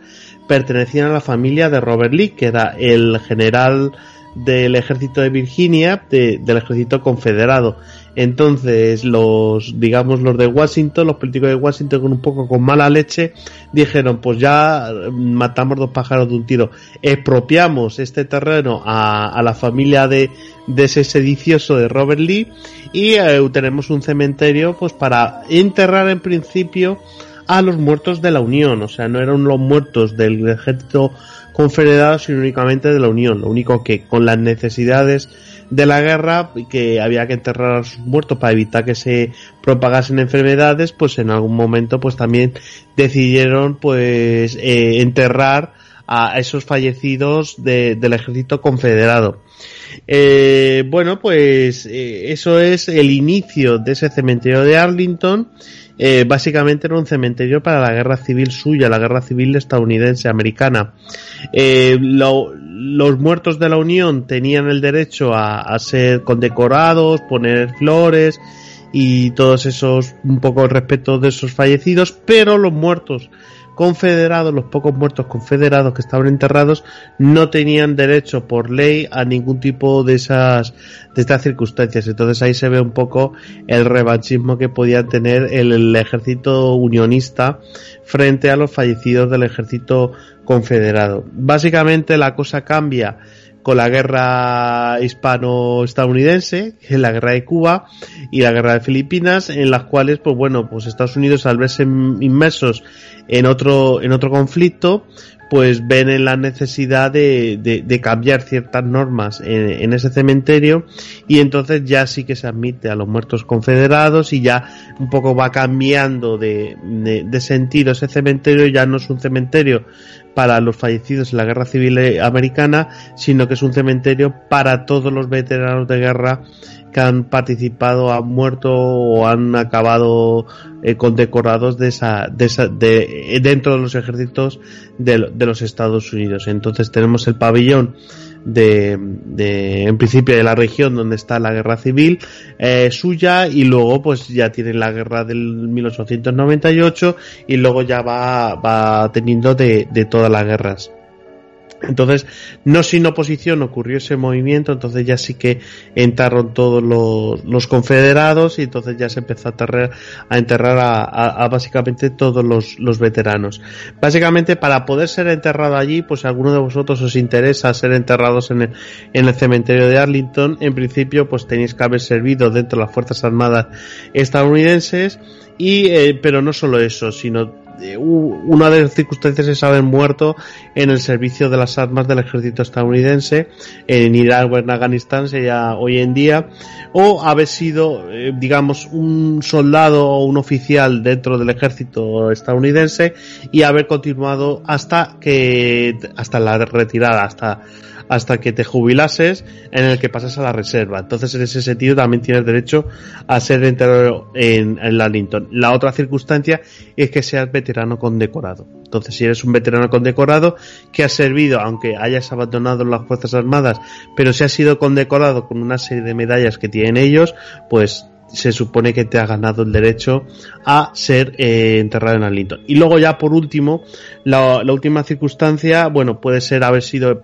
Speaker 3: pertenecían a la familia de Robert Lee, que era el general del ejército de Virginia, de, del ejército confederado. Entonces, los, digamos, los de Washington, los políticos de Washington con un poco con mala leche, dijeron, pues ya matamos dos pájaros de un tiro. Expropiamos este terreno a, a la familia de, de ese sedicioso de Robert Lee y eh, tenemos un cementerio, pues para enterrar en principio a los muertos de la Unión, o sea, no eran los muertos del ejército confederado, sino únicamente de la Unión. Lo único que con las necesidades de la guerra, que había que enterrar a sus muertos para evitar que se propagasen enfermedades, pues en algún momento pues también decidieron pues eh, enterrar a esos fallecidos de, del ejército confederado. Eh, bueno, pues eh, eso es el inicio de ese cementerio de Arlington. Eh, básicamente era un cementerio para la guerra civil suya, la guerra civil estadounidense americana. Los muertos de la Unión tenían el derecho a, a, ser condecorados, poner flores y todos esos, un poco el respeto de esos fallecidos, pero los muertos confederados, los pocos muertos confederados que estaban enterrados, no tenían derecho por ley a ningún tipo de esas, de estas circunstancias. Entonces ahí se ve un poco el revanchismo que podía tener el, el ejército unionista frente a los fallecidos del ejército confederado. Básicamente la cosa cambia con la guerra hispano-estadounidense, la guerra de Cuba y la guerra de Filipinas, en las cuales, pues bueno, pues Estados Unidos al verse inmersos en otro, en otro conflicto, pues ven en la necesidad de, de, cambiar ciertas normas en, en, ese cementerio y entonces ya sí que se admite a los muertos confederados y ya un poco va cambiando de, de sentido ese cementerio, ya no es un cementerio para los fallecidos en la guerra civil americana, sino que es un cementerio para todos los veteranos de guerra que han participado, han muerto o han acabado eh, condecorados de esa, de esa, de, dentro de los ejércitos de, de los Estados Unidos. Entonces tenemos el pabellón de, de, en principio de la región donde está la guerra civil eh, suya y luego pues ya tiene la guerra del 1898 y luego ya va, va teniendo de, de todas las guerras. Entonces, no sin oposición ocurrió ese movimiento, entonces ya sí que entraron todos los, confederados y entonces ya se empezó a, enterrar a, básicamente todos los, veteranos. Básicamente, para poder ser enterrado allí, pues si alguno de vosotros os interesa ser enterrados en el, en el cementerio de Arlington, en principio, pues tenéis que haber servido dentro de las Fuerzas Armadas estadounidenses y, eh, pero no solo eso, sino una de las circunstancias es haber muerto en el servicio de las armas del ejército estadounidense en Irak o en Afganistán sería hoy en día o haber sido eh, digamos un soldado o un oficial dentro del ejército estadounidense y haber continuado hasta que hasta la retirada hasta hasta que te jubilases en el que pasas a la reserva. Entonces, en ese sentido, también tienes derecho a ser enterrado en, en Arlington. La otra circunstancia es que seas veterano condecorado. Entonces, si eres un veterano condecorado que has servido, aunque hayas abandonado las Fuerzas Armadas, pero si has sido condecorado con una serie de medallas que tienen ellos, pues se supone que te ha ganado el derecho a ser eh, enterrado en Arlington. Y luego ya por último, la, la última circunstancia, bueno, puede ser haber sido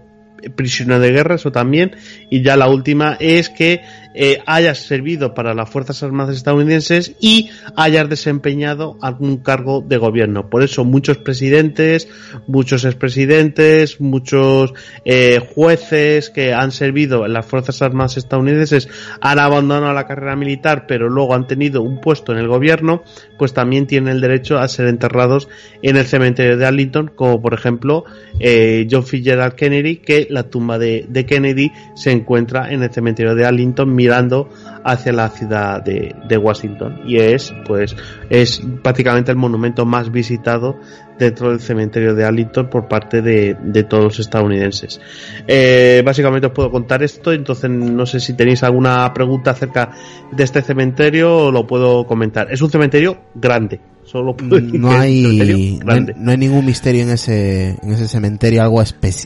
Speaker 3: prisionero de guerra, eso también, y ya la última es que eh, hayas servido para las Fuerzas Armadas estadounidenses y hayas desempeñado algún cargo de gobierno. Por eso muchos presidentes, muchos expresidentes, muchos eh, jueces que han servido en las Fuerzas Armadas estadounidenses han abandonado la carrera militar, pero luego han tenido un puesto en el gobierno, pues también tienen el derecho a ser enterrados en el cementerio de Arlington, como por ejemplo eh, John Fitzgerald Kennedy, que la tumba de, de Kennedy se encuentra en el cementerio de Arlington mirando hacia la ciudad de, de Washington y es pues es prácticamente el monumento más visitado dentro del cementerio de Arlington por parte de, de todos los estadounidenses. Eh, básicamente os puedo contar esto, entonces no sé si tenéis alguna pregunta acerca de este cementerio o lo puedo comentar. Es un cementerio grande, solo puedo decir
Speaker 6: No hay, no no hay ningún misterio en ese, en ese cementerio, algo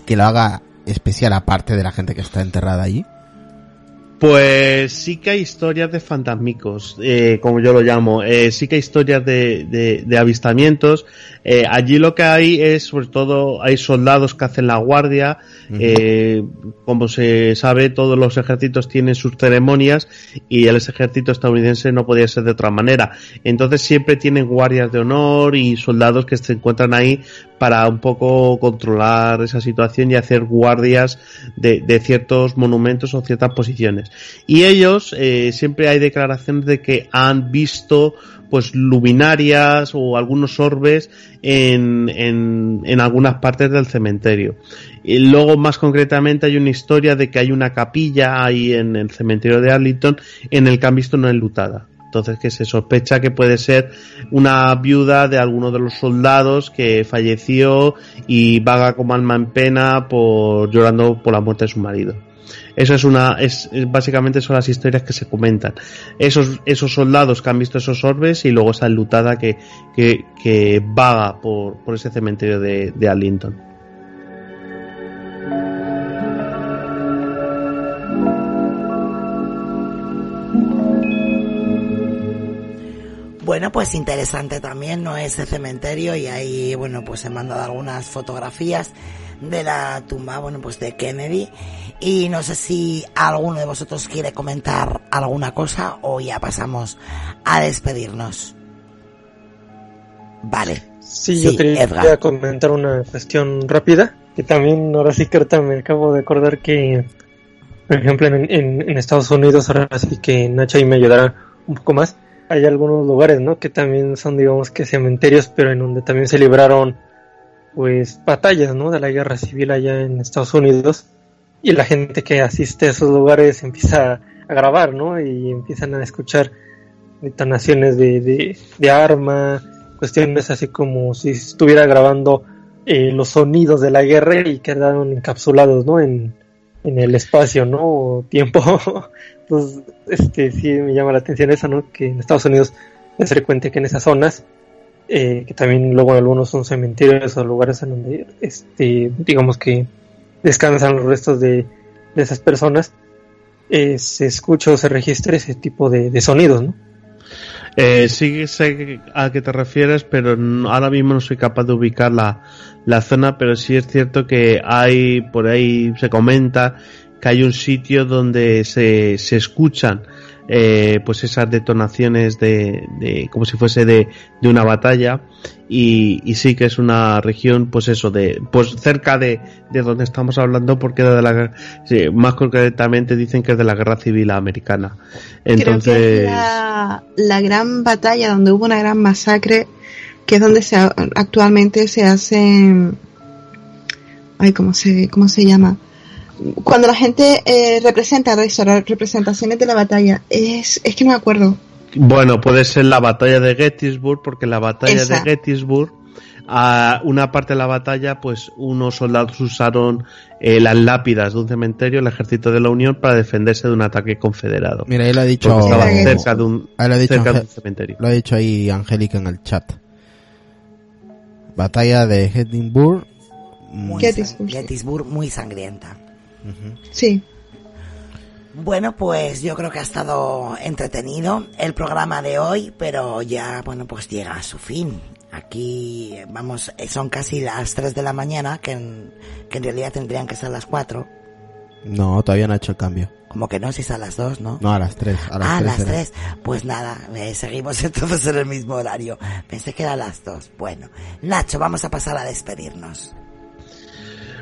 Speaker 6: que lo haga especial aparte de la gente que está enterrada allí.
Speaker 3: Pues sí que hay historias de fantasmicos, eh, como yo lo llamo. Eh, sí que hay historias de, de, de avistamientos. Eh, allí lo que hay es, sobre todo, hay soldados que hacen la guardia. Eh, como se sabe, todos los ejércitos tienen sus ceremonias y el ejército estadounidense no podía ser de otra manera. Entonces siempre tienen guardias de honor y soldados que se encuentran ahí para un poco controlar esa situación y hacer guardias de, de ciertos monumentos o ciertas posiciones. Y ellos eh, siempre hay declaraciones de que han visto pues luminarias o algunos orbes en, en, en algunas partes del cementerio. Y luego más concretamente hay una historia de que hay una capilla ahí en el cementerio de Arlington en el que han visto una enlutada. Entonces que se sospecha que puede ser una viuda de alguno de los soldados que falleció y vaga como alma en pena por llorando por la muerte de su marido. Eso es una, es, básicamente son las historias que se comentan. Esos, esos soldados que han visto esos orbes y luego esa enlutada que, que, que vaga por, por ese cementerio de, de Arlington.
Speaker 1: Bueno, pues interesante también, ¿no? Ese cementerio y ahí, bueno, pues he mandado algunas fotografías de la tumba, bueno, pues de Kennedy. Y no sé si alguno de vosotros quiere comentar alguna cosa o ya pasamos a despedirnos. Vale.
Speaker 4: Sí, yo quería
Speaker 1: Edgar.
Speaker 4: comentar una cuestión rápida, que también ahora sí que ahorita me acabo de acordar que, por ejemplo, en, en, en Estados Unidos, ahora sí que Nacho ahí me ayudará un poco más, hay algunos lugares, ¿no? Que también son, digamos que cementerios, pero en donde también se libraron, pues, batallas, ¿no? De la guerra civil allá en Estados Unidos. Y la gente que asiste a esos lugares empieza a grabar, ¿no? Y empiezan a escuchar detonaciones de, de, de arma, cuestiones así como si estuviera grabando eh, los sonidos de la guerra y quedaron encapsulados, ¿no? En, en el espacio, ¿no? O tiempo. (laughs) Entonces, este, sí me llama la atención eso, ¿no? Que en Estados Unidos es frecuente que en esas zonas, eh, que también luego algunos son cementerios o lugares en donde, este, digamos que descansan los restos de, de esas personas, eh, se escucha o se registra ese tipo de, de sonidos, ¿no?
Speaker 3: Eh, sí sé a qué te refieres, pero ahora mismo no soy capaz de ubicar la, la zona, pero sí es cierto que hay, por ahí se comenta que hay un sitio donde se, se escuchan eh, pues esas detonaciones de, de como si fuese de, de una batalla y, y sí que es una región pues eso de pues cerca de, de donde estamos hablando porque de la sí, más concretamente dicen que es de la guerra civil americana
Speaker 5: Creo que
Speaker 3: entonces
Speaker 5: es la, la gran batalla donde hubo una gran masacre que es donde se, actualmente se hace, ay, ¿cómo se, cómo se llama? Cuando la gente eh, representa, representaciones de la batalla, es, es que no me acuerdo.
Speaker 3: Bueno, puede ser la batalla de Gettysburg, porque la batalla de Gettysburg, a una parte de la batalla, pues unos soldados usaron eh, las lápidas de un cementerio, el ejército de la Unión, para defenderse de un ataque confederado.
Speaker 6: Mira, él ha dicho,
Speaker 3: estaba cerca de un, cerca de un cementerio.
Speaker 6: Lo ha dicho ahí Angélica en el chat. Batalla de Gettysburg.
Speaker 1: Muy Gettysburg. Gettysburg muy sangrienta.
Speaker 5: Sí.
Speaker 1: Bueno, pues yo creo que ha estado entretenido el programa de hoy, pero ya, bueno, pues llega a su fin. Aquí, vamos, son casi las 3 de la mañana, que en, que en realidad tendrían que ser las 4.
Speaker 6: No, todavía no ha hecho el cambio.
Speaker 1: Como que no, si es a las 2, ¿no?
Speaker 6: No, a las 3. A las
Speaker 1: ah, a las 3. Pues nada, eh, seguimos (laughs) entonces en el mismo horario. Pensé que era a las 2. Bueno, Nacho, vamos a pasar a despedirnos.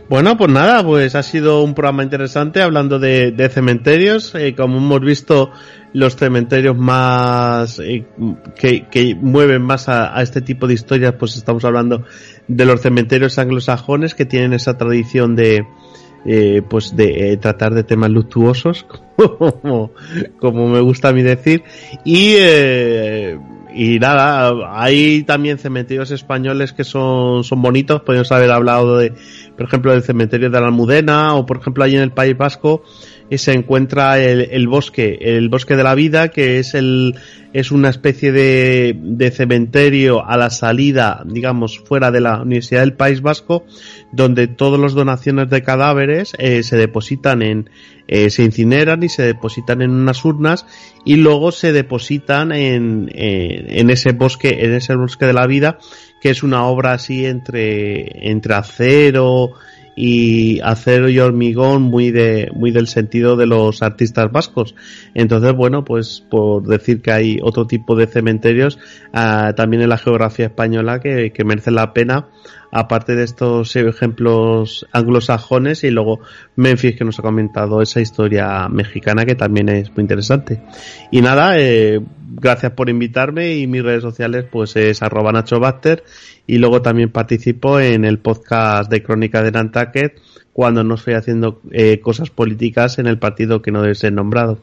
Speaker 3: Bueno, pues nada, pues ha sido un programa interesante hablando de, cementerios. Eh, como hemos visto, los cementerios más eh, que, mueven más a, este tipo de historias, pues estamos hablando de los cementerios anglosajones que tienen esa tradición de eh, pues de tratar de temas luctuosos, (laughs) como, como me gusta a mí decir, y y nada, hay también cementerios españoles que son, son bonitos, podemos haber hablado de, por ejemplo, del cementerio de la Almudena, o por ejemplo, ahí en el País Vasco, se encuentra el, el, bosque, el bosque de la vida, que es el, es una especie de, de cementerio a la salida, digamos, fuera de la Universidad del País Vasco, donde todas las donaciones de cadáveres eh, se depositan en, eh, se incineran y se depositan en unas urnas y luego se depositan en, en, ese bosque, en ese bosque de la vida, que es una obra así entre, entre acero y acero y hormigón muy de, muy del sentido de los artistas vascos. Entonces, bueno, pues por decir que hay otro tipo de cementerios, ah, también en la geografía española que, que merece la pena aparte de estos ejemplos anglosajones y luego Memphis que nos ha comentado esa historia mexicana que también es muy interesante. Y nada, eh, gracias por invitarme y mis redes sociales pues es arroba Nacho y luego también participo en el podcast de Crónica de Nantucket cuando no estoy haciendo eh, cosas políticas en el partido que no debe ser nombrado.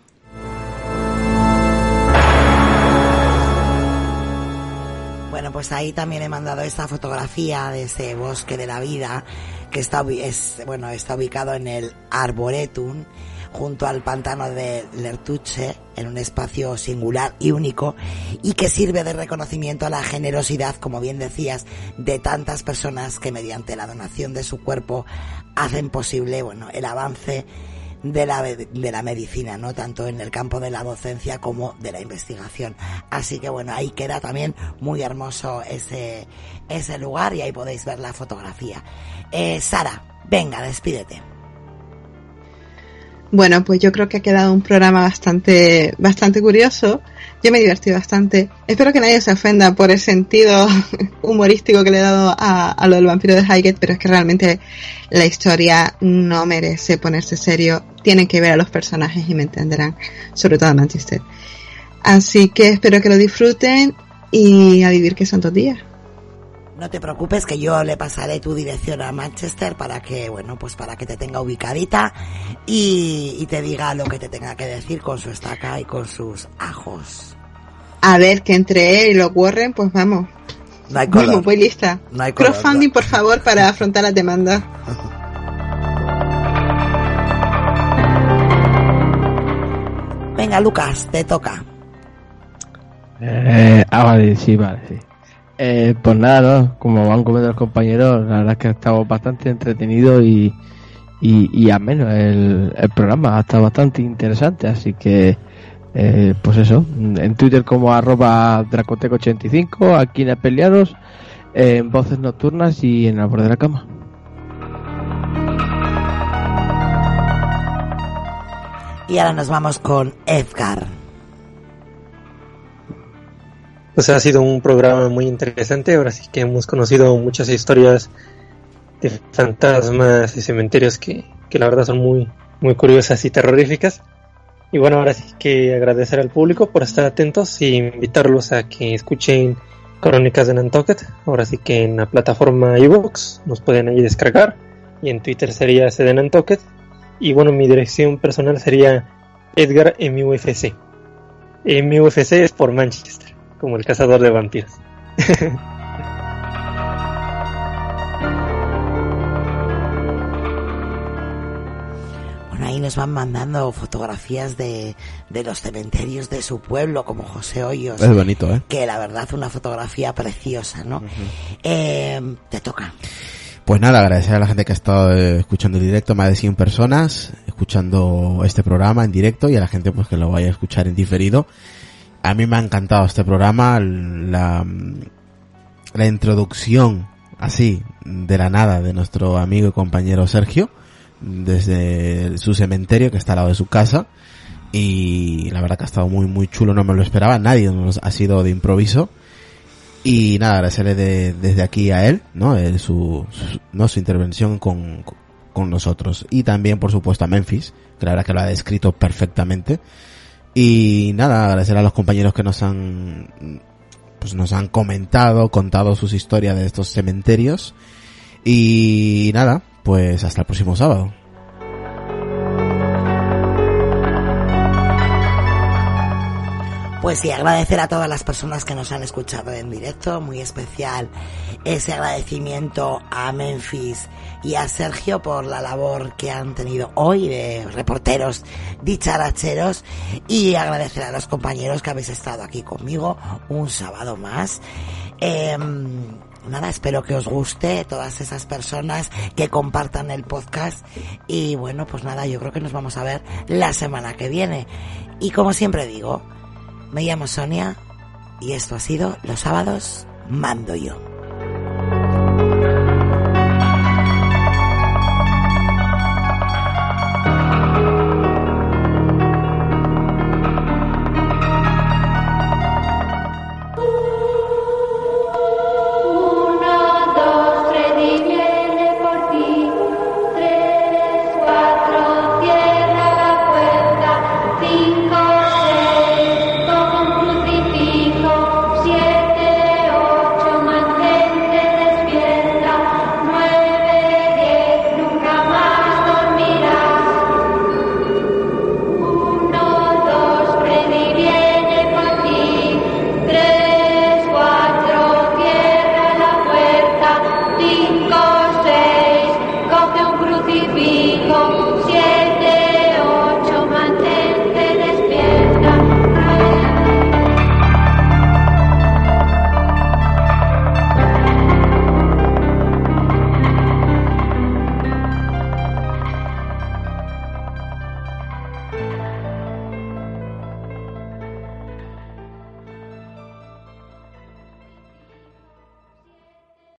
Speaker 1: pues ahí también he mandado esta fotografía de ese bosque de la vida que está, es, bueno, está ubicado en el Arboretum junto al pantano de Lertuche en un espacio singular y único y que sirve de reconocimiento a la generosidad, como bien decías, de tantas personas que mediante la donación de su cuerpo hacen posible, bueno, el avance de la, de la medicina, ¿no? Tanto en el campo de la docencia como de la investigación. Así que bueno, ahí queda también muy hermoso ese, ese lugar y ahí podéis ver la fotografía. Eh, Sara, venga, despídete.
Speaker 5: Bueno, pues yo creo que ha quedado un programa bastante, bastante curioso. Yo me he bastante. Espero que nadie se ofenda por el sentido (laughs) humorístico que le he dado a, a lo del vampiro de Highgate, pero es que realmente la historia no merece ponerse serio. Tienen que ver a los personajes y me entenderán, sobre todo a Manchester. Así que espero que lo disfruten y a vivir que son dos días.
Speaker 1: No te preocupes que yo le pasaré tu dirección a Manchester para que, bueno, pues para que te tenga ubicadita y, te diga lo que te tenga que decir con su estaca y con sus ajos.
Speaker 5: A ver, que entre él y los Warren, pues vamos.
Speaker 1: No hay color.
Speaker 5: Vamos, voy lista.
Speaker 1: No hay
Speaker 5: Crowdfunding, por favor, para afrontar la demanda.
Speaker 1: Venga, Lucas, te toca.
Speaker 2: Eh, ah, vale, sí, vale, sí. Eh, pues nada, ¿no? como van comentado los compañeros, la verdad es que ha estado bastante entretenido y, y, y al menos el, el programa ha estado bastante interesante, así que eh, pues eso, en Twitter como arroba dracoteco85, aquí en Peleados, en Voces Nocturnas y en el borde de la cama.
Speaker 1: Y ahora nos vamos con Edgar.
Speaker 4: Pues ha sido un programa muy interesante, ahora sí que hemos conocido muchas historias de fantasmas y cementerios que, que la verdad son muy, muy curiosas y terroríficas. Y bueno, ahora sí que agradecer al público por estar atentos y invitarlos a que escuchen Crónicas de Nantucket. Ahora sí que en la plataforma iVoox nos pueden ahí descargar. Y en Twitter sería de Nantucket. Y bueno, mi dirección personal sería Edgar MUFC. MUFC es por Manchester, como el cazador de vampiros. (laughs)
Speaker 1: Bueno, ahí nos van mandando fotografías de, de los cementerios de su pueblo, como José Hoyos.
Speaker 6: Es bonito, ¿eh?
Speaker 1: Que la verdad, una fotografía preciosa, ¿no? eh, te toca.
Speaker 6: Pues nada, agradecer a la gente que ha estado eh, escuchando el directo, más de 100 personas, escuchando este programa en directo y a la gente pues que lo vaya a escuchar en diferido. A mí me ha encantado este programa, la, la introducción así de la nada de nuestro amigo y compañero Sergio desde su cementerio que está al lado de su casa y la verdad que ha estado muy muy chulo, no me lo esperaba, nadie nos ha sido de improviso y nada, agradecerle de, desde aquí a él, ¿no? El, su, ¿no? su intervención con, con nosotros. Y también, por supuesto, a Memphis, que la verdad que lo ha descrito perfectamente. Y nada, agradecer a los compañeros que nos han, pues nos han comentado, contado sus historias de estos cementerios. Y nada, pues hasta el próximo sábado.
Speaker 1: Pues sí, agradecer a todas las personas que nos han escuchado en directo, muy especial ese agradecimiento a Memphis y a Sergio por la labor que han tenido hoy de reporteros dicharacheros y agradecer a los compañeros que habéis estado aquí conmigo un sábado más. Eh, nada, espero que os guste todas esas personas que compartan el podcast y bueno, pues nada, yo creo que nos vamos a ver la semana que viene. Y como siempre digo, me llamo Sonia y esto ha sido Los sábados mando yo.